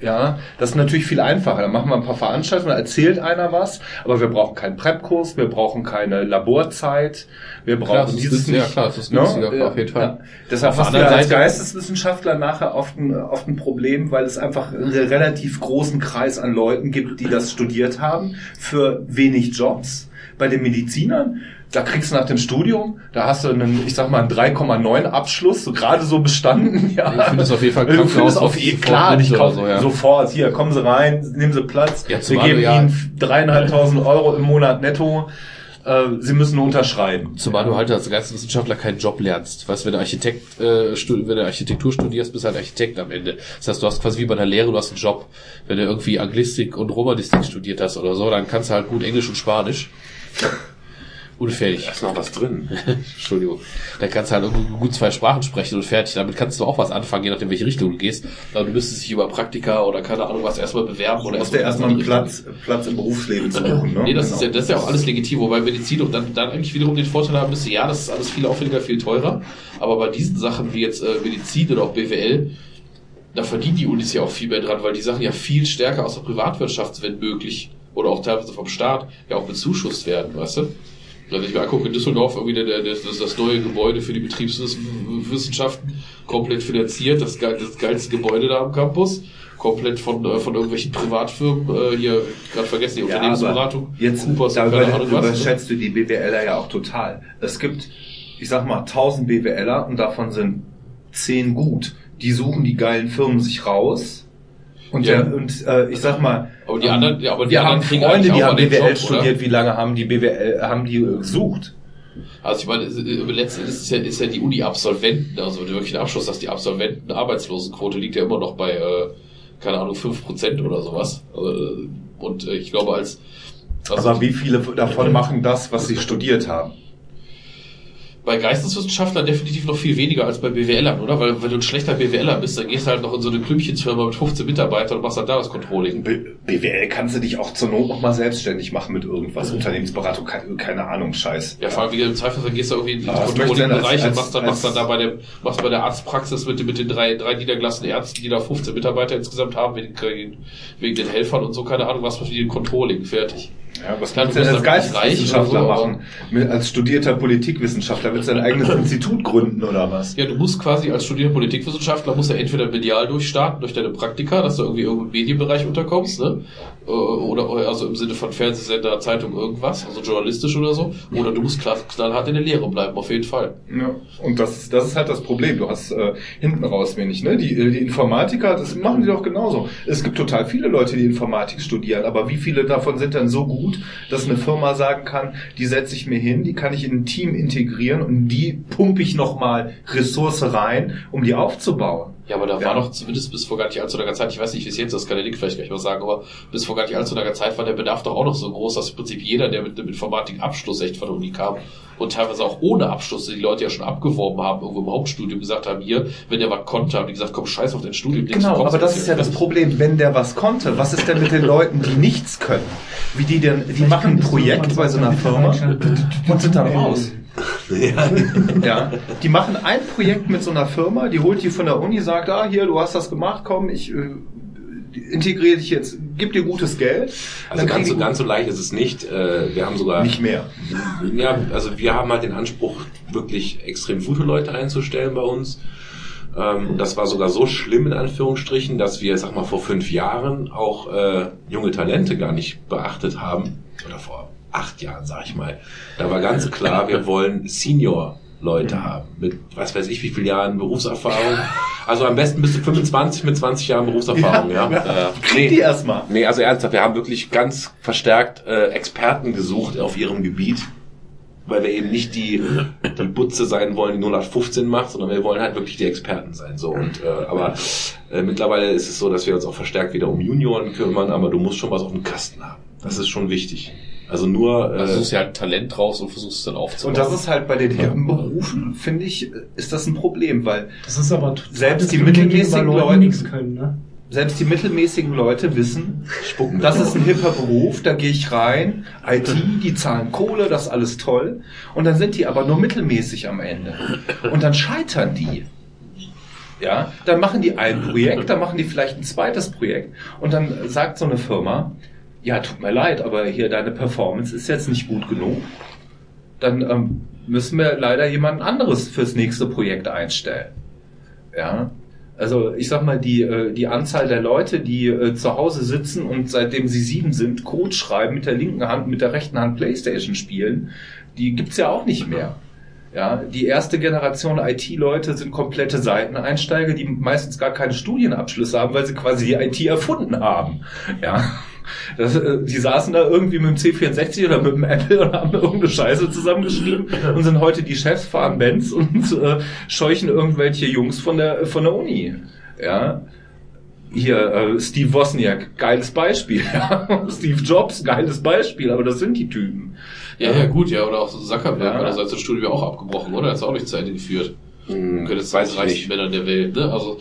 ja, das ist natürlich viel einfacher. Da machen wir ein paar Veranstaltungen, da erzählt einer was, aber wir brauchen keinen Prep-Kurs, wir brauchen keine Laborzeit, wir brauchen Klar, das ist dieses günstiger, nicht. klar, das ist Ne? günstiger, Ja, auf jeden Fall. Ja. Deshalb hast du ja als Geisteswissenschaftler nachher oft ein, oft ein Problem, weil es einfach einen relativ großen Kreis an Leuten gibt, die das studiert haben, für wenig Jobs. Bei den Medizinern, da kriegst du nach dem Studium, da hast du einen, ich sag mal, einen 3,9 Abschluss, so gerade so bestanden. Ja. Ich finde das auf jeden Fall Du findest auf jeden klar, ich oder kauf so, ja. sofort, hier, kommen Sie rein, nehmen Sie Platz, Ja, wir geben ja- Ihnen dreieinhalbtausend Euro im Monat netto, äh, Sie müssen nur unterschreiben. Zumal du halt als Geisteswissenschaftler keinen Job lernst. Weißt du, wenn du Architekt, äh, wenn du Architektur studierst, bist du halt Architekt am Ende. Das heißt, du hast quasi wie bei einer Lehre, du hast einen Job. Wenn du irgendwie Anglistik und Romanistik studiert hast oder so, dann kannst du halt gut Englisch und Spanisch. Und fertig. Da ist noch was drin. Entschuldigung. Dann kannst du halt gut zwei Sprachen sprechen und fertig. Damit kannst du auch was anfangen, je nachdem, welche Richtung du gehst. Aber du müsstest dich über Praktika oder keine Ahnung was erstmal bewerben oder Du musst ja erstmal einen Platz, Platz im Berufsleben suchen. Ne? Nee, das ist ja, Genau. das ist ja auch alles legitim, wobei Medizin und dann, dann eigentlich wiederum den Vorteil haben müsste, ja, das ist alles viel aufwendiger, viel teurer, aber bei diesen Sachen wie jetzt äh, Medizin oder auch BWL, da verdienen die Unis ja auch viel mehr dran, weil die Sachen ja viel stärker aus der Privatwirtschaft, wenn möglich, oder auch teilweise vom Staat, ja auch bezuschusst werden, weißt du? Wenn ich mir angucke, in Düsseldorf irgendwie der, der, das, das neue Gebäude für die Betriebswissenschaften komplett finanziert, das, das geilste Gebäude da am Campus, komplett von, äh, von irgendwelchen Privatfirmen, äh, hier, gerade vergessen, die Ja, Unternehmensberatung, jetzt Coopers da und keine über, Ahnung was. ne? überschätzt du die BWLer ja auch total. Es gibt, ich sag mal, 1000 BWLer und davon sind 10 gut. Die suchen die geilen Firmen sich raus. Und, Ja. der, und äh, ich sag mal, Aber die ähm, anderen- ja, aber die wir anderen haben Freunde, die haben BWL Job, studiert. oder? Wie lange haben die BWL, haben die äh, gesucht? Also ich meine, äh, letztendlich ist ja, ist ja die Uni-Absolventen, also wenn du wirklich einen Abschluss hast, die Absolventen-Arbeitslosenquote liegt ja immer noch bei, äh, keine Ahnung, 5% oder sowas. Also, und äh, ich glaube als... Also Aber wie viele davon machen das, was sie studiert haben? Bei Geisteswissenschaftlern definitiv noch viel weniger als bei BWLern, oder? Weil wenn du ein schlechter BWLer bist, dann gehst du halt noch in so eine Klümpchensfirma mit 15 Mitarbeitern und machst halt da das Controlling. B BWL kannst du dich auch zur Not noch mal selbstständig machen mit irgendwas. Unternehmensberatung, keine, Ahnung, Scheiß. Ja, vor allem, wie im Zweifelsfall gehst du irgendwie in den du Controlling-Bereich und machst dann, machst dann da bei der, machst bei der Arztpraxis mit, den- mit den drei, drei niedergelassenen Ärzten, die da 15 Mitarbeiter insgesamt haben, wegen, wegen den Helfern und so, keine Ahnung, was für die Controlling, fertig. Ja, was Klar, willst du denn als Geisteswissenschaftler so, machen? Mit, als studierter Politikwissenschaftler willst du dein eigenes Institut gründen oder was? Ja, du musst quasi als studierender Politikwissenschaftler musst du entweder medial durchstarten durch deine Praktika, dass du irgendwie irgendeinen Medienbereich unterkommst, ne? Äh, Oder also im Sinne von Fernsehsender, Zeitung, irgendwas, also journalistisch oder so. Oder du musst klar, knallhart in der Lehre bleiben, auf jeden Fall. Ja, und das, das ist halt das Problem. Du hast äh, hinten raus wenig. Ne? Die, äh, die Informatiker, das machen die doch genauso. Es gibt total viele Leute, die Informatik studieren, aber wie viele davon sind dann so gut, dass eine Firma sagen kann, die setze ich mir hin, die kann ich in ein Team integrieren und die pumpe ich nochmal Ressource rein, um die aufzubauen. Ja, aber da Ja. war doch zumindest bis vor gar nicht allzu langer Zeit, ich weiß nicht, wie es jetzt ist, das kann der Nick vielleicht gleich mal sagen, aber bis vor gar nicht allzu langer Zeit war der Bedarf doch auch noch so groß, dass im Prinzip jeder, der mit einem Informatik-Abschluss echt von der Uni kam und teilweise auch ohne Abschluss, die Leute ja schon abgeworben haben, irgendwo im Hauptstudium gesagt haben, hier, wenn der was konnte, haben die gesagt, komm, scheiß auf dein Studium. Genau, aber das ist ja das Problem. Wenn der was konnte, was ist denn mit den Leuten, die nichts können? Wie die denn, die machen ein Projekt bei so einer Firma und sind dann raus. Ja, die machen ein Projekt mit so einer Firma, die holt die von der Uni, sagt, ah, hier, du hast das gemacht, komm, ich äh, integriere dich jetzt, gib dir gutes Geld. Also ganz so, ganz so leicht ist es nicht. Äh, Wir haben sogar Nicht mehr. Ja, also wir haben halt den Anspruch, wirklich extrem gute Leute einzustellen bei uns. Ähm, und das war sogar so schlimm in Anführungsstrichen, dass wir, sag mal, vor fünf Jahren auch äh, junge Talente gar nicht beachtet haben. Oder vor acht Jahren, sag ich mal. Da war ganz klar, wir wollen Senior. Leute haben mit was weiß ich wie viele Jahren Berufserfahrung. Also am besten bis zu 25 mit 20 Jahren Berufserfahrung, ja. Ja, Äh, Krieg die erstmal. Nee, also ernsthaft, wir haben wirklich ganz verstärkt äh, Experten gesucht auf ihrem Gebiet, weil wir eben nicht die, die Butze sein wollen, die 0815 macht, sondern wir wollen halt wirklich die Experten sein. So und äh, aber äh, mittlerweile ist es so, dass wir uns auch verstärkt wieder um Junioren kümmern, aber du musst schon was auf dem Kasten haben. Das ist schon wichtig. Also nur äh, Also suchst ja halt Talent raus und versuchst es dann aufzubauen. Und das ist halt bei den hippen Berufen, finde ich, ist das ein Problem, weil Das ist aber Selbst die mittelmäßigen Leute- nichts können, ne? selbst die mittelmäßigen Leute wissen, spucken. das ist ein hipper Beruf, da gehe ich rein, IT, die zahlen Kohle, das ist alles toll. Und dann sind die aber nur mittelmäßig am Ende. Und dann scheitern die. Ja, dann machen die ein Projekt, dann machen die vielleicht ein zweites Projekt und dann sagt so eine Firma, ja, tut mir leid, aber hier deine Performance ist jetzt nicht gut genug. Dann ähm, müssen wir leider jemand anderes fürs nächste Projekt einstellen. Ja, also ich sag mal, die, äh, die Anzahl der Leute, die äh, zu Hause sitzen und seitdem sie sieben sind, Code schreiben, mit der linken Hand, mit der rechten Hand Playstation spielen, die gibt's ja auch nicht mehr. Ja, die erste Generation IT-Leute sind komplette Seiteneinsteiger, die meistens gar keine Studienabschlüsse haben, weil sie quasi die IT erfunden haben. Ja. Das, äh, die saßen da irgendwie mit dem C64 oder mit dem Apple und haben irgendeine Scheiße zusammengeschrieben und sind heute die Chefs, fahren Benz und äh, scheuchen irgendwelche Jungs von der, von der Uni. Ja. Hier, äh, Steve Wozniak, geiles Beispiel. Ja. Steve Jobs, geiles Beispiel, aber das sind die Typen. ja, ja, gut, ja, oder auch Zuckerberg, Ja. oder so hat Studium ja auch abgebrochen, oder? Hat es auch nicht zu Ende geführt. Hm, Du könntest weiß weiß ich reichsten nicht. Männern der Welt, ne? Also,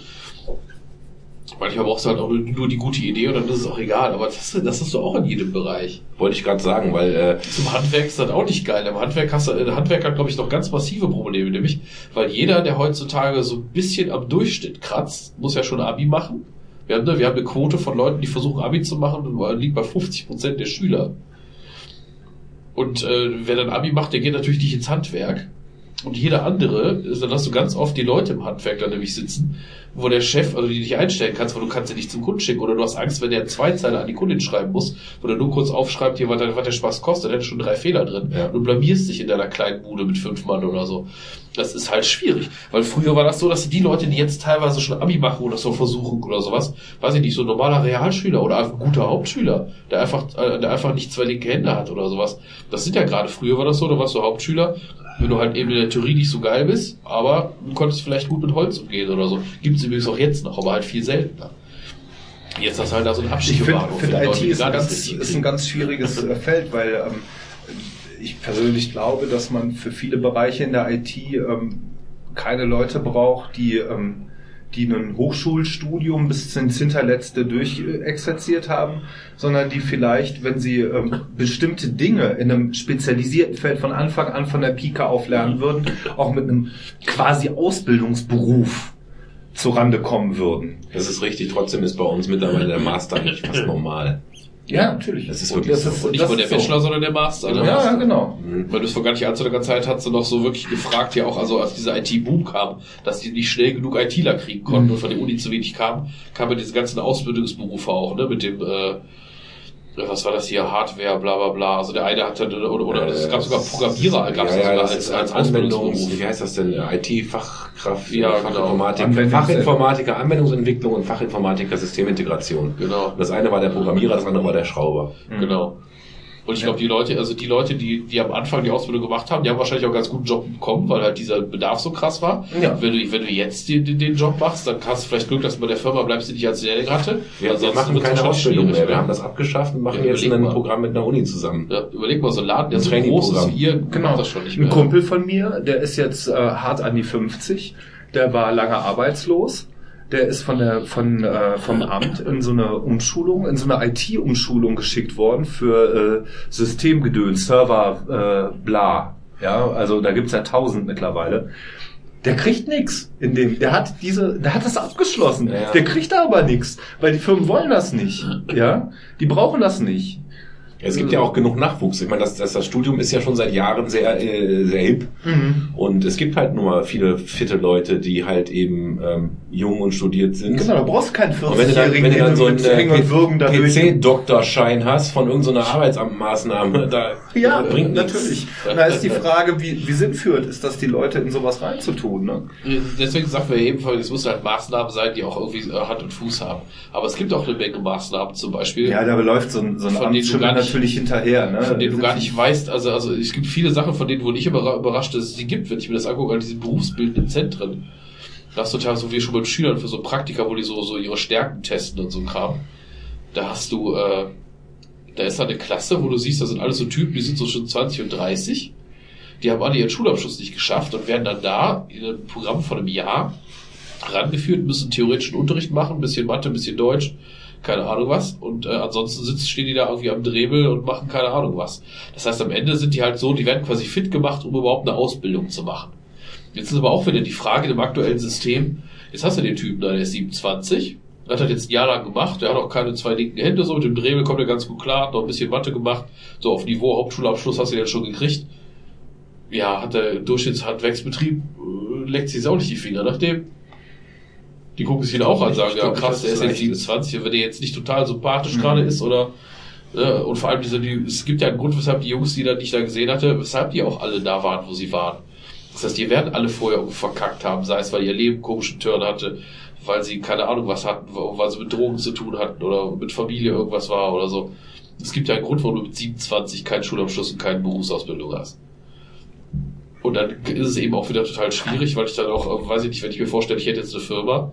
manchmal brauchst du halt auch nur, nur die gute Idee und dann ist es auch egal. Aber das, das hast du auch in jedem Bereich. Wollte ich gerade sagen, weil äh, Zum Handwerk ist das auch nicht geil. Im Handwerk hast du, äh, Handwerk hat, glaube ich, noch ganz massive Probleme, nämlich, weil jeder, der heutzutage so ein bisschen am Durchschnitt kratzt, muss ja schon Abi machen. Wir haben, ne, wir haben eine Quote von Leuten, die versuchen Abi zu machen, und liegt bei 50 Prozent der Schüler. Und äh, wer dann Abi macht, der geht natürlich nicht ins Handwerk. Und jeder andere, dann hast du ganz oft die Leute im Handwerk da nämlich sitzen, wo der Chef, also die dich einstellen kannst, weil du kannst sie nicht zum Kunden schicken oder du hast Angst, wenn der zwei Zeilen an die Kundin schreiben muss, wo der nur kurz aufschreibt, hier, was der, Spaß kostet, der hat schon drei Fehler drin. Ja. Du blamierst dich in deiner kleinen Bude mit fünf Mann oder so. Das ist halt schwierig, weil früher war das so, dass die Leute, die jetzt teilweise schon Abi machen oder so versuchen oder sowas, weiß ich nicht, so ein normaler Realschüler oder ein guter Hauptschüler, der einfach, äh, der einfach nicht zwei linke Hände hat oder sowas. Das sind ja gerade, früher war das so, da warst du Hauptschüler, wenn du halt eben in der Theorie nicht so geil bist, aber du konntest vielleicht gut mit Holz umgehen oder so. Gibt's übrigens auch jetzt noch, aber halt viel seltener. Jetzt hast du halt da so einen Ich Abstieg finde find IT ist ein, ganz, ist ein ganz schwieriges äh, Feld, weil ähm, ich persönlich glaube, dass man für viele Bereiche in der IT ähm, keine Leute braucht, die, ähm, die ein Hochschulstudium bis ins Hinterletzte durchexerziert haben, sondern die vielleicht, wenn sie ähm, bestimmte Dinge in einem spezialisierten Feld von Anfang an von der Pika auf lernen würden, auch mit einem quasi Ausbildungsberuf zurande kommen würden. das ist richtig. Trotzdem ist bei uns mittlerweile der Master eigentlich fast normal. Ja, natürlich. Das ist wirklich so. Und nicht nur der ist so. Bachelor, sondern der Master. Ne? Ja, ja, genau. Mhm. Weil du es vor gar nicht allzu langer Zeit hast du noch so wirklich gefragt, ja auch, also als dieser IT-Boom kam, dass die nicht schnell genug ITler kriegen konnten und von der Uni zu wenig kam, kamen diese ganzen Ausbildungsberufe auch, ne, mit dem, äh, was war das hier, Hardware, bla bla bla. Also der eine hatte, oder, oder es gab sogar Programmierer, gab es ja, ja, als, als Anwendungs, Ausbildungsberuf. wie heißt das denn? IT-Fachkraft, Ja, genau. Fachinformatiker, Anwendungs- Fachinformatiker, Anwendungsentwicklung und Fachinformatiker, Systemintegration. Genau, Das eine war der Programmierer, das andere war der Schrauber. genau. Und ich glaube, die Leute, also die Leute, die, die am Anfang die Ausbildung gemacht haben, die haben wahrscheinlich auch ganz guten Job bekommen, weil halt dieser Bedarf so krass war. Ja. Wenn du, wenn du jetzt den, den, den Job machst, dann hast du vielleicht Glück, dass du bei der Firma bleibst, die dich als Lehrlingratte. Wir, wir Ansonsten machen keine Ausbildung mehr. Wir werden. haben das abgeschafft und machen Ja, jetzt ein mal. Programm mit einer Uni zusammen. Ja, überleg mal, so ein Laden, der Ein so groß ist wie ihr, Genau. macht das schon nicht Ein mehr. Kumpel von mir, der ist jetzt äh, hart an die 50, der war lange arbeitslos. Der ist von der von äh, vom Amt in so eine Umschulung, in so eine IT-Umschulung geschickt worden für äh, Systemgedöns, Server, äh, bla. Ja, also da gibt's ja tausend mittlerweile. Der kriegt nix in dem. Der hat diese, der hat das abgeschlossen. Ja. Der kriegt da aber nix, weil die Firmen wollen das nicht. Ja, die brauchen das nicht. Es gibt ja auch genug Nachwuchs. Ich meine, das, das, das Studium ist ja schon seit Jahren sehr, äh, sehr hip. Und es gibt halt nur mal viele fitte Leute, die halt eben ähm, jung und studiert sind. Genau, da brauchst du keinen Und wenn du dann, 40-Jährigen, wenn du dann den so einen äh, PC-Doktorschein hast von irgendeiner Arbeitsamtmaßnahme, da Ja, das bringt nichts. natürlich. Und da ist die Frage, wie, wie sinnführend ist das, die Leute in sowas reinzutun, ne? Deswegen sagen wir eben, es müssen halt Maßnahmen sein, die auch irgendwie äh, Hand und Fuß haben. Aber es gibt auch eine Menge Maßnahmen, zum Beispiel, Ja, da läuft so ein, so ein Von natürlich hinterher, ne? von denen du gar nicht weißt. Also, also es gibt viele Sachen, von denen wo ich überra- überrascht, dass es sie gibt, wenn ich mir das angucke, an diesen berufsbildenden Zentren. Da hast du teilweise so wie schon mit Schülern für so Praktika, wo die so, so ihre Stärken testen und so Kram. Da hast du, äh, da ist da eine Klasse, wo du siehst, da sind alles so Typen, die sind so schon 20 und 30. Die haben alle ihren Schulabschluss nicht geschafft und werden dann da in einem Programm von einem Jahr rangeführt, müssen theoretischen Unterricht machen, ein bisschen Mathe, ein bisschen Deutsch, keine Ahnung was. Und äh, ansonsten sitzen, stehen die da irgendwie am Drehbel und machen keine Ahnung was. Das heißt, am Ende sind die halt so, die werden quasi fit gemacht, um überhaupt eine Ausbildung zu machen. Jetzt ist aber auch wieder die Frage im aktuellen System, jetzt hast du den Typen da, der ist 27, hat das jetzt ein Jahr lang gemacht, der hat auch keine zwei linken Hände, so mit dem Drehbel kommt er ganz gut klar, hat noch ein bisschen Mathe gemacht, so auf Niveau Hauptschulabschluss hast du den schon gekriegt. Ja, hat der Durchschnittshandwerksbetrieb, äh, leckt sich auch nicht die Finger nach dem. Die gucken sich ihn auch an, sagen, ja krass, der ist jetzt leicht. 27, wenn der jetzt nicht total sympathisch Mhm. gerade ist oder äh, und vor allem diese, die, es gibt ja einen Grund, weshalb die Jungs, die, da, die ich da gesehen hatte, weshalb die auch alle da waren, wo sie waren. Das heißt, die werden alle vorher verkackt haben, sei es, weil ihr Leben komischen Turn hatte, weil sie keine Ahnung was hatten, weil sie mit Drogen zu tun hatten oder mit Familie irgendwas war oder so. Es gibt ja einen Grund, warum du mit 27 keinen Schulabschluss und keine Berufsausbildung hast. Und dann ist es eben auch wieder total schwierig, weil ich dann auch, äh, weiß ich nicht, wenn ich mir vorstelle, ich hätte jetzt eine Firma,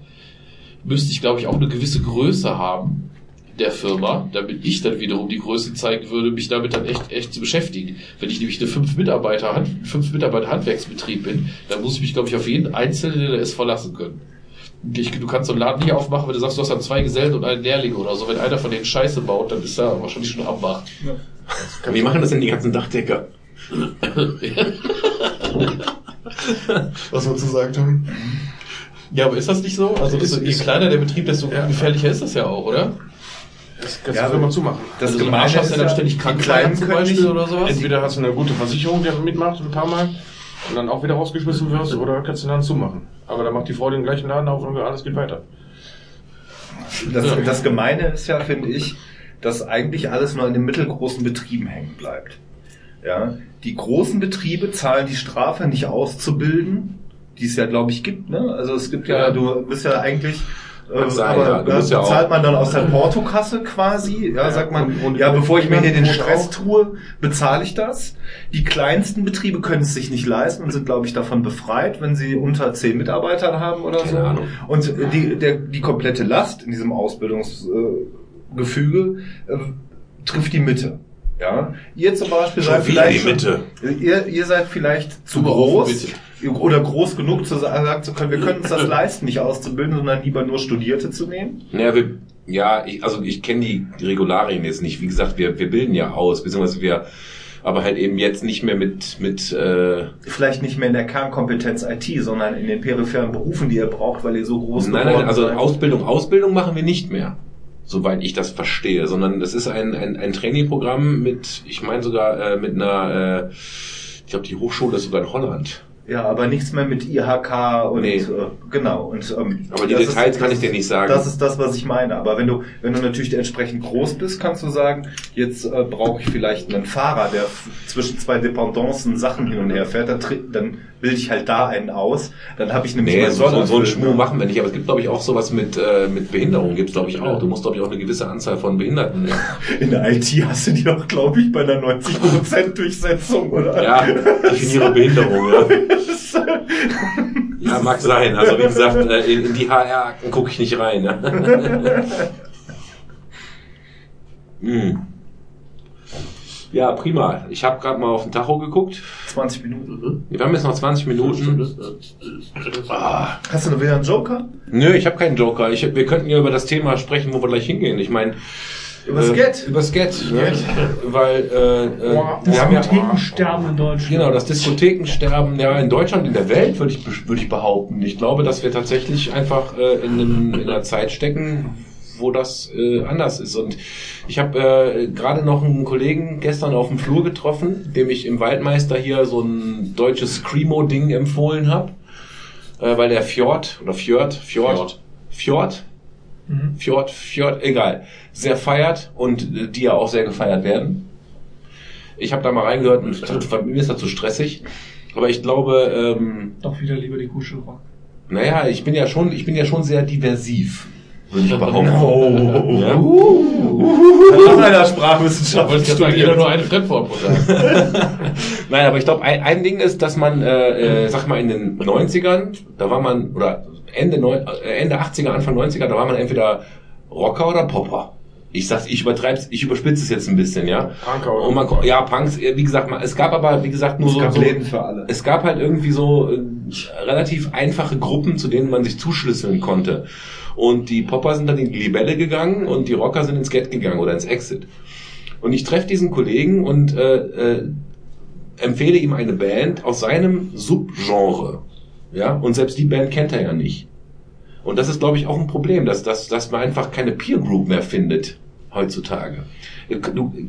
müsste ich, glaube ich, auch eine gewisse Größe haben der Firma, damit ich dann wiederum die Größe zeigen würde, mich damit dann echt, echt zu beschäftigen. Wenn ich nämlich eine fünf Mitarbeiter, fünf Mitarbeiter Handwerksbetrieb bin, dann muss ich mich, glaube ich, auf jeden Einzelnen, der ist, verlassen können. Ich, du kannst so einen Laden nicht aufmachen, wenn du sagst, du hast dann zwei Gesellen und einen Lehrling oder so. Wenn einer von denen Scheiße baut, dann ist er wahrscheinlich schon am Bach. Wie machen das denn die ganzen Dachdecker? Was wir zu sagen haben. Ja, aber ist das nicht so? Also, Ist- desto, je kleiner der Betrieb, desto Ja. gefährlicher ist das ja auch, oder? Das kannst Ja, du immer zumachen. Das Also so ein Gemeine Arsch hast ist du dann ja, ständig krank Kleinen zum Beispiel nicht, oder sowas? Entweder hast du eine gute Versicherung, die mitmacht ein paar Mal und dann auch wieder rausgeschmissen wirst, oder kannst du dann zumachen. Aber dann macht die Frau den gleichen Laden auf und alles geht weiter. das, das Gemeine ist ja, finde ich, dass eigentlich alles nur an den mittelgroßen Betrieben hängen bleibt. Ja, die großen Betriebe zahlen die Strafe nicht auszubilden, die es ja, glaube ich, gibt. Ne? Also es gibt ja, Ja. du bist ja eigentlich, äh, sein, aber ja. Ja zahlt man dann aus der Portokasse quasi. Ja, Ja, sagt man, und- und- ja, bevor ich mir hier den Stress tue, bezahle ich das. Die kleinsten Betriebe können es sich nicht leisten und sind, glaube ich, davon befreit, wenn sie unter zehn Mitarbeitern haben oder Keine so. Ahnung. Und die, der, die komplette Last in diesem Ausbildungsgefüge äh, trifft die Mitte. Ja, ihr zum Beispiel Schon seid vielleicht die Mitte. Schon, ihr, ihr seid vielleicht zu groß oder groß genug zu sagen zu können, wir können uns das leisten, nicht auszubilden, sondern lieber nur Studierte zu nehmen. Naja, wir, ja, ich, also ich kenne die Regularien jetzt nicht. Wie gesagt, wir, wir bilden ja aus, beziehungsweise wir, aber halt eben jetzt nicht mehr mit, mit äh, Vielleicht nicht mehr in der Kernkompetenz IT, sondern in den peripheren Berufen, die ihr braucht, weil ihr so groß Nein, geworden nein, also seid. Ausbildung, Ausbildung machen wir nicht mehr, soweit ich das verstehe, sondern das ist ein, ein, ein Trainingprogramm mit, ich meine sogar äh, mit einer, äh, ich glaube die Hochschule ist sogar in Holland. Ja, aber nichts mehr mit IHK und Nee. äh, genau. Und, ähm, Aber die Details kann das ich dir nicht sagen. Das ist das, was ich meine. Aber wenn du, wenn du natürlich entsprechend groß bist, kannst du sagen, jetzt äh, brauche ich vielleicht einen Fahrer, der zwischen zwei Dependancen Sachen hin und her fährt, dann, dann bilde ich halt da einen aus. Dann habe ich nämlich Nee, meinen so, so, so einen Schmuh ja. machen wir nicht. Aber es gibt, glaube ich, auch sowas mit, äh, mit Behinderung. Gibt es, glaube ich, auch. Du musst, glaube ich, auch eine gewisse Anzahl von Behinderten. In der IT hast du die doch, glaube ich, bei einer 90% Durchsetzung, oder? Ja, definiere Behinderung, ja. Ja, mag sein. Also wie gesagt, äh, in, in die HR-Akten gucke ich nicht rein. Ne? Ja, prima. Ich habe gerade mal auf den Tacho geguckt. 20 Minuten. Wir haben jetzt noch 20 Minuten. Ah. Hast du noch wieder einen Joker? Nö, ich habe keinen Joker. Ich, wir könnten ja über das Thema sprechen, wo wir gleich hingehen. Ich meine, Übers äh, Get. Übers Get. Ne? Weil äh, äh, wir haben ja Diskothekensterben in Deutschland. Genau, das Diskothekensterben ja in Deutschland, in der Welt, würde ich, würde ich behaupten. Ich glaube, dass wir tatsächlich einfach äh, in, einem, in einer Zeit stecken, wo das äh, anders ist. Und ich habe äh, gerade noch einen Kollegen gestern auf dem Flur getroffen, dem ich im Waldmeister hier so ein deutsches Screamo-Ding empfohlen habe, äh, weil der Fjord oder Fjord, Fjord, Fjord. Fjord, Mhm. Fjord, Fjord, egal, sehr feiert und äh, die ja auch sehr gefeiert werden. Ich habe da mal reingehört und dachte, mir ist das zu stressig. Aber ich glaube, ähm, Doch wieder lieber die Kuschelrock. naja, ich bin ja schon, ich bin ja schon sehr diversiv, würde ich behaupten. Oh. Ja? Nach einer Da Sprachwissenschaft wollte ich jetzt sagen, jeder nur eine Fremdwort sagen. Nein, aber ich glaube, ein, ein Ding ist, dass man, äh, äh, sag mal, in den 90ern, da war man, oder Ende, neun, äh, Ende 80er, Anfang 90er, da war man entweder Rocker oder Popper. Ich sag's, ich übertreib's, ich überspitze es jetzt ein bisschen, ja. Punker oder Und man, ja, Punks, wie gesagt, es gab aber, wie gesagt, nur Es so, gab so Läden für alle. es gab halt irgendwie so äh, relativ einfache Gruppen, zu denen man sich zuschlüsseln konnte. Und die Popper sind dann in die Libelle gegangen und die Rocker sind ins Get gegangen oder ins Exit. Und ich treffe diesen Kollegen und äh, äh, empfehle ihm eine Band aus seinem Subgenre. Ja, und selbst die Band kennt er ja nicht. Und das ist, glaube ich, auch ein Problem, dass, dass, dass man einfach keine Peer Group mehr findet heutzutage.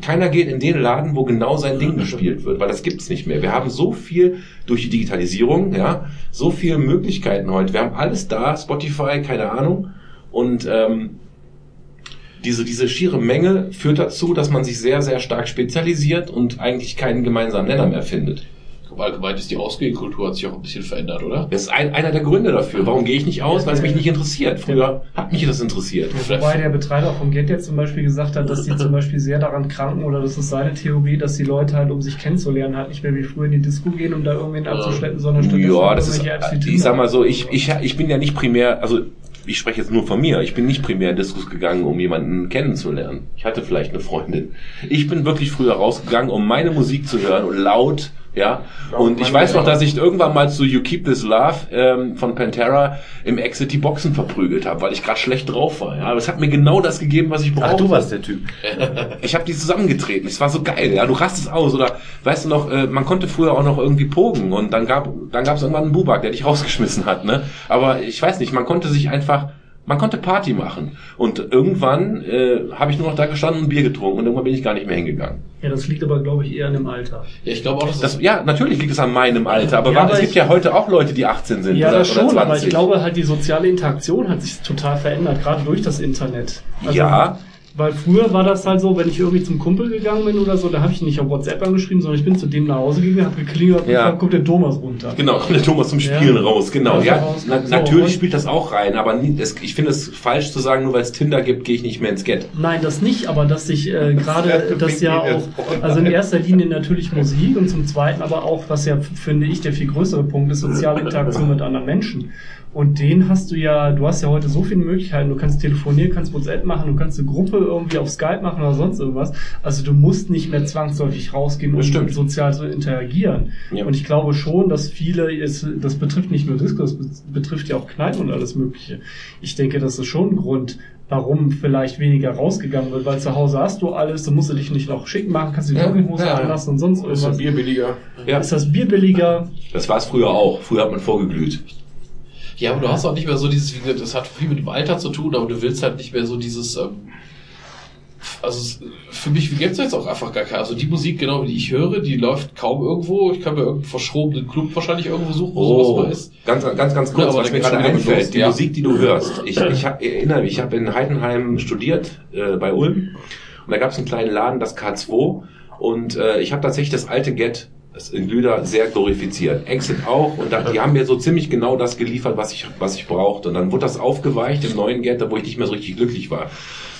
Keiner geht in den Laden, wo genau sein Ding gespielt wird, weil das gibt's nicht mehr. Wir haben so viel durch die Digitalisierung, ja, so viele Möglichkeiten heute. Wir haben alles da, Spotify, keine Ahnung. Und ähm, diese, diese schiere Menge führt dazu, dass man sich sehr, sehr stark spezialisiert und eigentlich keinen gemeinsamen Nenner mehr findet. Allgemein ist die Ausgehkultur hat sich auch ein bisschen verändert, oder? Das ist ein, einer der Gründe dafür. Warum gehe ich nicht aus? Weil es mich nicht interessiert. Früher hat mich das interessiert. Wobei der Betreiber von Get jetzt zum Beispiel gesagt hat, dass die zum Beispiel sehr daran kranken, oder das ist seine Theorie, dass die Leute halt, um sich kennenzulernen, halt nicht mehr wie früher in die Disco gehen, um da irgendwen abzuschleppen, sondern stattdessen Ja, das ist, Apps wie ich sag mal so, ich, ich, ich bin ja nicht primär, also ich spreche jetzt nur von mir, ich bin nicht primär in Diskus gegangen, um jemanden kennenzulernen. Ich hatte vielleicht eine Freundin. Ich bin wirklich früher rausgegangen, um meine Musik zu hören und laut, ja. Und ich weiß noch, dass ich irgendwann mal zu You Keep This Love ähm, von Pantera im Exit die Boxen verprügelt habe, weil ich gerade schlecht drauf war. Ja, aber es hat mir genau das gegeben, was ich brauchte. Ach, du warst der Typ. Ich habe die zusammengetreten. Es war so geil. Ja, du rastest aus oder weißt du noch, äh, man konnte früher auch noch irgendwie pogen und dann gab dann gab es irgendwann einen Bubak, der dich rausgeschmissen hat. Ne? Aber ich weiß nicht, man konnte sich einfach man konnte Party machen. Und irgendwann äh, habe ich nur noch da gestanden und Bier getrunken und irgendwann bin ich gar nicht mehr hingegangen. Ja, das liegt aber, glaube ich, eher an dem Alter. Ja, ich glaube auch, dass Das, ja, natürlich liegt es an meinem Alter, aber, Ja, aber es gibt ich- ja heute auch Leute, die 18 sind Ja, oder, das oder schon, 20. aber ich glaube halt, die soziale Interaktion hat sich total verändert, gerade durch das Internet. Also, Ja. Weil früher war das halt so, wenn ich irgendwie zum Kumpel gegangen bin oder so, da habe ich ihn nicht auf WhatsApp angeschrieben, sondern ich bin zu dem nach Hause gegangen, habe geklingelt, Ja. und kommt der Thomas runter. Genau, kommt der Thomas zum Spielen Ja. raus, genau. Ja, raus. na, natürlich spielt das auch rein, aber nie, es, ich finde es falsch zu sagen, nur weil es Tinder gibt, gehe ich nicht mehr ins Get. Nein, das nicht, aber dass sich äh, gerade Das das ja auch, also in erster Linie natürlich Musik und zum zweiten aber auch, was ja finde ich der viel größere Punkt ist, soziale Interaktion mit anderen Menschen. Und den hast du ja, du hast ja heute so viele Möglichkeiten. Du kannst telefonieren, kannst WhatsApp machen, du kannst eine Gruppe irgendwie auf Skype machen oder sonst irgendwas. Also du musst nicht mehr zwangsläufig rausgehen, um Das stimmt. sozial zu interagieren. Ja. Und ich glaube schon, dass viele, es, das betrifft nicht nur Disco, das be- betrifft ja auch Kneipen und alles Mögliche. Ich denke, das ist schon ein Grund, warum vielleicht weniger rausgegangen wird, weil zu Hause hast du alles, du musst du dich nicht noch schicken machen, kannst die Ja, Jogginghose ja. anlassen und sonst Ist das irgendwas. Bier billiger? Ja, Ist das Bier billiger? das war es früher auch. Früher hat man vorgeglüht. Ja, aber du hast auch nicht mehr so dieses, wie gesagt, das hat viel mit dem Alter zu tun, aber du willst halt nicht mehr so dieses, ähm, also es, für mich gibt's jetzt auch einfach gar keine, also die Musik, genau, die ich höre, die läuft kaum irgendwo. Ich kann mir irgendeinen verschrobenen Club wahrscheinlich irgendwo suchen, wo sowas mal ist. Oh, ganz, ganz, ganz Ja, kurz, aber was mir gerade einfällt, los, die ja. Musik, die du hörst. Ich, ich hab, erinnere mich, ich habe in Heidenheim studiert, äh, bei Ulm, und da gab es einen kleinen Laden, das K2, und äh, ich habe tatsächlich das alte Get Das ist in Glüder sehr glorifiziert. Exit auch. Und dann, die haben mir so ziemlich genau das geliefert, was ich, was ich brauchte. Und dann wurde das aufgeweicht im neuen Ghetto, wo ich nicht mehr so richtig glücklich war.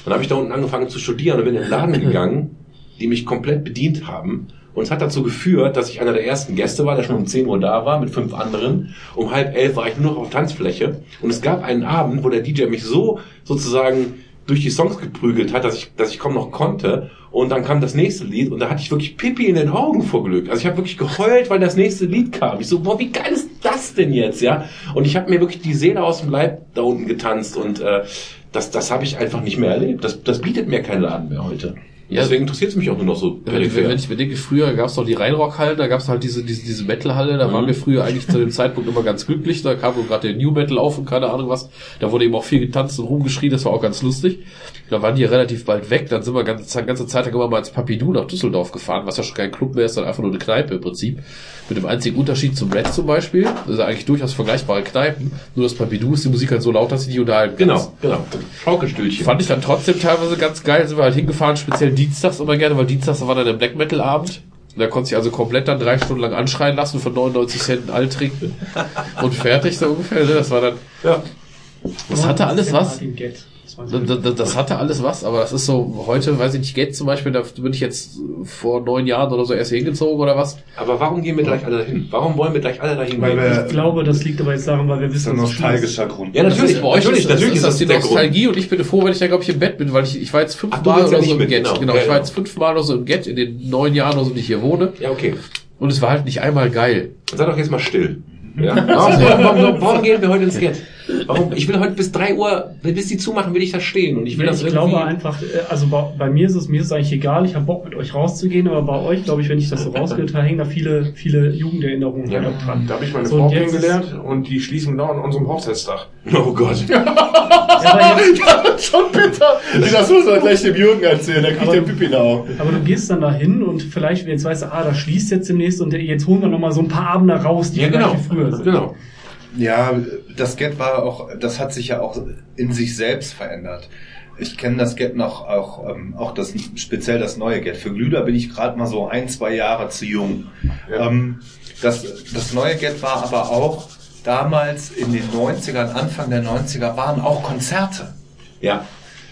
Dann habe ich da unten angefangen zu studieren und bin in den Laden gegangen, die mich komplett bedient haben. Und es hat dazu geführt, dass ich einer der ersten Gäste war, der schon um 10 Uhr da war, mit fünf anderen. Um halb elf war ich nur noch auf Tanzfläche. Und es gab einen Abend, wo der DJ mich so sozusagen durch die Songs geprügelt hat, dass ich, dass ich kaum noch konnte. Und dann kam das nächste Lied und da hatte ich wirklich Pipi in den Augen vor Glück. Also ich habe wirklich geheult, weil das nächste Lied kam. Ich so, boah, wie geil ist das denn jetzt, ja? Und ich habe mir wirklich die Seele aus dem Leib da unten getanzt und äh, das, das habe ich einfach nicht mehr erlebt. Das, das bietet mir kein Laden mehr heute. Ja. Deswegen interessiert es mich auch nur noch so Wenn ich, wenn ich bedenke, früher gab es noch die Rheinrock-Halle, da gab es halt diese, diese, diese Metal-Halle, da waren wir früher eigentlich zu dem Zeitpunkt immer ganz glücklich, da kam wohl gerade der New Metal auf und keine Ahnung was, da wurde eben auch viel getanzt und rumgeschrien, das war auch ganz lustig. Da waren die relativ bald weg, dann sind wir ganze, ganze Zeit lang immer mal ins Papidou nach Düsseldorf gefahren, was ja schon kein Club mehr ist, sondern einfach nur eine Kneipe im Prinzip. Mit dem einzigen Unterschied zum Red zum Beispiel, das ist eigentlich durchaus vergleichbare Kneipen, nur das Papidou ist die Musik halt so laut, dass sie die unterhalten. Genau, genau. Schaukelstühlchen. Fand ich dann trotzdem teilweise ganz geil, sind wir halt hingefahren, speziell dienstags immer gerne, weil dienstags war dann der Black Metal Abend. Da konnte sich also komplett dann drei Stunden lang anschreien lassen für 99 Cent Alt trinken und fertig so ungefähr. ne? Das war dann, ja. das hatte alles was. Martin Gett. Das Das, das, das hatte alles was, aber das ist so, heute, weiß ich nicht, Geld zum Beispiel, da bin ich jetzt vor neun Jahren oder so erst hingezogen oder was. Aber warum gehen wir gleich alle dahin? Warum wollen wir gleich alle dahin Weil wir- Ich glaube, das liegt aber jetzt daran, weil wir Das ist ein wissen, dass es schlimm ist. nostalgischer Grund. Ja, natürlich, bei euch natürlich, ist, natürlich ist das die der Grund. Nostalgie und ich bin froh, wenn ich da, glaube ich, im Bett bin, weil ich, ich war jetzt fünfmal willst ja oder nicht so im mit, Get. genau. Genau, Ja, ich war ja. jetzt fünfmal oder so im Get in den neun Jahren oder so, die ich hier wohne. Ja, okay. Und es war halt nicht einmal geil. Sei doch jetzt mal still. Ja? Warum, warum, warum, warum gehen wir heute ins Get? Warum? Ich will heute bis 3 Uhr, bis die zumachen, will ich da stehen. Und ich will das Ich irgendwie... glaube einfach, äh, also bei, bei mir ist es mir ist es eigentlich egal, ich habe Bock mit euch rauszugehen, aber bei euch, glaube ich, wenn ich das so rausgehört habe, hängen da viele, viele Jugenderinnerungen Ja. halt auch dran. Da habe ich meine So, Frau kennengelernt und die schließen genau an unserem Hochzeitstag. Oh Gott. Ja, aber, jetzt, Schon bitter. Das muss man gleich dem Jürgen erzählen, der kriegt Aber- den Pipi in die Augen. aber du gehst dann dahin und vielleicht, jetzt weißt du, ah, da schließt jetzt demnächst und jetzt holen wir nochmal so ein paar Abende raus, die Ja, vielleicht genau. früher sind. Genau. Ja, das Get war auch, das hat sich ja auch in sich selbst verändert. Ich kenne das Get noch auch, ähm, auch das speziell das neue Get. Für Glüder bin ich gerade mal so ein, zwei Jahre zu jung. Ja. Ähm, das, das neue Get war aber auch damals in den 90ern, Anfang der 90er waren auch Konzerte. Ja.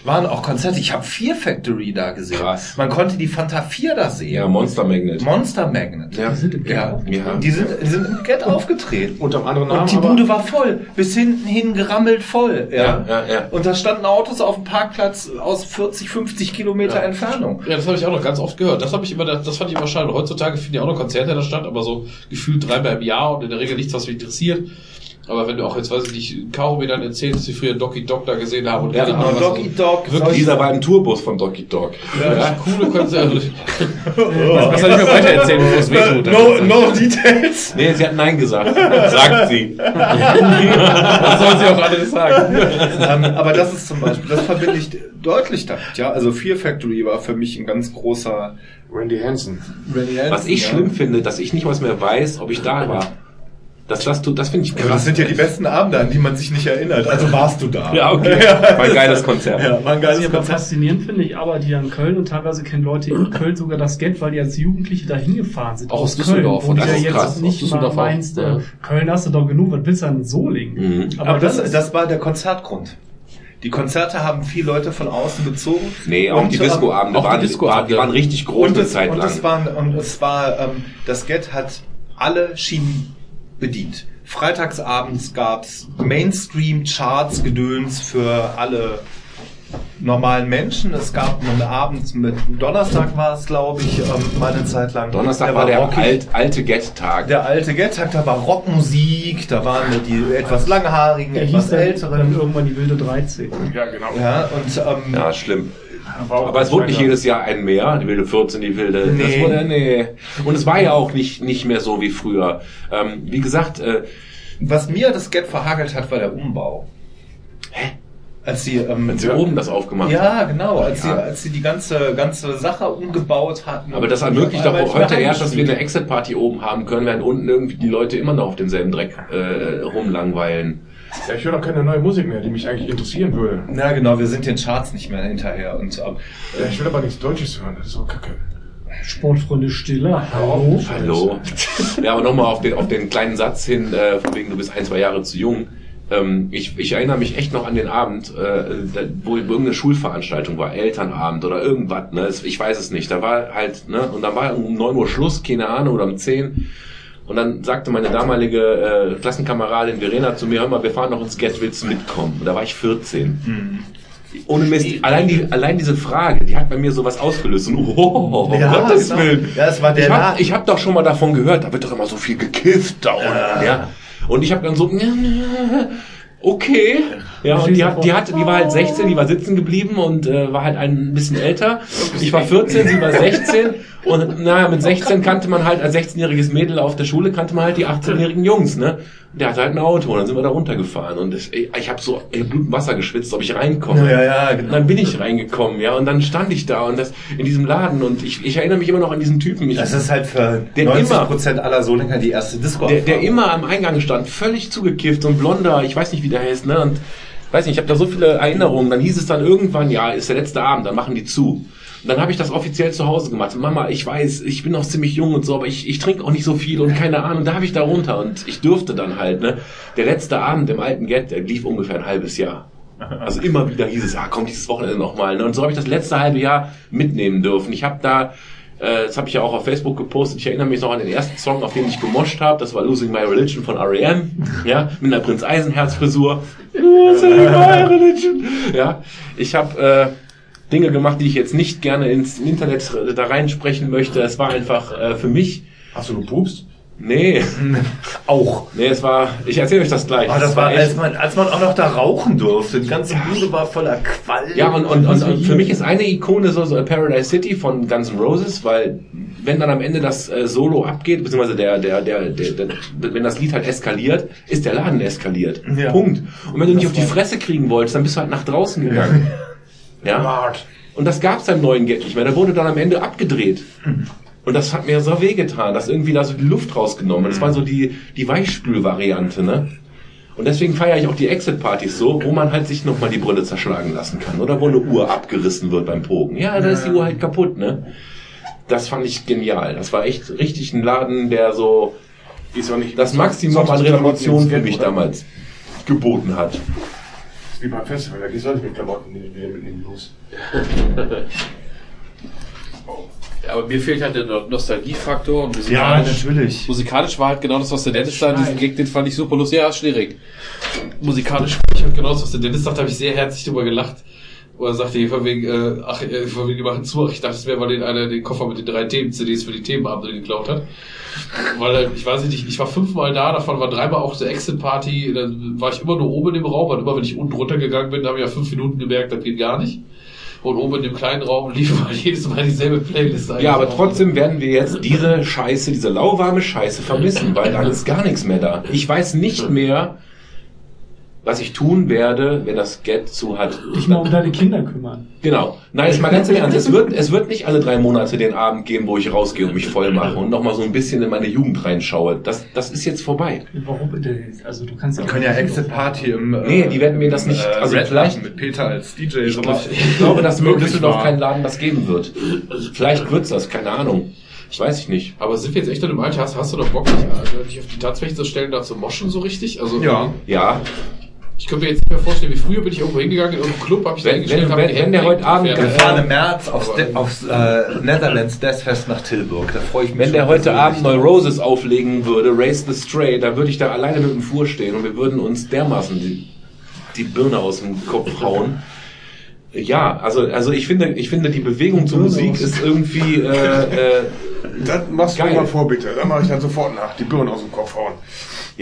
Waren auch Konzerte. Ich habe Fear Factory da gesehen. Krass. Man konnte die Fanta 4 da sehen. Ja, Monster Magnet. Monster Magnet. Ja. Die sind im Ja, Keller. Ja. die sind, die sind im Get aufgetreten. Unter einem anderen Namen. Und die Bude war voll, bis hinten hin gerammelt voll. Ja. Ja, ja, ja. Und da standen Autos auf dem Parkplatz aus 40, 50 Kilometer Ja. Entfernung. Ja, das habe ich auch noch ganz oft gehört. Das habe ich immer, das fand ich immer schade. Heutzutage finden ja auch noch Konzerte in der Stadt, aber so gefühlt dreimal im Jahr und in der Regel nichts, was mich interessiert. Aber wenn du auch jetzt, weiß ich nicht, Caro mir dann erzählst, dass sie früher Doki Dog da gesehen haben und Ja, genau, was so- Dog. Wirklich Dieser war im Tourbus von Doggy Dog. Ja, coole Konzerte. Was soll ich mir weiter erzählen, bevor es wehtut? no, no details. Nee, sie hat Nein gesagt. Sagt sie. Was soll sie auch alles sagen? ähm, aber das ist zum Beispiel, das verbinde ich deutlich damit. Ja, also Fear Factory war für mich ein ganz großer Randy Hansen. Randy Hansen, Was ich ja. schlimm finde, dass ich nicht was mehr weiß, ob ich da war. Das, das, das finde ich Ja, aber krass. das sind ja die besten Abende, an die man sich nicht erinnert. Also warst du da. Ja, okay. War ein geiles Konzert. Ja, war ein Was geiles ich aber Konzert. faszinierend finde, ich arbeite ja in Köln und teilweise kennen Leute in Köln sogar das Geld, weil die als Jugendliche da hingefahren sind. Auch aus Düsseldorf. Köln, Und das ja ist jetzt krass. Aus nicht mal Düsseldorf auch. meinst, Ja. äh, Köln hast du doch genug, was willst du an Solingen? Mhm. Aber das, ist- das war der Konzertgrund. Die Konzerte haben viele Leute von außen gezogen. Nee, auch Und, die ähm, Discoabende auch die waren, Discoabende. waren, die waren richtig groß und eine es, Zeit und lang. es waren und es war ähm, das Get hat alle Schienen bedient. Freitagsabends gab's Mainstream Charts Gedöns für alle normalen Menschen. Es gab einen Abend mit Donnerstag war es, glaube ich, ähm, mal eine Zeit lang. Donnerstag war der rockig. alt, alte Get-Tag. der alte Get-Tag, da war Rockmusik, da waren die etwas langhaarigen, Der hieß etwas dann, dann älteren. irgendwann die wilde 13. Ja, genau. Ja, und ähm, Ja, schlimm. Auch Aber es wurde nicht jedes Jahr ein mehr, die wilde 14, die wilde. Das Nee. wurde, nee. Und es war ja auch nicht, nicht mehr so wie früher. Ähm, wie gesagt, äh, was mir das Get verhagelt hat, war der Umbau. Hä? Als sie, ähm, wenn sie oben das aufgemacht haben. Ja, genau, als, Ja. Sie, als sie die ganze, ganze Sache umgebaut hatten. Aber das ermöglicht doch einmal heute erst, dass wir eine. Exit-Party oben haben können, während unten irgendwie die Leute immer noch auf denselben Dreck äh, rumlangweilen. Ja, ich höre doch keine neue Musik mehr, die mich eigentlich interessieren würde. Na genau, wir sind den Charts nicht mehr hinterher. Und ähm, Ja, ich will aber nichts Deutsches hören, das ist so kacke. Sportfreunde Stiller, hallo. Hallo. Ja, aber nochmal auf den, auf den kleinen Satz hin, äh, von wegen du bist ein, zwei Jahre zu jung. Ähm, ich, ich erinnere mich echt noch an den Abend, äh, da, wo irgendeine Schulveranstaltung war, Elternabend oder irgendwas, ne? Ich weiß es nicht. Da war halt, ne, und dann war um 9 Uhr Schluss, keine Ahnung, oder um 10. Und dann sagte meine damalige äh, Klassenkameradin Verena zu mir, hör mal, wir fahren noch ins Get, willst du mitkommen? Und da war ich 14. Ohne Mist, allein, die, allein diese Frage, die hat bei mir sowas ausgelöst. Und, oh, um Ja, Gottes genau. Willen. Ja, es war der ich habe hab doch schon mal davon gehört, da wird doch immer so viel gekifft da unten. Ja. Und ich habe dann so, okay. Ja, und die, hat, die, hat, die war halt 16, die war sitzen geblieben und äh, war halt ein bisschen älter. Ich war 14, sie war 16. Und naja, mit 16 kannte man halt als 16-jähriges Mädel auf der Schule, kannte man halt die 18-jährigen Jungs, ne? Und Der hatte halt ein Auto und dann sind wir da runtergefahren. Und ich, ich habe so ich hab Blut und Wasser geschwitzt, ob ich reinkomme. Ja, ja, Und genau. dann bin ich reingekommen, ja, und dann stand ich da und das in diesem Laden und ich, ich erinnere mich immer noch an diesen Typen. Ich, Das ist halt für Der 90 immer- Prozent aller Solinger die erste disco der, der immer am Eingang stand, völlig zugekifft und blonder, ich weiß nicht, wie der heißt, ne? Und weiß nicht, ich habe da so viele Erinnerungen. Dann hieß es dann irgendwann, ja, ist der letzte Abend, dann machen die zu. Und dann habe ich das offiziell zu Hause gemacht. Mama, ich weiß, ich bin noch ziemlich jung und so, aber ich, ich trinke auch nicht so viel und keine Ahnung. Da habe ich da runter und ich durfte dann halt, ne? Der letzte Abend im alten Get, der lief ungefähr ein halbes Jahr. Also immer wieder hieß es, ah, komm dieses Wochenende nochmal. Ne? Und so habe ich das letzte halbe Jahr mitnehmen dürfen. Ich habe da, äh, das habe ich ja auch auf Facebook gepostet, ich erinnere mich noch an den ersten Song, auf den ich gemoscht habe. Das war Losing My Religion von R.E.M. Ja, mit einer Prinz Eisenherz Frisur. Losing My Religion. Ja, ich habe äh, Dinge gemacht, die ich jetzt nicht gerne ins Internet da reinsprechen möchte. Es war einfach äh, für mich, Hast du gepupst? Nee, auch. nee, es war, ich erzähle euch das gleich. Oh, das Es war, echt- als man, als man auch noch da rauchen durfte. Die ganze Bude war voller Qualm. Ja, und, und, und, und für mich ist eine Ikone so, so Paradise City von Guns N' Roses, weil wenn dann am Ende das äh, Solo abgeht, beziehungsweise der, der, der, der, der, wenn das Lied halt eskaliert, ist der Laden eskaliert. Ja. Punkt. Und wenn du nicht auf die Fresse kriegen wolltest, dann bist du halt nach draußen gegangen. Ja. Hart. Und das gab's beim neuen Get nicht mehr. Da wurde dann am Ende abgedreht. Und das hat mir so wehgetan, dass irgendwie da so die Luft rausgenommen. Das war so die, die Weichspül-Variante, ne? Und deswegen feiere ich auch die Exit-Partys so, wo man halt sich nochmal die Brille zerschlagen lassen kann. Oder wo eine Uhr abgerissen wird beim Pogen. Ja, da ist die Uhr halt kaputt, ne? Das fand ich genial. Das war echt richtig ein Laden, der so Ist das Maximum an Revolution für mich damals geboten hat. Wie beim Festival, da gehst du nicht mit Klamotten die- die mitnehmen los. Ja, aber mir fehlt halt der No- Nostalgiefaktor und Ja, musikalisch. natürlich. Musikalisch war halt genau das, was der Dennis da, diesen Gag, den fand ich super lustig. Ja, schwierig. Musikalisch war ich halt genau das, was der Dennis sagt, habe ich sehr herzlich drüber gelacht. Wo er sagte, von wegen, äh, ach, äh, von wegen, die machen zu. Ich dachte, es wäre, weil den einer den Koffer mit den drei Themen-CDs für die Themenabende geklaut hat. Weil, ich weiß nicht, ich war fünfmal da, davon war dreimal auch zur Exit-Party, dann war ich immer nur oben im Raum, und immer wenn ich unten runtergegangen bin, habe ich ja fünf Minuten gemerkt, das geht gar nicht. Und oben in dem kleinen Raum lief halt jedes Mal dieselbe Playlist. Ja, aber trotzdem werden wir jetzt diese Scheiße, diese lauwarme Scheiße vermissen, weil dann ist gar nichts mehr da. Ich weiß nicht mehr, was ich tun werde, wenn das Get zu hat. Dich mal um deine Kinder kümmern. Genau. Nein, ist mal ganz im Ernst. Es wird, es wird nicht alle drei Monate den Abend geben, wo ich rausgehe und mich voll mache und nochmal so ein bisschen in meine Jugend reinschaue. Das, das ist jetzt vorbei. Warum bitte? Also du kannst ja Wir können ja Exit Party im. äh, Nee, die werden mir das nicht- also Red vielleicht- mit Peter als DJ. Ich, so glaub, was. ich glaube, dass in Möglich Düsseldorf war. keinen Laden das geben wird. Vielleicht wird's das, keine Ahnung. Ich weiß ich nicht. Aber sind wir jetzt echt an dem Alter? Hast, hast du doch Bock, dich, äh, dich auf die Tanzfläche zu stellen, da zu moschen so richtig? Also, Ja. Ja, Ich könnte mir jetzt nicht mehr vorstellen, wie früher bin ich irgendwo hingegangen in irgendeinem Club, habe ich da Wenn- hingestellt, wenn- wenn- wenn der heute Abend. Wir fahren im März aufs, aufs äh, Netherlands Deathfest nach Tilburg. Da freue ich mich Wenn schon der heute Abend drauf. Neu Roses auflegen würde, Race the Stray, da würde ich da alleine mit dem Fuhr stehen und wir würden uns dermaßen die, die Birne aus dem Kopf hauen. Ja, also, also ich finde, ich finde, die Bewegung zur Birne Musik ist irgendwie, äh, äh, Das machst Geil. du mal vor, bitte. Dann mache ich dann sofort nach. Die Birnen aus dem Kopf hauen.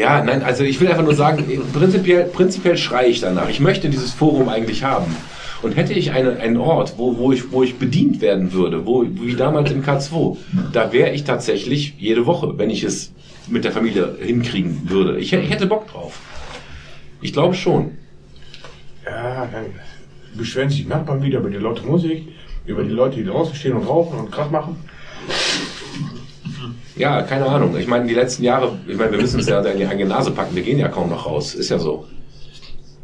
Ja, nein, also ich will einfach nur sagen, prinzipiell, prinzipiell schreie ich danach. Ich möchte dieses Forum eigentlich haben. Und hätte ich eine, einen Ort, wo, wo, ich, wo ich bedient werden würde, wo, wie damals im K2, da wäre ich tatsächlich jede Woche, wenn ich es mit der Familie hinkriegen würde. Ich, hätte- ich hätte Bock drauf. Ich glaube schon. Ja, dann beschweren sich Nachbarn wieder über die laute Musik, über die Leute, die draußen stehen und rauchen und Krach machen. Ja, keine Ahnung. Ich meine, die letzten Jahre, ich meine, wir müssen uns ja in die eigene Nase packen. Wir gehen ja kaum noch raus. Ist ja so.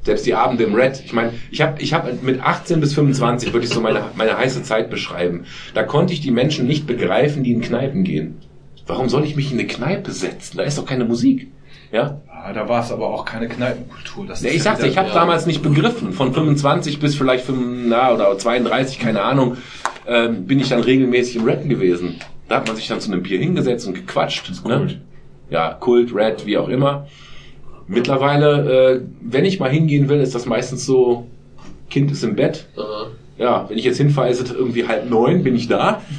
Selbst die Abende im Red. Ich meine, ich habe ich hab mit 18 bis 25, würde ich so meine, meine heiße Zeit beschreiben. Da konnte ich die Menschen nicht begreifen, die in Kneipen gehen. Warum soll ich mich in eine Kneipe setzen? Da ist doch keine Musik. Ja? Ah, da war es aber auch keine Kneipenkultur. Das Ja, ich sagte, ich habe damals nicht begriffen. Von 25 bis vielleicht 5, na, oder 32, keine Ahnung, ähm, bin ich dann regelmäßig im Red gewesen. Da hat man sich dann zu einem Bier hingesetzt und gequatscht. Ne? Kult. Ja, Kult, Red, wie auch immer. Mittlerweile, äh, wenn ich mal hingehen will, ist das meistens so, Kind ist im Bett. Äh, Ja, wenn ich jetzt hinfahre, ist es irgendwie halb neun, bin ich da.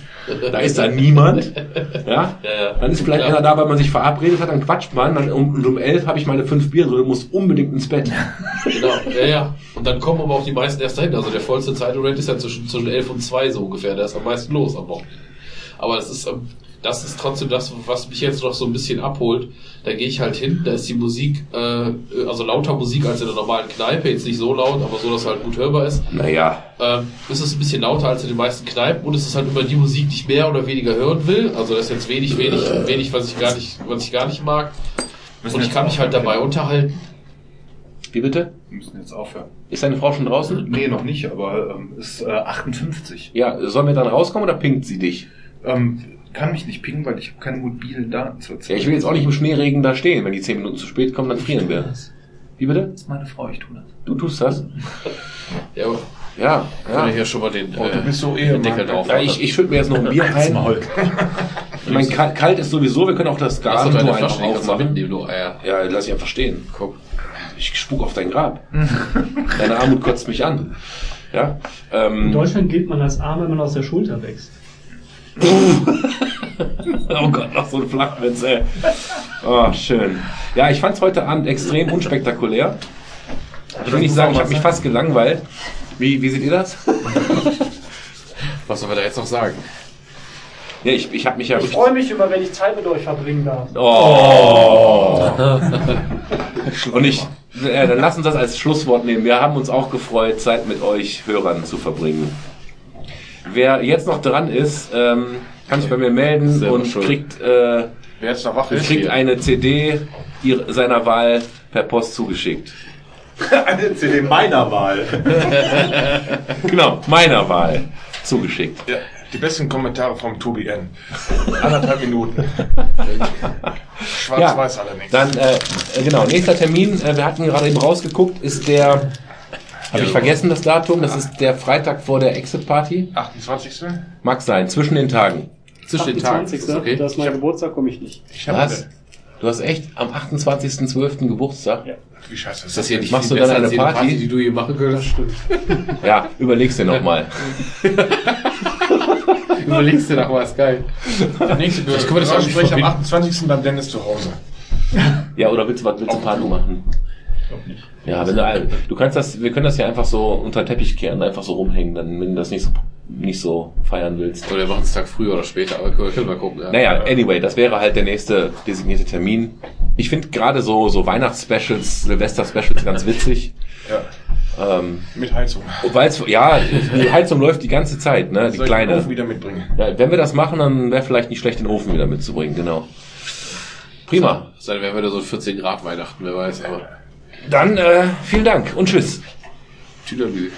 Da ist da niemand. Ja, Ja, ja. dann ist vielleicht Ja. einer da, weil man sich verabredet hat, dann quatscht man. Dann um, und um elf habe ich meine fünf Bier, du musst unbedingt ins Bett. Genau, ja, ja. Und dann kommen aber auch die meisten erst dahin. Also der vollste Zeitrate ist ja zwischen, zwischen 11 und 2 so ungefähr. Da ist am meisten los am Wochenende. Aber das ist, ähm, das ist trotzdem das, was mich jetzt noch so ein bisschen abholt. Da gehe ich halt hin, da ist die Musik, äh, also lauter Musik als in der normalen Kneipe. Jetzt nicht so laut, aber so, dass halt gut hörbar ist. Naja, Ähm, es ist ein bisschen lauter als in den meisten Kneipen und es ist halt immer die Musik, die ich mehr oder weniger hören will. Also das ist jetzt wenig, wenig, wenig, was ich gar nicht, was ich gar nicht mag. Und ich kann mich halt dabei unterhalten. wie bitte? Wir müssen jetzt aufhören. Ist deine Frau schon draußen? Nee, noch nicht, aber ähm, ist äh, 58. Ja, sollen wir dann rauskommen oder pinkt sie dich? Ähm, kann mich nicht pingen, weil ich habe keine mobilen Daten zur Zeit. Ja, ich will jetzt auch nicht im Schneeregen da stehen. Wenn die zehn Minuten zu spät kommen, dann frieren wir. Wie bitte? Das ist meine Frau, ich tue das. Du tust das? Ja, aber Ja, kann ich ja. ja schon mal den, Oh, du äh, bist so Ehemann. Deckel drauf. ja ich, ich schütte mir jetzt noch ein Bier ein. Maul. Ich meine, kalt, kalt ist sowieso, wir können auch das Garagentor deine einfach aufmachen. mitnehmen, du Eier. Ja, lass ich einfach stehen. Guck. Ich spuck auf dein Grab. Deine Armut kotzt mich an. Ja. In Ähm, Deutschland gilt man als arm, wenn man aus der Schulter wächst. Oh Gott, noch so ein Flachwitz, ey. Oh, schön. Ja, ich fand's heute Abend extrem unspektakulär. Ich will nicht sagen, ich habe mich fast gelangweilt. Wie, wie seht ihr das? Was soll wir da jetzt noch sagen? Ja, ich, ich habe mich ja Ich freue mich immer, wenn ich Zeit mit euch verbringen darf. Oh. Und ich, äh, dann lass uns das als Schlusswort nehmen. Wir haben uns auch gefreut, Zeit mit euch Hörern zu verbringen. Wer jetzt noch dran ist, ähm, kann sich bei mir melden Selber und schuld. kriegt, äh, Wer jetzt noch wach ist, kriegt eine CD ihrer- seiner Wahl per Post zugeschickt. Eine CD meiner Wahl. Genau, meiner Wahl zugeschickt. ja, die besten Kommentare vom Tobi N. Anderthalb Minuten. Schwarz-Weiß allerdings. Dann, äh, genau, nächster Termin, äh, wir hatten gerade eben rausgeguckt, ist der, habe ich vergessen das Datum, das ist der Freitag vor der Exit-Party. 28. Mag sein, zwischen den Tagen. Zwischen den Tagen. 28. Ist das okay? Das ist mein Geburtstag, komme ich nicht. Ich Was? Du hast echt am 28.12. Geburtstag? Ja. Wie scheiße Ist das hier nicht Machst du dann eine jede Party? die du hier machen könntest? Ja, überleg's dir nochmal. Überlegst dir doch was, geil. Nächste Das können wir das Gespräch am verbinden. 28. beim Dennis zu Hause. Ja, oder willst du was willst du Party machen? Ja, wenn du, du kannst das, wir können das ja einfach so unter den Teppich kehren, einfach so rumhängen, dann, wenn du das nicht so, nicht so feiern willst. Oder wir machen es Tag früher oder später, aber können wir mal gucken. Ja. Naja, anyway, das wäre halt der nächste designierte Termin. Ich finde gerade so, so Weihnachtsspecials, Silvester-Specials ganz witzig. Ja, Ähm, mit Heizung. Weil's, ja, die Heizung läuft die ganze Zeit, ne? Die Soll ich den kleine. Ofen wieder mitbringen. Ja, wenn wir das machen, dann wäre vielleicht nicht schlecht, den Ofen wieder mitzubringen, genau. Prima. Dann wären wir so 14 Grad Weihnachten, wer weiß, aber. Dann äh, vielen Dank und tschüss. Tüdelü.